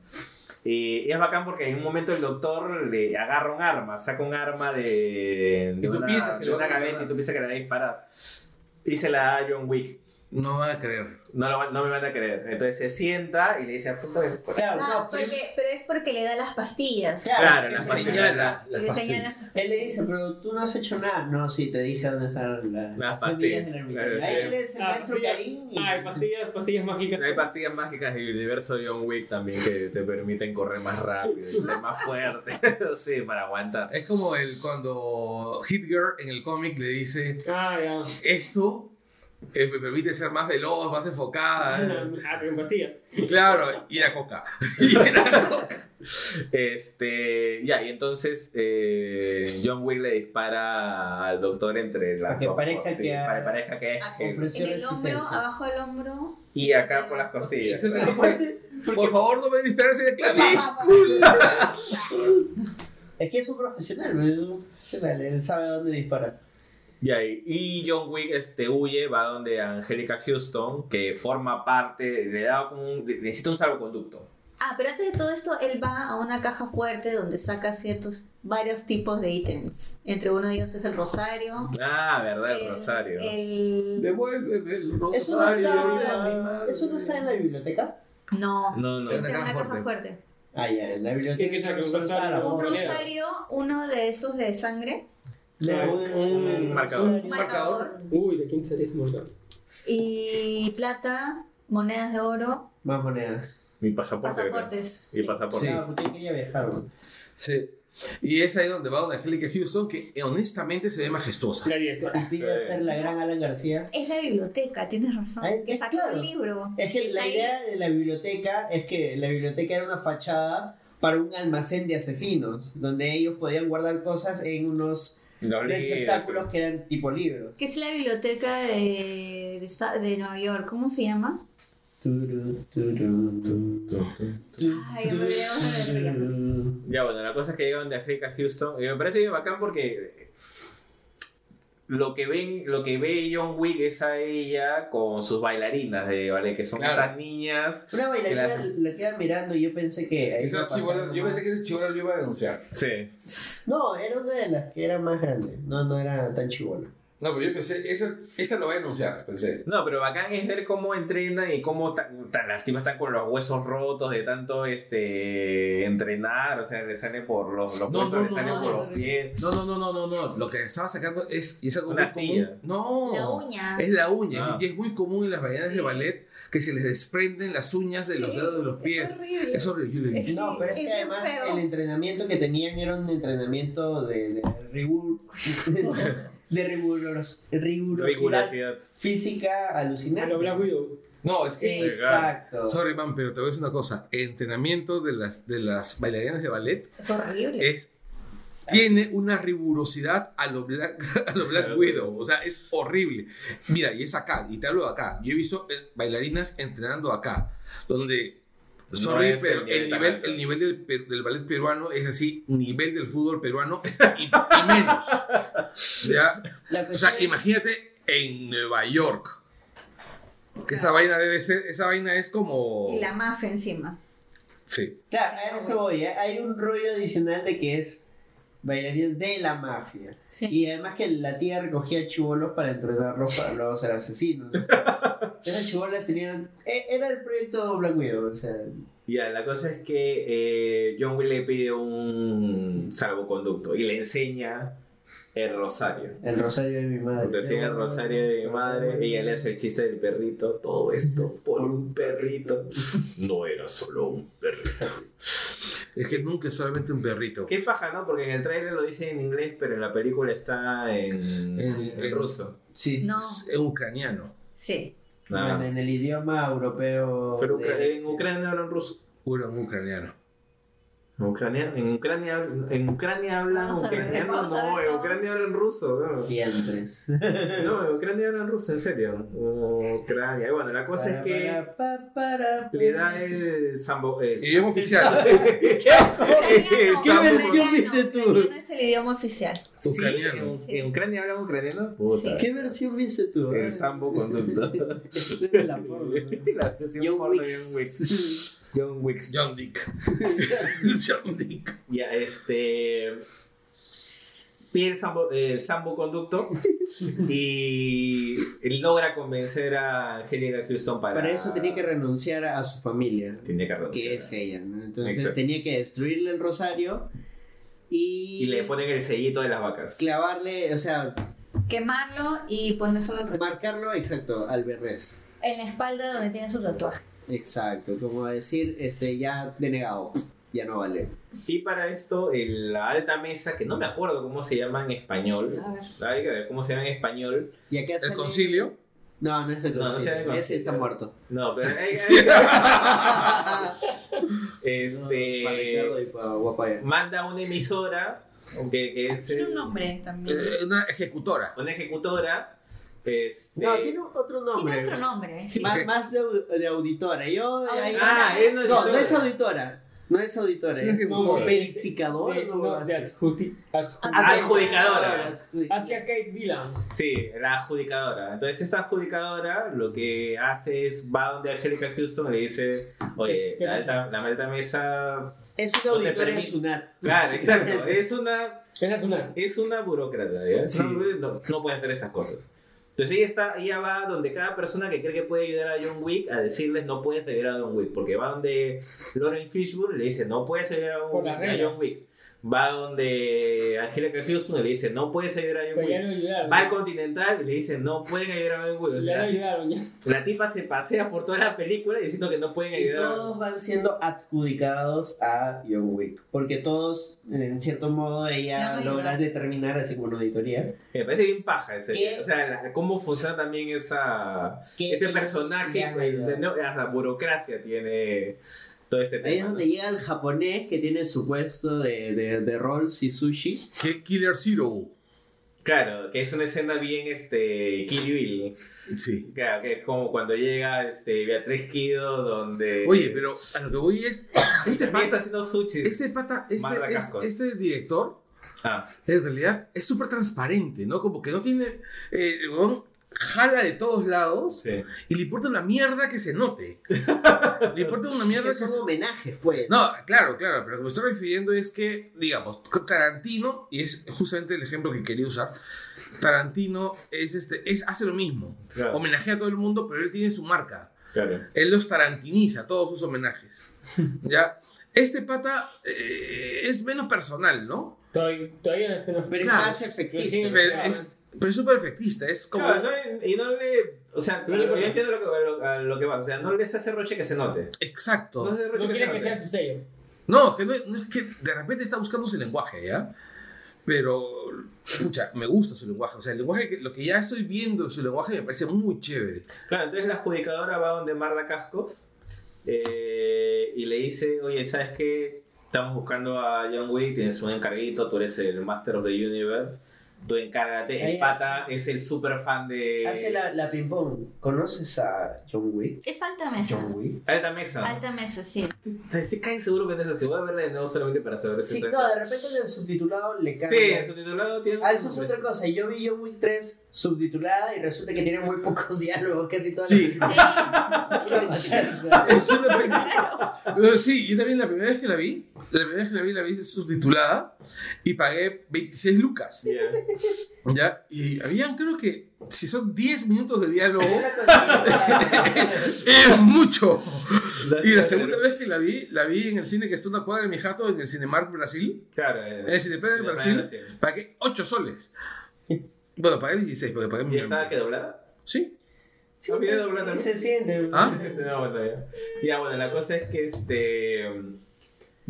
D: Y es bacán porque en un momento el doctor le agarra un arma, saca un arma de, de una, de
A: le va
D: una
A: a
D: gaveta
A: traicionar.
D: y tú piensas que le va a disparar. Y se la da a John Wick.
A: No van a creer.
D: No, lo no me van a creer. Entonces se sienta y le dice, por ahí".
B: Claro,
C: Ah,
B: no, pero-
C: porque, pero es porque le da las pastillas.
D: Claro, las
C: Y le
A: pastillas.
C: señala sus
B: Él le dice, pero tú no has hecho nada. No, sí, te dije dónde están la-
D: Las
B: las
D: pastillas.
B: del ermitaño.
D: Claro,
B: Ahí
D: sí.
B: él es el
E: Ah,
B: maestro y-
E: Ah, hay pastillas, pastillas mágicas.
D: Hay pastillas mágicas del universo John Wick también que te permiten correr más rápido y ser más fuerte. <laughs> sí, para aguantar.
A: Es como el cuando Hitler en el cómic le dice,
E: Ah, ya.
A: esto eh, me permite ser más veloz, más enfocada. <laughs>
E: Ah, pero en pastillas.
A: claro, y era coca. <laughs> Y era coca.
D: Este, ya, y entonces eh, John Wick le dispara al doctor entre las
B: que
D: dos
B: parezca
D: costillas,
B: que ha-
D: para que parezca que es que-
B: ofreció
C: En el hombro,
B: resistencia.
C: abajo del hombro.
D: y acá por las costillas.
A: Dice,
B: aparte,
A: Por favor, no me dispares en el clavícula. <laughs>
B: Es que es un profesional, es un profesional, él sabe dónde disparar.
D: Y, y John Wick este, huye, va donde Angélica Houston, que forma parte, le da como un, necesita un salvoconducto.
C: Ah, pero antes de todo esto, él va a una caja fuerte donde saca ciertos, varios tipos de ítems. Entre uno de ellos es el rosario.
D: Ah, verdad, el
C: el-
D: rosario.
C: El...
A: Devuélveme el
B: Eso no,
A: rosario.
B: está. ¿Eso no está en la biblioteca?
C: No,
D: No, no.
C: es en una caja
A: fuerte.
C: fuerte.
B: Ah, ya, en la biblioteca.
E: ¿Qué- qué saca? ¿Un rosario?
C: Un rosario, uno de estos de sangre
B: un,
D: un marcador.
C: Un marcador.
E: Uy, ¿de quién sería ese montón?
C: y plata, monedas de oro,
B: Más monedas.
D: Mi pasaporte. creo.
C: pasaportes.
D: Y pasaporte.
A: Sí.
B: Porque quería viajar. ¿no?
A: Sí. Y es ahí donde va donde Angélica Houston, que honestamente se ve majestuosa.
E: La directora.
B: Pide
D: Sí.
B: ser la gran Alan García.
C: Es la biblioteca, tienes razón. Que
B: es
C: sacó
B: claro.
C: un libro.
B: Es que la
C: ahí.
B: idea de la biblioteca es que la biblioteca era una fachada para un almacén de asesinos, donde ellos podían guardar cosas en unos
D: Los
B: receptáculos que eran tipo libros.
C: Que es la biblioteca de, de, de Nueva York. ¿Cómo se llama? Ay, de.
D: Ya, bueno, la cosa es que llegan de Angélica Houston. Y me parece bien bacán porque lo que ven, lo que ve John Wick es a ella con sus bailarinas de ballet, que son
A: Claro.
D: estas niñas.
B: Una bailarina
D: Gracias.
B: la queda mirando y yo pensé que.
A: Esa chibola- yo pensé que ese chibola lo iba a denunciar.
D: Sí.
B: No, era una de las que era más grande. No, no era tan chibola.
A: No, pero yo pensé, esa, esa lo va a denunciar, pensé.
D: No, pero bacán es ver cómo entrenan y cómo ta- ta- las tipas están con los huesos rotos de tanto este entrenar, o sea, le salen por los, los
A: No,
D: huesos,
A: no,
D: le
A: no,
D: salen
C: no,
D: por
C: no,
D: los
C: no.
D: pies.
A: No, no, no, no, no, no. Lo que estaba sacando es, y es algo
D: Una
A: muy
D: astilla.
A: común. No.
C: La uña.
A: Es la uña.
D: Ah.
A: Y es muy común en las bailarines
C: Sí.
A: de ballet que se les desprenden las uñas de los
C: Sí,
A: dedos de los
C: es
A: pies.
C: horrible.
A: Es horrible. yo le dije.
C: Sí,
B: No, pero es
C: es
B: que además
C: feo.
B: el entrenamiento que tenían era un entrenamiento de, de, rigur- <laughs> de riguros- rigurosidad
D: Rigurosidad.
B: física alucinante.
E: Pero Black Widow.
A: No, es que.
B: Exacto.
A: Sorry, man, pero te voy a decir una cosa. El entrenamiento de las, de las bailarinas de ballet
C: Es horrible.
A: es. Tiene una rigurosidad a lo Black, <laughs> a lo Black. Widow. O sea, es horrible. Mira, y es acá. Y te hablo de acá. Yo he visto eh, bailarinas entrenando acá. Donde. Sorry, pero
D: nivel
A: el nivel, el nivel del, del ballet peruano es así, nivel del fútbol peruano y, y menos. <laughs> O sea, imagínate en Nueva York. Que esa vaina debe ser, esa vaina es como.
C: Y la mafia encima.
A: Sí.
B: Claro, a eso voy. ¿eh? Hay un rollo adicional de que es bailarín de la mafia.
C: Sí.
B: Y además que la tía recogía chivolos para entrenarlos para luego ser asesinos. <laughs> Esas chivolas tenían... e- Era el proyecto Black Widow, o sea...
D: Ya, la cosa es que eh, John Wick le pide un salvoconducto y le enseña el rosario.
B: El rosario de mi madre.
D: Le enseña el rosario de mi madre, ella le hace el chiste del perrito, todo esto por un perrito. <laughs> No era solo un perrito.
A: Es que nunca es solamente un perrito.
D: Qué paja, ¿no? Porque en el trailer lo dice en inglés, pero en la película está en,
A: En-
D: en
A: en-
D: ruso.
B: Sí.
C: No,
A: Es ucraniano.
C: sí.
B: Bueno, en el idioma europeo...
D: Pero
B: de
D: Ucra-
B: este.
D: en Ucrania hablan ruso.
A: Puro ucraniano.
D: En Ucrania, en Ucrania, en Ucrania hablan ucraniano, no, en. Ucrania hablan ruso. No,
B: Diantres. <laughs>
D: no en Ucrania hablan ruso, en serio. Ucrania. Y bueno, la cosa es que
B: Para, pa, para,
D: le da el sambo. El
A: Idioma oficial. <laughs>
D: sambo-
B: versión viste tú?
C: ucraniano es el idioma oficial.
A: Ucraniano.
D: en, en Ucrania hablan ucraniano. Puta.
B: ¿Qué versión viste tú?
D: El sambo conducto. <laughs>
B: Esa era la porno.
D: la versión porno de. John Wick. John Wicks.
A: John Dick. <laughs> John Dick.
D: Ya, este. Pide el sambo, el sambo conducto y logra convencer a Angélica Houston para.
B: Para eso tenía que renunciar a su familia,
D: Tenía que renunciar.
B: que es ella. ¿no? Entonces
D: Exacto.
B: tenía que destruirle el rosario y,
D: Y le ponen el sellito de las vacas.
B: clavarle, o sea,
C: Quemarlo y ponérselo en
B: marcarlo exacto al berrés.
C: la espalda donde tiene su tatuaje.
B: Exacto, como decir, este, ya denegado, ya no vale.
D: Y para esto, el- la alta mesa, que no me acuerdo cómo se llama en español.
C: A ver.
D: Hay que ver cómo se llama en español.
B: Y acá
A: El concilio.
B: No, no es el
D: No, no
B: concilio,
D: sea el
B: ese está muerto.
D: No, pero. <laughs> <laughs> este.
B: Para Ricardo y para Guapaya.
D: manda una emisora. Que, que es
C: Tiene un nombre también.
A: Eh, una ejecutora.
D: una ejecutora. Este,
B: No, tiene otro nombre.
C: Tiene otro nombre. sí.
B: Más, más de, de auditora. Yo, ahí-
D: Ah, es
B: no, no es auditora. No es auditora.
A: Es
B: Es
A: ejecutora.
B: verificadora.
E: De,
B: no,
E: no, de
D: Ah, adjudicadora.
B: Adjudicadora.
E: Hacia Kate Dillon.
D: Sí, la adjudicadora. Entonces esta adjudicadora lo que hace es va donde Angélica Houston y le dice, oye,
E: ¿Qué- qué
D: la alta, la alta mesa...
B: Es una auditora de.
D: Claro, exacto. Es una,
E: es
D: una burócrata, ¿ya?
B: Sí.
D: No, no, no puede hacer estas cosas. Entonces ella, está, ella va donde cada persona que cree que puede ayudar a John Wick a decirles no puedes ayudar a John Wick. Porque va donde Lauren Fishburne le dice no puedes ayudar a,
E: las
D: a. John Wick. Va donde Angélica Houston y le dice no puedes ayudar a John
E: Pero ya
D: Wick.
E: lo ayudaron.
D: Va al Continental y le dice no pueden ayudar a John Wick. O
E: Ya
D: sea,
E: lo
D: la,
E: ayudaron. Ya.
D: la tipa se pasea por toda la película diciendo que no pueden
B: Y
D: ayudar.
B: todos van siendo adjudicados a John Wick. Porque todos, en cierto modo, ella
C: La
B: logra
C: verdad.
B: determinar, así como una auditoría,
D: Me parece bien paja ese.
B: ¿Qué?
D: O sea, la- cómo funciona también esa, ese personaje. ¿no? Hasta burocracia tiene todo este
B: Ahí
D: tema.
B: es donde llega el japonés que tiene su puesto de, de, de rolls y sushi.
A: Que- Killer Zero.
D: Claro, que es una escena bien este, Kill Bill.
A: Sí.
D: Claro, que es como cuando llega este, Beatriz Kido, donde.
A: Oye, pero a lo que voy es. <coughs> Este
D: también está
A: pata,
D: haciendo sushi.
A: este, pata, este, este, este director
D: Ah,
A: en realidad es súper transparente, ¿no? Como que no tiene. eh, jala de todos lados
D: sí.
A: y le importa una mierda que se note. <laughs> le importa una mierda
B: Que
A: que
B: son
A: se
B: homenajes, pues.
A: No, claro, claro, pero lo que me estoy refiriendo es que, digamos, Tarantino, y es justamente el ejemplo que quería usar, Tarantino es este, es, hace lo mismo.
D: Claro.
A: Homenajea a todo el mundo, pero él tiene su marca.
D: Claro.
A: Él los tarantiniza, todos sus homenajes. <laughs> ¿Ya? Este pata eh, es menos personal, ¿no?
E: Todavía, todavía es menos
B: Pero es
A: Claro,
B: más
A: Pero es, pero es súper efectista, es como...
D: Claro, no y no le. O sea,
E: No le
D: yo entiendo lo que, a lo, lo que va. O sea, no les hace roche que se note.
A: Exacto.
D: No se hace roche
E: No
D: que se
E: quiere que sea
D: note.
E: su sello.
A: No, que no, no es que de repente está buscando su lenguaje, ¿ya? Pero, escucha, me gusta su lenguaje. O sea, el lenguaje, que, lo que ya estoy viendo de su lenguaje me parece muy chévere.
D: Claro, entonces la adjudicadora va donde Marda Cascos eh, y le dice: Oye, ¿sabes qué? Estamos buscando a John Wick, tienes un encarguito, tú eres el Master of the Universe. Tú encárgate. El pata es el super fan de.
B: Hace la, la ping-pong. ¿Conoces a John Wick?
C: Es alta mesa.
B: John Wick.
D: Alta mesa.
C: Alta mesa, sí.
D: Estoy casi seguro que no es así. Voy a verla de nuevo solamente para saber si
B: Sí, no, de repente en el subtitulado le
D: Sí,
B: cambia.
D: en su titulado tiene.
B: Ah, eso es otra cosa. Yo vi John Wick 3 subtitulada y resulta que tiene muy pocos <laughs> diálogos, casi toda
A: Sí. <laughs> sí, yo también la primera vez que la vi, la primera vez que la vi, la vi subtitulada y pagué 26 lucas.
D: Yeah.
A: ¿Ya? Y habían, creo que, si son 10 minutos de diálogo, es <laughs> mucho. Y la segunda vez que la vi, la vi en el cine que está en una cuadra de mi jato, en el Cinemark Brasil.
D: Claro, eh,
A: En el Cineplaza Brasil, pagué 8 soles. Bueno, pagué 16, porque pagué
D: ¿Y estaba que doblada?
A: Sí.
B: Sí,
D: Había doblado también.
B: se siente.
A: ¿Ah? <laughs>
D: No, bueno, ya. Ya, bueno, la cosa es que este.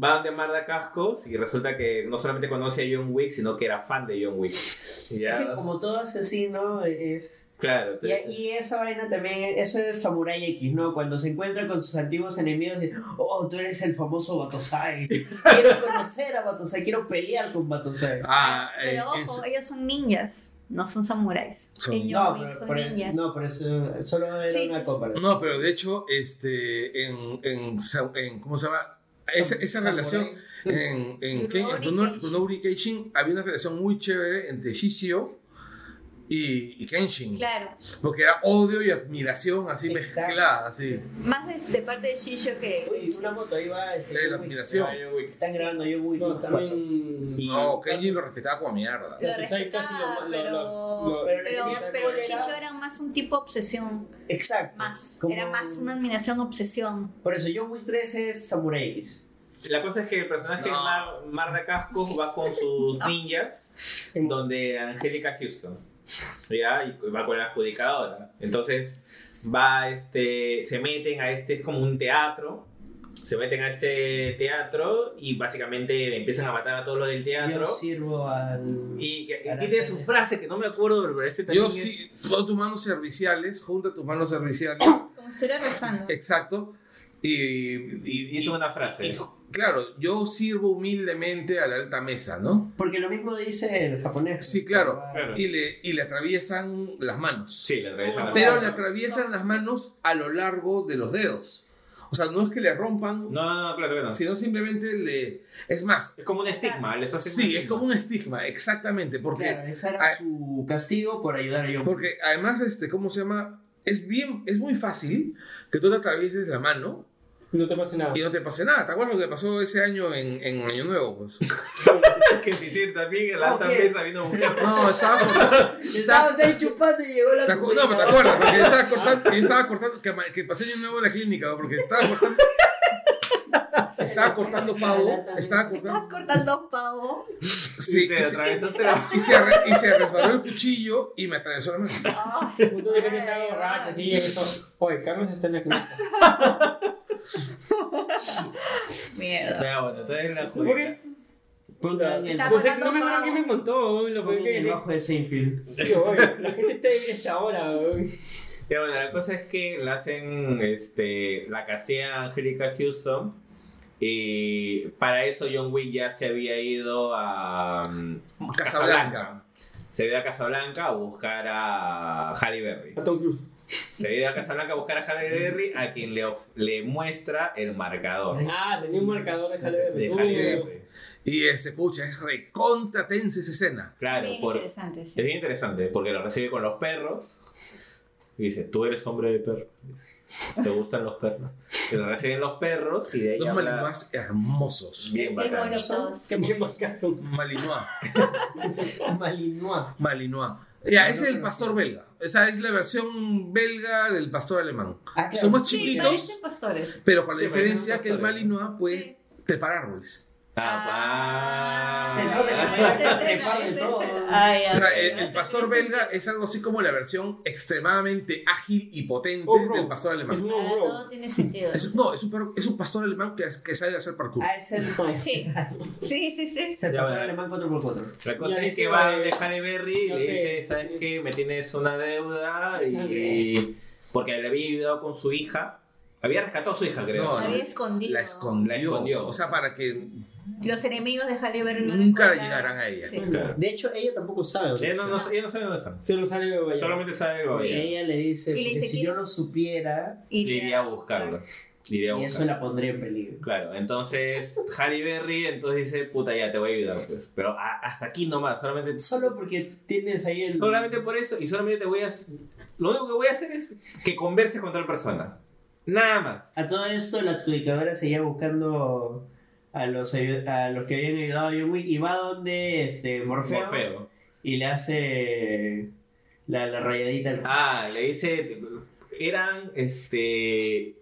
D: Va donde Marda Cascos y resulta que no solamente conoce a John Wick, sino que era fan de John Wick.
B: Es que como todo asesino es...
D: claro,
B: Y,
D: entonces,
B: y esa vaina también, eso es Samurai X, ¿no? Cuando se encuentra con sus antiguos enemigos y, oh, tú eres el famoso Batosai. Quiero conocer a Batosai, quiero pelear con Batosai.
A: Ah, eh,
C: Pero ojo,
A: es-
C: ellos son ninjas, no son samuráis.
A: Son-
C: En
B: No, pero,
C: son
B: por-
C: ninjas.
B: no, pero eso solo era
C: Sí,
B: una
C: sí,
B: copa.
A: No, pero de hecho, este, en, en, en- ¿cómo se llama? Esa, esa relación en, en, Ken- en
C: Kenshin.
A: Rurouni Kenshin había una relación muy chévere entre Shishio y, y Kenshin.
C: Claro,
A: Porque era odio y admiración así
B: Exacto.
A: mezclada, así.
C: más de, de parte de Shisho que...
B: Uy, una moto ahí va. Este,
A: la admiración.
B: Están grabando yo Wick.
E: No, también.
A: No, Kenshin lo respetaba como mierda.
C: Lo respetaba, pero...
B: Pero
C: Pero. Shisho era más un tipo obsesión,
B: Exacto.
C: más.
B: Como-
C: Era más una admiración obsesión.
B: Por eso, John Wick 3 es Samurai X.
D: La cosa es que el personaje
A: No.
D: Mar- Marda Cascos va con sus <laughs> ninjas, donde Angélica Houston, ¿ya? Y va con la adjudicadora. Entonces, va, este, se meten a este, es como un teatro, se meten a este teatro y básicamente empiezan a matar a todos los del teatro.
B: Yo sirvo al.
D: Y,
B: la
D: tiene su frase que no me acuerdo, pero ese también
A: Yo
D: es-
A: sí, pon tus manos serviciales, junta tus manos serviciales,
C: Como si estuviera rezando.
A: exacto. Y, y-
D: hizo una frase.
A: y- claro, yo sirvo humildemente a la alta mesa, ¿no?
B: Porque lo mismo dice el japonés.
A: Sí, claro.
D: Claro.
A: Y le, y le atraviesan las manos.
D: Sí, le atraviesan la
A: Pero
D: frase.
A: le atraviesan las manos a lo largo de los dedos. O sea, no es que le rompan,
D: No, no, no, claro que no.
A: sino simplemente le... Es más,
D: Es como un estigma, les hace
A: sí, es como un estigma, exactamente, porque,
B: Claro, ese era
A: Ah,
B: su castigo por ayudar a Wick.
A: porque además, este, ¿cómo se llama? Es bien, es muy fácil que tú te atravieses la mano
E: No te pasa nada.
A: y no te pase nada. ¿Te acuerdas lo que pasó ese año en, en Año Nuevo? Pues? <laughs>
D: que decir también en la alta mesa vino mujer.
A: No, estaba cortando. <laughs>
B: Estabas ahí chupando y llegó la
A: ¿Te acu- no, pero te acuerdas, porque yo estaba <laughs> cortando, yo estaba cortando que, pasé Año Nuevo en la clínica, porque estaba cortando. Estaba cortando pavo, estaba
C: Estabas
A: cortando.
C: cortando pavo.
A: Sí,
D: te
A: y, se,
D: atravesaste la-
A: y se re- y se resbaló el cuchillo y me atravesó la mano.
C: Ah,
E: que borracho, así, eso. Oye, Carlos está en la clínica. <laughs>
C: Mierda.
D: Ya, bueno, entonces la
E: ¿Por
D: adjudica.
E: qué?
B: Pongan el,
E: Pues es que no me acuerdo quién me contó, lo
B: pongan
E: que
B: el
E: que
B: bajo de Seinfeld.
E: La gente está en esta hora, weón.
D: Ya, bueno, la cosa es que la hacen, este, la castea Angélica Houston. Y para eso John Wick ya se había ido a um,
A: Casablanca.
D: Se había ido a Casablanca a buscar a Halle Berry.
E: A Tom Cruise.
D: Se va a ir a Casablanca a buscar a Halle Berry, a quien le, le muestra el marcador
E: Ah, tenía un marcador de Halle Berry.
D: de Halle Berry.
A: Y ese, pucha, es recontra tensa esa escena.
D: Claro,
C: Bien
D: por-
C: interesante, sí.
D: es bien interesante porque lo recibe con los perros. Y dice, tú eres hombre de perro. Dice, ¿Te gustan los perros? Y lo reciben los perros y de ahí
A: Dos
D: habla
A: malinois hermosos.
D: bien
C: Qué bonitos.
E: Marcado. <laughs>
A: Malinois.
B: Malinois.
A: Malinois. Ya, es el pastor belga. Esa es la versión belga del pastor alemán.
B: Ah, claro.
A: Somos
C: Sí,
A: chiquitos,
C: pastores.
A: pero con la
D: Sí,
A: diferencia que el. Malinois puede trepar árboles.
D: Ah,
B: de
A: O sea, el, pastor belga es algo así como la versión extremadamente ágil y potente
E: Oh, bro.
A: del pastor alemán.
E: Un
C: Ahora
E: bro.
C: todo tiene sentido.
A: Es- no, es un, perro- es un pastor alemán que, que sabe hacer parkour.
B: Ah, es el. <laughs>
C: Sí, sí, sí. sí.
B: Es el
D: Ya,
B: pastor
D: bueno.
B: alemán 4x4.
D: La cosa
E: Ya
D: es que va donde Halle Berry y le dice, ¿sabes qué? Me tienes una deuda y... Porque le había ayudado con su hija. Había rescatado a su hija, creo.
A: No,
C: La había escondido.
A: La escondió.
D: La escondió.
A: O sea, para que
C: Los enemigos de Halle Berry no
A: nunca llegarán a ella.
C: Sí.
D: Claro.
B: De hecho, ella tampoco sabe.
D: Ella no, no,
B: está.
D: ella no sabe dónde están.
E: Se lo sale de Bahía.
D: Solamente sabe
B: Sí,
D: gobierno.
B: ella le dice, que
C: dice,
B: si
C: ¿quién
B: yo no supiera,
D: Iría a buscarlo. Iría a
B: y eso la pondría en peligro.
D: Claro, entonces Halle Berry entonces dice, puta ya, te voy a ayudar pues. Pero a- hasta aquí nomás, solamente...
B: Solo porque tienes ahí el.
D: Solamente por eso y solamente te voy a... Lo único que voy a hacer es que converses con tal persona. Nada más.
B: A todo esto, la adjudicadora seguía buscando a los, ayu- a los que habían ayudado a John Wick y va donde este, Morfeo,
D: Morfeo.
B: y le hace la, la rayadita al
D: Ah, le dice, eran, este...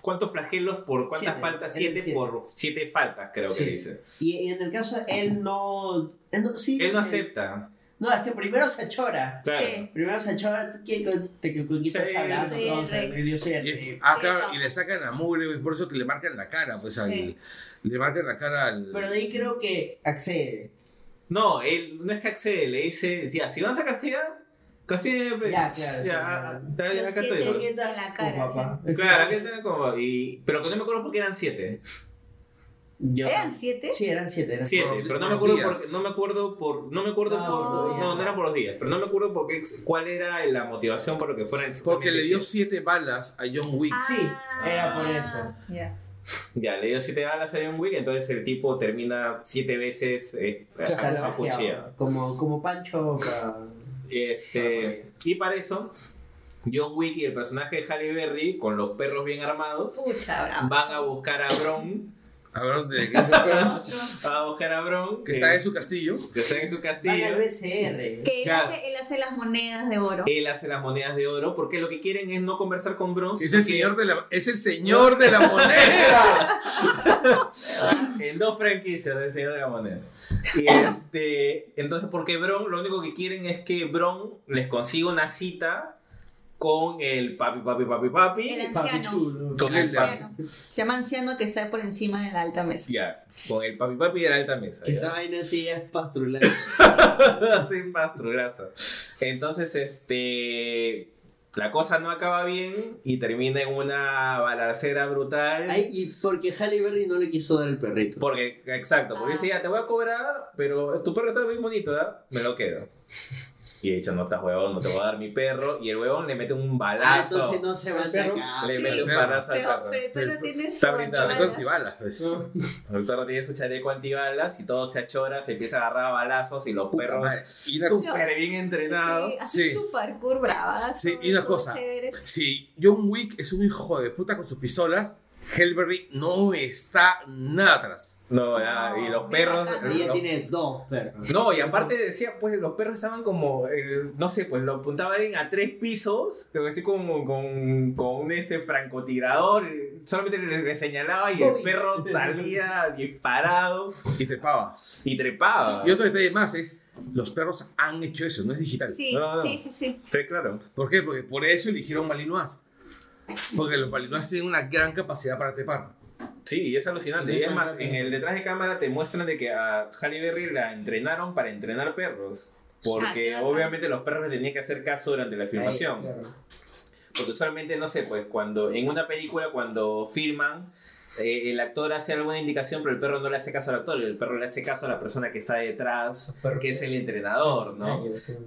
D: ¿Cuántos flagelos por cuántas
B: Siete,
D: faltas? Siete,
B: siete.
D: por siete faltas, creo
B: Sí.
D: que dice.
B: Y, y en el caso, él no. Él no, sí,
D: Él no acepta.
B: No, es que primero se achora.
D: Claro.
C: Sí.
B: Primero se achora, ¿qué- con- te- ¿con quién estás
D: Sí,
B: hablando?
C: sí,
B: No, o sea, el
A: Y- ah,
C: Sí,
A: claro, y le sacan la mugre, por eso que le marcan la cara, pues al,
C: Sí.
A: le marcan la cara al...
B: Pero de ahí creo que accede.
D: No, él no es que accede, le dice, ya, si vas a castigar, castigue. pues.
B: Ya, claro, sí,
D: Ya, acá
C: siete
D: estoy. Claro, aquí está como. Y, pero que no me acuerdo porque eran siete.
B: Yo-
C: ¿Eran siete?
B: Sí, eran siete. Eran
D: Siete,
A: por-
D: pero no me acuerdo por, no me acuerdo por. No me acuerdo
B: Ah,
D: por.
B: días.
D: No, no era por los días, pero no me acuerdo por qué, cuál era la motivación por lo que fueran.
A: Porque le dio
D: siete.
A: balas a John Wick.
C: Ah,
B: Sí, era por eso.
C: Ya.
D: Ya, le dio siete balas a John Wick, entonces el tipo termina siete veces eh, a esa
B: Calabajeado,
D: cuchilla.
B: Como, como Pancho. pa-
D: Este, y para eso, John Wick y el personaje de Halle Berry, con los perros bien armados,
C: Pucha,
D: van a buscar a Bron.
A: A ver, ¿de qué estás?
D: Van a buscar a Bron.
A: que está en su castillo.
D: que está en su castillo.
B: al BCR.
C: Que él,
D: Claro.
C: hace, él hace las monedas de oro.
D: Él hace las monedas de oro porque lo que quieren es no conversar con Bron.
A: Es el
D: que-
A: señor de la, es el señor de la <laughs> moneda.
D: En dos franquicias del Señor de la Moneda. Y este, entonces, porque Bron, lo único que quieren es que Bron les consiga una cita con el papi, papi, papi, papi.
C: El
B: Papi
C: anciano.
B: chulo.
D: Con el papi.
C: Anciano. Se llama anciano que está por encima de la alta mesa.
D: Ya, con el papi, papi de la alta mesa.
B: Que esa vaina sí ya es pastrular. <laughs>
D: Sin pastrulazo. Entonces, este. La cosa no acaba bien y termina en una balacera brutal.
B: Ay, y porque Halle Berry no le quiso dar el perrito.
D: Porque, exacto, porque
C: Ah.
D: dice, ya te voy a cobrar, pero tu perro está bien bonito, ¿verdad? Me lo quedo. Y he dicho, no estás huevón, no te voy a dar mi perro. Y el huevón le mete un
B: Ah,
D: balazo.
B: entonces no se manda
E: Perro.
B: acá.
D: le
C: Sí,
D: mete un balazo al
C: Pero,
D: perro.
C: pero, pero
A: Pero-
C: tiene su.
A: Chaleco
C: antibalas.
A: antibalas, pues.
D: El perro tiene su chaleco antibalas y todo se achora, se empieza a agarrar a balazos y los
A: Puta
D: perros
A: madre. Y una-
D: súper bien entrenados.
C: Sí, hace
A: Sí.
C: su parkour bravazo.
A: Sí, y una cosa.
C: chévere.
A: Si John Wick es un hijo de puta con sus pistolas, Hellberry no está nada atrás.
D: No, ya, y los perros.
B: Ella
D: los-
B: tiene dos perros.
D: No, y aparte decía, pues los perros estaban como, eh, no sé, pues lo apuntaban a tres pisos, pero así como con, con un este francotirador, eh, solamente le, le señalaba y el
B: Uy.
D: perro <laughs> salía disparado
A: Y te pava.
D: y trepaba.
A: Y otro detalle más es, los perros han hecho eso, no es digital.
C: Sí,
D: No, no.
C: sí, sí, sí.
D: Sí, claro.
A: ¿Por qué? Porque por eso eligieron Malinois. Porque los Malinois tienen una gran capacidad para trepar.
D: Sí, y es alucinante. Y es más, en el detrás de cámara te muestran de que a Halle Berry la entrenaron para entrenar perros.
C: Ah,
D: Porque
C: bacán.
D: obviamente los perros le tenían que hacer caso durante la filmación.
B: Ahí, claro.
D: Porque usualmente, no sé, pues cuando en una película, cuando filman, eh, el actor hace alguna indicación, pero el perro no le hace caso al actor, el perro le hace caso a la persona que está detrás, que es el entrenador, ¿no?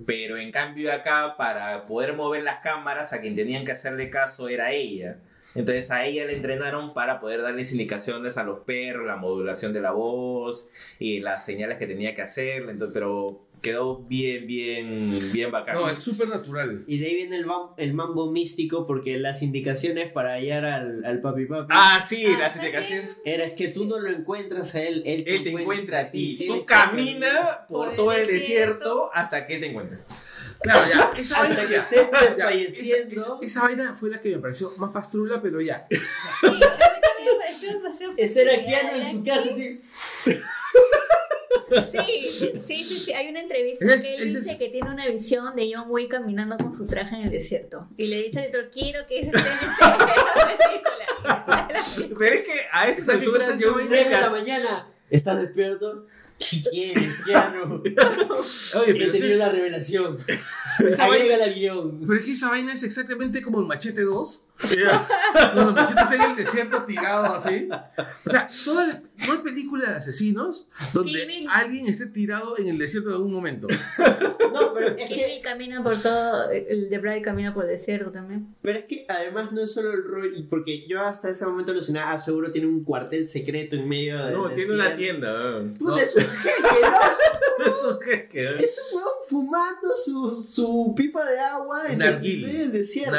D: Pero en cambio acá, para poder mover las cámaras, a quien tenían que hacerle caso era ella. Entonces a ella le entrenaron para poder darles indicaciones a los perros, la modulación de la voz y las señales que tenía que hacer. Entonces, pero quedó bien, bien, bien bacán.
A: No, es súper natural.
B: Y de ahí viene el, bam- el mambo místico porque las indicaciones para hallar al, al papi papi
D: Ah, sí,
C: Ah,
D: las indicaciones.
B: era que tú no lo encuentras a él, él,
D: Él te encuentra a ti. Tú camina por, todo el desierto
C: desierto
D: hasta que te encuentre.
A: Claro, ya. <laughs> Esa
B: Hasta
A: vaina,
B: que
A: ya.
B: estés desfalleciendo.
A: Esa, esa- esa vaina fue la que me pareció más pastrula, pero ya.
B: Ese era Keanu en su casa, así.
C: Sí, sí, sí, sí. Hay una entrevista
A: Es-
C: que él dice
A: es-
C: que tiene una visión de John Wick caminando con su traje en el desierto. Y le dice al otro, quiero que ese esté en esta <laughs> película.
D: Pero es que a estas
A: ¿Sabes qué
D: alturas yo
A: esa vaina?
B: 3 de la mañana. ¿Estás despierto? ¿Qué quieres, <laughs> Keanu?
A: Oye,
B: He
A: pero,
B: tenido
A: sí,
B: la revelación.
A: esa
B: Agrega
A: vaina,
B: el guion.
A: pero es que esa vaina es exactamente como el Machete 2. Cuando el Machete está en el desierto tirado así. O sea, toda la, no hay película de asesinos donde alguien esté tirado en el desierto en algún momento.
B: No, pero es
C: Que él camina por todo, el de Bride camina por el desierto también.
B: pero es que además no es solo el rol, porque yo hasta ese momento alucinaba, ah, seguro tiene un cuartel secreto en medio de.
D: No, tiene una tienda.
B: Puta,
A: No.
B: es un jeque,
D: que-
B: Es un <laughs> weón fumando su, su pipa de agua en
A: Narguil.
B: el desierto.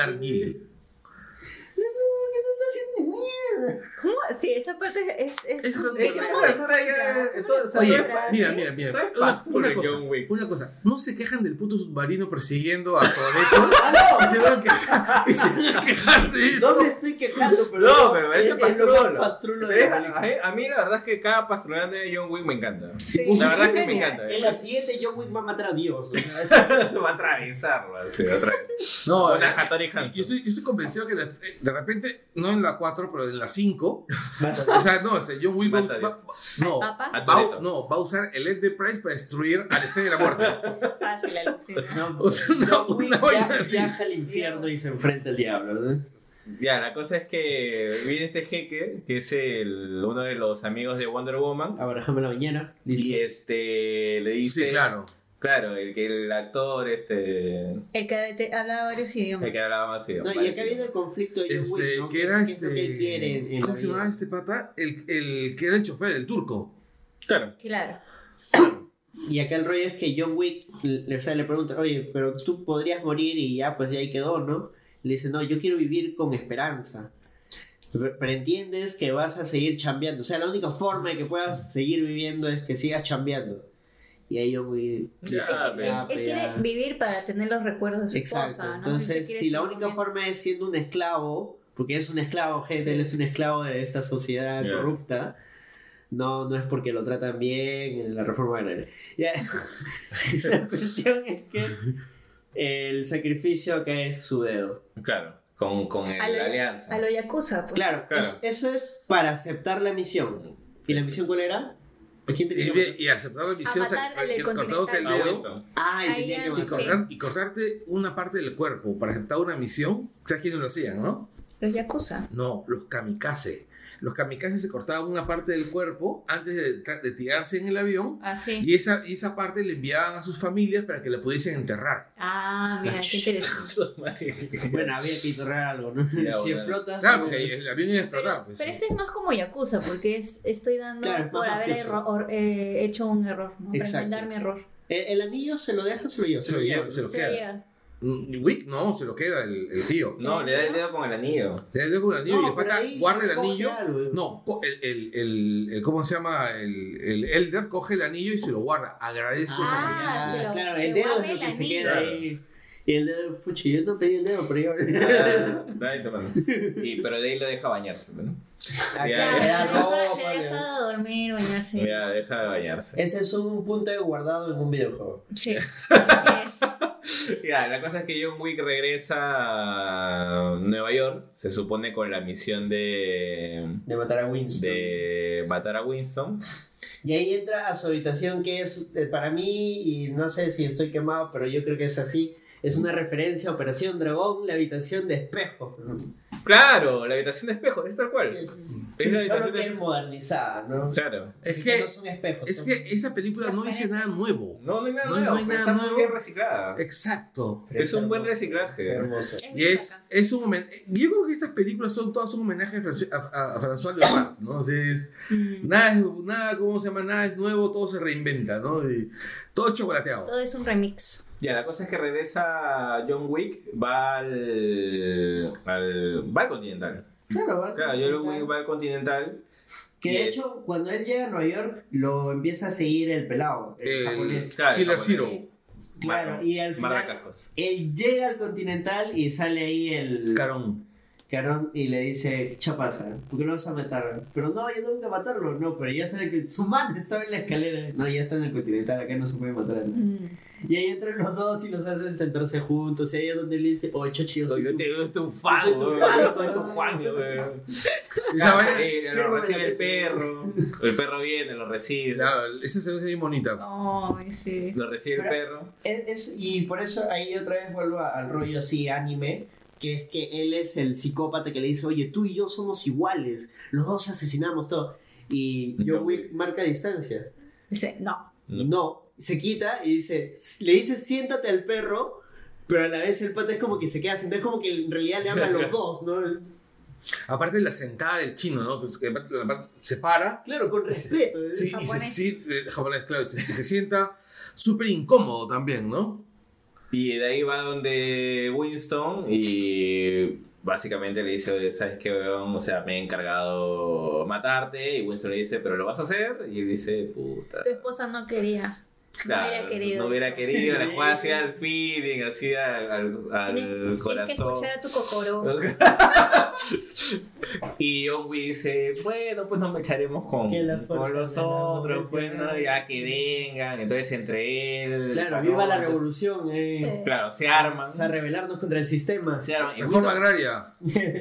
B: Zoom. <laughs> no está haciendo mierda.
C: ¿Cómo? Sí, esa parte es... es,
A: Es
C: como
A: lo-
C: que
D: Es que
C: no
D: a todo- o sea,
A: Oye,
D: es-
A: mira, mira, mira.
D: es
A: Una, una cosa, una cosa. No se quejan del puto submarino persiguiendo a Toretto <laughs>
B: Ah,
A: y se van a quejar, y se van a quejar de
B: no,
A: eso.
B: no me estoy quejando, pero.
D: No, pero
B: es,
D: ese
B: es lo más
D: pastrulo.
B: pastrulo de
D: es- a, mí- a mí la verdad es que cada pastrulante de John Wick me encanta.
C: Sí.
D: La verdad es que me encanta.
B: En la siguiente, John Wick va a matar a Dios. o sea, <laughs>
D: Va a atravesarlo así, otra vez.
A: No,
D: Una
A: eh,
D: Hattori Hanzo.
A: Yo estoy, yo estoy convencido que de repente, no en la 4, pero en la 5, <laughs> o sea, no, este, John Wick va, va- no, va- no, va a usar el Enterprise para destruir al Estrella de la Muerte. <laughs>
C: Fácil, alucina.
B: no,
A: O sea, una, una vaina así.
B: viaja al infierno y se enfrenta al diablo. ¿no?
D: Ya, la cosa es que viene este jeque, que es el, uno de los amigos de Wonder Woman,
B: Abraham en la mañana.
D: y este le dice...
A: Sí, claro.
D: Claro, el que el actor, este...
C: El que te- habla varios idiomas.
D: El que hablaba más
B: No,
D: idioma,
B: y acá viene el conflicto de John
A: Este,
B: Wick, ¿no?
A: que
B: ¿Qué-
A: era
B: qué que
A: este.
B: quiere en- en
A: ¿Cómo se llamaba este pata? El, el que era el chofer, el turco.
D: Claro.
C: Claro. <coughs>
B: Y acá el rollo es que John Wick le, o sea, le pregunta, oye, pero tú podrías morir y ya, pues ya ahí quedó, ¿no? Le dice, no, yo quiero vivir con esperanza. Pero pero entiendes que vas a seguir chambeando. O sea, la única forma de que puedas seguir viviendo es que sigas chambeando. Y ahí John Wick
D: Ya,
C: él,
D: pero-
B: "Ya,
C: él
B: pues,
C: quiere
B: ya".
C: vivir para tener los recuerdos de su
B: Exacto.
C: esposa, ¿no? Él
B: Entonces, si la única forma es siendo un esclavo, porque es un esclavo, gente, él es un esclavo de esta sociedad
D: Ya.
B: corrupta. No, no es porque lo tratan bien en la reforma agraria. Ya. <laughs> la cuestión es que el sacrificio que es su dedo.
D: Claro, con, con el,
C: A lo,
D: la alianza.
C: a lo Yakuza, pues.
B: Claro,
D: Claro.
B: es- eso es para aceptar la misión. ¿Y la misión cuál era? ¿A quién tenía
A: Y, y aceptar la misión,
C: A matar al del
A: y cortándote el.
D: Ah,
A: dedo.
B: Ah, y
A: Y, cortar- y cortarte una parte del cuerpo para aceptar una misión. ¿Sabes quiénes lo hacían, no?
C: Los Yakuza.
A: No, los kamikaze. Los kamikaze se cortaban una parte del cuerpo antes de, de tirarse en el avión
C: Así.
A: y esa, y esa parte le enviaban a sus familias para que la pudiesen enterrar.
C: Ah, mira, qué <laughs> interesante.
B: Bueno, había que enterrar algo, ¿no?
D: Ya, <laughs>
B: si
D: bueno.
B: explotas.
A: Claro, porque el avión iba a explotar.
C: Pero,
A: pues,
C: pero
A: sí.
C: este es más como Yakuza, porque es, estoy dando
B: Claro,
C: por haber eh, hecho un error, ¿no?
B: Exacto.
C: enmendar mi error.
B: ¿El, el anillo se lo deja o se lo lleva?
A: Se lo lleva, se lo
C: Se
A: queda.
C: llega.
A: Mm, Wick no, se lo queda el, el tío.
D: No, le da el dedo con el anillo.
A: Le dio con el anillo y el pata
B: ahí
A: guarda el anillo.
B: algo.
A: No, el, el, el, el- ¿cómo se llama? El, el Elder coge el anillo y se lo guarda. Agradezco esa
C: Ah, lo-
B: claro, el dedo es lo
C: el
B: que se queda ahí. Y el dedo, fuchi, yo no pedí el dedo, pero yo.
D: Ah, dale. <laughs> Y, pero de ahí lo deja bañarse, ¿no?
B: Acá
D: Ya,
B: era
C: deja-
B: ropa,
C: deja dormir, bañarse.
D: Ya, deja de bañarse.
B: Ese es un punto de guardado en un videojuego.
C: Sí, así es. <laughs>
D: Ya, la cosa es que John Wick regresa a Nueva York, se supone con la misión de,
B: De matar a Winston.
D: de matar a Winston.
B: Y ahí entra a su habitación, que es eh, para mí, y no sé si estoy quemado, pero yo creo que es así. Es una referencia a Operación Dragón, la habitación de espejo.
D: Claro, la habitación de espejos, es tal cual.
B: Es,
D: Es la habitación
B: que
D: de-
B: es modernizada, ¿no?
D: Claro.
A: Es que,
B: no son espejos.
A: es
B: son-
A: que esa película no dice nada nuevo.
D: No, no hay nada
A: No,
D: nuevo,
A: no hay nada
D: está muy
A: nuevo.
D: bien reciclada.
A: Exacto.
D: Es un buen reciclaje.
B: es hermoso.
A: Y es, es un homenaje. Yo creo que estas películas son todas un homenaje a, François Leopard, ¿no? O sea, es-
C: Mm.
A: nada, es, nada, ¿cómo se llama? Nada es nuevo, todo se reinventa, ¿no? Y todo chocolateado.
C: Todo es un remix.
D: Ya, la cosa es que regresa John Wick, va al. al va al Continental.
B: Claro, va-
D: Claro, John Wick va al Continental.
B: Que de
D: es-
B: hecho, cuando él llega a Nueva York, lo empieza a seguir el pelado, el,
A: El-
B: japonés.
D: Claro,
A: Killer
D: japonés.
A: Zero.
B: Claro,
D: Marca-
B: y al final,
D: cascos.
B: él llega al Continental y sale ahí el
A: Carón.
B: Carón y le dice, ¿qué pasa? ¿Por qué lo vas a matar? Pero no, yo tengo que matarlo. No, pero ya está en el... Su mano estaba en la escalera. No, ya está en el Continental, acá no se puede matar. a nadie.
C: Mm.
B: Y ahí entran los dos y los hacen sentarse juntos. Y ahí es donde le dice, oh, chochi, yo soy
D: Yo
B: tu-
D: te soy tu
B: Yo
D: fan,
B: soy tu fan.
D: Yo soy tu fan, <laughs> weón.
A: Y esa vaina-
D: Eh, Lo recibe el perro. El perro viene, lo recibe.
A: Claro, esa se ve bien bonita.
C: Ay, sí.
D: Lo recibe el perro.
B: Es, es- y por eso ahí otra vez vuelvo a- al rollo así anime, que es que él es el psicópata que le dice, oye, tú y yo somos iguales, los dos asesinamos todo. Y John Wick. marca distancia.
C: Dice, no.
B: No. Se quita y dice, le dice siéntate al perro, pero a la vez el pata es como que se queda sentado, es como que en realidad le habla a los <laughs> dos, ¿no?
A: Aparte de la sentada del chino, ¿no? Pues, que se para.
B: Claro, con respeto. ¿eh?
A: Sí, y se,
C: japonés.
A: sí, eh, japonés, claro, y se, y se sienta súper incómodo también, ¿no?
D: Y de ahí va donde Winston y básicamente le dice, "Oye, ¿sabes qué, weón? O sea, me he encargado matarte. Y Winston le dice, ¿pero lo vas a hacer? Y él dice, puta.
C: Tu esposa no quería.
D: Claro,
C: no hubiera querido.
D: No hubiera querido, la jugada hacía al feeling, hacía al, al, al
C: Tienes, tienes que
D: corazón.
C: escuchar a tu cocoro. <laughs>
D: y Wick dice, bueno, pues nos me echaremos con, con los otros, pues. ¿no? ya que vengan. Entonces entre él...
B: Claro, viva la revolución, eh.
C: Sí.
D: Claro, se arman.
B: O sea, rebelarnos contra el sistema.
D: Se arman. Y
A: Reforma agraria.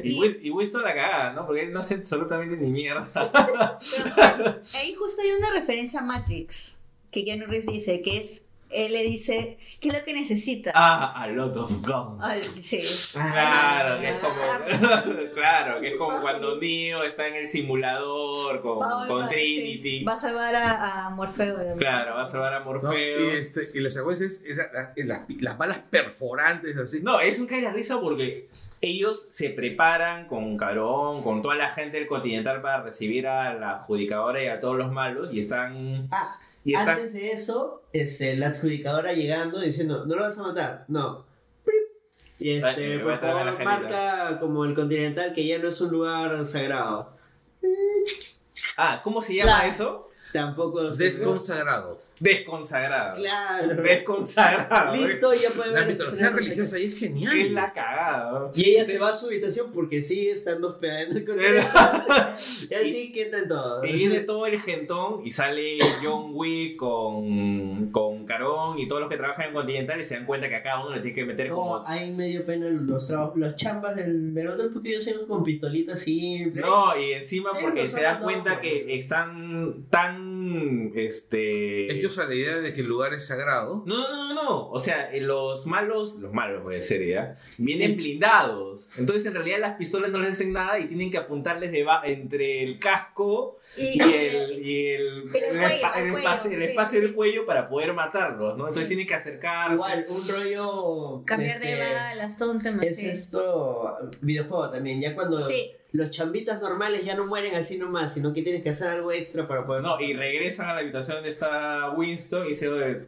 D: y, y Winston la cagada, ¿no? Porque él no hace absolutamente ni mierda.
C: Pero ahí justo hay una referencia a Matrix, que Keanu Reeves dice, que es, él le dice, ¿qué es lo que necesita?
D: ah, a lot of guns.
C: Ay, sí.
D: Claro, que es
C: Ah,
D: como, <laughs> claro, que es como cuando Neo está en el simulador con,
C: Va-
D: con
C: va-
D: Trinity.
C: sí, Va a salvar a, a Morfeo. de-
D: Claro, va a salvar a
A: ¿no?
D: Morfeo.
A: Y, este, y la secuencia es, es la- la- es las, las balas perforantes así.
D: No, es un cae la risa porque ellos se preparan con Carón, con toda la gente del Continental para recibir a la adjudicadora y a todos los malos y están...
B: Ah,
D: Y
B: Antes de eso, este, la adjudicadora llegando diciendo, no lo vas a matar, no. Y este, por favor, marca como el Continental que ya no es un lugar sagrado.
D: Ah, ¿cómo se llama
B: Claro.
D: eso?
B: Tampoco se-
A: Desconsagrado.
D: Desconsagrado.
B: Claro.
D: Desconsagrado.
B: Listo, ya puede
A: La
B: ver
A: mitología religiosa ahí es
D: Es
A: genial.
D: la cagada.
B: Y ella se va a su habitación porque sigue estando hospedada en el y ahí sí que entra en todo.
D: Y viene todo el gentón y sale John Wick con, con Carón y todos los que trabajan en Continental y se dan cuenta que a cada uno le tiene que meter
B: No,
D: como...
B: hay medio pena los, trabajos- los chambas del, del otro porque ellos siguen con pistolitas simples.
D: No, y encima porque
B: no
D: se dan cuenta que están tan... Este...
A: Hechos a la idea de que el lugar es sagrado.
D: No, no, no, no. O sea, eh, los malos, los malos voy a decir ya, vienen blindados. Entonces en realidad las pistolas no les hacen nada y tienen que apuntarles deba- entre el casco
C: Y,
D: y el, <laughs> y el,
C: el
D: el
C: cuello,
D: espa-
C: el
D: el
C: cuello,
D: espacio,
C: sí,
D: espacio del
C: sí.
D: cuello para poder matarlos, ¿no? Entonces
C: Sí.
D: tienen que acercarse.
B: Igual, un rollo.
C: cambiar de
B: este,
C: balas, todo un tema
B: Es esto, videojuego también, ya cuando
C: Sí.
B: Los chambitas normales ya no mueren así nomás, sino que tienes que hacer algo extra para poder...
D: No, y regresan a la habitación donde está Winston y dice, "Oye,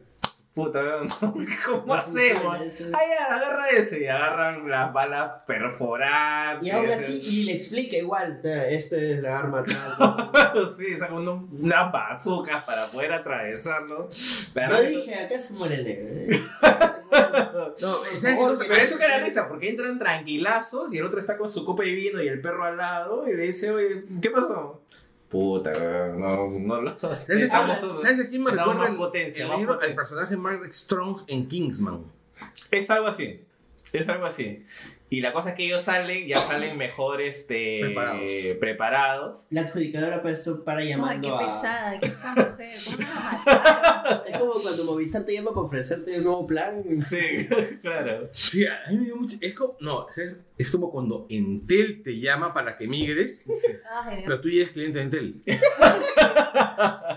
D: puta, <laughs> ¿cómo hacemos? ya, agarra ese y agarran las balas perforantes.
B: Y aún así, y le explica igual, "Ta, esto es la arma tal. <laughs>
D: sí, sacan unas bazucas para poder atravesarlo.
B: No
D: que-
B: dije, acá se muere el negro. <laughs> <laughs>
D: Pero eso que da risa, porque entran tranquilazos y el otro está con su copa de vino y el perro al lado y le dice, oye, ¿qué pasó? Puta, no, no lo...
A: ¿Sabes, ¿Sabes a quién me recuerda
D: más
A: el,
D: potencia,
A: el
D: más potencia.
A: El personaje Mark Strong en Kingsman.
D: Es algo así, es algo así. Y la cosa es que ellos salen, ya salen mejor este,
A: Preparados.
D: preparados.
B: La adjudicadora para eso para
C: Ay,
B: llamando
C: qué
B: a...
C: pesada, qué esa mujer. ¿Cómo la mataron?
B: Es como cuando Movistar te llama para ofrecerte un nuevo plan.
D: Sí, <laughs> claro.
A: Sí, a mí me dio mucho. Es como, no, es, es como cuando Entel te llama para que migres, <laughs>
C: Ay,
A: pero tú ya eres cliente de Entel.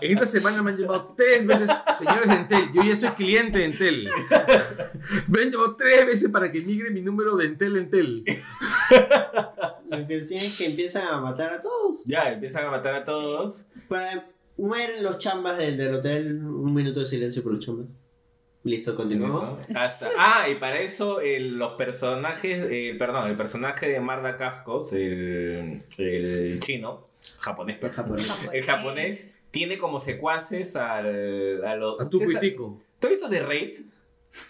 A: En esta semana me han llamado tres veces, señores de Entel, yo ya soy cliente de Entel. <laughs> Me han llamado tres veces para que migre mi número de Entel Entel.
B: Lo que decían es que empiezan a matar a todos.
D: Ya, empiezan a matar a todos.
B: Para... Mueren los chambas del, del hotel. Un minuto de silencio por los chambas. Listo, continuamos.
D: Hasta, ah, y para eso el- los personajes, eh, perdón, el personaje de Marda Cascos, el, el chino, japonés,
B: El japonés.
D: el japonés, tiene como secuaces al, a los...
A: A tu
D: ¿Tú
A: cuitico.
D: has visto The Raid?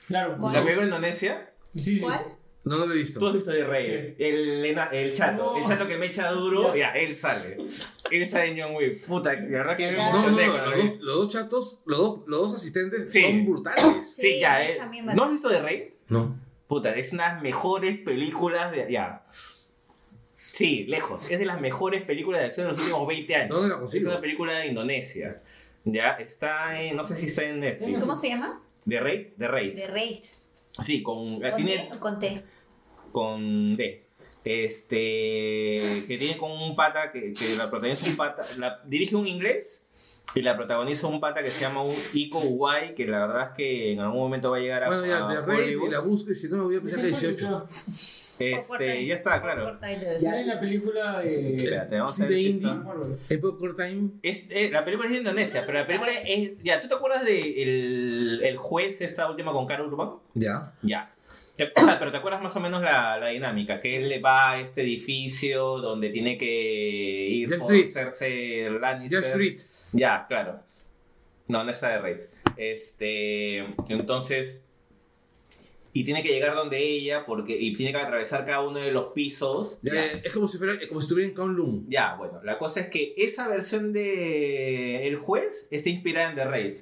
E: Claro.
C: ¿Cuál?
D: ¿La veo en Indonesia?
E: Sí.
C: ¿Cuál?
A: No, lo he
D: Tú has
A: visto.
D: visto The Raid. El, el chato,
E: No.
D: el chato que me echa duro,
E: Ya.
D: ya, él sale. Él sale en John Wick. Puta, la verdad que me
B: No,
A: No, no,
D: emocioné
A: no,
D: cuando
A: los, dos, los dos chatos, los dos, los dos asistentes
D: Sí.
A: son brutales.
D: Sí,
C: Sí,
D: ya, eh. ¿No has visto The Raid?
A: No.
D: Puta, es una de las mejores películas de. Ya. Sí, lejos. Es de las mejores películas de acción de los últimos 20 años.
A: ¿Dónde la
D: Es
A: consigo?
D: una película de Indonesia. Ya, está en. No sé si está en Netflix.
C: ¿Cómo se llama?
D: ¿De Raid? De Raid.
C: The Raid.
D: Sí, con.
C: ¿Con
D: Tiene
C: D o con T?
D: con D. Este. Que tiene con un pata que, que la protagoniza un pata. La, dirige un inglés. Y la protagoniza un pata que se llama un Iko Uwai, que la verdad es que en algún momento va a llegar a,
A: Bueno, ya,
D: a Hollywood.
A: la busco y si no me voy a pensar que 18.
D: Este, ya está, claro.
E: Sale en la película de.
D: Espérate, vamos a ver si está.
A: Popcorn Time.
D: Es, eh, la película es de Indonesia, pero la película es. Ya, ¿tú te acuerdas de el, el juez, esta última con Cara Urban?
A: Ya.
D: Ya. Te- o sea, pero te acuerdas más o menos la, la dinámica, que él le va a este edificio donde tiene que ir
A: Jack
D: por
A: Street.
D: Cersei Lannister.
A: Street.
D: Ya, claro. No, no está de Rey. Este, entonces, y tiene que llegar donde ella porque y tiene que atravesar cada uno de los pisos.
A: Ya,
D: Ya.
A: Es como si, fuera, como si estuviera en Kowloon.
D: Ya, bueno, la cosa es que esa versión de El Juez está inspirada en The Raid.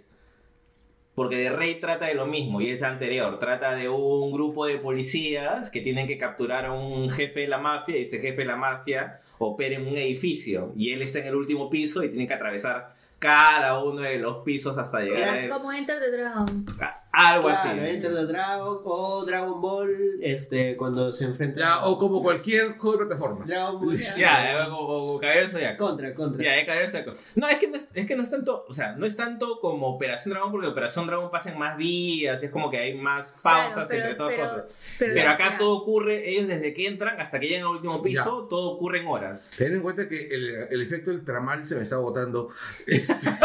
D: Porque The Raid trata de lo mismo y es la anterior. Trata de un grupo de policías que tienen que capturar a un jefe de la mafia y este jefe de la mafia opera en un edificio y él está en el último piso y tienen que atravesar cada uno de los pisos hasta llegar a él.
C: Como Enter the Dragon.
D: Algo
B: Claro,
D: así.
B: Enter the Dragon o Dragon Ball, este, cuando se enfrentan.
A: Ya, o como cualquier juego de plataformas.
B: Dragon Ball.
D: Ya, o, o, o Caballero Zodiaco.
B: Contra, contra.
D: Ya, Caballero Zodiaco. No, es que no es, es que no es tanto, o sea, no es tanto como Operación Dragón, porque Operación Dragón pasa en más días, es como que hay más pausas
C: Claro, pero-
D: entre todas
C: pero-
D: cosas.
C: Pero,
D: Pero acá
C: ya.
D: todo ocurre, ellos desde que entran hasta que llegan al último piso, todo ocurre en horas.
A: Ten en cuenta que el, el efecto del tramal se me está botando. <laughs> Este, <laughs>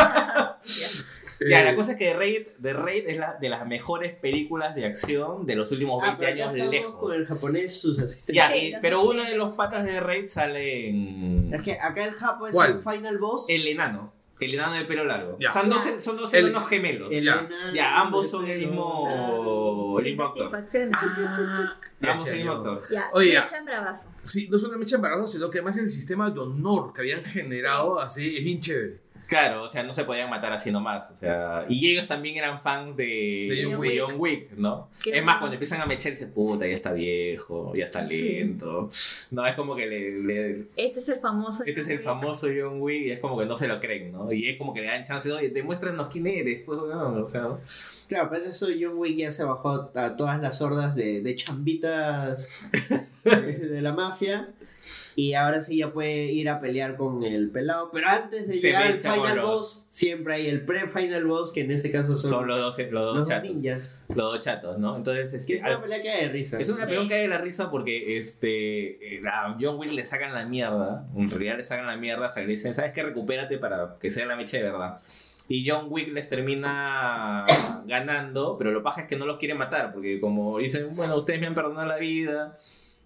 D: Ya,
A: eh,
D: la cosa es que The Raid, The Raid es la de las mejores películas de acción de los últimos
B: Ah,
D: 20
B: pero acá
D: años de lejos.
B: con el japonés, sus asistentes.
D: Ya,
C: los
D: pero uno de los patas de The Raid sale en...
B: Es que acá el Japo es
A: ¿Cuál?
B: el final boss.
D: El enano. El enano de pelo largo.
A: Ya.
D: Son, dos, son dos
A: El-
D: enanos gemelos.
B: el
A: ya.
B: enano
D: Ya, ambos son
B: de
D: el mismo, el
C: Sí,
D: mismo
C: sí,
D: actor.
A: ah,
D: Ambos el mismo actor.
C: Ya,
A: Oye,
C: me
A: ya.
C: echan bravazo.
A: Sí, no solamente embarazo, sino que además el sistema de honor que habían generado así es bien chévere.
D: Claro, o sea, no se podían matar así nomás. O sea, y ellos también eran fans de,
A: De
C: John
D: de
C: Wick.
D: John Wick, ¿no?
C: Qué
D: es más, cuando empiezan a mechar, dicen, puta, ya está viejo, ya está lento. No, es como que le, le-
C: Este es el famoso.
D: Este es el famoso John Wick y es como que no se lo creen, ¿no? Y es como que le dan chance, oye, demuéstranos quién eres, pues, weón", o sea, ¿no?
B: Claro, pero eso John Wick ya se bajó a todas las hordas de, de chambitas de, <laughs> de la mafia. Y ahora sí ya puede ir a pelear con el pelado. Pero antes de
D: Se
B: llegar al final
D: los-
B: boss, siempre hay el pre-final boss, que en este caso son,
D: son los dos, los dos
B: los
D: chatos.
B: ninjas.
D: Los dos chatos, ¿no? Entonces,
B: Que
D: este,
B: es una
D: al-
B: pelea que hay de risa.
D: Es una
C: Sí.
D: pelea que hay de la risa porque este, eh, a John Wick le sacan la mierda. En realidad le sacan la mierda hasta que le dicen, ¿sabes qué? Recupérate para que sea la mecha de verdad. Y John Wick les termina <coughs> ganando, pero lo paja es que no los quiere matar porque como dicen, bueno, ustedes me han perdonado la vida,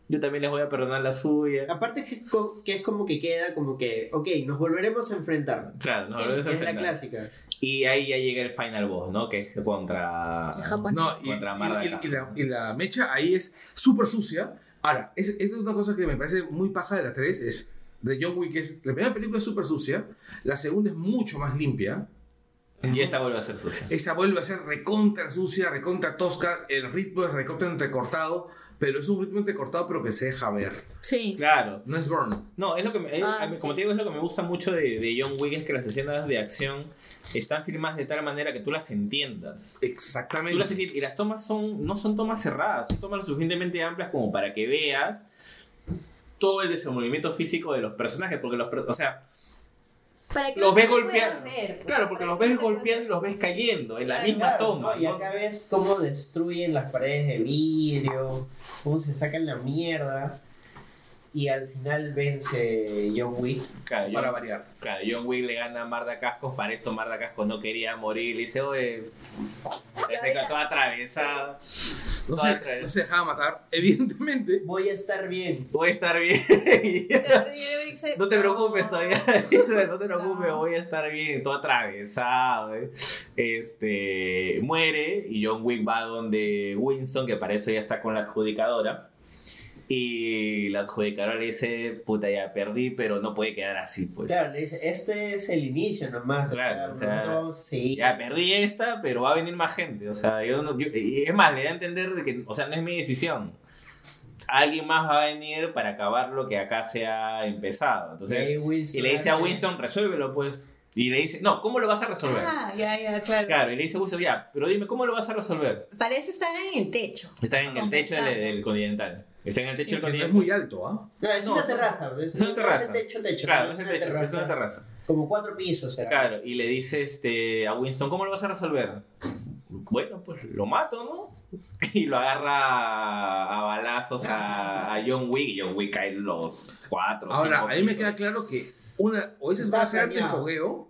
D: yo también les voy a perdonar la suya.
B: Aparte que, es que es como que queda como que, ok, nos volveremos a enfrentar.
D: Claro, no,
C: Sí,
D: lo ves
B: es
D: al
B: la
D: final.
B: clásica.
D: Y ahí ya llega el final boss, ¿no? Que es contra...
C: Japonés.
A: No, y,
D: Contra
A: y- y- la, y la mecha ahí es súper sucia. Ahora, es, esta es una cosa que me parece muy paja de las tres, es de John Wick, es la primera película es súper sucia, la segunda es mucho más limpia,
D: Y esta vuelve a ser sucia.
A: esta vuelve a ser recontra sucia, recontra tosca, el ritmo es recontra entrecortado, pero es un ritmo entrecortado, pero que se deja ver.
C: Sí.
D: Claro.
A: No es burn.
D: No, es lo que me, es-
C: Ah,
D: como
C: sí.
D: te digo, es lo que me gusta mucho de, de John Wick, es que las escenas de acción están filmadas de tal manera que tú las entiendas. Tú las
A: Exactamente.
D: entiendes, y las tomas son, no son tomas cerradas, son tomas lo suficientemente amplias como para que veas todo el desenvolvimiento físico de los personajes, porque los, o sea,
C: Para que
D: los ves golpeando.
C: ver, pues.
D: Claro, porque los ves golpeando y los ves cayendo en la
C: Claro,
D: misma
B: Claro,
D: toma.
B: ¿no? Y acá ves cómo destruyen las paredes de vidrio, cómo se sacan la mierda. Y al final vence John Wick.
D: Claro,
A: Para
D: John,
A: variar.
D: claro, John Wick le gana a Marda Cascos, para esto Marda Cascos no quería morir, le dice, oye, está toda atravesada,
A: No se, no se dejaba matar, evidentemente.
B: Voy a estar bien.
D: voy a estar bien. <laughs> No te preocupes todavía, no <laughs> te preocupes, voy a estar bien, todo atravesado. ¿eh? Este muere y John Wick va donde Winston, que para eso ya está con la adjudicadora. Y la adjudicadora le dice, puta, ya perdí, pero no puede quedar así, pues.
B: Claro, le dice, este es el inicio nomás.
D: Claro,
B: o
D: o
B: sea, a seguir.
D: Ya perdí esta, pero va a venir más gente. O sea, yo no. yo- y es más, le da a entender de que, o sea, no es mi decisión. Alguien más va a venir para acabar lo que acá se ha empezado. Entonces,
B: Y ahí Winston
D: y le dice a Winston, resuélvelo, pues. Y le dice, no, ¿cómo lo vas a resolver?
C: Ah, ya, ya, claro.
D: Claro, y le dice a Winston, ya, pero dime, ¿cómo lo vas a resolver?
C: Parece estar en el techo.
D: Están en el techo del continental. Están en el techo del
A: Que no es muy alto, ¿ah?
B: No, es
D: No,
B: una terraza. Es,
D: es una terraza.
B: Es techo, techo.
D: Claro, es el techo, es una terraza.
B: Como cuatro pisos. será.
D: Claro, y le dice este, a Winston, ¿cómo lo vas a resolver? Bueno, pues lo mato, ¿no? <laughs> Y lo agarra a balazos a, a John Wick y John Wick cae los cuatro.
A: Ahora,
D: cinco
A: a mí me queda claro que una, o ese
B: Está
A: va a ser
B: planeado.
A: antifogueo,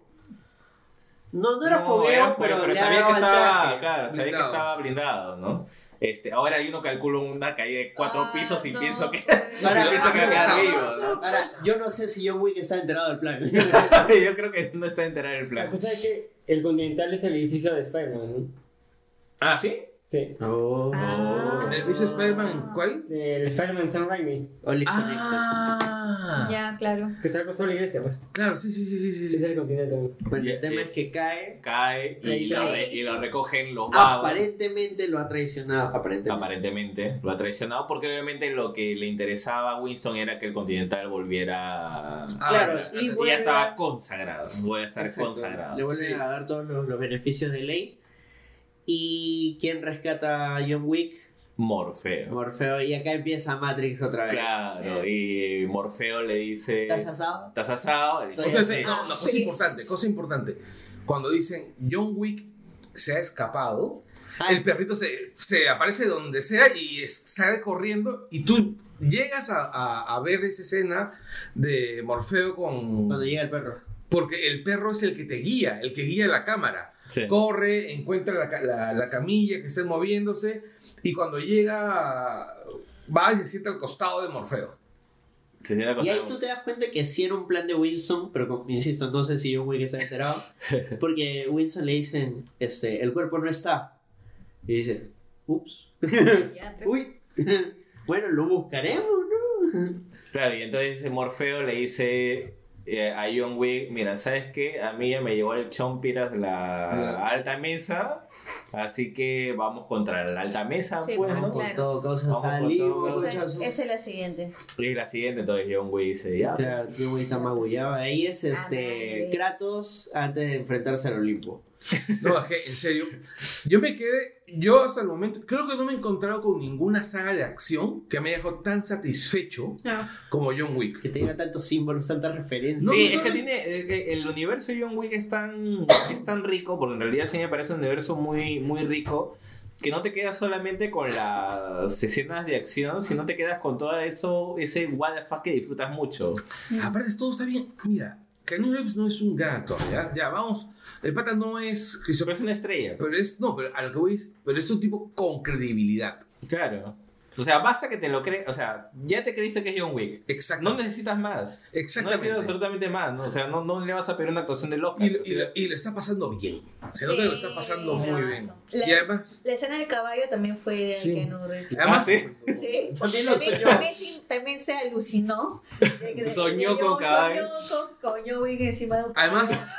B: No, no era
D: No,
B: fogueo,
D: era-
B: pero,
D: pero sabía que estaba, claro, sabía que estaba blindado, ¿no? Este, ahora hay uno calcula una caída de cuatro
C: Ah,
D: pisos y
C: no,
D: pienso que.
B: Ahora, <laughs>
D: pienso que va a quedar vivo, ¿no?
B: Ahora, yo no sé si John Wick está enterado del plan. <laughs>
D: Yo creo que no está enterado el
E: La
D: plan.
E: cosa es que el Continental es el edificio de Spider-Man, ¿no?
D: Ah, ¿sí?
E: Sí.
B: Oh.
C: Ah.
A: ¿el vice Spider-Man cuál?
E: El Spider-Man Sam Raimi.
A: Ah,
C: Ya, claro.
E: Que está de la iglesia, pues.
A: claro, sí, sí, sí, sí, sí,
E: es el
A: sí.
E: Continental.
B: Bueno, el
D: Y-
B: tema
D: es-
B: es que cae.
D: Cae y,
E: Ahí
D: lo, re- y lo recogen los vagos.
B: Aparentemente lo ha traicionado. Aparentemente.
D: Aparentemente lo ha traicionado porque obviamente lo que le interesaba a Winston era que el Continental volviera
B: Claro,
A: Ah,
B: y
D: y
B: vuelve
D: ya estaba
B: a-
D: consagrado, vuelve a estar
B: Exacto,
D: consagrado.
B: Le vuelven
A: Sí.
B: a dar todos los, los beneficios de ley. ¿Y quién rescata a John Wick?
D: Morfeo.
B: Morfeo. Y acá empieza Matrix otra vez.
D: Claro, y Morfeo le dice
B: ¿Estás asado?
D: ¿Estás asado? Le dice,
A: Entonces, no, no, cosa importante, cosa importante. Cuando dicen John Wick se ha escapado, el perrito se, se aparece donde sea y es- sale corriendo y tú llegas a, a- a ver esa escena de Morfeo con...
B: Cuando llega el perro.
A: Porque el perro es el que te guía, el que guía la cámara.
D: Sí.
A: Corre, encuentra la, la- la camilla que está moviéndose y cuando llega va y se sienta al costado de Morfeo.
D: Se
B: Y ahí tú te das cuenta que sí era un plan de Wilson, pero como- insisto, no sé si John Wick está enterado. <laughs> Porque Wilson le dicen, este, el cuerpo no está. Y dice, ups, <laughs> uy. <laughs> bueno, lo buscaremos, ¿no?
D: Claro, y entonces Morfeo le dice eh, a John Wick, mira, ¿sabes qué? A mí ya me llegó el Chompiras la alta mesa, así que vamos contra la alta mesa,
C: Sí,
D: pues, ¿no?
C: Claro.
B: todo
D: Vamos por
B: salimos.
D: todo.
C: Esa, esa es la siguiente.
D: Y la siguiente, entonces John Wick dice, ya.
B: Claro, John Wick está magullado. Ahí es
C: Ah,
B: este. Kratos antes de enfrentarse al Olimpo. <laughs>
A: No, es que, en serio, yo me quedé, yo hasta el momento, creo que no me he encontrado con ninguna saga de acción que me haya dejado tan satisfecho como John Wick.
B: Que tenga tantos símbolos, tantas referencias.
A: No,
D: sí,
A: no
D: es que tiene. es que el universo de John Wick es tan, es tan rico, porque en realidad sí me parece un universo muy, muy rico, que no te quedas solamente con las escenas de acción, sino te quedas con todo eso, ese what the fuck que disfrutas mucho.
A: Aparte, todo está bien. Mira, Keanu Reeves no es un gran actor, ¿ya? Ya, vamos. El pata no es
D: Pero es una estrella.
A: Pero es, no, pero a lo que voy es, pero es un tipo con credibilidad.
D: Claro. O sea, basta que te lo creas. O sea, ya te creíste que es John Wick.
A: Exacto.
D: No necesitas más. No
A: Exactamente.
D: necesitas absolutamente más. ¿no? O sea, no, no le vas a pedir una actuación del Oscar.
A: y, lo-
D: o
A: y
D: sea,
A: lo- y lo está pasando bien. Se nota que lo está pasando muy bien.
C: La-
A: Y además,
C: La escena del caballo también fue de
A: Sí.
C: Reeves.
A: además
D: Ah, ¿sí?
C: Sí.
B: También lo soñó.
C: también, sí- también se alucinó. de que-
D: Soñó
C: de-
D: con caballo.
C: Soñó con, con John Wick encima de un
A: Además,
C: caballo.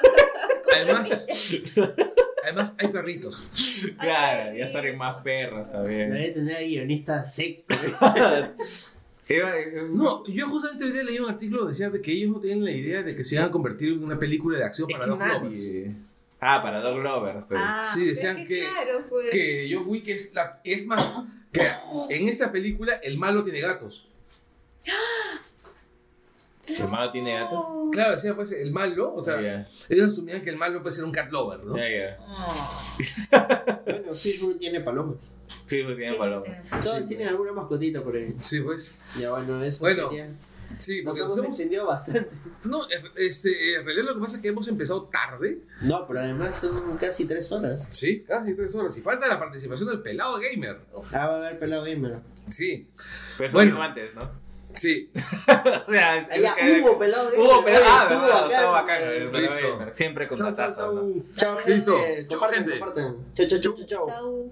A: además, <laughs> además hay perritos. <laughs>
D: Claro, ya salen más perros también.
B: Debe tener guionista seco. <laughs>
D: Era- eh,
A: No, yo justamente hoy día leí un artículo donde decía de que ellos no tenían la idea de que se iban a convertir en una película de acción
D: es
A: para
D: que
A: dos lovers.
D: nadie. Ah, para Dog Lovers. sí.
C: Ah,
A: Sí, decían que-
C: Claro, pues.
A: Que John Wick es, la, es más, que en esa película el malo tiene gatos. <gasps> <gasps>
D: ¿Si el malo tiene gatos?
A: Claro, decía pues el malo, o sea, ellos asumían que el malo puede ser un cat lover, ¿no?
D: ya, ya.
B: bueno, Fishburne tiene palomas.
D: Sí, pues tiene paloma.
B: Todos tienen alguna mascotita por ahí.
A: Sí, pues.
B: Ya bueno, eso
A: Bueno,
B: sería-
A: Sí,
B: Nos
A: porque
B: hemos
A: nos hemos-
B: extendido bastante.
A: No, este, en realidad lo que pasa es que hemos empezado tarde.
B: No, pero además son casi tres horas.
A: Sí, casi tres horas. Y falta la participación del pelado gamer.
B: Ah, va a haber pelado gamer.
A: Sí,
D: Pero eso
A: Bueno.
D: antes, ¿no?
A: Sí. <laughs>
D: o sea, que-
B: hubo pelado.
D: Hubo pelado.
B: Oye,
D: Ah,
B: estuvo
D: verdad,
B: bacán.
D: estuvo bacán. el pelado
A: Listo.
D: gamer, Siempre con
B: Chau, chau,
D: datazo, ¿no?
B: chau. Chao, gente.
A: Listo. Gente.
B: chau, chau, chau.
C: Chau.